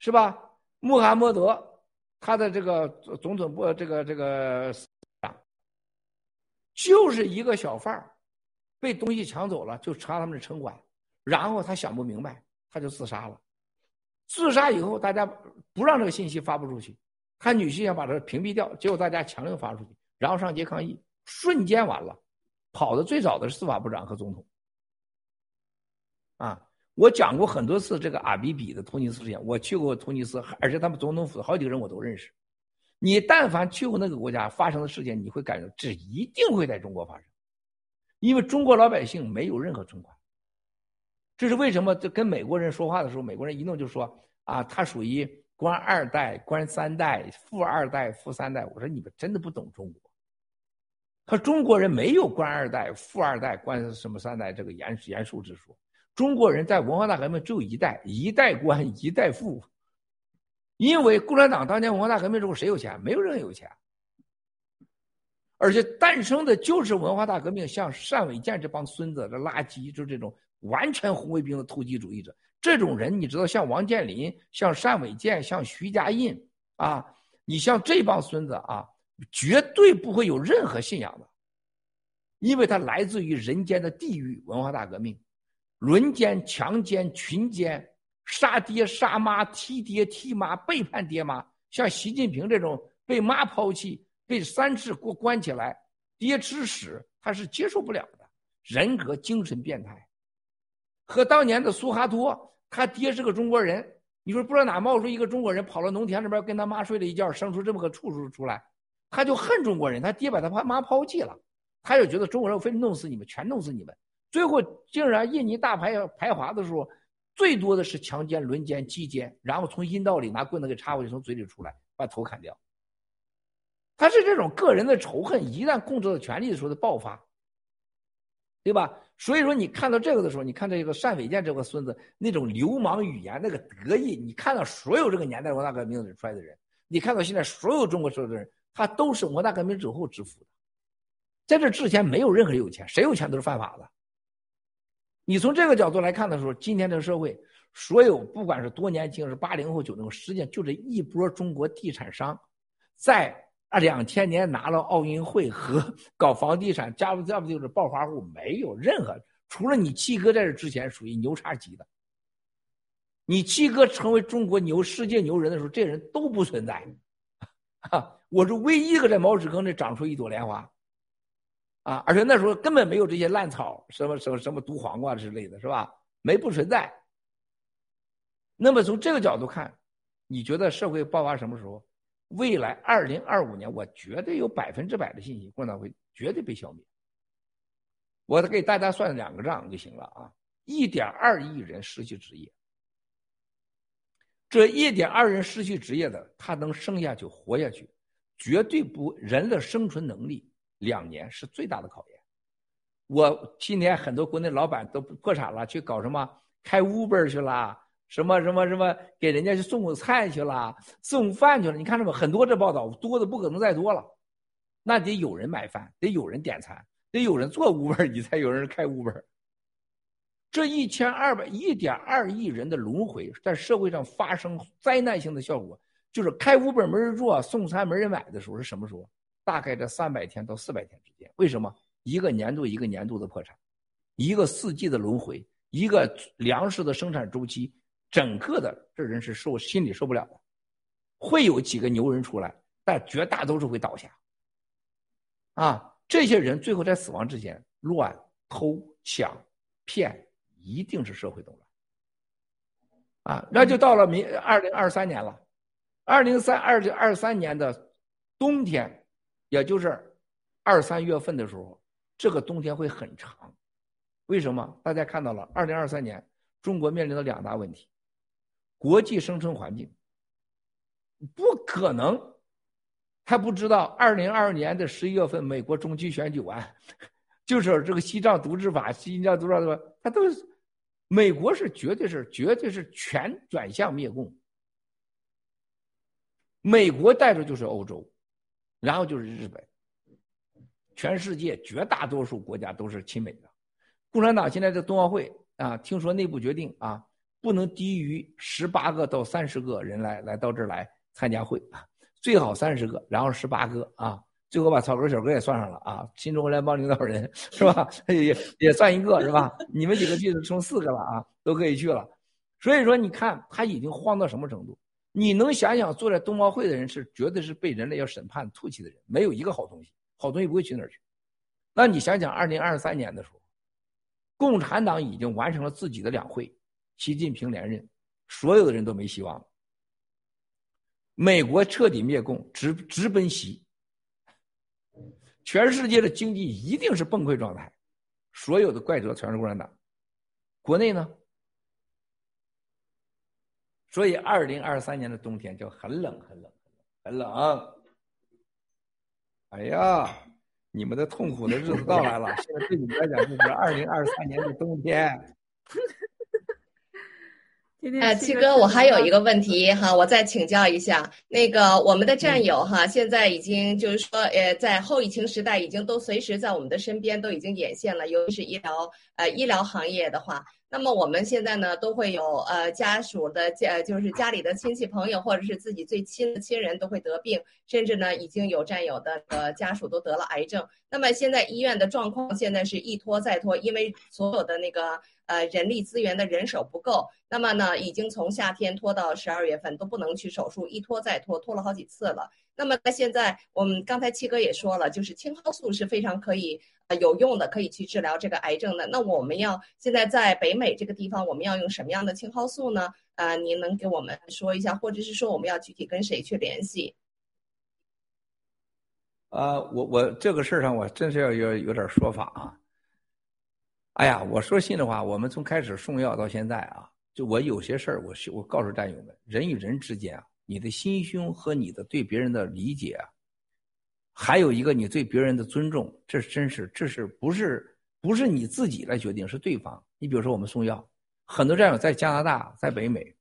是吧？穆罕默德，他的这个总统部这个这个就是一个小贩儿，被东西抢走了，就查他们的城管。然后他想不明白，他就自杀了。自杀以后，大家不让这个信息发布出去，他女婿想把这屏蔽掉，结果大家强行发出去，然后上街抗议，瞬间完了。跑的最早的是司法部长和总统。啊，我讲过很多次这个阿比比的突尼斯事件，我去过突尼斯，而且他们总统府好几个人我都认识。你但凡去过那个国家发生的事件，你会感觉这一定会在中国发生，因为中国老百姓没有任何存款。这是为什么？这跟美国人说话的时候，美国人一弄就说啊，他属于官二代、官三代、富二代、富三代。我说你们真的不懂中国。他中国人没有官二代、富二代、官什么三代这个严严肃之说。中国人在文化大革命只有一代，一代官一代富。因为共产党当年文化大革命之后谁有钱？没有人有钱。而且诞生的就是文化大革命，像单伟建这帮孙子，这垃圾，就这种。完全红卫兵的投机主义者，这种人你知道，像王健林、像单伟建、像徐家印啊，你像这帮孙子啊，绝对不会有任何信仰的，因为他来自于人间的地狱文化大革命，轮奸、强奸、群奸、杀爹杀妈、踢爹踢妈、背叛爹妈，像习近平这种被妈抛弃、被三次过关起来，爹吃屎，他是接受不了的，人格精神变态。和当年的苏哈托，他爹是个中国人，你说不知道哪冒出一个中国人，跑到农田里边跟他妈睡了一觉，生出这么个畜生出来，他就恨中国人，他爹把他妈抛弃了，他就觉得中国人非弄死你们，全弄死你们，最后竟然印尼大排排华的时候，最多的是强奸、轮奸、击奸，然后从阴道里拿棍子给插过去，从嘴里出来把头砍掉。他是这种个人的仇恨，一旦控制了权力的时候的爆发，对吧？所以说，你看到这个的时候，你看这个单伟建这个孙子那种流氓语言，那个得意，你看到所有这个年代文化大革命里出来的人，你看到现在所有中国社会的人，他都是文化大革命之后致富的，在这之前没有任何人有钱，谁有钱都是犯法的。你从这个角度来看的时候，今天这个社会，所有不管是多年轻，是八零后、九零后，实际上就这一波中国地产商，在。啊，两千年拿了奥运会和 搞房地产，加不加不就是暴发户？没有任何，除了你七哥在这之前属于牛叉级的。你七哥成为中国牛、世界牛人的时候，这人都不存在。啊，我是唯一一个在毛屎坑里长出一朵莲花。啊，而且那时候根本没有这些烂草，什么什么什么毒黄瓜之类的，是吧？没不存在。那么从这个角度看，你觉得社会爆发什么时候？未来二零二五年，我绝对有百分之百的信心，共产党会绝对被消灭。我给大家算两个账就行了啊！一点二亿人失去职业，这一点二人失去职业的，他能生下去活下去，绝对不人的生存能力两年是最大的考验。我今年很多国内老板都破产了，去搞什么开 Uber 去了，什么什么什么给人家去送个菜去了，送饭去了。你看这么很多这报道多的不可能再多了，那得有人买饭，得有人点餐，得有人做 Uber，你才有人开 Uber。这一千二百一点二亿人的轮回，在社会上发生灾难性的效果，就是开五本没人做，送餐没人买的时候是什么时候？大概在三百天到四百天之间。为什么？一个年度一个年度的破产，一个四季的轮回，一个粮食的生产周期，整个的这人是受心里受不了的。会有几个牛人出来，但绝大多数会倒下。啊，这些人最后在死亡之前，乱、偷、抢、骗。一定是社会动乱，啊，那就到了明二零二三年了，二零三二零二三年的冬天，也就是二三月份的时候，这个冬天会很长。为什么？大家看到了，二零二三年中国面临的两大问题：国际生存环境不可能，他不知道二零二二年的十一月份美国中期选举完，就是这个西藏独治法、西藏独治法，他都是。美国是绝对是绝对是全转向灭共，美国带着就是欧洲，然后就是日本，全世界绝大多数国家都是亲美的。共产党现在的冬奥会啊，听说内部决定啊，不能低于十八个到三十个人来来到这儿来参加会啊，最好三十个，然后十八个啊。最后把草根小哥也算上了啊，新中国联邦领导人是吧？也也算一个是吧？你们几个去剩四个了啊，都可以去了。所以说，你看他已经慌到什么程度？你能想想，坐在冬奥会的人是绝对是被人类要审判、唾弃的人，没有一个好东西，好东西不会去那儿去。那你想想，二零二三年的时候，共产党已经完成了自己的两会，习近平连任，所有的人都没希望了。美国彻底灭共，直直奔袭。全世界的经济一定是崩溃状态，所有的怪责全是共产党。国内呢？所以二零二三年的冬天就很冷，很冷，很冷。哎呀，你们的痛苦的日子到来了，现在对你们来讲就是二零二三年的冬天。呃，七哥，我还有一个问题哈，我再请教一下。那个我们的战友哈，现在已经就是说，呃，在后疫情时代，已经都随时在我们的身边，都已经眼线了。尤其是医疗呃医疗行业的话，那么我们现在呢，都会有呃家属的家，就是家里的亲戚朋友，或者是自己最亲的亲人都会得病，甚至呢，已经有战友的呃家属都得了癌症。那么现在医院的状况现在是一拖再拖，因为所有的那个。呃，人力资源的人手不够，那么呢，已经从夏天拖到十二月份都不能去手术，一拖再拖，拖了好几次了。那么在现在，我们刚才七哥也说了，就是青蒿素是非常可以呃有用的，可以去治疗这个癌症的。那我们要现在在北美这个地方，我们要用什么样的青蒿素呢？呃，您能给我们说一下，或者是说我们要具体跟谁去联系？啊，我我这个事儿上，我真是要有有点说法啊。哎呀，我说心里话，我们从开始送药到现在啊，就我有些事儿，我我告诉战友们，人与人之间啊，你的心胸和你的对别人的理解啊，还有一个你对别人的尊重，这真是这是不是不是你自己来决定，是对方。你比如说我们送药，很多战友在加拿大，在北美，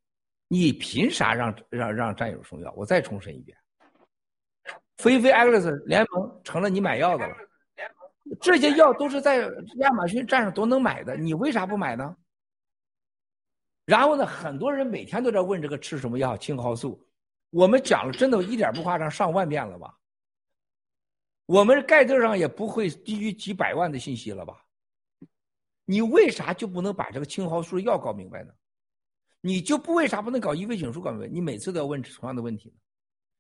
你凭啥让让让战友送药？我再重申一遍，菲菲 X 联盟成了你买药的了。这些药都是在亚马逊站上都能买的，你为啥不买呢？然后呢，很多人每天都在问这个吃什么药，青蒿素。我们讲了，真的一点不夸张，上万遍了吧？我们盖子上也不会低于几百万的信息了吧？你为啥就不能把这个青蒿素药搞明白呢？你就不为啥不能搞伊维菌素搞明白？你每次都要问同样的问题？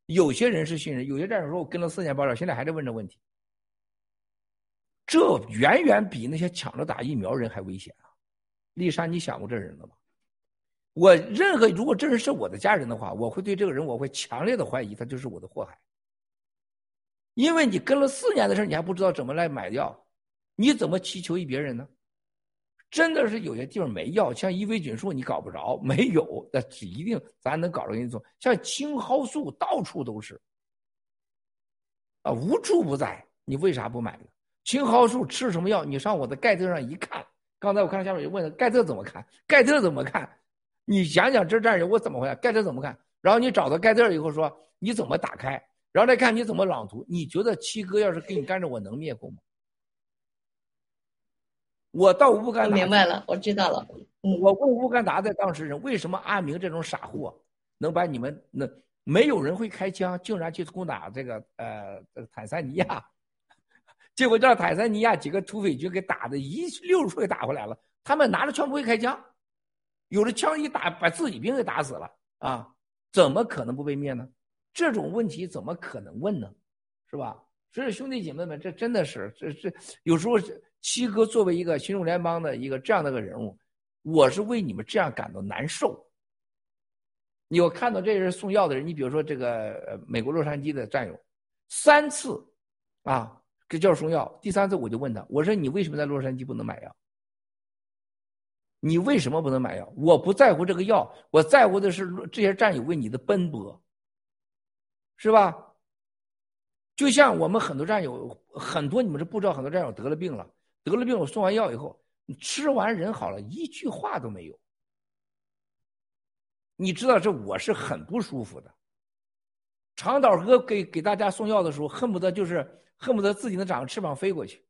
有些人是信任，有些战友说我跟了四年报道，现在还在问这问题。这远远比那些抢着打疫苗人还危险啊！丽莎，你想过这人了吗？我任何如果这人是我的家人的话，我会对这个人我会强烈的怀疑，他就是我的祸害。因为你跟了四年的事你还不知道怎么来买药，你怎么祈求于别人呢？真的是有些地方没药，像伊维菌素你搞不着，没有，那是一定咱能搞着给你做。像青蒿素到处都是，啊，无处不在，你为啥不买呢？青蒿素吃什么药？你上我的盖特上一看，刚才我看到下面有问了，盖特怎么看？盖特怎么看？你想想这战友我怎么回来？盖特怎么看？然后你找到盖特以后说你怎么打开？然后再看你怎么朗读？你觉得七哥要是给你干着，我能灭口吗？我到乌干达，明白了，我知道了。我问乌干达的当事人，为什么阿明这种傻货能把你们那没有人会开枪，竟然去攻打这个呃坦桑尼亚？结果让坦桑尼亚几个土匪军给打的一溜水打回来了。他们拿着枪不会开枪，有的枪一打把自己兵给打死了啊！怎么可能不被灭呢？这种问题怎么可能问呢？是吧？所以兄弟姐妹们，这真的是这这有时候七哥作为一个群众联邦的一个这样的个人物，我是为你们这样感到难受。你我看到这人送药的人，你比如说这个美国洛杉矶的战友，三次啊这叫送药，第三次我就问他，我说你为什么在洛杉矶不能买药？你为什么不能买药？我不在乎这个药，我在乎的是这些战友为你的奔波，是吧？就像我们很多战友，很多你们是不知道，很多战友得了病了，得了病我送完药以后，吃完人好了，一句话都没有。你知道这我是很不舒服的。长岛哥给给大家送药的时候，恨不得就是恨不得自己能长个翅膀飞过去。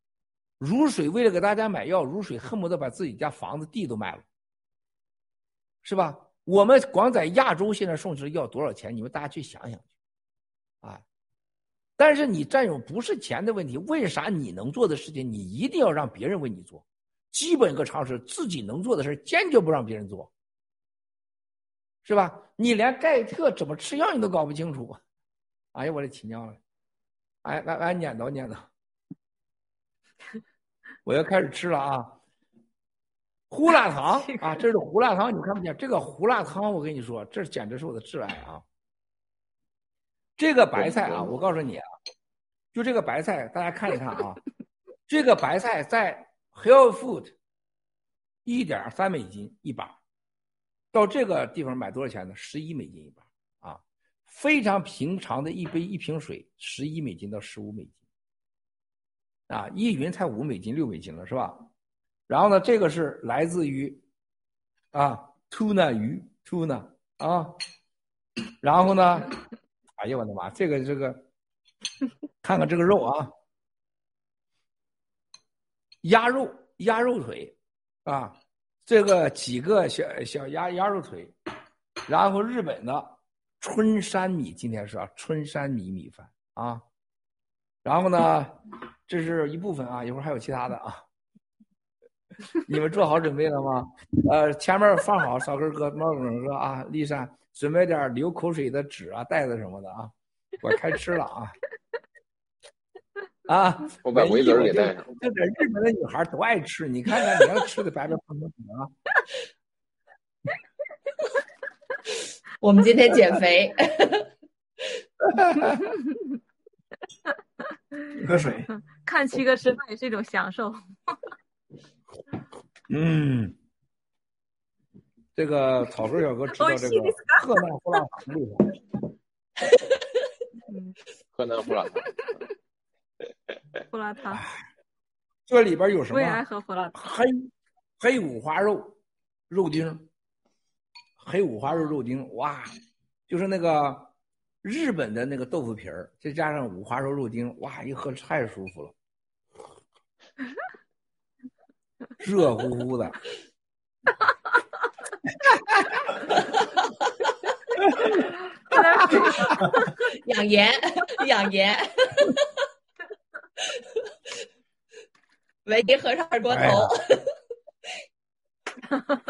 如水为了给大家买药，如水恨不得把自己家房子地都卖了，是吧？我们光在亚洲现在送出的药多少钱？你们大家去想想去，啊。但是你战友不是钱的问题，为啥你能做的事情，你一定要让别人为你做？基本一个常识，自己能做的事坚决不让别人做，是吧？你连盖特怎么吃药你都搞不清楚，哎呀，我的亲娘嘞！哎，来来，念叨念叨，我要开始吃了啊！胡辣汤 啊，这是胡辣汤，你看不见这个胡辣汤，我跟你说，这简直是我的挚爱啊！这个白菜啊，我告诉你啊，就这个白菜，大家看一看啊，这个白菜在 Health Food 一点三美金一把，到这个地方买多少钱呢？十一美金一把啊，非常平常的一杯一瓶水，十一美金到十五美金啊，一云才五美金六美金了是吧？然后呢，这个是来自于啊 tuna 鱼 tuna 啊，然后呢。哎呀，我的妈！这个这个，看看这个肉啊，鸭肉鸭肉腿啊，这个几个小小鸭鸭肉腿，然后日本的春山米，今天是啊春山米米饭啊，然后呢，这是一部分啊，一会儿还有其他的啊，你们做好准备了吗？呃，前面放好少根哥、猫总哥啊，丽珊。准备点流口水的纸啊、袋子什么的啊，我开吃了啊！啊，我把围子给带上。这个日本的女孩都爱吃，你看看你要吃的白白胖胖的啊！我们今天减肥，喝水，看七哥吃饭也是一种享受。嗯。这个草根小哥知道这个河南胡辣汤厉害。河南胡辣汤。胡辣汤。这里边有什么？我也爱喝胡辣汤。黑黑五花肉肉丁，黑五花肉肉丁，哇，就是那个日本的那个豆腐皮儿，再加上五花肉肉丁，哇，一喝太舒服了，热乎乎的。哈哈哈哈哈！哈哈，养颜，养颜。喂，和尚二锅头。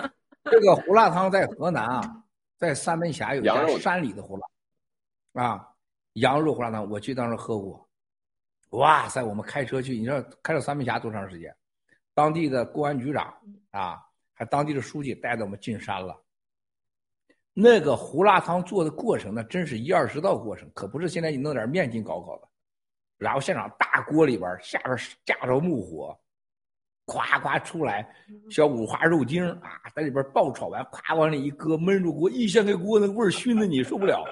这个胡辣汤在河南啊，在三门峡有家山里的胡辣，啊，羊肉胡辣汤，我去当时喝过。哇塞，我们开车去，你知道开到三门峡多长时间？当地的公安局长啊。还当地的书记带着我们进山了。那个胡辣汤做的过程，那真是一二十道过程，可不是现在你弄点面筋搞搞的。然后现场大锅里边下边架着木火，夸夸出来，小五花肉丁啊，在里边爆炒完，夸往里一搁，焖住锅，一掀开锅，那个味儿熏的你受不了。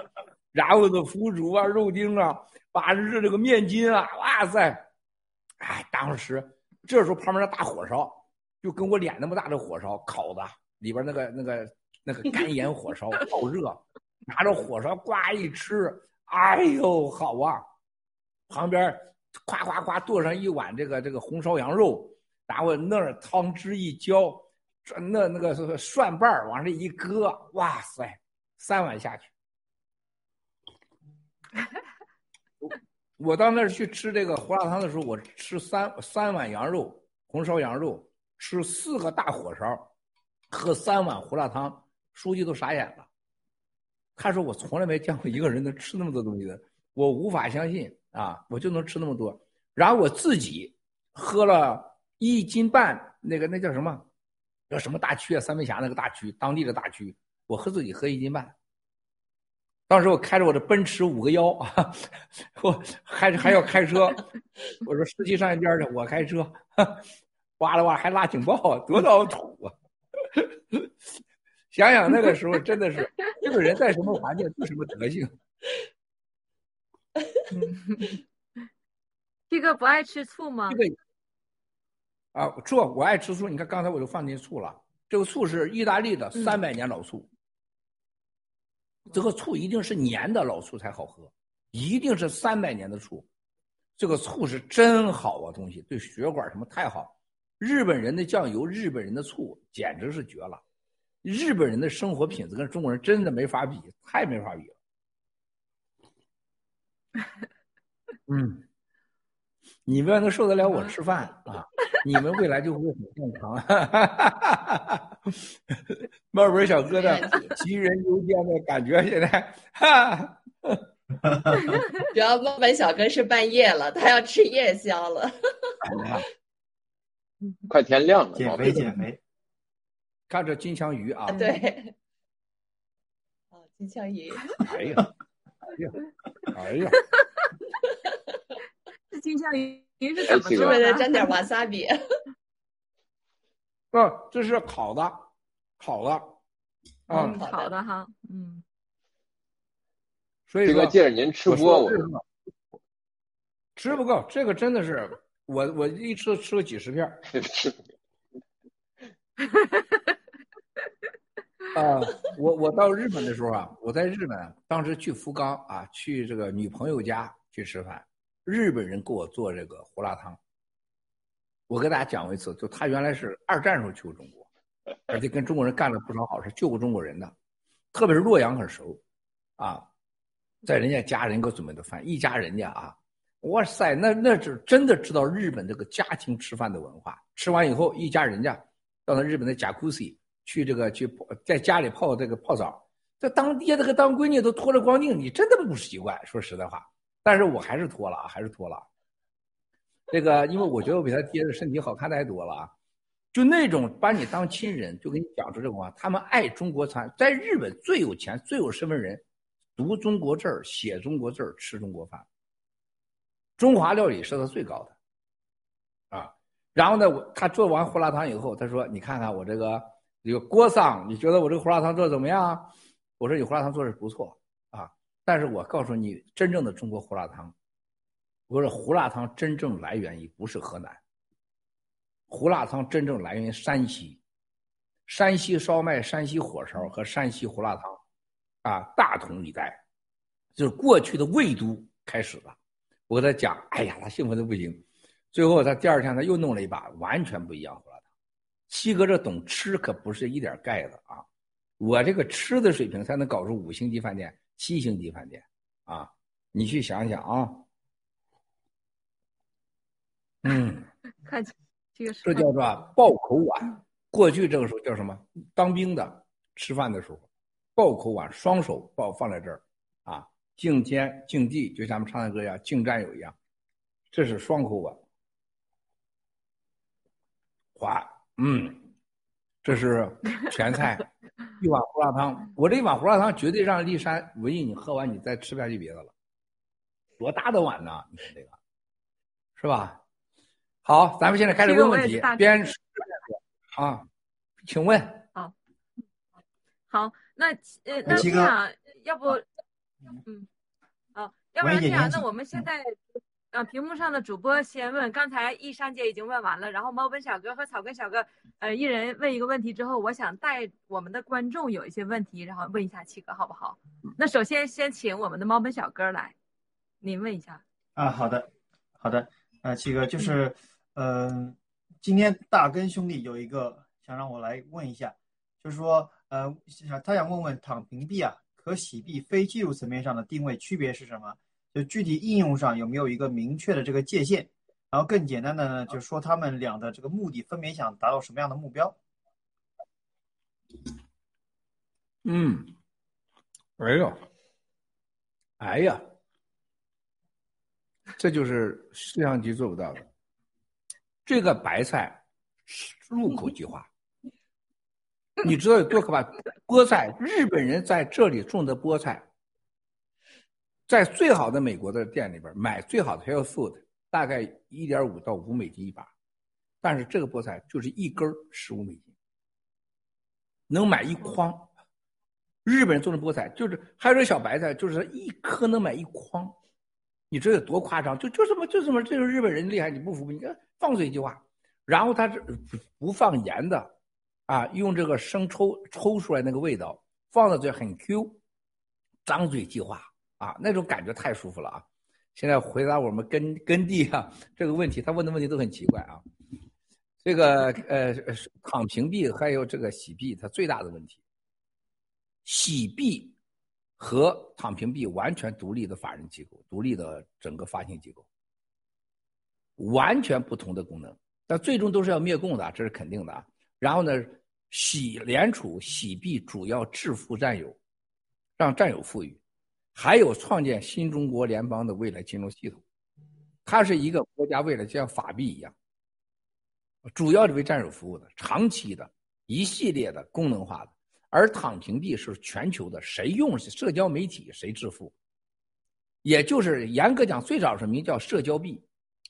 然后那腐竹啊、肉丁啊，把这这个面筋啊，哇塞！哎，当时这时候旁边的大火烧，就跟我脸那么大的火烧烤的，里边那个那个那个干盐火烧 爆热，拿着火烧呱一吃，哎呦好啊！旁边夸夸夸剁上一碗这个这个红烧羊肉，然后那儿汤汁一浇，那那个蒜瓣儿往这一搁，哇塞，三碗下去。我到那儿去吃这个胡辣汤的时候，我吃三三碗羊肉，红烧羊肉，吃四个大火烧，喝三碗胡辣汤，书记都傻眼了。他说我从来没见过一个人能吃那么多东西的，我无法相信啊，我就能吃那么多。然后我自己喝了一斤半，那个那叫什么，叫什么大曲啊？三门峡那个大曲，当地的大曲，我喝自己喝一斤半。当时我开着我的奔驰五个幺啊，我还还要开车，我说司机上一边去，我开车，哇啦哇还拉警报，多老土啊！想想那个时候真的是，这个人在什么环境就什么德行。这个不爱吃醋吗？这个啊，醋我爱吃醋。你看刚才我就放进醋了，这个醋是意大利的三百年老醋。这个醋一定是年的老醋才好喝，一定是三百年的醋。这个醋是真好啊，东西对血管什么太好。日本人的酱油，日本人的醋简直是绝了。日本人的生活品质跟中国人真的没法比，太没法比了。嗯，你们要能受得了我吃饭啊，你们未来就会很健康。猫本小哥的吉人忧天的感觉，现在 主要猫本小哥是半夜了，他要吃夜宵了，快天亮了，减肥减肥，看着金枪鱼啊，对，哦，金枪鱼，哎呀，哎呀，哎呀，这金枪鱼是怎么做的？是不是沾点瓦萨比？不，这是烤的，烤的，啊，烤的哈，嗯。所以说，借着您吃播，我吃不够，这个真的是我我一吃吃了几十片。啊，我我到日本的时候啊，我在日本当时去福冈啊，去这个女朋友家去吃饭，日本人给我做这个胡辣汤。我跟大家讲过一次，就他原来是二战时候去过中国，而且跟中国人干了不少好事，救过中国人的，特别是洛阳很熟，啊，在人家家人给我准备的饭，一家人家啊，哇塞，那那是真的知道日本这个家庭吃饭的文化。吃完以后，一家人家到那日本的贾库西去这个去在家里泡这个泡澡，这当爹的和当闺女都脱了光腚，你真的不习惯。说实在话，但是我还是脱了啊，还是脱了。这个，因为我觉得我比他爹的身体好看太多了啊，就那种把你当亲人，就跟你讲出这种话。他们爱中国餐，在日本最有钱、最有身份人，读中国字儿、写中国字儿、吃中国饭。中华料理是他最高的，啊。然后呢，我他做完胡辣汤以后，他说：“你看看我这个这个锅桑，你觉得我这个胡辣汤做的怎么样？”我说：“你胡辣汤做的不错，但是我告诉你，真正的中国胡辣汤。”我说胡辣汤真正来源于不是河南，胡辣汤真正来源于山西，山西烧麦、山西火烧和山西胡辣汤，啊，大同一带，就是过去的魏都开始的。我给他讲，哎呀，他兴奋的不行。最后他第二天他又弄了一把，完全不一样胡辣汤。七哥这懂吃可不是一点盖子啊，我这个吃的水平才能搞出五星级饭店、七星级饭店啊！你去想想啊。嗯，看这个，这叫做爆口碗。过去这个时候叫什么？当兵的吃饭的时候，爆口碗，双手抱放在这儿，啊，敬天敬地，就像咱们唱的歌一样，敬战友一样。这是双口碗。滑，嗯，这是全菜，一碗胡辣汤。我这一碗胡辣汤绝对让丽山文艺，你喝完你再吃不下去别的了。多大的碗呢？你看这个，是吧？好，咱们现在开始问问题，边啊，请问。好，好，那呃，那这样，要不，嗯，好，要不然这样，那我们现在。啊，屏幕上的主播先问，刚才易珊姐已经问完了，然后猫本小哥和草根小哥，呃，一人问一个问题之后，我想带我们的观众有一些问题，然后问一下七哥好不好？那首先先请我们的猫本小哥来，您问一下。啊，好的，好的，呃，七哥就是，嗯，今天大根兄弟有一个想让我来问一下，就是说，呃，他想问问躺平币啊和洗币非技术层面上的定位区别是什么？就具体应用上有没有一个明确的这个界限？然后更简单的呢，就说他们俩的这个目的分别想达到什么样的目标？嗯，哎呦，哎呀，这就是摄像机做不到的。这个白菜入口即化，你知道有多可怕？菠菜，日本人在这里种的菠菜。在最好的美国的店里边买最好的 health food，大概一点五到五美金一把，但是这个菠菜就是一根十五美金，能买一筐。日本人种的菠菜就是还有这小白菜，就是一颗能买一筐，你这有多夸张？就就这么就这么，这就是日本人厉害，你不服？你看放嘴即化，然后他是不放盐的，啊，用这个生抽抽出来那个味道，放到嘴很 Q，张嘴即化。啊，那种感觉太舒服了啊！现在回答我们根根地啊这个问题，他问的问题都很奇怪啊。这个呃躺平币还有这个洗币，它最大的问题，洗币和躺平币完全独立的法人机构，独立的整个发行机构，完全不同的功能，但最终都是要灭共的，这是肯定的。然后呢，洗联储洗币主要致富占有，让占有富裕。还有创建新中国联邦的未来金融系统，它是一个国家未来就像法币一样，主要是为战友服务的，长期的一系列的功能化的。而躺平币是全球的，谁用社交媒体谁致富，也就是严格讲，最早是名叫社交币，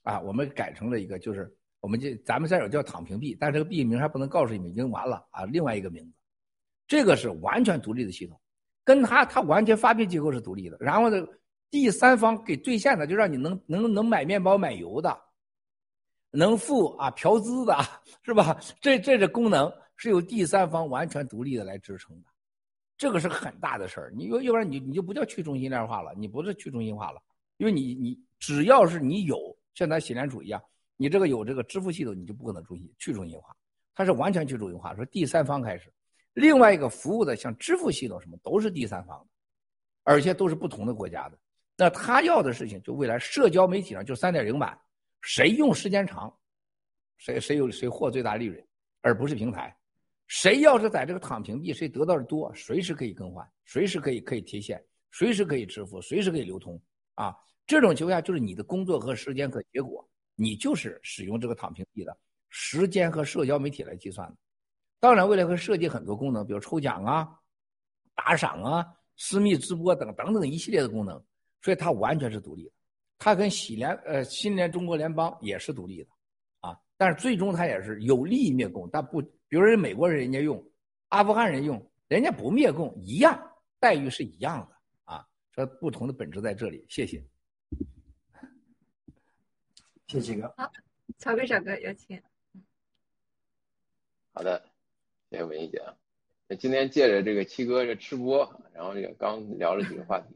啊，我们改成了一个，就是我们就咱们再有叫躺平币，但这个币名还不能告诉你们，已经完了啊，另外一个名字，这个是完全独立的系统。跟他，他完全发币机构是独立的。然后呢，第三方给兑现的，就让你能能能买面包、买油的，能付啊嫖资的，是吧？这这个功能是由第三方完全独立的来支撑的，这个是很大的事儿。你要要不然你你就不叫去中心化了，你不是去中心化了，因为你你只要是你有像咱洗联储一样，你这个有这个支付系统，你就不可能中心去中心化，它是完全去中心化，说第三方开始。另外一个服务的像支付系统什么都是第三方的，而且都是不同的国家的。那他要的事情就未来社交媒体上就三点零版，谁用时间长，谁谁有谁获最大利润，而不是平台。谁要是在这个躺平币，谁得到的多，随时可以更换，随时可以可以贴现，随时可以支付，随时可以流通啊。这种情况下就是你的工作和时间和结果，你就是使用这个躺平币的时间和社交媒体来计算的。当然，未来会设计很多功能，比如抽奖啊、打赏啊、私密直播等等等一系列的功能，所以它完全是独立的。它跟喜联呃新联中国联邦也是独立的，啊，但是最终它也是有利于灭共，但不，比如人美国人人家用，阿富汗人用，人家不灭共一样，待遇是一样的啊，这不同的本质在这里。谢谢，谢谢哥。好，草根小哥有请。好的。谢谢文艺姐啊，今天借着这个七哥这吃播，然后这个刚聊了几个话题，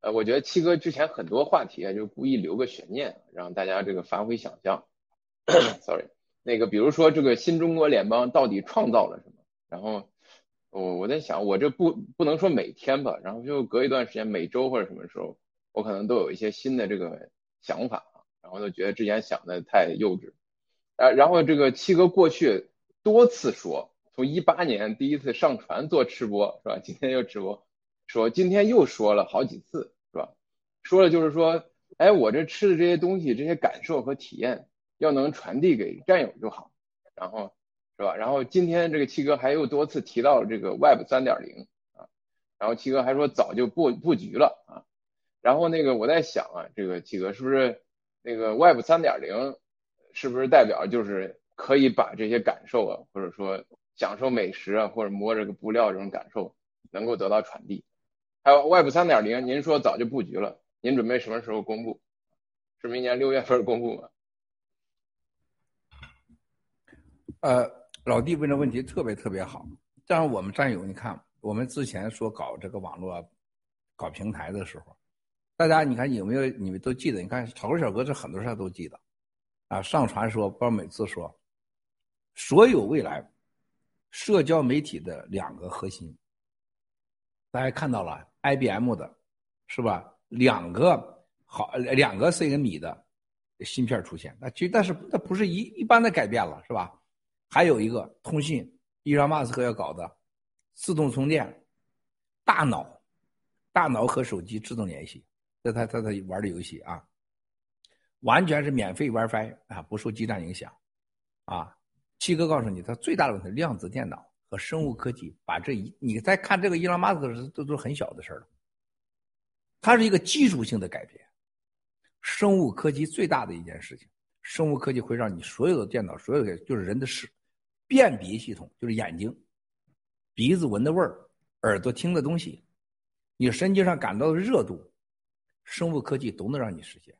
呃，我觉得七哥之前很多话题啊，就故意留个悬念，让大家这个发挥想象。Sorry，那个比如说这个新中国联邦到底创造了什么？然后我我在想，我这不不能说每天吧，然后就隔一段时间，每周或者什么时候，我可能都有一些新的这个想法啊，然后就觉得之前想的太幼稚。啊，然后这个七哥过去多次说。从一八年第一次上传做吃播是吧？今天又直播，说今天又说了好几次是吧？说了就是说，哎，我这吃的这些东西，这些感受和体验要能传递给战友就好，然后是吧？然后今天这个七哥还又多次提到了这个 Web 三点零啊，然后七哥还说早就布布局了啊，然后那个我在想啊，这个七哥是不是那个 Web 三点零是不是代表就是可以把这些感受啊，或者说享受美食啊，或者摸这个布料这种感受能够得到传递？还有 Web 三点零，您说早就布局了，您准备什么时候公布？是明年六月份公布吗？呃，老弟问的问题特别特别好。但是我们战友，你看，我们之前说搞这个网络、搞平台的时候，大家你看有没有？你们都记得？你看炒股小哥这很多事儿都记得啊。上传说，包括每次说，所有未来社交媒体的两个核心，大家看到了，IBM 的，是吧？两个好，两个 C 跟米的芯片出现，那其实但是那不是一一般的改变了，是吧？还有一个通信，伊朗马斯克要搞的自动充电，大脑，大脑和手机自动联系，这他他他玩的游戏啊，完全是免费 WiFi 啊，不受基站影响，啊，七哥告诉你，他最大的问题，量子电脑和生物科技，把这一你再看这个伊朗马斯克都都是很小的事儿了，它是一个技术性的改变，生物科技最大的一件事情，生物科技会让你所有的电脑，所有的就是人的视。辨别系统就是眼睛、鼻子闻的味儿、耳朵听的东西，你神经上感到的热度，生物科技都能让你实现。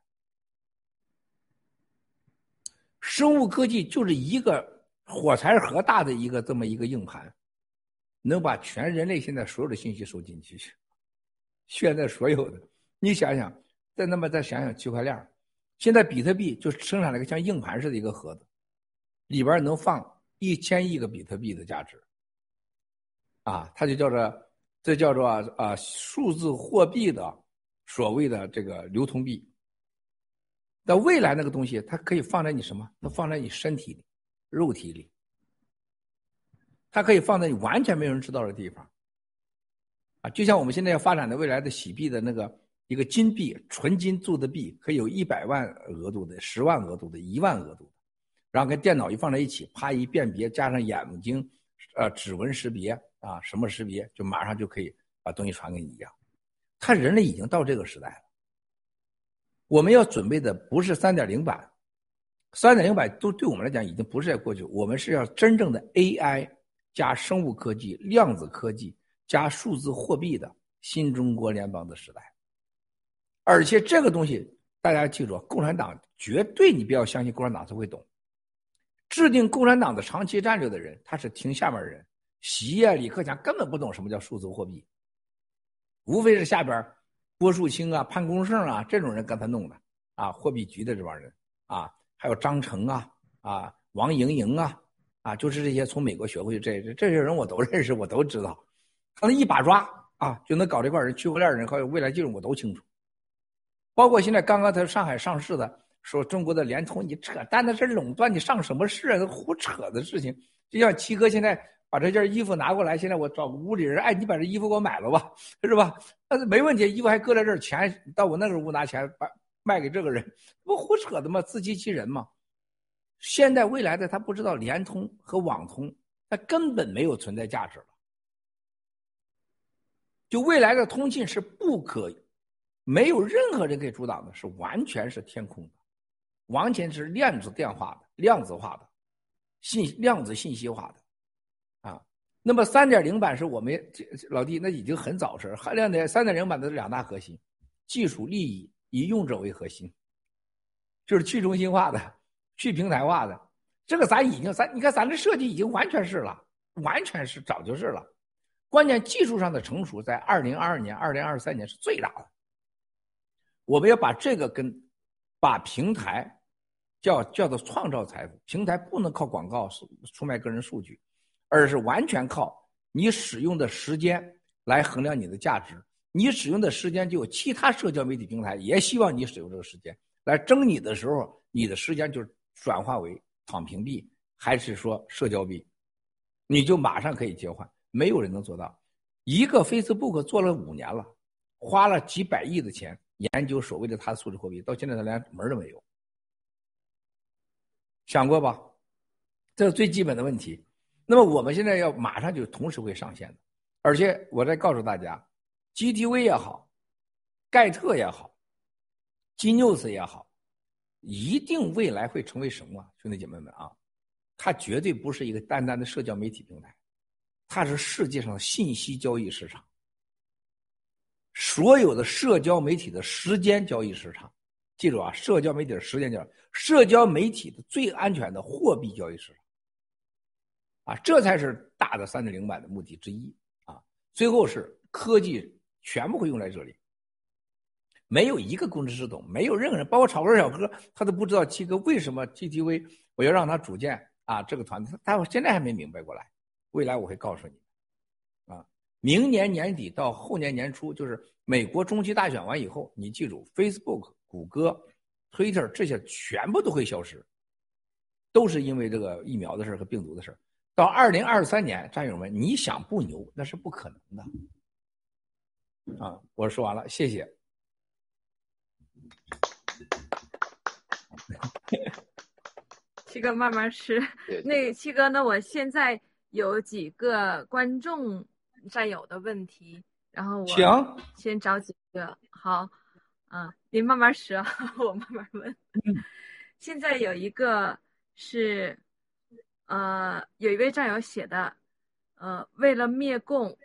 生物科技就是一个火柴盒大的一个这么一个硬盘，能把全人类现在所有的信息收进去。现在所有的，你想想，再那么再想想区块链，现在比特币就生产了一个像硬盘似的一个盒子，里边能放。一千亿个比特币的价值，啊，它就叫做这叫做啊数字货币的所谓的这个流通币。那未来那个东西，它可以放在你什么？它放在你身体里、肉体里，它可以放在你完全没有人知道的地方。啊，就像我们现在要发展的未来的洗币的那个一个金币，纯金做的币，可以有一百万额度的、十万额度的、一万额度。然后跟电脑一放在一起，啪一辨别，加上眼睛，呃，指纹识别啊，什么识别，就马上就可以把东西传给你一样。他人类已经到这个时代了。我们要准备的不是三点零版，三点零版都对我们来讲已经不是在过去，我们是要真正的 AI 加生物科技、量子科技加数字货币的新中国联邦的时代。而且这个东西大家记住，共产党绝对你不要相信共产党他会懂。制定共产党的长期战略的人，他是听下面人。习呀、李克强根本不懂什么叫数字货币，无非是下边郭树清啊、潘功胜啊这种人跟他弄的啊，货币局的这帮人啊，还有张成啊、啊王莹莹啊，啊，就是这些从美国学会这这些人我都 认识，我都知道，他能一把抓啊，就能搞这块人，区块链人和未来技术我都清楚，包括现在刚刚在上海上市的。说中国的联通，你扯淡的事垄断，你上什么市啊？胡扯的事情。就像七哥现在把这件衣服拿过来，现在我找屋里人，哎，你把这衣服给我买了吧，是吧？那没问题，衣服还搁在这儿，钱到我那个屋拿钱把卖给这个人，不胡扯的吗？自欺欺人吗？现在未来的他不知道联通和网通，它根本没有存在价值了。就未来的通信是不可，没有任何人可以阻挡的，是完全是天空的。完全是量子电话的、量子化的、信量子信息化的，啊，那么三点零版是我们老弟那已经很早事儿，量点三点零版的两大核心，技术利益以用者为核心，就是去中心化的、去平台化的，这个咱已经咱你看咱这设计已经完全是了，完全是早就是了，关键技术上的成熟在二零二二年、二零二三年是最大的，我们要把这个跟把平台。叫叫做创造财富，平台不能靠广告出出卖个人数据，而是完全靠你使用的时间来衡量你的价值。你使用的时间就有其他社交媒体平台也希望你使用这个时间来争你的时候，你的时间就转化为躺平币，还是说社交币，你就马上可以切换。没有人能做到。一个 Facebook 做了五年了，花了几百亿的钱研究所谓的它的数字货币，到现在它连门都没有。想过吧？这是最基本的问题。那么我们现在要马上就同时会上线的，而且我再告诉大家，GTV 也好，盖特也好金 e 斯也好，一定未来会成为什么？兄弟姐妹们啊，它绝对不是一个单单的社交媒体平台，它是世界上信息交易市场，所有的社交媒体的时间交易市场。记住啊，社交媒体的时间交易，社交媒体的最安全的货币交易市场。啊，这才是大的三点零版的目的之一啊！最后是科技全部会用在这里，没有一个工程师懂，没有任何人，包括炒股小哥，他都不知道七哥为什么 GTV 我要让他组建啊这个团队，他现在还没明白过来。未来我会告诉你，啊，明年年底到后年年初，就是美国中期大选完以后，你记住，Facebook、谷歌、Twitter 这些全部都会消失，都是因为这个疫苗的事和病毒的事到二零二三年，战友们，你想不牛那是不可能的，啊！我说完了，谢谢。七哥慢慢吃。那七哥，那我现在有几个观众战友的问题，然后我先找几个。好，嗯，您慢慢吃，我慢慢问。现在有一个是。呃，有一位战友写的，呃，为了灭共，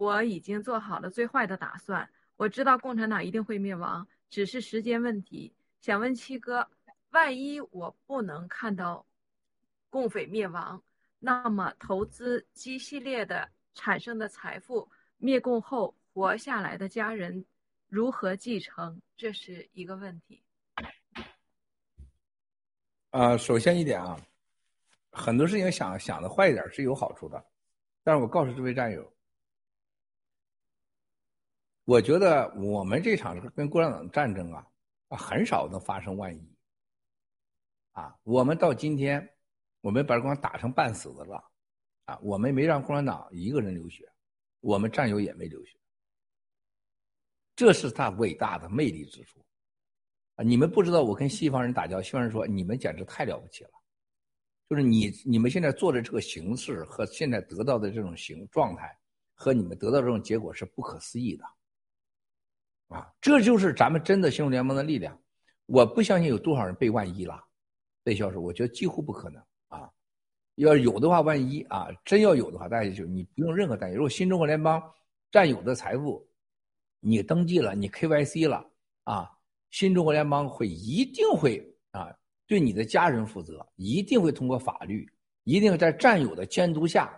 我已经做好了最坏的打算。我知道共产党一定会灭亡，只是时间问题。想问七哥，万一我不能看到共匪灭亡，那么投资机系列的产生的财富，灭共后活下来的家人如何继承？这是一个问题。啊，首先一点啊。很多事情想想的坏一点是有好处的，但是我告诉这位战友，我觉得我们这场跟共产党战争啊，很少能发生万一。啊，我们到今天，我们把共产党打成半死的了，啊，我们没让共产党一个人流血，我们战友也没流血，这是他伟大的魅力之处。啊，你们不知道，我跟西方人打交道，西方人说你们简直太了不起了。就是你你们现在做的这个形式和现在得到的这种形状态，和你们得到这种结果是不可思议的，啊，这就是咱们真的新中联盟的力量。我不相信有多少人被万一了，被消失，我觉得几乎不可能啊。要有的话，万一啊，真要有的话，大家就你不用任何担心。如果新中国联邦占有的财富，你登记了，你 KYC 了啊，新中国联邦会一定会啊。对你的家人负责，一定会通过法律，一定在战友的监督下，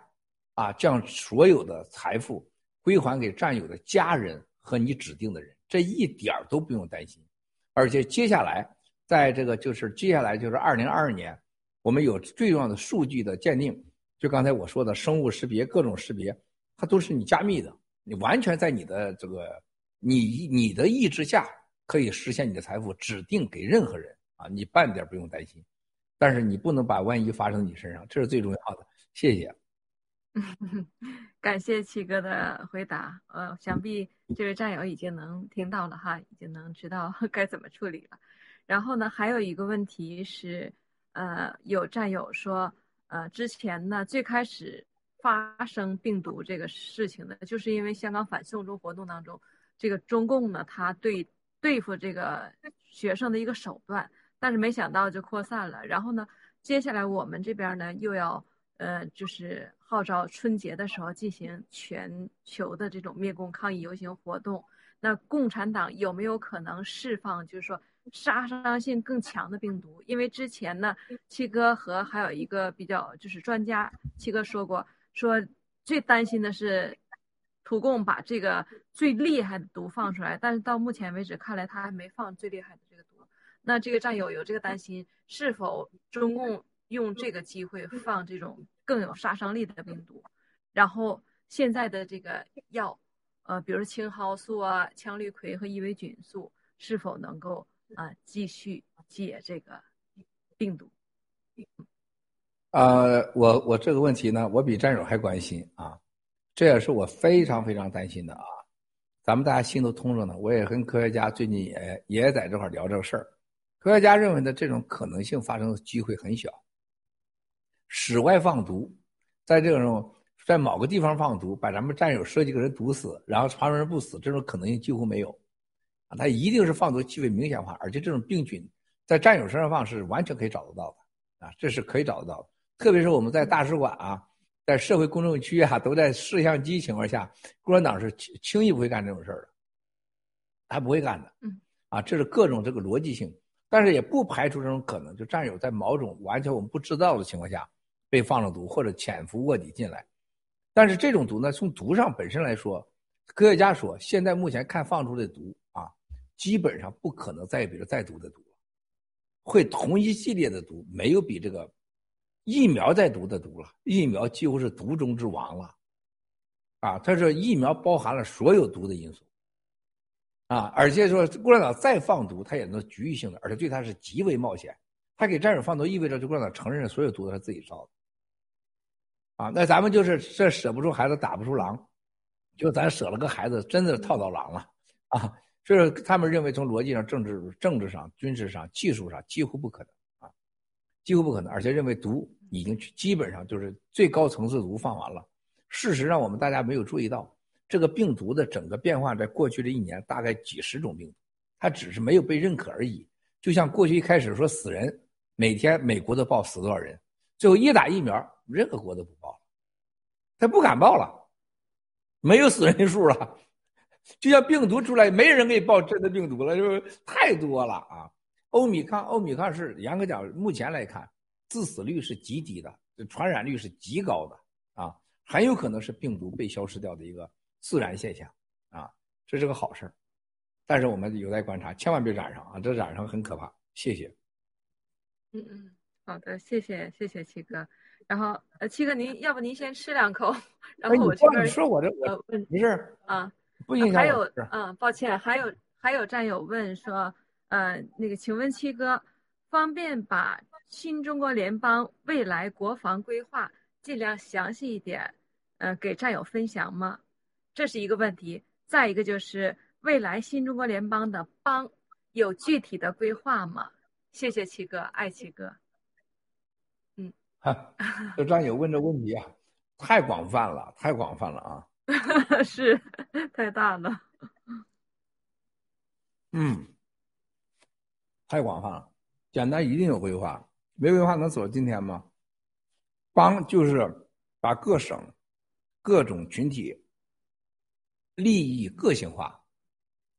啊，将所有的财富归还给战友的家人和你指定的人，这一点都不用担心。而且接下来，在这个就是接下来就是二零二二年，我们有最重要的数据的鉴定，就刚才我说的生物识别、各种识别，它都是你加密的，你完全在你的这个你你的意志下可以实现你的财富指定给任何人。啊，你半点不用担心，但是你不能把万一发生你身上，这是最重要的。谢谢，感谢七哥的回答。呃，想必这位战友已经能听到了哈，已经能知道 该怎么处理了。然后呢，还有一个问题是，呃，有战友说，呃，之前呢最开始发生病毒这个事情呢，就是因为香港反送中活动当中，这个中共呢，他对对付这个学生的一个手段。但是没想到就扩散了，然后呢，接下来我们这边呢又要，呃，就是号召春节的时候进行全球的这种灭共抗议游行活动。那共产党有没有可能释放，就是说杀伤性更强的病毒？因为之前呢，七哥和还有一个比较就是专家，七哥说过，说最担心的是土共把这个最厉害的毒放出来，但是到目前为止看来他还没放最厉害的这个毒。那这个战友有这个担心，是否中共用这个机会放这种更有杀伤力的病毒？然后现在的这个药，呃，比如青蒿素啊、羟氯喹和伊维菌素，是否能够啊继续解这个病毒？呃，我我这个问题呢，我比战友还关心啊，这也是我非常非常担心的啊。咱们大家心都通着呢，我也跟科学家最近也也在这块聊这个事儿。科学家认为的这种可能性发生的机会很小。室外放毒，在这种在某个地方放毒，把咱们战友设计个人毒死，然后旁边人不死，这种可能性几乎没有。啊，它一定是放毒气味明显化，而且这种病菌在战友身上放是完全可以找得到的啊，这是可以找得到的。特别是我们在大使馆啊，在社会公众区啊，都在摄像机情况下，共产党是轻轻易不会干这种事儿的，他不会干的。嗯，啊，这是各种这个逻辑性，但是也不排除这种可能，就战友在某种完全我们不知道的情况下被放了毒，或者潜伏卧底进来。但是这种毒呢，从毒上本身来说，科学家说，现在目前看放出的毒啊，基本上不可能再比如再毒的毒了，会同一系列的毒，没有比这个疫苗再毒的毒了。疫苗几乎是毒中之王了，啊，他说疫苗包含了所有毒的因素，啊，而且说共产党再放毒，他也能局域性的，而且对他是极为冒险。他给战友放毒，意味着就共产党承认所有毒都是自己造的。啊，那咱们就是这舍不出孩子打不出狼，就咱舍了个孩子，真的套到狼了啊！就是他们认为从逻辑上、政治、政治上、军事上、技术上几乎不可能啊，几乎不可能，而且认为毒已经基本上就是最高层次毒放完了。事实上，我们大家没有注意到这个病毒的整个变化，在过去的一年大概几十种病毒，它只是没有被认可而已。就像过去一开始说死人，每天美国都报死多少人，最后一打疫苗。任何国都不报了，他不敢报了，没有死人数了，就像病毒出来，没人给你报真的病毒了，就是太多了啊！欧米康，欧米康是严格讲，目前来看，致死率是极低的，传染率是极高的啊，很有可能是病毒被消失掉的一个自然现象啊，这是个好事但是我们有待观察，千万别染上啊，这染上很可怕。谢谢。嗯嗯，好的，谢谢谢谢七哥。然后，呃，七哥，您要不您先吃两口，然后我这边说我这呃问没事啊，不影响还有嗯，抱歉，还有还有战友问说，呃，那个，请问七哥，方便把新中国联邦未来国防规划尽量详细一点，呃，给战友分享吗？这是一个问题。再一个就是未来新中国联邦的邦有具体的规划吗？谢谢七哥，爱七哥。哈，这战友问这问题啊，太广泛了，太广泛了啊！是，太大了。嗯，太广泛了。简单一定有规划，没规划能走到今天吗？帮就是把各省、各种群体利益个性化，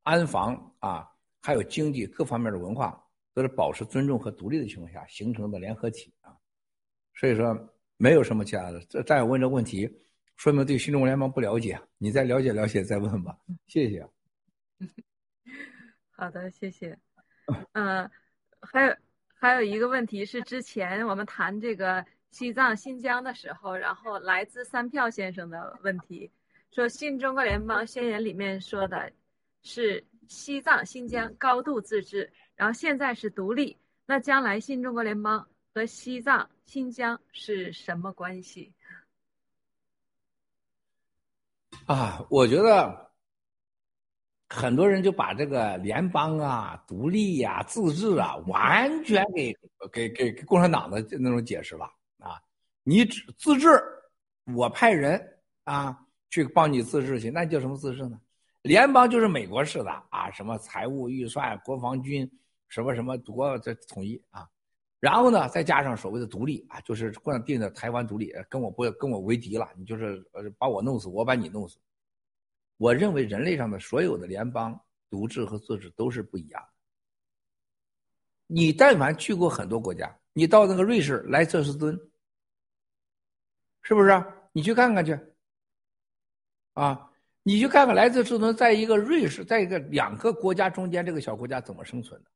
安防啊，还有经济各方面的文化，都是保持尊重和独立的情况下形成的联合体啊。所以说没有什么其他的。这战友问这问题，说明对新中国联邦不了解。你再了解了解再问吧。谢谢。好的，谢谢。嗯，还有还有一个问题是，之前我们谈这个西藏、新疆的时候，然后来自三票先生的问题，说新中国联邦宣言里面说的是西藏、新疆高度自治，然后现在是独立，那将来新中国联邦。和西藏、新疆是什么关系？啊，我觉得很多人就把这个联邦啊、独立呀、自治啊，完全给给给共产党的那种解释了啊！你只自治，我派人啊去帮你自治去，那叫什么自治呢？联邦就是美国式的啊，什么财务预算、国防军，什么什么多这统一啊。然后呢，再加上所谓的独立啊，就是共产党定的台湾独立，跟我不跟我为敌了，你就是呃把我弄死，我把你弄死。我认为人类上的所有的联邦、独治和自治都是不一样的。你但凡去过很多国家，你到那个瑞士莱瑟斯敦，是不是？你去看看去。啊，你去看看莱瑟斯敦，在一个瑞士，在一个两个国家中间，这个小国家怎么生存的？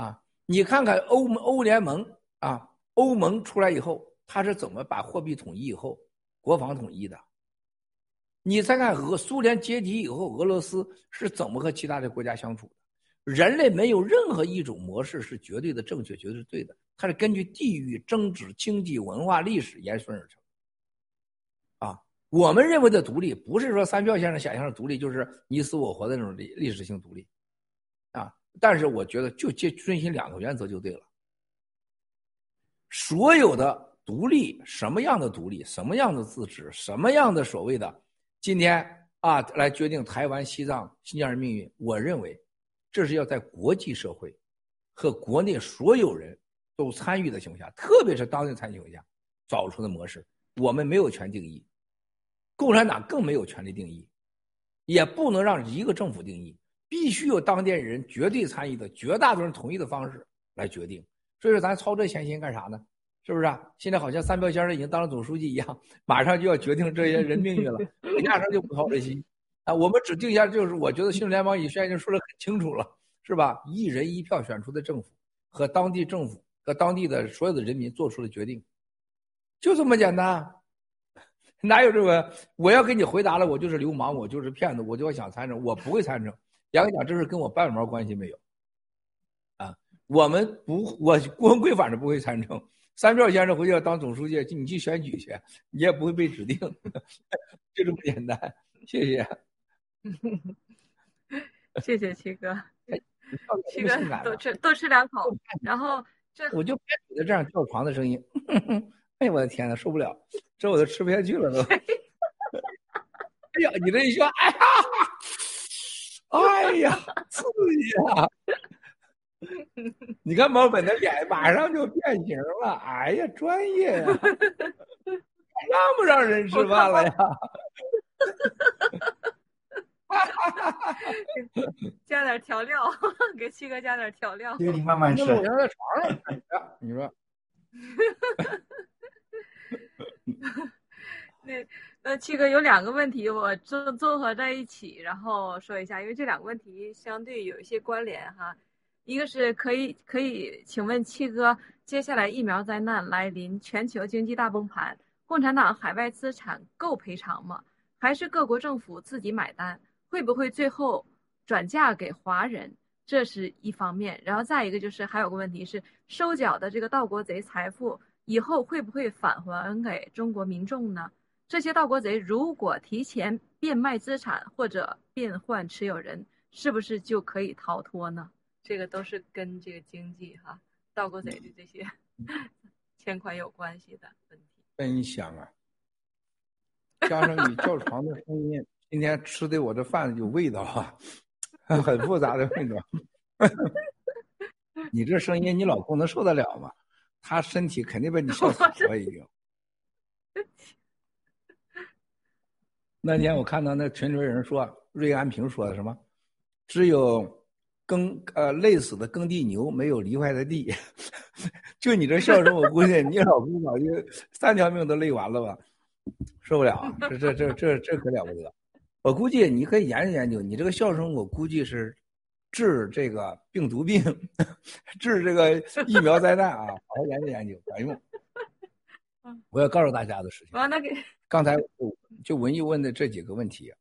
啊？你看看欧欧联盟啊，欧盟出来以后，他是怎么把货币统一以后，国防统一的？你再看俄苏联解体以后，俄罗斯是怎么和其他的国家相处的？人类没有任何一种模式是绝对的正确、绝对是对的，它是根据地域、政治、经济、文化、历史延伸而成。啊，我们认为的独立，不是说三票先生想象的独立，就是你死我活的那种历历史性独立。啊但是我觉得就接遵循两个原则就对了。所有的独立，什么样的独立，什么样的自治，什么样的所谓的今天啊来决定台湾、西藏、新疆人命运，我认为这是要在国际社会和国内所有人都参与的情况下，特别是当地参与情况下，找出的模式，我们没有权定义，共产党更没有权利定义，也不能让一个政府定义，必须有当地人绝对参与的、绝大多数人同意的方式来决定。所以说，咱操这闲心干啥呢？是不是啊？现在好像三标先生已经当了总书记一样，马上就要决定这些人命运了，压根就不操这心啊！我们只定一下，就是我觉得新联邦以前已经说的很清楚了。是吧？一人一票选出的政府和当地政府和当地的所有的人民做出的决定，就这么简单，哪有这个？我要给你回答了，我就是流氓，我就是骗子，我就要想参政，我不会参政。杨哥讲，这事跟我半毛关系没有。啊，我们不，我郭文贵反正不会参政。三票先生回去要当总书记，你去选举去，你也不会被指定，就这么简单。谢谢，谢谢七哥。七哥，多吃多吃两口，然后这我就别觉得这样叫床的声音，哎呀，我的天呐，受不了，这我都吃不下去了都。哎呀，你这一说，哎呀，哎呀，刺激啊！你看毛本的脸马上就变形了，哎呀，专业呀，让不让人吃饭了呀？加点调料，给七哥加点调料。你慢慢吃。我在床上，你说。那那七哥有两个问题，我综综合在一起，然后说一下，因为这两个问题相对有一些关联哈。一个是可以可以，请问七哥，接下来疫苗灾难来临，全球经济大崩盘，共产党海外资产够赔偿吗？还是各国政府自己买单？会不会最后转嫁给华人？这是一方面。然后再一个就是还有个问题是，收缴的这个盗国贼财富以后会不会返还给中国民众呢？这些盗国贼如果提前变卖资产或者变换持有人，是不是就可以逃脱呢？这个都是跟这个经济哈，盗国贼的这些 欠款有关系的问题。真香啊！加上你叫床的声音。今天吃的我这饭有味道啊，很复杂的味道。你这声音，你老公能受得了吗？他身体肯定被你笑死了已经。那天我看到那群里人说，瑞安平说的什么？只有耕呃累死的耕地牛，没有犁坏的地。就你这笑声，我估计你老公早就三条命都累完了吧？受不了，这这这这这可了不得。我估计你可以研究研究，你这个笑声，我估计是治这个病毒病，治这个疫苗灾难啊，好好研究研究，管用。我要告诉大家的事情。刚才就文艺问的这几个问题，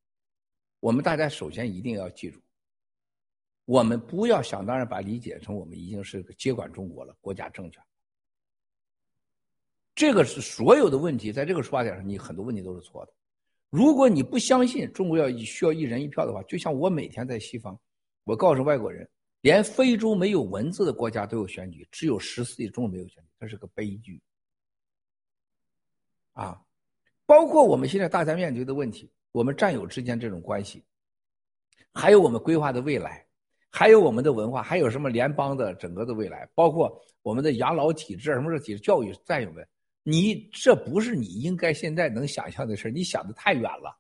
我们大家首先一定要记住，我们不要想当然把理解成我们已经是个接管中国了，国家政权。这个是所有的问题，在这个出发点上，你很多问题都是错的。如果你不相信中国要需要一人一票的话，就像我每天在西方，我告诉外国人，连非洲没有文字的国家都有选举，只有十四亿中国没有选举，这是个悲剧。啊，包括我们现在大家面对的问题，我们战友之间这种关系，还有我们规划的未来，还有我们的文化，还有什么联邦的整个的未来，包括我们的养老体制，什么是体制教育，战友们。你这不是你应该现在能想象的事你想的太远了，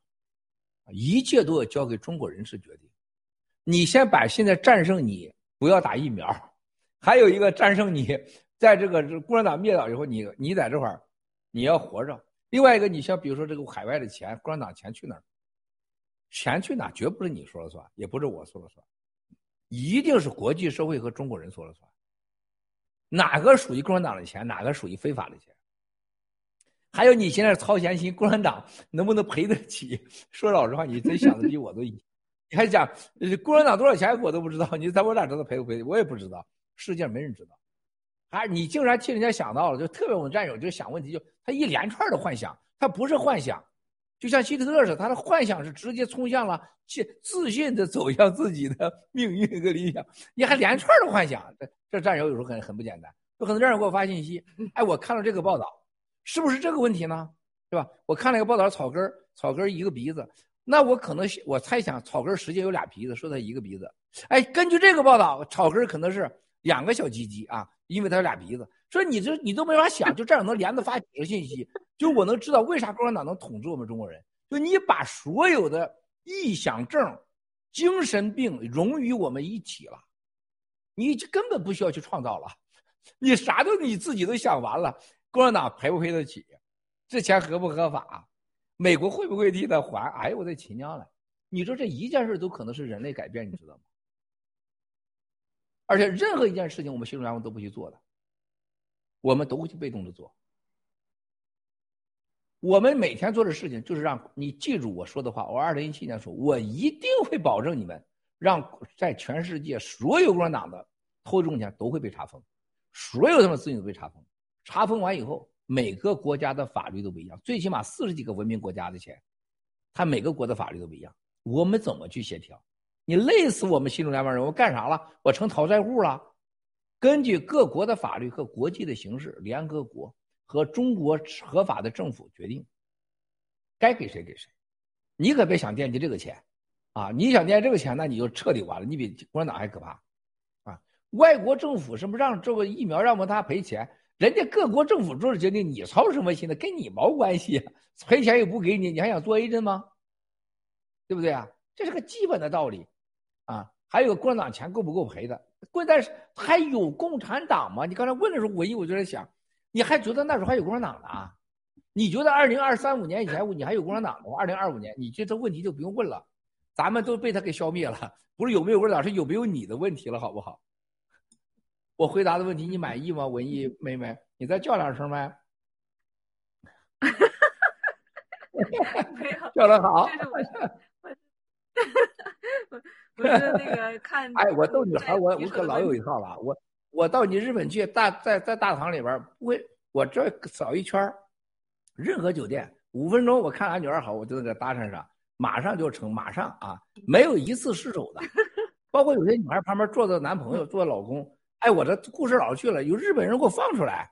一切都要交给中国人是决定。你先把现在战胜你，不要打疫苗，还有一个战胜你，在这个共产党灭掉以后，你你在这块儿你要活着。另外一个，你像比如说这个海外的钱，共产党钱去哪儿？钱去哪？绝不是你说了算，也不是我说了算，一定是国际社会和中国人说了算。哪个属于共产党的钱，哪个属于非法的钱？还有你现在操闲心，共产党能不能赔得起？说老实话，你真想的比我都你还讲共产党多少钱我都不知道，你在我哪知道赔不赔？我也不知道，世界上没人知道。还你竟然替人家想到了，就特别我们战友就想问题，就他一连串的幻想，他不是幻想，就像希特勒似的，他的幻想是直接冲向了自自信的走向自己的 命运和理想。你还连串的幻想，这这战友有时候很很不简单。有很多战友给我发信息，哎，我看了这个报道。是不是这个问题呢？对吧？我看了一个报道，草根儿，草根儿一个鼻子，那我可能我猜想，草根儿实际有俩鼻子，说他一个鼻子。哎，根据这个报道，草根儿可能是两个小鸡鸡啊，因为它有俩鼻子。说你这你都没法想，就这样能连着发几个信息，就我能知道为啥共产党能统治我们中国人。就你把所有的臆想症、精神病融于我们一体了，你根本不需要去创造了，你啥都你自己都想完了。共产党赔不赔得起？这钱合不合法？美国会不会替他还？哎呦我的亲娘嘞！你说这一件事都可能是人类改变，你知道吗？而且任何一件事情，我们新中联盟都不去做的，我们都会去被动的做。我们每天做的事情就是让你记住我说的话。我二零一七年说，我一定会保证你们，让在全世界所有共产党的偷中钱都会被查封，所有他们资金都被查封。查封完以后，每个国家的法律都不一样，最起码四十几个文明国家的钱，他每个国的法律都不一样。我们怎么去协调？你累死我们新中联邦人！我干啥了？我成讨债户了？根据各国的法律和国际的形式，联合国和中国合法的政府决定，该给谁给谁。你可别想惦记这个钱，啊！你想惦记这个钱，那你就彻底完了，你比共产党还可怕，啊！外国政府什么让这个疫苗让我们他赔钱，人家各国政府做的决定，你操什么心呢？跟你毛关系啊？赔钱又不给你，你还想做 A 针吗？对不对啊？这是个基本的道理。啊，还有共产党钱够不够赔的？关键是还有共产党吗？你刚才问的时候，我一我就在想，你还觉得那时候还有共产党呢？你觉得二零二三五年以前你还有共产党吗？二零二五年，你这这问题就不用问了，咱们都被他给消灭了。不是有没有共产党，是有没有你的问题了，好不好？我回答的问题你满意吗，文艺妹妹？你再叫两声呗。叫的好。不是那个 看，哎，我逗女孩，我我可老有一套了。我我到你日本去，大在在大堂里边不会，我这扫一圈任何酒店五分钟，我看俺女儿好，我就在搭讪上，马上就成，马上啊，没有一次失手的。包括有些女孩旁边坐着男朋友，坐着老公，哎，我这故事老去了，有日本人给我放出来，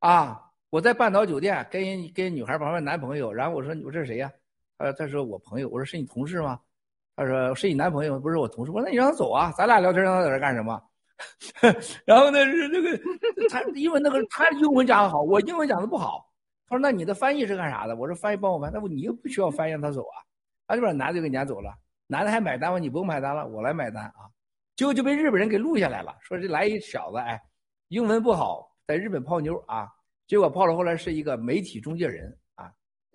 啊，我在半岛酒店跟跟女孩旁边男朋友，然后我说我这是谁呀？呃，他说我朋友，我说是你同事吗？他说是你男朋友，不是我同事。我说那你让他走啊，咱俩聊天，让他在这干什么？然后呢是那个他因为那个他英文讲的好，我英文讲的不好。他说那你的翻译是干啥的？我说翻译帮我翻，那不你又不需要翻译，他走啊。他就把男的给撵走了，男的还买单吗？你不用买单了，我来买单啊。结果就被日本人给录下来了，说这来一小子，哎，英文不好，在日本泡妞啊。结果泡了后来是一个媒体中介人啊。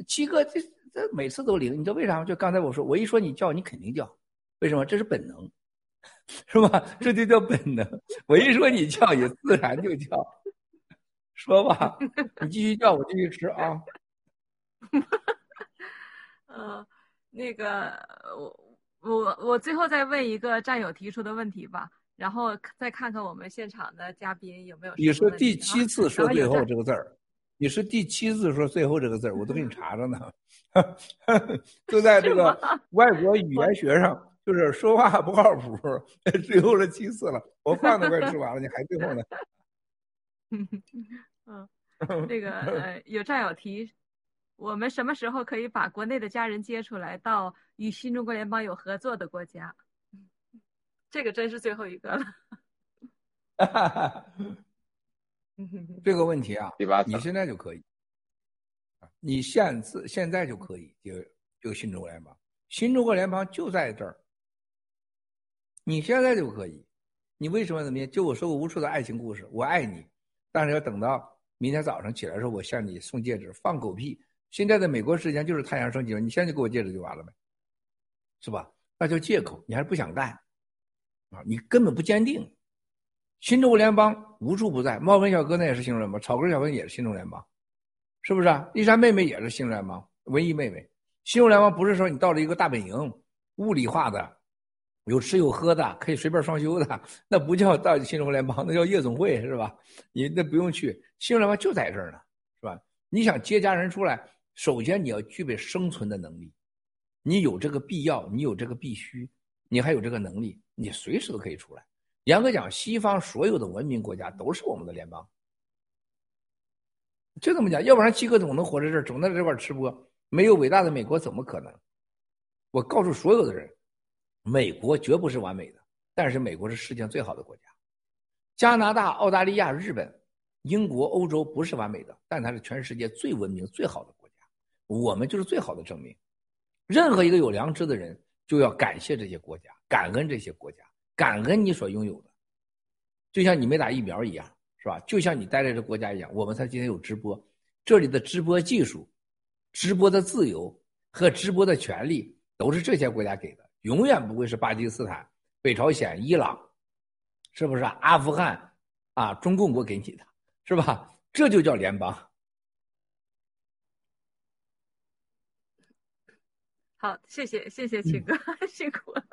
七哥这。这每次都灵，你知道为啥吗？就刚才我说，我一说你叫，你肯定叫，为什么？这是本能，是吧？这就叫本能。我一说你叫，你自然就叫。说吧，你继续叫，我继续吃啊。嗯，那个，我我我最后再问一个战友提出的问题吧，然后再看看我们现场的嘉宾有没有。你说第七次说最后这个字儿。你是第七次说最后这个字儿，我都给你查着呢，就在这个外国语言学上，就是说话不靠谱，最后这七次了。我饭都快吃完了，你还最后呢？嗯，那个呃，有战友提，我们什么时候可以把国内的家人接出来到与新中国联邦有合作的国家？这个真是最后一个了。这个问题啊，你现在就可以，你现自现在就可以就就新中国联邦，新中国联邦就在这儿，你现在就可以，你为什么怎么样？就我说过无数的爱情故事，我爱你，但是要等到明天早上起来的时候，我向你送戒指，放狗屁！现在的美国时间就是太阳升起了，你现在就给我戒指就完了呗，是吧？那叫借口，你还是不想干啊？你根本不坚定。新中国联邦无处不在，冒文小哥那也是新中联邦，草根小哥也是新中联邦，是不是啊？丽莎妹妹也是新中联邦，文艺妹妹，新中联邦不是说你到了一个大本营，物理化的，有吃有喝的，可以随便双休的，那不叫到新中国联邦，那叫夜总会，是吧？你那不用去，新中联邦就在这儿呢，是吧？你想接家人出来，首先你要具备生存的能力，你有这个必要，你有这个必须，你还有这个能力，你随时都可以出来。严格讲，西方所有的文明国家都是我们的联邦，就这么讲。要不然七哥总能活在这儿，总在这块吃播。没有伟大的美国，怎么可能？我告诉所有的人，美国绝不是完美的，但是美国是世界上最好的国家。加拿大、澳大利亚、日本、英国、欧洲不是完美的，但它是全世界最文明、最好的国家。我们就是最好的证明。任何一个有良知的人，就要感谢这些国家，感恩这些国家，感恩你所拥有的。就像你没打疫苗一样，是吧？就像你待在这国家一样，我们才今天有直播。这里的直播技术、直播的自由和直播的权利，都是这些国家给的，永远不会是巴基斯坦、北朝鲜、伊朗。是不是阿富汗啊？中共国给你的，是吧？这就叫联邦。好，谢谢谢谢秦哥，辛苦了。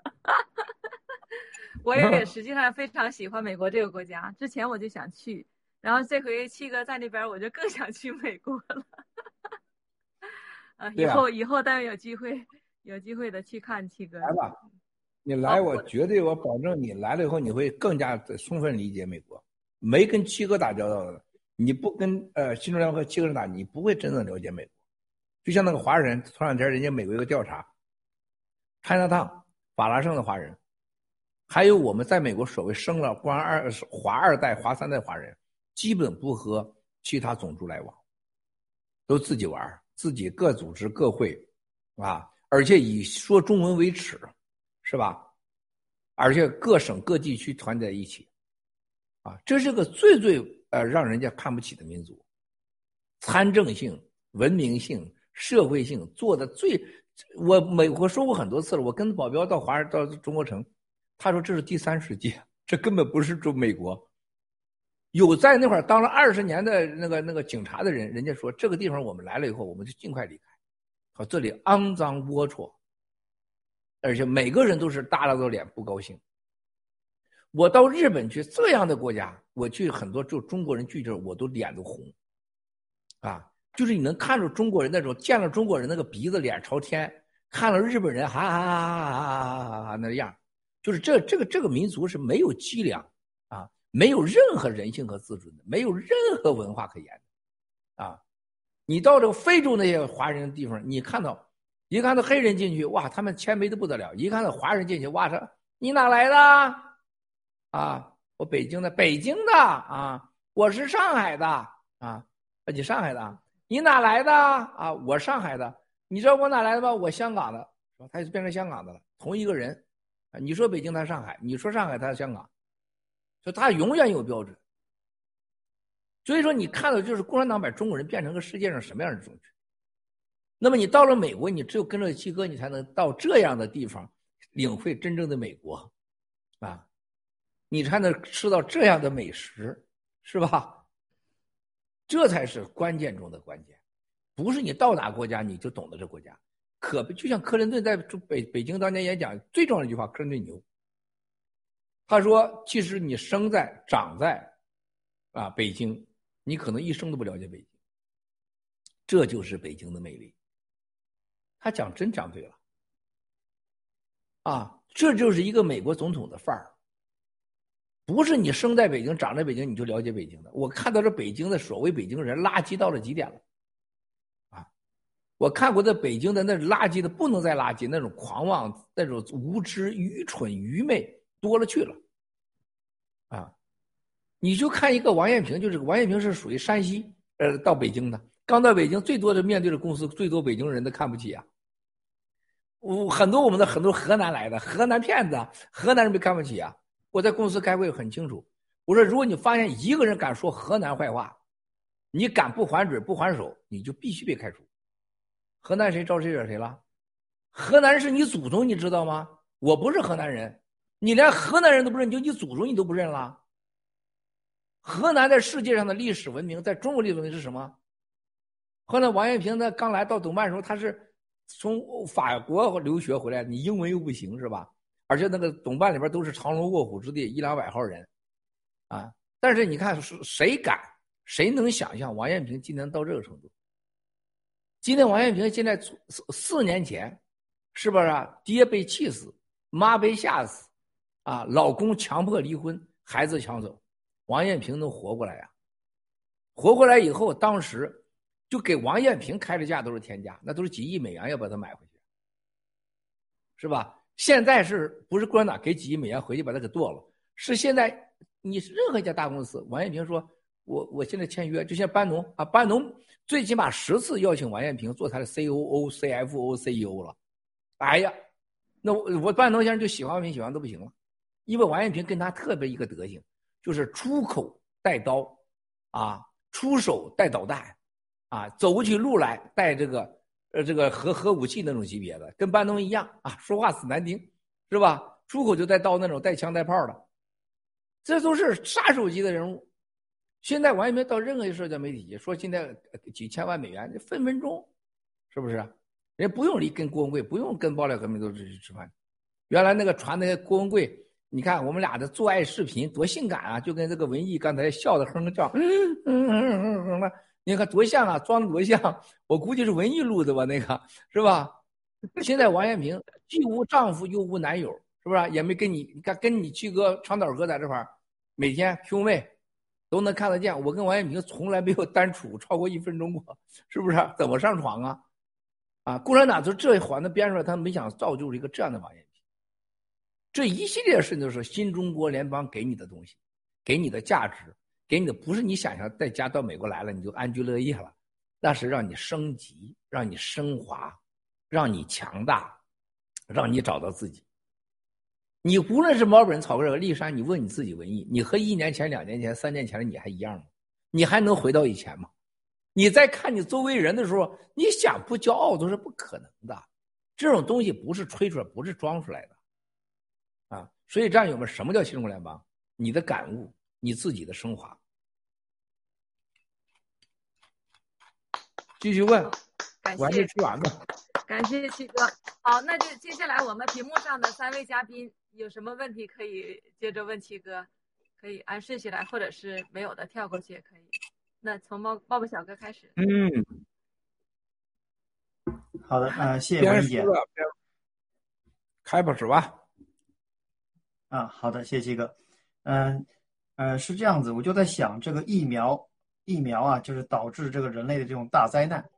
我也实际上非常喜欢美国这个国家，之前我就想去，然后这回七哥在那边，我就更想去美国了。啊，以后以后待会有机会有机会的去看七哥。来吧。你来，我绝对，我保证你来了以后，你会更加的充分理解美国。没跟七哥打交道的，你不跟呃新中联和七哥打，你不会真正了解美国。就像那个华人，前两天人家美国一个调查，China Town 法拉盛的华人，还有我们在美国所谓生了官二华二代、华三代华人，基本不和其他种族来往，都自己玩，自己各组织各会，啊，而且以说中文为耻。是吧？而且各省各地区团结在一起，啊，这是个最最呃让人家看不起的民族。参政性、文明性、社会性做的最，我美国说过很多次了。我跟保镖到华到中国城，他说这是第三世界，这根本不是中美国。有在那块当了二十年的那个那个警察的人，人家说这个地方我们来了以后，我们就尽快离开。好，这里肮脏龌龊。而且每个人都是耷拉着脸不高兴。我到日本去这样的国家，我去很多就中国人聚这，我都脸都红。啊，就是你能看出中国人那种见了中国人那个鼻子脸朝天，看了日本人哈哈哈哈哈哈那样，就是这这个这个民族是没有脊梁啊，没有任何人性和自尊的，没有任何文化可言的，啊，你到这个非洲那些华人的地方，你看到。一看到黑人进去，哇，他们谦卑的不得了；一看到华人进去，哇，他你哪来的？啊，我北京的，北京的啊，我是上海的啊，你上海的，你哪来的？啊，我上海的，你知道我哪来的吗？我香港的，他就变成香港的了，同一个人，你说北京，他上海；你说上海，他香港，就他永远有标准。所以说，你看到就是共产党把中国人变成个世界上什么样的种群？那么你到了美国，你只有跟着七哥，你才能到这样的地方，领会真正的美国，啊，你才能吃到这样的美食，是吧？这才是关键中的关键，不是你到哪国家你就懂得这国家。可就像克林顿在北北京当年演讲最重要的一句话，克林顿牛。他说：“其实你生在长在，啊，北京，你可能一生都不了解北京。这就是北京的魅力。”他讲真讲对了，啊，这就是一个美国总统的范儿。不是你生在北京、长在北京你就了解北京的。我看到这北京的所谓北京人垃圾到了极点了，我看过在北京的那垃圾的不能再垃圾，那种狂妄、那种无知、愚蠢、愚昧多了去了，啊，你就看一个王艳平，就是王艳平是属于山西，呃，到北京的，刚到北京，最多的面对的公司，最多北京人都看不起啊。我很多我们的很多河南来的河南骗子，河南人被看不起啊！我在公司开会很清楚，我说如果你发现一个人敢说河南坏话，你敢不还嘴不还手，你就必须被开除。河南谁招谁惹谁了？河南是你祖宗，你知道吗？我不是河南人，你连河南人都不认，就你祖宗你都不认了。河南在世界上的历史文明，在中国历史文明是什么？后来王艳平他刚来到董办的时候，他是。从法国留学回来，你英文又不行是吧？而且那个董办里边都是藏龙卧虎之地，一两百号人，啊！但是你看，谁敢？谁能想象王艳平今天到这个程度？今天王艳平现在四四年前，是不是啊爹被气死，妈被吓死，啊，老公强迫离婚，孩子抢走，王艳平能活过来呀？活过来以后，当时。就给王艳平开的价都是天价，那都是几亿美元要把它买回去，是吧？现在是不是共产党给几亿美元回去把它给剁了？是现在你任何一家大公司，王艳平说，我我现在签约，就像班农啊，班农最起码十次邀请王艳平做他的 C O O、C F O、C E O 了。哎呀，那我我班农先生就喜欢王艳平，喜欢都不行了，因为王艳平跟他特别一个德行，就是出口带刀，啊，出手带导弹，啊，走不起路来带这个呃这个核核武器那种级别的，跟班农一样啊，说话死难听，是吧？出口就带刀那种带枪带炮的，这都是杀手级的人物。现在王一平到任何一个社交媒体说现在几千万美元，分分钟，是不是？人家不用离跟郭文贵，不用跟爆料革命都去吃饭。原来那个传的郭文贵，你看我们俩的做爱视频多性感啊，就跟这个文艺刚才笑的哼哼叫，嗯嗯嗯嗯的，你看多像啊，装的多像。我估计是文艺录的吧，那个是吧？现在王艳平既无丈夫又无男友。是不是也没跟你？你看，跟你七哥、长岛哥在这块儿，每天兄妹都能看得见。我跟王艳平从来没有单处超过一分钟过，是不是？怎么上床啊？啊，共产党就这一环的编出来，他没想造就一个这样的王艳平。这一系列事情都是新中国联邦给你的东西，给你的价值，给你的不是你想象在家到美国来了你就安居乐业了，那是让你升级，让你升华，让你强大，让你找到自己。你无论是毛本、草根和丽莎，你问你自己文艺，你和一年前、两年前、三年前的你还一样吗？你还能回到以前吗？你在看你周围人的时候，你想不骄傲都是不可能的。这种东西不是吹出来，不是装出来的，啊！所以战友们，什么叫新中国联邦？你的感悟，你自己的升华。继续问，我还没吃完呢。感谢七哥。好，那就接下来我们屏幕上的三位嘉宾。有什么问题可以接着问七哥，可以按顺序来，或者是没有的跳过去也可以。那从猫抱抱小哥开始。嗯，好的，呃，谢谢文艺姐。开吧，是吧？啊，好的，谢谢七哥。嗯，呃，是这样子，我就在想，这个疫苗，疫苗啊，就是导致这个人类的这种大灾难。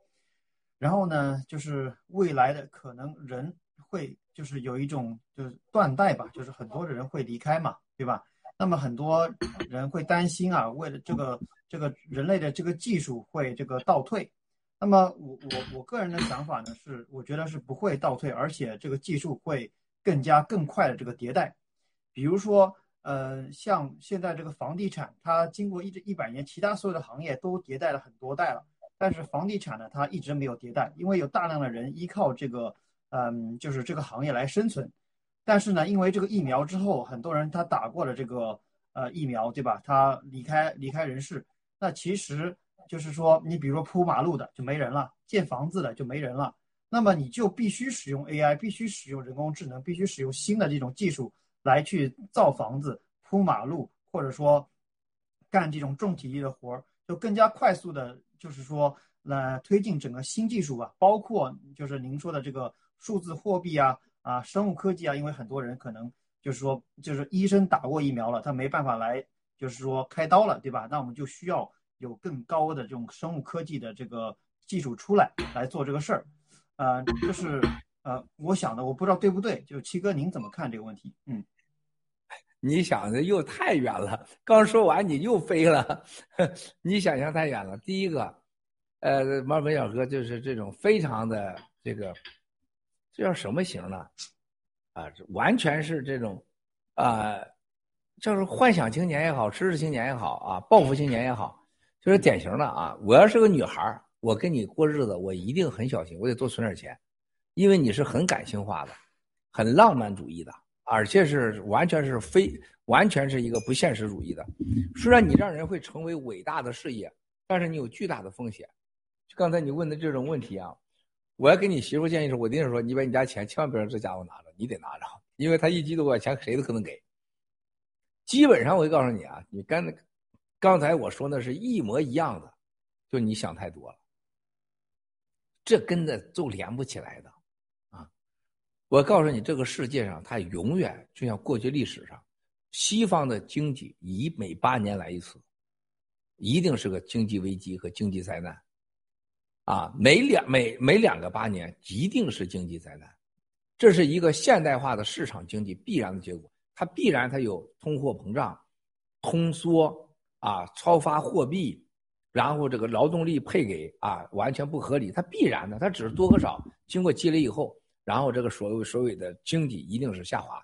然后呢，就是未来的可能人会。就是有一种就是断代吧，就是很多的人会离开嘛，对吧？那么很多人会担心啊，为了这个这个人类的这个技术会这个倒退。那么我我我个人的想法呢是，我觉得是不会倒退，而且这个技术会更加更快的这个迭代。比如说，呃，像现在这个房地产，它经过一这一百年，其他所有的行业都迭代了很多代了，但是房地产呢，它一直没有迭代，因为有大量的人依靠这个。嗯，就是这个行业来生存，但是呢，因为这个疫苗之后，很多人他打过了这个呃疫苗，对吧？他离开离开人世，那其实就是说，你比如说铺马路的就没人了，建房子的就没人了，那么你就必须使用 AI，必须使用人工智能，必须使用新的这种技术来去造房子、铺马路，或者说干这种重体力的活儿，就更加快速的，就是说来推进整个新技术吧，包括就是您说的这个。数字货币啊啊，生物科技啊，因为很多人可能就是说，就是医生打过疫苗了，他没办法来，就是说开刀了，对吧？那我们就需要有更高的这种生物科技的这个技术出来来做这个事儿，呃，就是呃，我想的，我不知道对不对，就是七哥您怎么看这个问题？嗯，你想的又太远了，刚说完你又飞了，你想象太远了。第一个，呃，猫本小哥就是这种非常的这个。这叫什么型呢？啊，完全是这种，啊，就是幻想青年也好，知识青年也好啊，报复青年也好，就是典型的啊。我要是个女孩我跟你过日子，我一定很小心，我得多存点钱，因为你是很感性化的，很浪漫主义的，而且是完全是非，完全是一个不现实主义的。虽然你让人会成为伟大的事业，但是你有巨大的风险。就刚才你问的这种问题啊。我要给你媳妇建议说，我一定说，你把你家钱千万别让这家伙拿着，你得拿着，因为他一激动把，钱谁都可能给。基本上我就告诉你啊，你跟刚才我说那是一模一样的，就你想太多了，这跟着都连不起来的啊！我告诉你，这个世界上它永远就像过去历史上，西方的经济以每八年来一次，一定是个经济危机和经济灾难。啊，每两每每两个八年一定是经济灾难，这是一个现代化的市场经济必然的结果。它必然它有通货膨胀，通缩啊，超发货币，然后这个劳动力配给啊完全不合理，它必然的，它只是多和少，经过积累以后，然后这个所谓所谓的经济一定是下滑，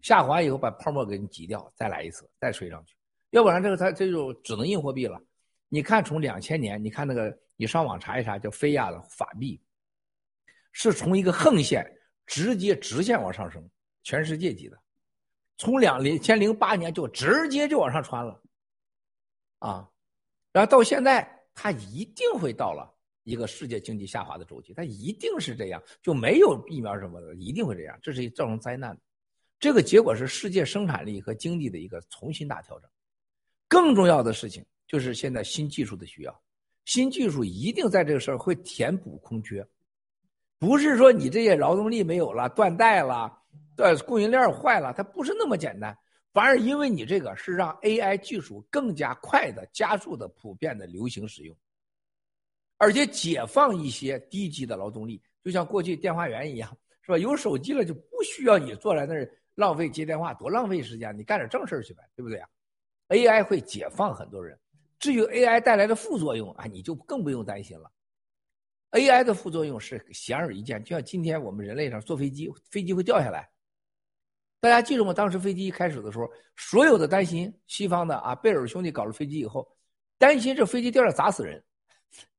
下滑以后把泡沫给你挤掉，再来一次，再吹上去，要不然这个它这就只能硬货币了。你看从两千年，你看那个你上网查一查，叫菲亚的法币，是从一个横线直接直线往上升，全世界级的。从两零千零八年就直接就往上穿了，啊，然后到现在，它一定会到了一个世界经济下滑的周期，它一定是这样，就没有疫苗什么的，一定会这样，这是造成灾难的。这个结果是世界生产力和经济的一个重新大调整。更重要的事情就是现在新技术的需要，新技术一定在这个时候会填补空缺，不是说你这些劳动力没有了，断代了。呃，供应链坏了，它不是那么简单，反而因为你这个是让 AI 技术更加快的、加速的、普遍的流行使用，而且解放一些低级的劳动力，就像过去电话员一样，是吧？有手机了就不需要你坐在那儿浪费接电话，多浪费时间，你干点正事去呗，对不对啊？AI 会解放很多人，至于 AI 带来的副作用啊，你就更不用担心了。AI 的副作用是显而易见，就像今天我们人类上坐飞机，飞机会掉下来。大家记住吗？当时飞机一开始的时候，所有的担心西方的啊，贝尔兄弟搞了飞机以后，担心这飞机掉下来砸死人，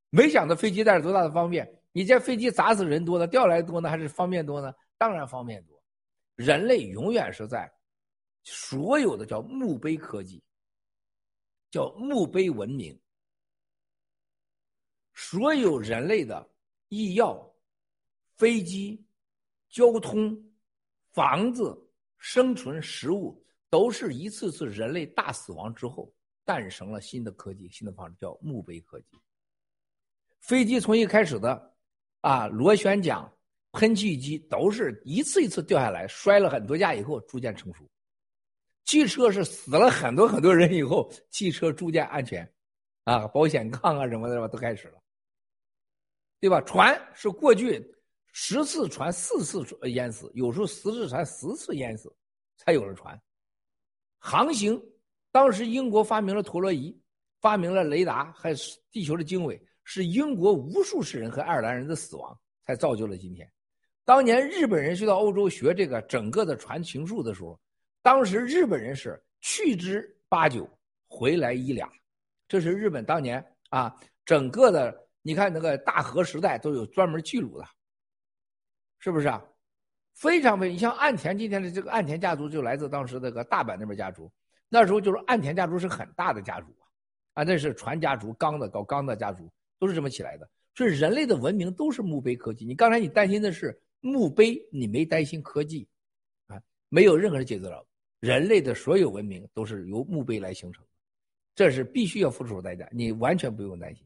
没想到飞机带来多大的方便。你这飞机砸死人多呢，掉来多呢，还是方便多呢？当然方便多。人类永远是在所有的叫墓碑科技，叫墓碑文明，所有人类的医药、飞机、交通、房子。生存食物都是一次次人类大死亡之后诞生了新的科技，新的方式叫墓碑科技。飞机从一开始的啊螺旋桨、喷气机都是一次一次掉下来，摔了很多架以后逐渐成熟。汽车是死了很多很多人以后，汽车逐渐安全，啊保险杠啊什么的都开始了，对吧？船是过去。十次船四次淹死，有时候十次船十次淹死，才有了船。航行，当时英国发明了陀螺仪，发明了雷达，还有地球的经纬，是英国无数世人和爱尔兰人的死亡，才造就了今天。当年日本人去到欧洲学这个整个的船情术的时候，当时日本人是去之八九，回来一俩，这是日本当年啊整个的，你看那个大和时代都有专门记录的。是不是啊？非常非，你像岸田今天的这个岸田家族就来自当时那个大阪那边家族，那时候就是岸田家族是很大的家族啊，啊，那是船家族，钢的搞钢的家族都是这么起来的。所以人类的文明都是墓碑科技。你刚才你担心的是墓碑，你没担心科技，啊，没有任何人解决了。人类的所有文明都是由墓碑来形成，这是必须要付出代价，你完全不用担心。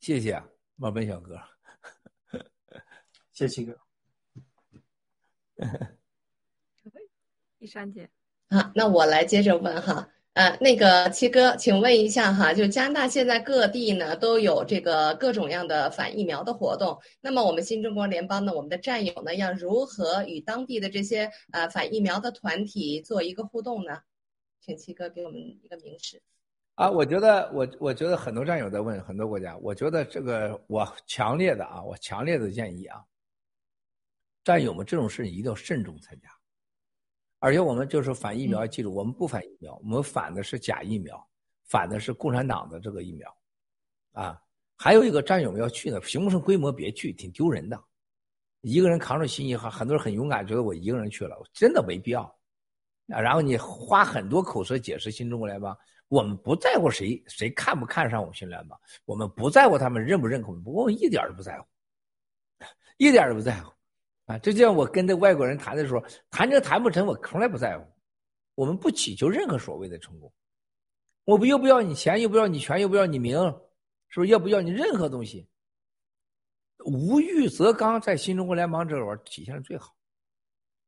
谢谢啊，马奔小哥。谢谢七哥。一山姐，啊，那我来接着问哈，呃，那个七哥，请问一下哈，就加拿大现在各地呢都有这个各种样的反疫苗的活动，那么我们新中国联邦呢，我们的战友呢要如何与当地的这些呃反疫苗的团体做一个互动呢？请七哥给我们一个明示。啊，我觉得我我觉得很多战友在问很多国家，我觉得这个我强烈的啊，我强烈的建议啊。战友们，这种事一定要慎重参加，而且我们就是反疫苗，记住，我们不反疫苗，我们反的是假疫苗，反的是共产党的这个疫苗，啊，还有一个战友们要去呢，形不成规模别去，挺丢人的，一个人扛着信息，哈，很多人很勇敢，觉得我一个人去了，真的没必要，啊，然后你花很多口舌解释新中国联邦，我们不在乎谁谁看不看上我们新联邦，我们不在乎他们认不认可我们，我们一点都不在乎，一点都不在乎。啊，这就像我跟这外国人谈的时候，谈成谈不成，我从来不在乎。我们不祈求任何所谓的成功，我不又不要你钱，又不要你权，又不要你名，是不是？要不要你任何东西？无欲则刚，在新中国联邦这块体现的最好。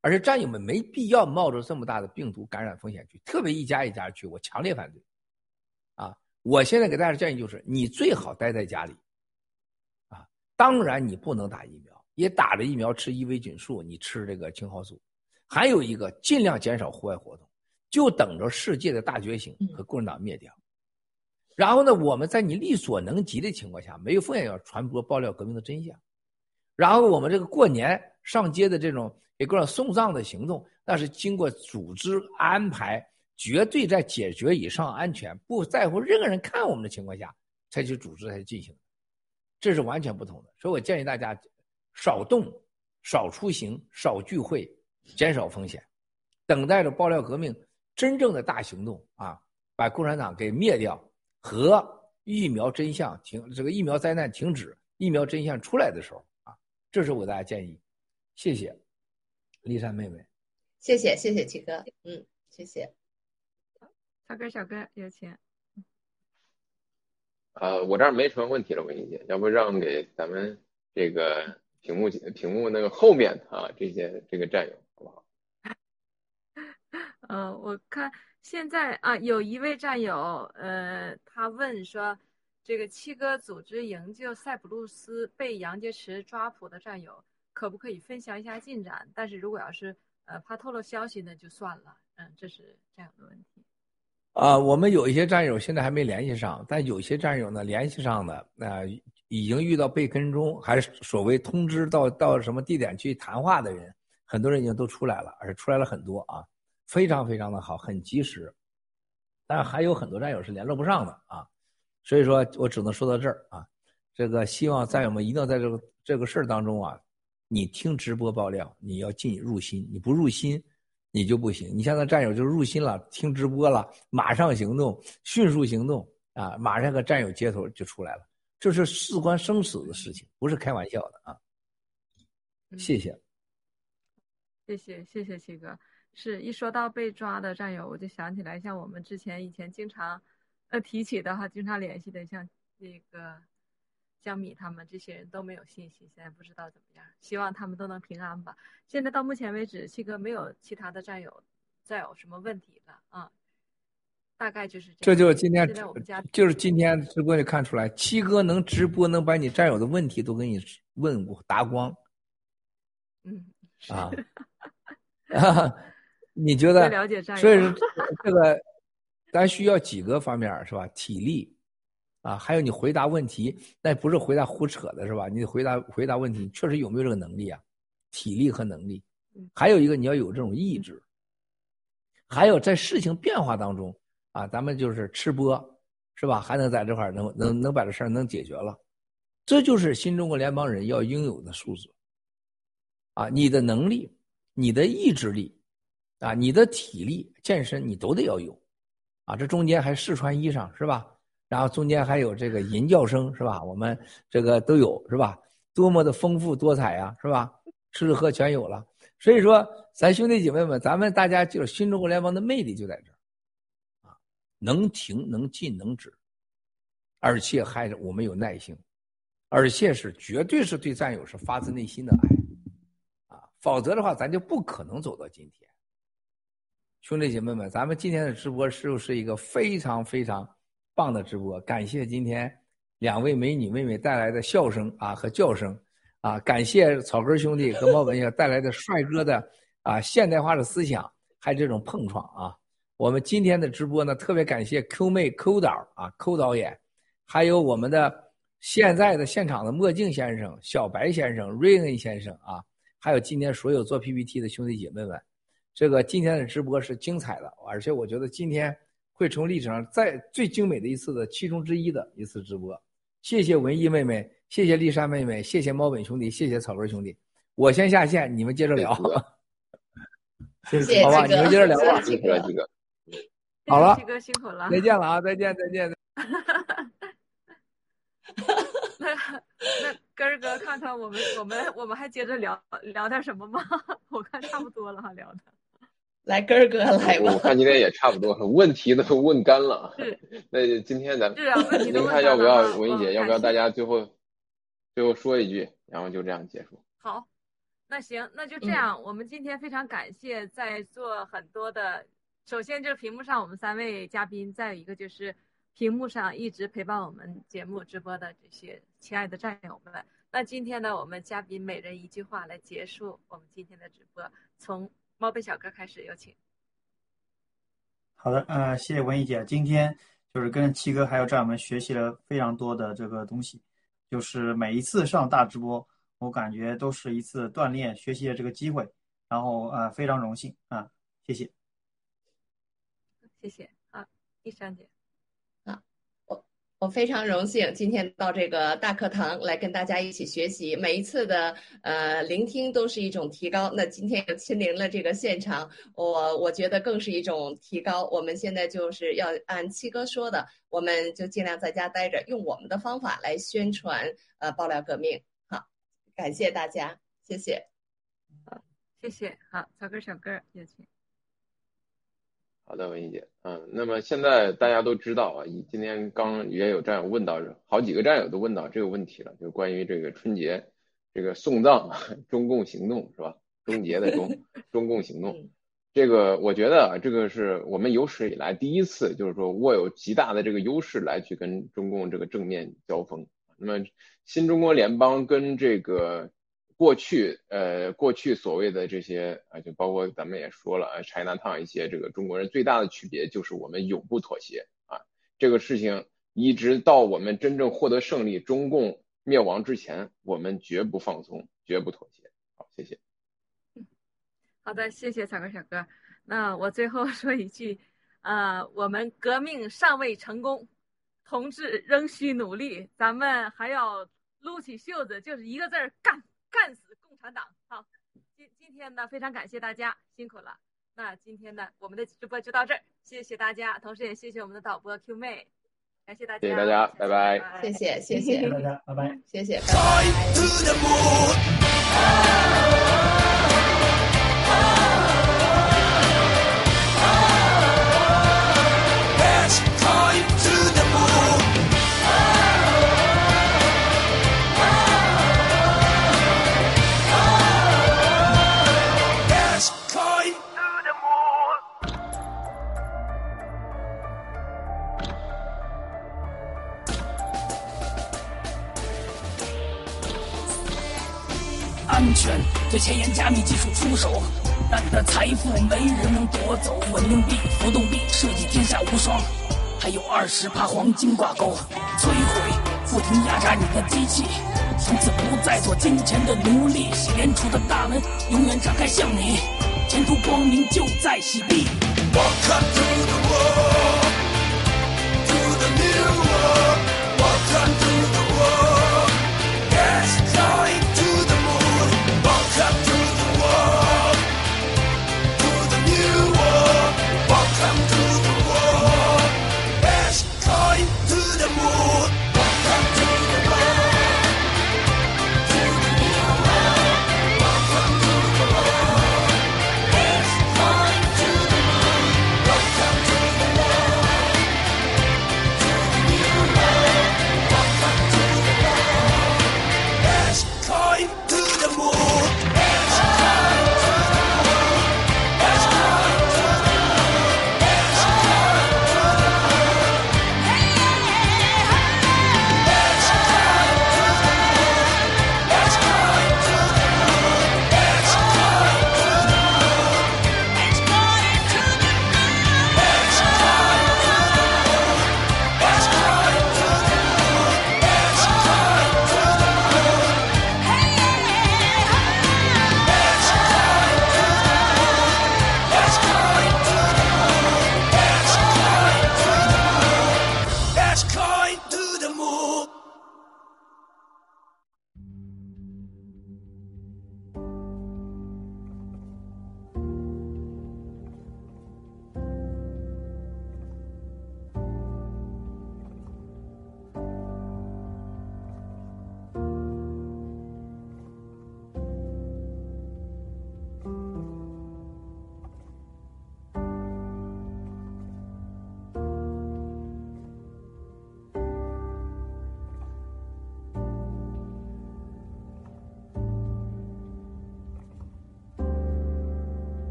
而且战友们没必要冒着这么大的病毒感染风险去，特别一家一家去，我强烈反对。啊，我现在给大家的建议就是，你最好待在家里。啊，当然你不能打疫苗。也打了疫苗，吃伊维菌素，你吃这个青蒿素，还有一个尽量减少户外活动，就等着世界的大觉醒和共产党灭掉。然后呢，我们在你力所能及的情况下，没有风险要传播爆料革命的真相。然后我们这个过年上街的这种给共产党送葬的行动，那是经过组织安排，绝对在解决以上安全，不在乎任何人看我们的情况下才去组织才进行，这是完全不同的。所以我建议大家少动、少出行、少聚会，减少风险，等待着爆料革命真正的大行动啊，把共产党给灭掉。和疫苗真相停，这个疫苗灾难停止，疫苗真相出来的时候啊，这是我大家建议。谢谢，丽珊妹妹。谢谢谢谢七哥，嗯，谢谢。小哥小哥有请。呃，我这儿没什么问题了，文英姐，要不让给咱们这个屏幕前屏幕那个后面啊这些这个战友好不好？呃，我看。现在啊，有一位战友，呃，他问说，这个七哥组织营救塞浦路斯被杨洁篪抓捕的战友，可不可以分享一下进展？但是如果要是呃怕透露消息，那就算了。嗯，这是战友的问题。啊，我们有一些战友现在还没联系上，但有些战友呢联系上的，那已经遇到被跟踪，还是所谓通知到到什么地点去谈话的人，很多人已经都出来了，而且出来了很多啊。非常非常的好，很及时，但还有很多战友是联络不上的啊，所以说我只能说到这儿啊。这个希望战友们一定要在这个这个事儿当中啊，你听直播爆料，你要进入心，你不入心，你就不行。你像那战友就入心了，听直播了，马上行动，迅速行动啊，马上和战友接头就出来了，这是事关生死的事情，不是开玩笑的啊。谢谢，谢谢谢谢七哥。是一说到被抓的战友，我就想起来，像我们之前以前经常，呃提起的哈，经常联系的，像那个江米他们这些人都没有信息，现在不知道怎么样，希望他们都能平安吧。现在到目前为止，七哥没有其他的战友再有什么问题了啊，大概就是这样。这就是今天，我们家就是今天直播就看出来，七哥能直播，能把你战友的问题都给你问过答光，嗯啊啊。你觉得？所以说 这个，咱需要几个方面是吧？体力，啊，还有你回答问题，那不是回答胡扯的是吧？你回答回答问题，确实有没有这个能力啊？体力和能力，还有一个你要有这种意志，还有在事情变化当中啊，咱们就是吃播是吧？还能在这块能能能把这事儿能解决了，这就是新中国联邦人要应有的素质，啊，你的能力，你的意志力。啊，你的体力、健身你都得要有，啊，这中间还试穿衣裳是吧？然后中间还有这个吟叫声是吧？我们这个都有是吧？多么的丰富多彩呀，是吧？吃喝全有了。所以说，咱兄弟姐妹们，咱们大家就是新中国联邦的魅力就在这儿，能停能进能止，而且还我们有耐性，而且是绝对是对战友是发自内心的爱，啊，否则的话咱就不可能走到今天。兄弟姐妹们，咱们今天的直播是不是一个非常非常棒的直播？感谢今天两位美女妹妹带来的笑声啊和叫声啊！感谢草根兄弟和猫文带来的帅哥的啊现代化的思想，还有这种碰撞啊！我们今天的直播呢，特别感谢 Q 妹 Q 导啊 Q 导演，还有我们的现在的现场的墨镜先生、小白先生、瑞恩先生啊，还有今天所有做 PPT 的兄弟姐妹们。这个今天的直播是精彩的，而且我觉得今天会成为历史上再最精美的一次的其中之一的一次直播。谢谢文艺妹妹，谢谢丽莎妹妹，谢谢猫本兄弟，谢谢草根兄弟。我先下线，你们接着聊。谢谢，好吧，你们接着聊吧。辛苦了，几个。好了，七哥辛苦了。再见了啊！再见，再见。那那根儿哥，看看我们我们我们还接着聊聊点什么吗？我看差不多了哈，聊的。来根儿哥来吧。我看今天也差不多，问题都问干了。是。那今天咱是啊，问题您看要不要文艺姐？要不要大家最后最后说一句，然后就这样结束？好，那行，那就这样。我们今天非常感谢在座很多的，首先就是屏幕上我们三位嘉宾，再有一个就是。屏幕上一直陪伴我们节目直播的这些亲爱的战友们，那今天呢，我们嘉宾每人一句话来结束我们今天的直播。从猫背小哥开始，有请。好的，呃，谢谢文艺姐，今天就是跟七哥还有战友们学习了非常多的这个东西，就是每一次上大直播，我感觉都是一次锻炼学习的这个机会，然后呃非常荣幸啊，谢谢，谢谢啊，一山姐。我非常荣幸今天到这个大课堂来跟大家一起学习，每一次的呃聆听都是一种提高。那今天又亲临了这个现场，我我觉得更是一种提高。我们现在就是要按七哥说的，我们就尽量在家待着，用我们的方法来宣传呃爆料革命。好，感谢大家，谢谢。好，谢谢。好，草根小哥有请。好的，文艺姐，嗯，那么现在大家都知道啊，今天刚也有战友问到，好几个战友都问到这个问题了，就关于这个春节这个送葬中共行动是吧？终结的中 中共行动，这个我觉得啊，这个是我们有史以来第一次，就是说握有极大的这个优势来去跟中共这个正面交锋。那么新中国联邦跟这个。过去，呃，过去所谓的这些啊，就包括咱们也说了啊，China Town 一些这个中国人最大的区别就是我们永不妥协啊。这个事情一直到我们真正获得胜利、中共灭亡之前，我们绝不放松，绝不妥协。好，谢谢。好的，谢谢草根小哥。那我最后 说一句，呃，我们革命尚未成功，同志仍需努力，咱们还要撸起袖子，就是一个字儿干。干死共产党！好，今今天呢，非常感谢大家辛苦了。那今天呢，我们的直播就到这儿，谢谢大家，同时也谢谢我们的导播 Q 妹，感谢大家，谢谢大家，拜拜，谢谢谢谢大家，拜拜，谢谢，拜拜。对前沿加密技术出手，你的财富没人能夺走。稳定币、浮动币设计天下无双，还有二十趴黄金挂钩。摧毁，不停压榨你的机器，从此不再做金钱的奴隶。洗脸处的大门永远敞开向你，前途光明就在洗地。Welcome to the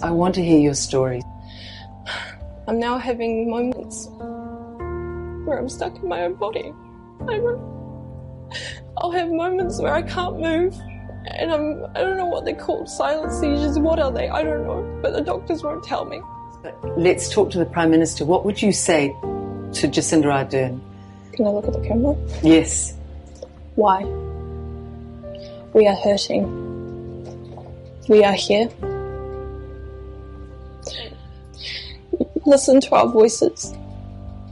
I want to hear your story. I'm now having moments where I'm stuck in my own body. I'll have moments where I can't move, and I'm I don't know what they're called, silent seizures. What are they? I don't know, but the doctors won't tell me. Let's talk to the Prime Minister. What would you say to Jacinda Ardern? Can I look at the camera? Yes. Why? We are hurting. We are here. Listen to our voices.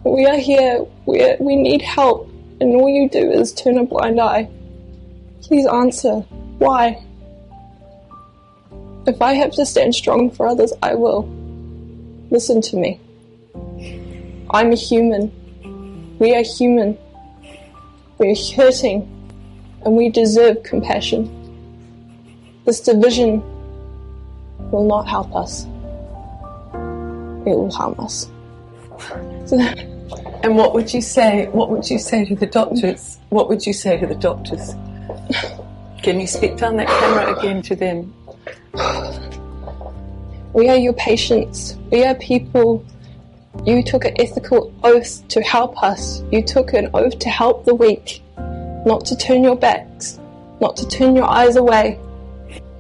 We are here. We, we need help. And all you do is turn a blind eye. Please answer. Why? If I have to stand strong for others, I will. Listen to me. I'm a human. We are human. We are hurting. And we deserve compassion. This division will not help us. It will harm us. And what would you say? What would you say to the doctors? What would you say to the doctors? Can you speak down that camera again to them? We are your patients. We are people. You took an ethical oath to help us. You took an oath to help the weak, not to turn your backs, not to turn your eyes away.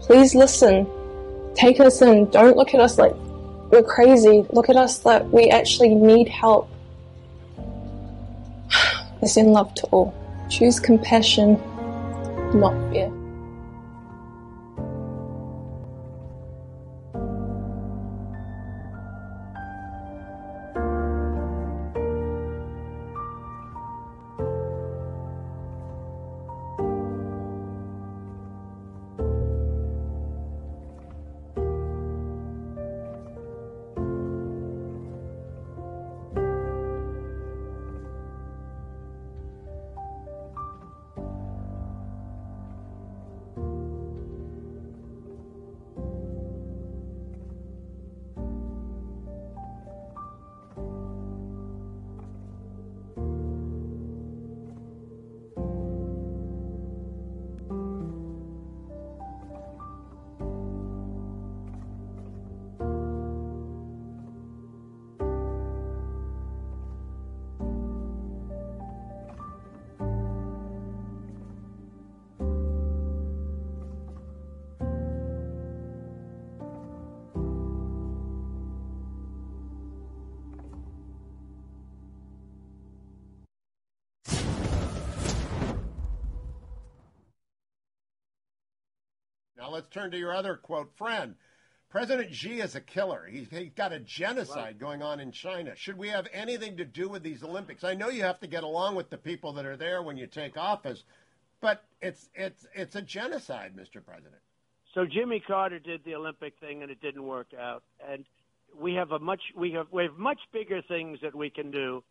Please listen. Take us in. Don't look at us like we're crazy. Look at us that we actually need help. In love to all. Choose compassion, not fear. Let's turn to your other quote friend. President Xi is a killer. He's, he's got a genocide right. going on in China. Should we have anything to do with these Olympics? I know you have to get along with the people that are there when you take office, but it's it's it's a genocide, Mr. President. So Jimmy Carter did the Olympic thing and it didn't work out, and we have a much we have we have much bigger things that we can do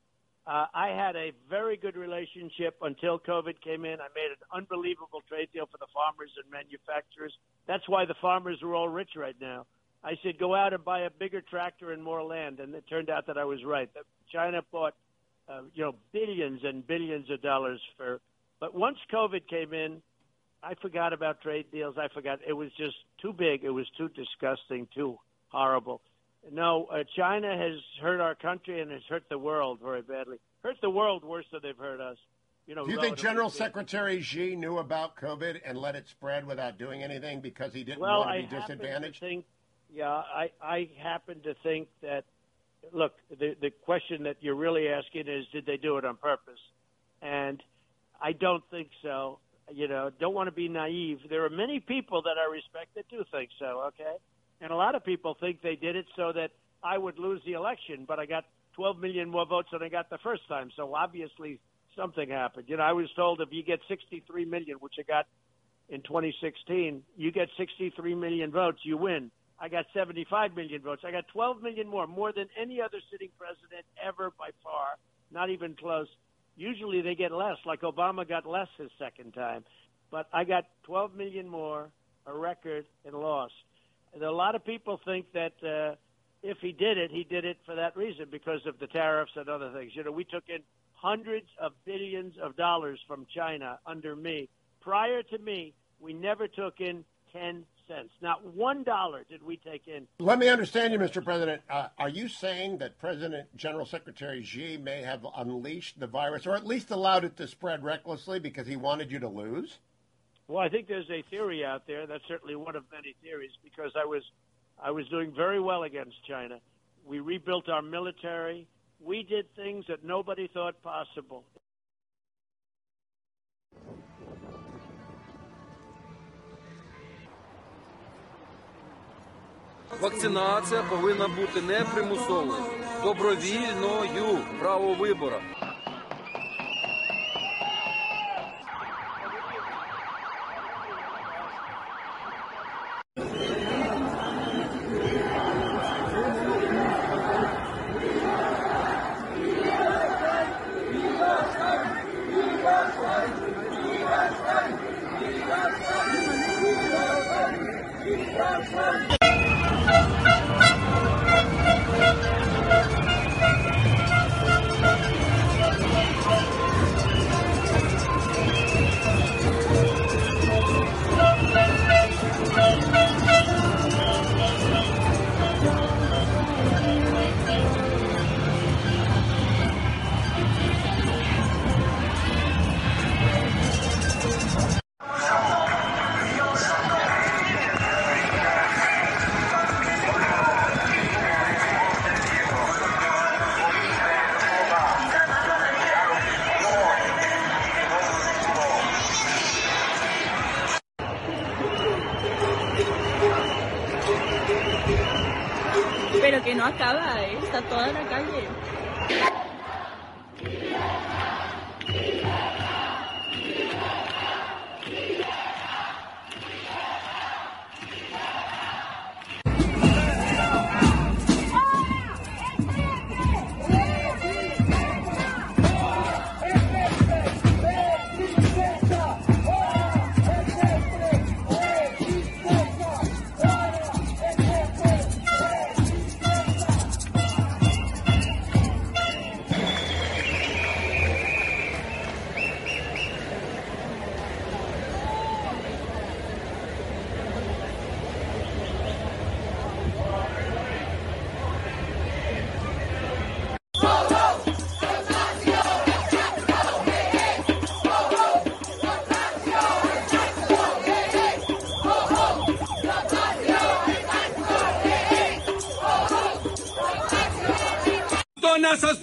uh, I had a very good relationship until COVID came in. I made an unbelievable trade deal for the farmers and manufacturers. That's why the farmers are all rich right now. I said, go out and buy a bigger tractor and more land, and it turned out that I was right. China bought, uh, you know, billions and billions of dollars for. But once COVID came in, I forgot about trade deals. I forgot it was just too big. It was too disgusting, too horrible. No, uh, China has hurt our country and has hurt the world very badly. Hurt the world worse than they've hurt us. You know, do you think General Secretary Xi knew about COVID and let it spread without doing anything because he didn't well, want to be I disadvantaged? To think, yeah, I, I happen to think that. Look, the the question that you're really asking is, did they do it on purpose? And I don't think so. You know, don't want to be naive. There are many people that I respect that do think so. Okay, and a lot of people think they did it so that I would lose the election, but I got 12 million more votes than I got the first time. So obviously something happened. You know, I was told if you get 63 million, which I got in 2016, you get 63 million votes, you win. I got 75 million votes. I got 12 million more, more than any other sitting president ever by far, not even close. Usually they get less, like Obama got less his second time. But I got 12 million more, a record, and lost a lot of people think that uh, if he did it, he did it for that reason because of the tariffs and other things. You know, we took in hundreds of billions of dollars from China under me. Prior to me, we never took in 10 cents. Not one dollar did we take in. Let me understand you, Mr. President. Uh, are you saying that President General Secretary Xi may have unleashed the virus, or at least allowed it to spread recklessly because he wanted you to lose? Well, I think there's a theory out there. That's certainly one of many theories because I was, I was doing very well against China. We rebuilt our military. We did things that nobody thought possible. Вакцинація повинна бути не примусовою, добровільною право вибору.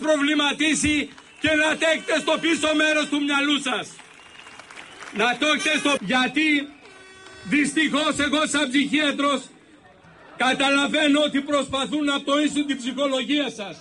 Προβληματίσει και να το έχετε στο πίσω μέρος του μυαλού σας. Να το έχετε στο... Γιατί δυστυχώς εγώ σαν ψυχίατρος καταλαβαίνω ότι προσπαθούν να πτωίσουν την ψυχολογία σας.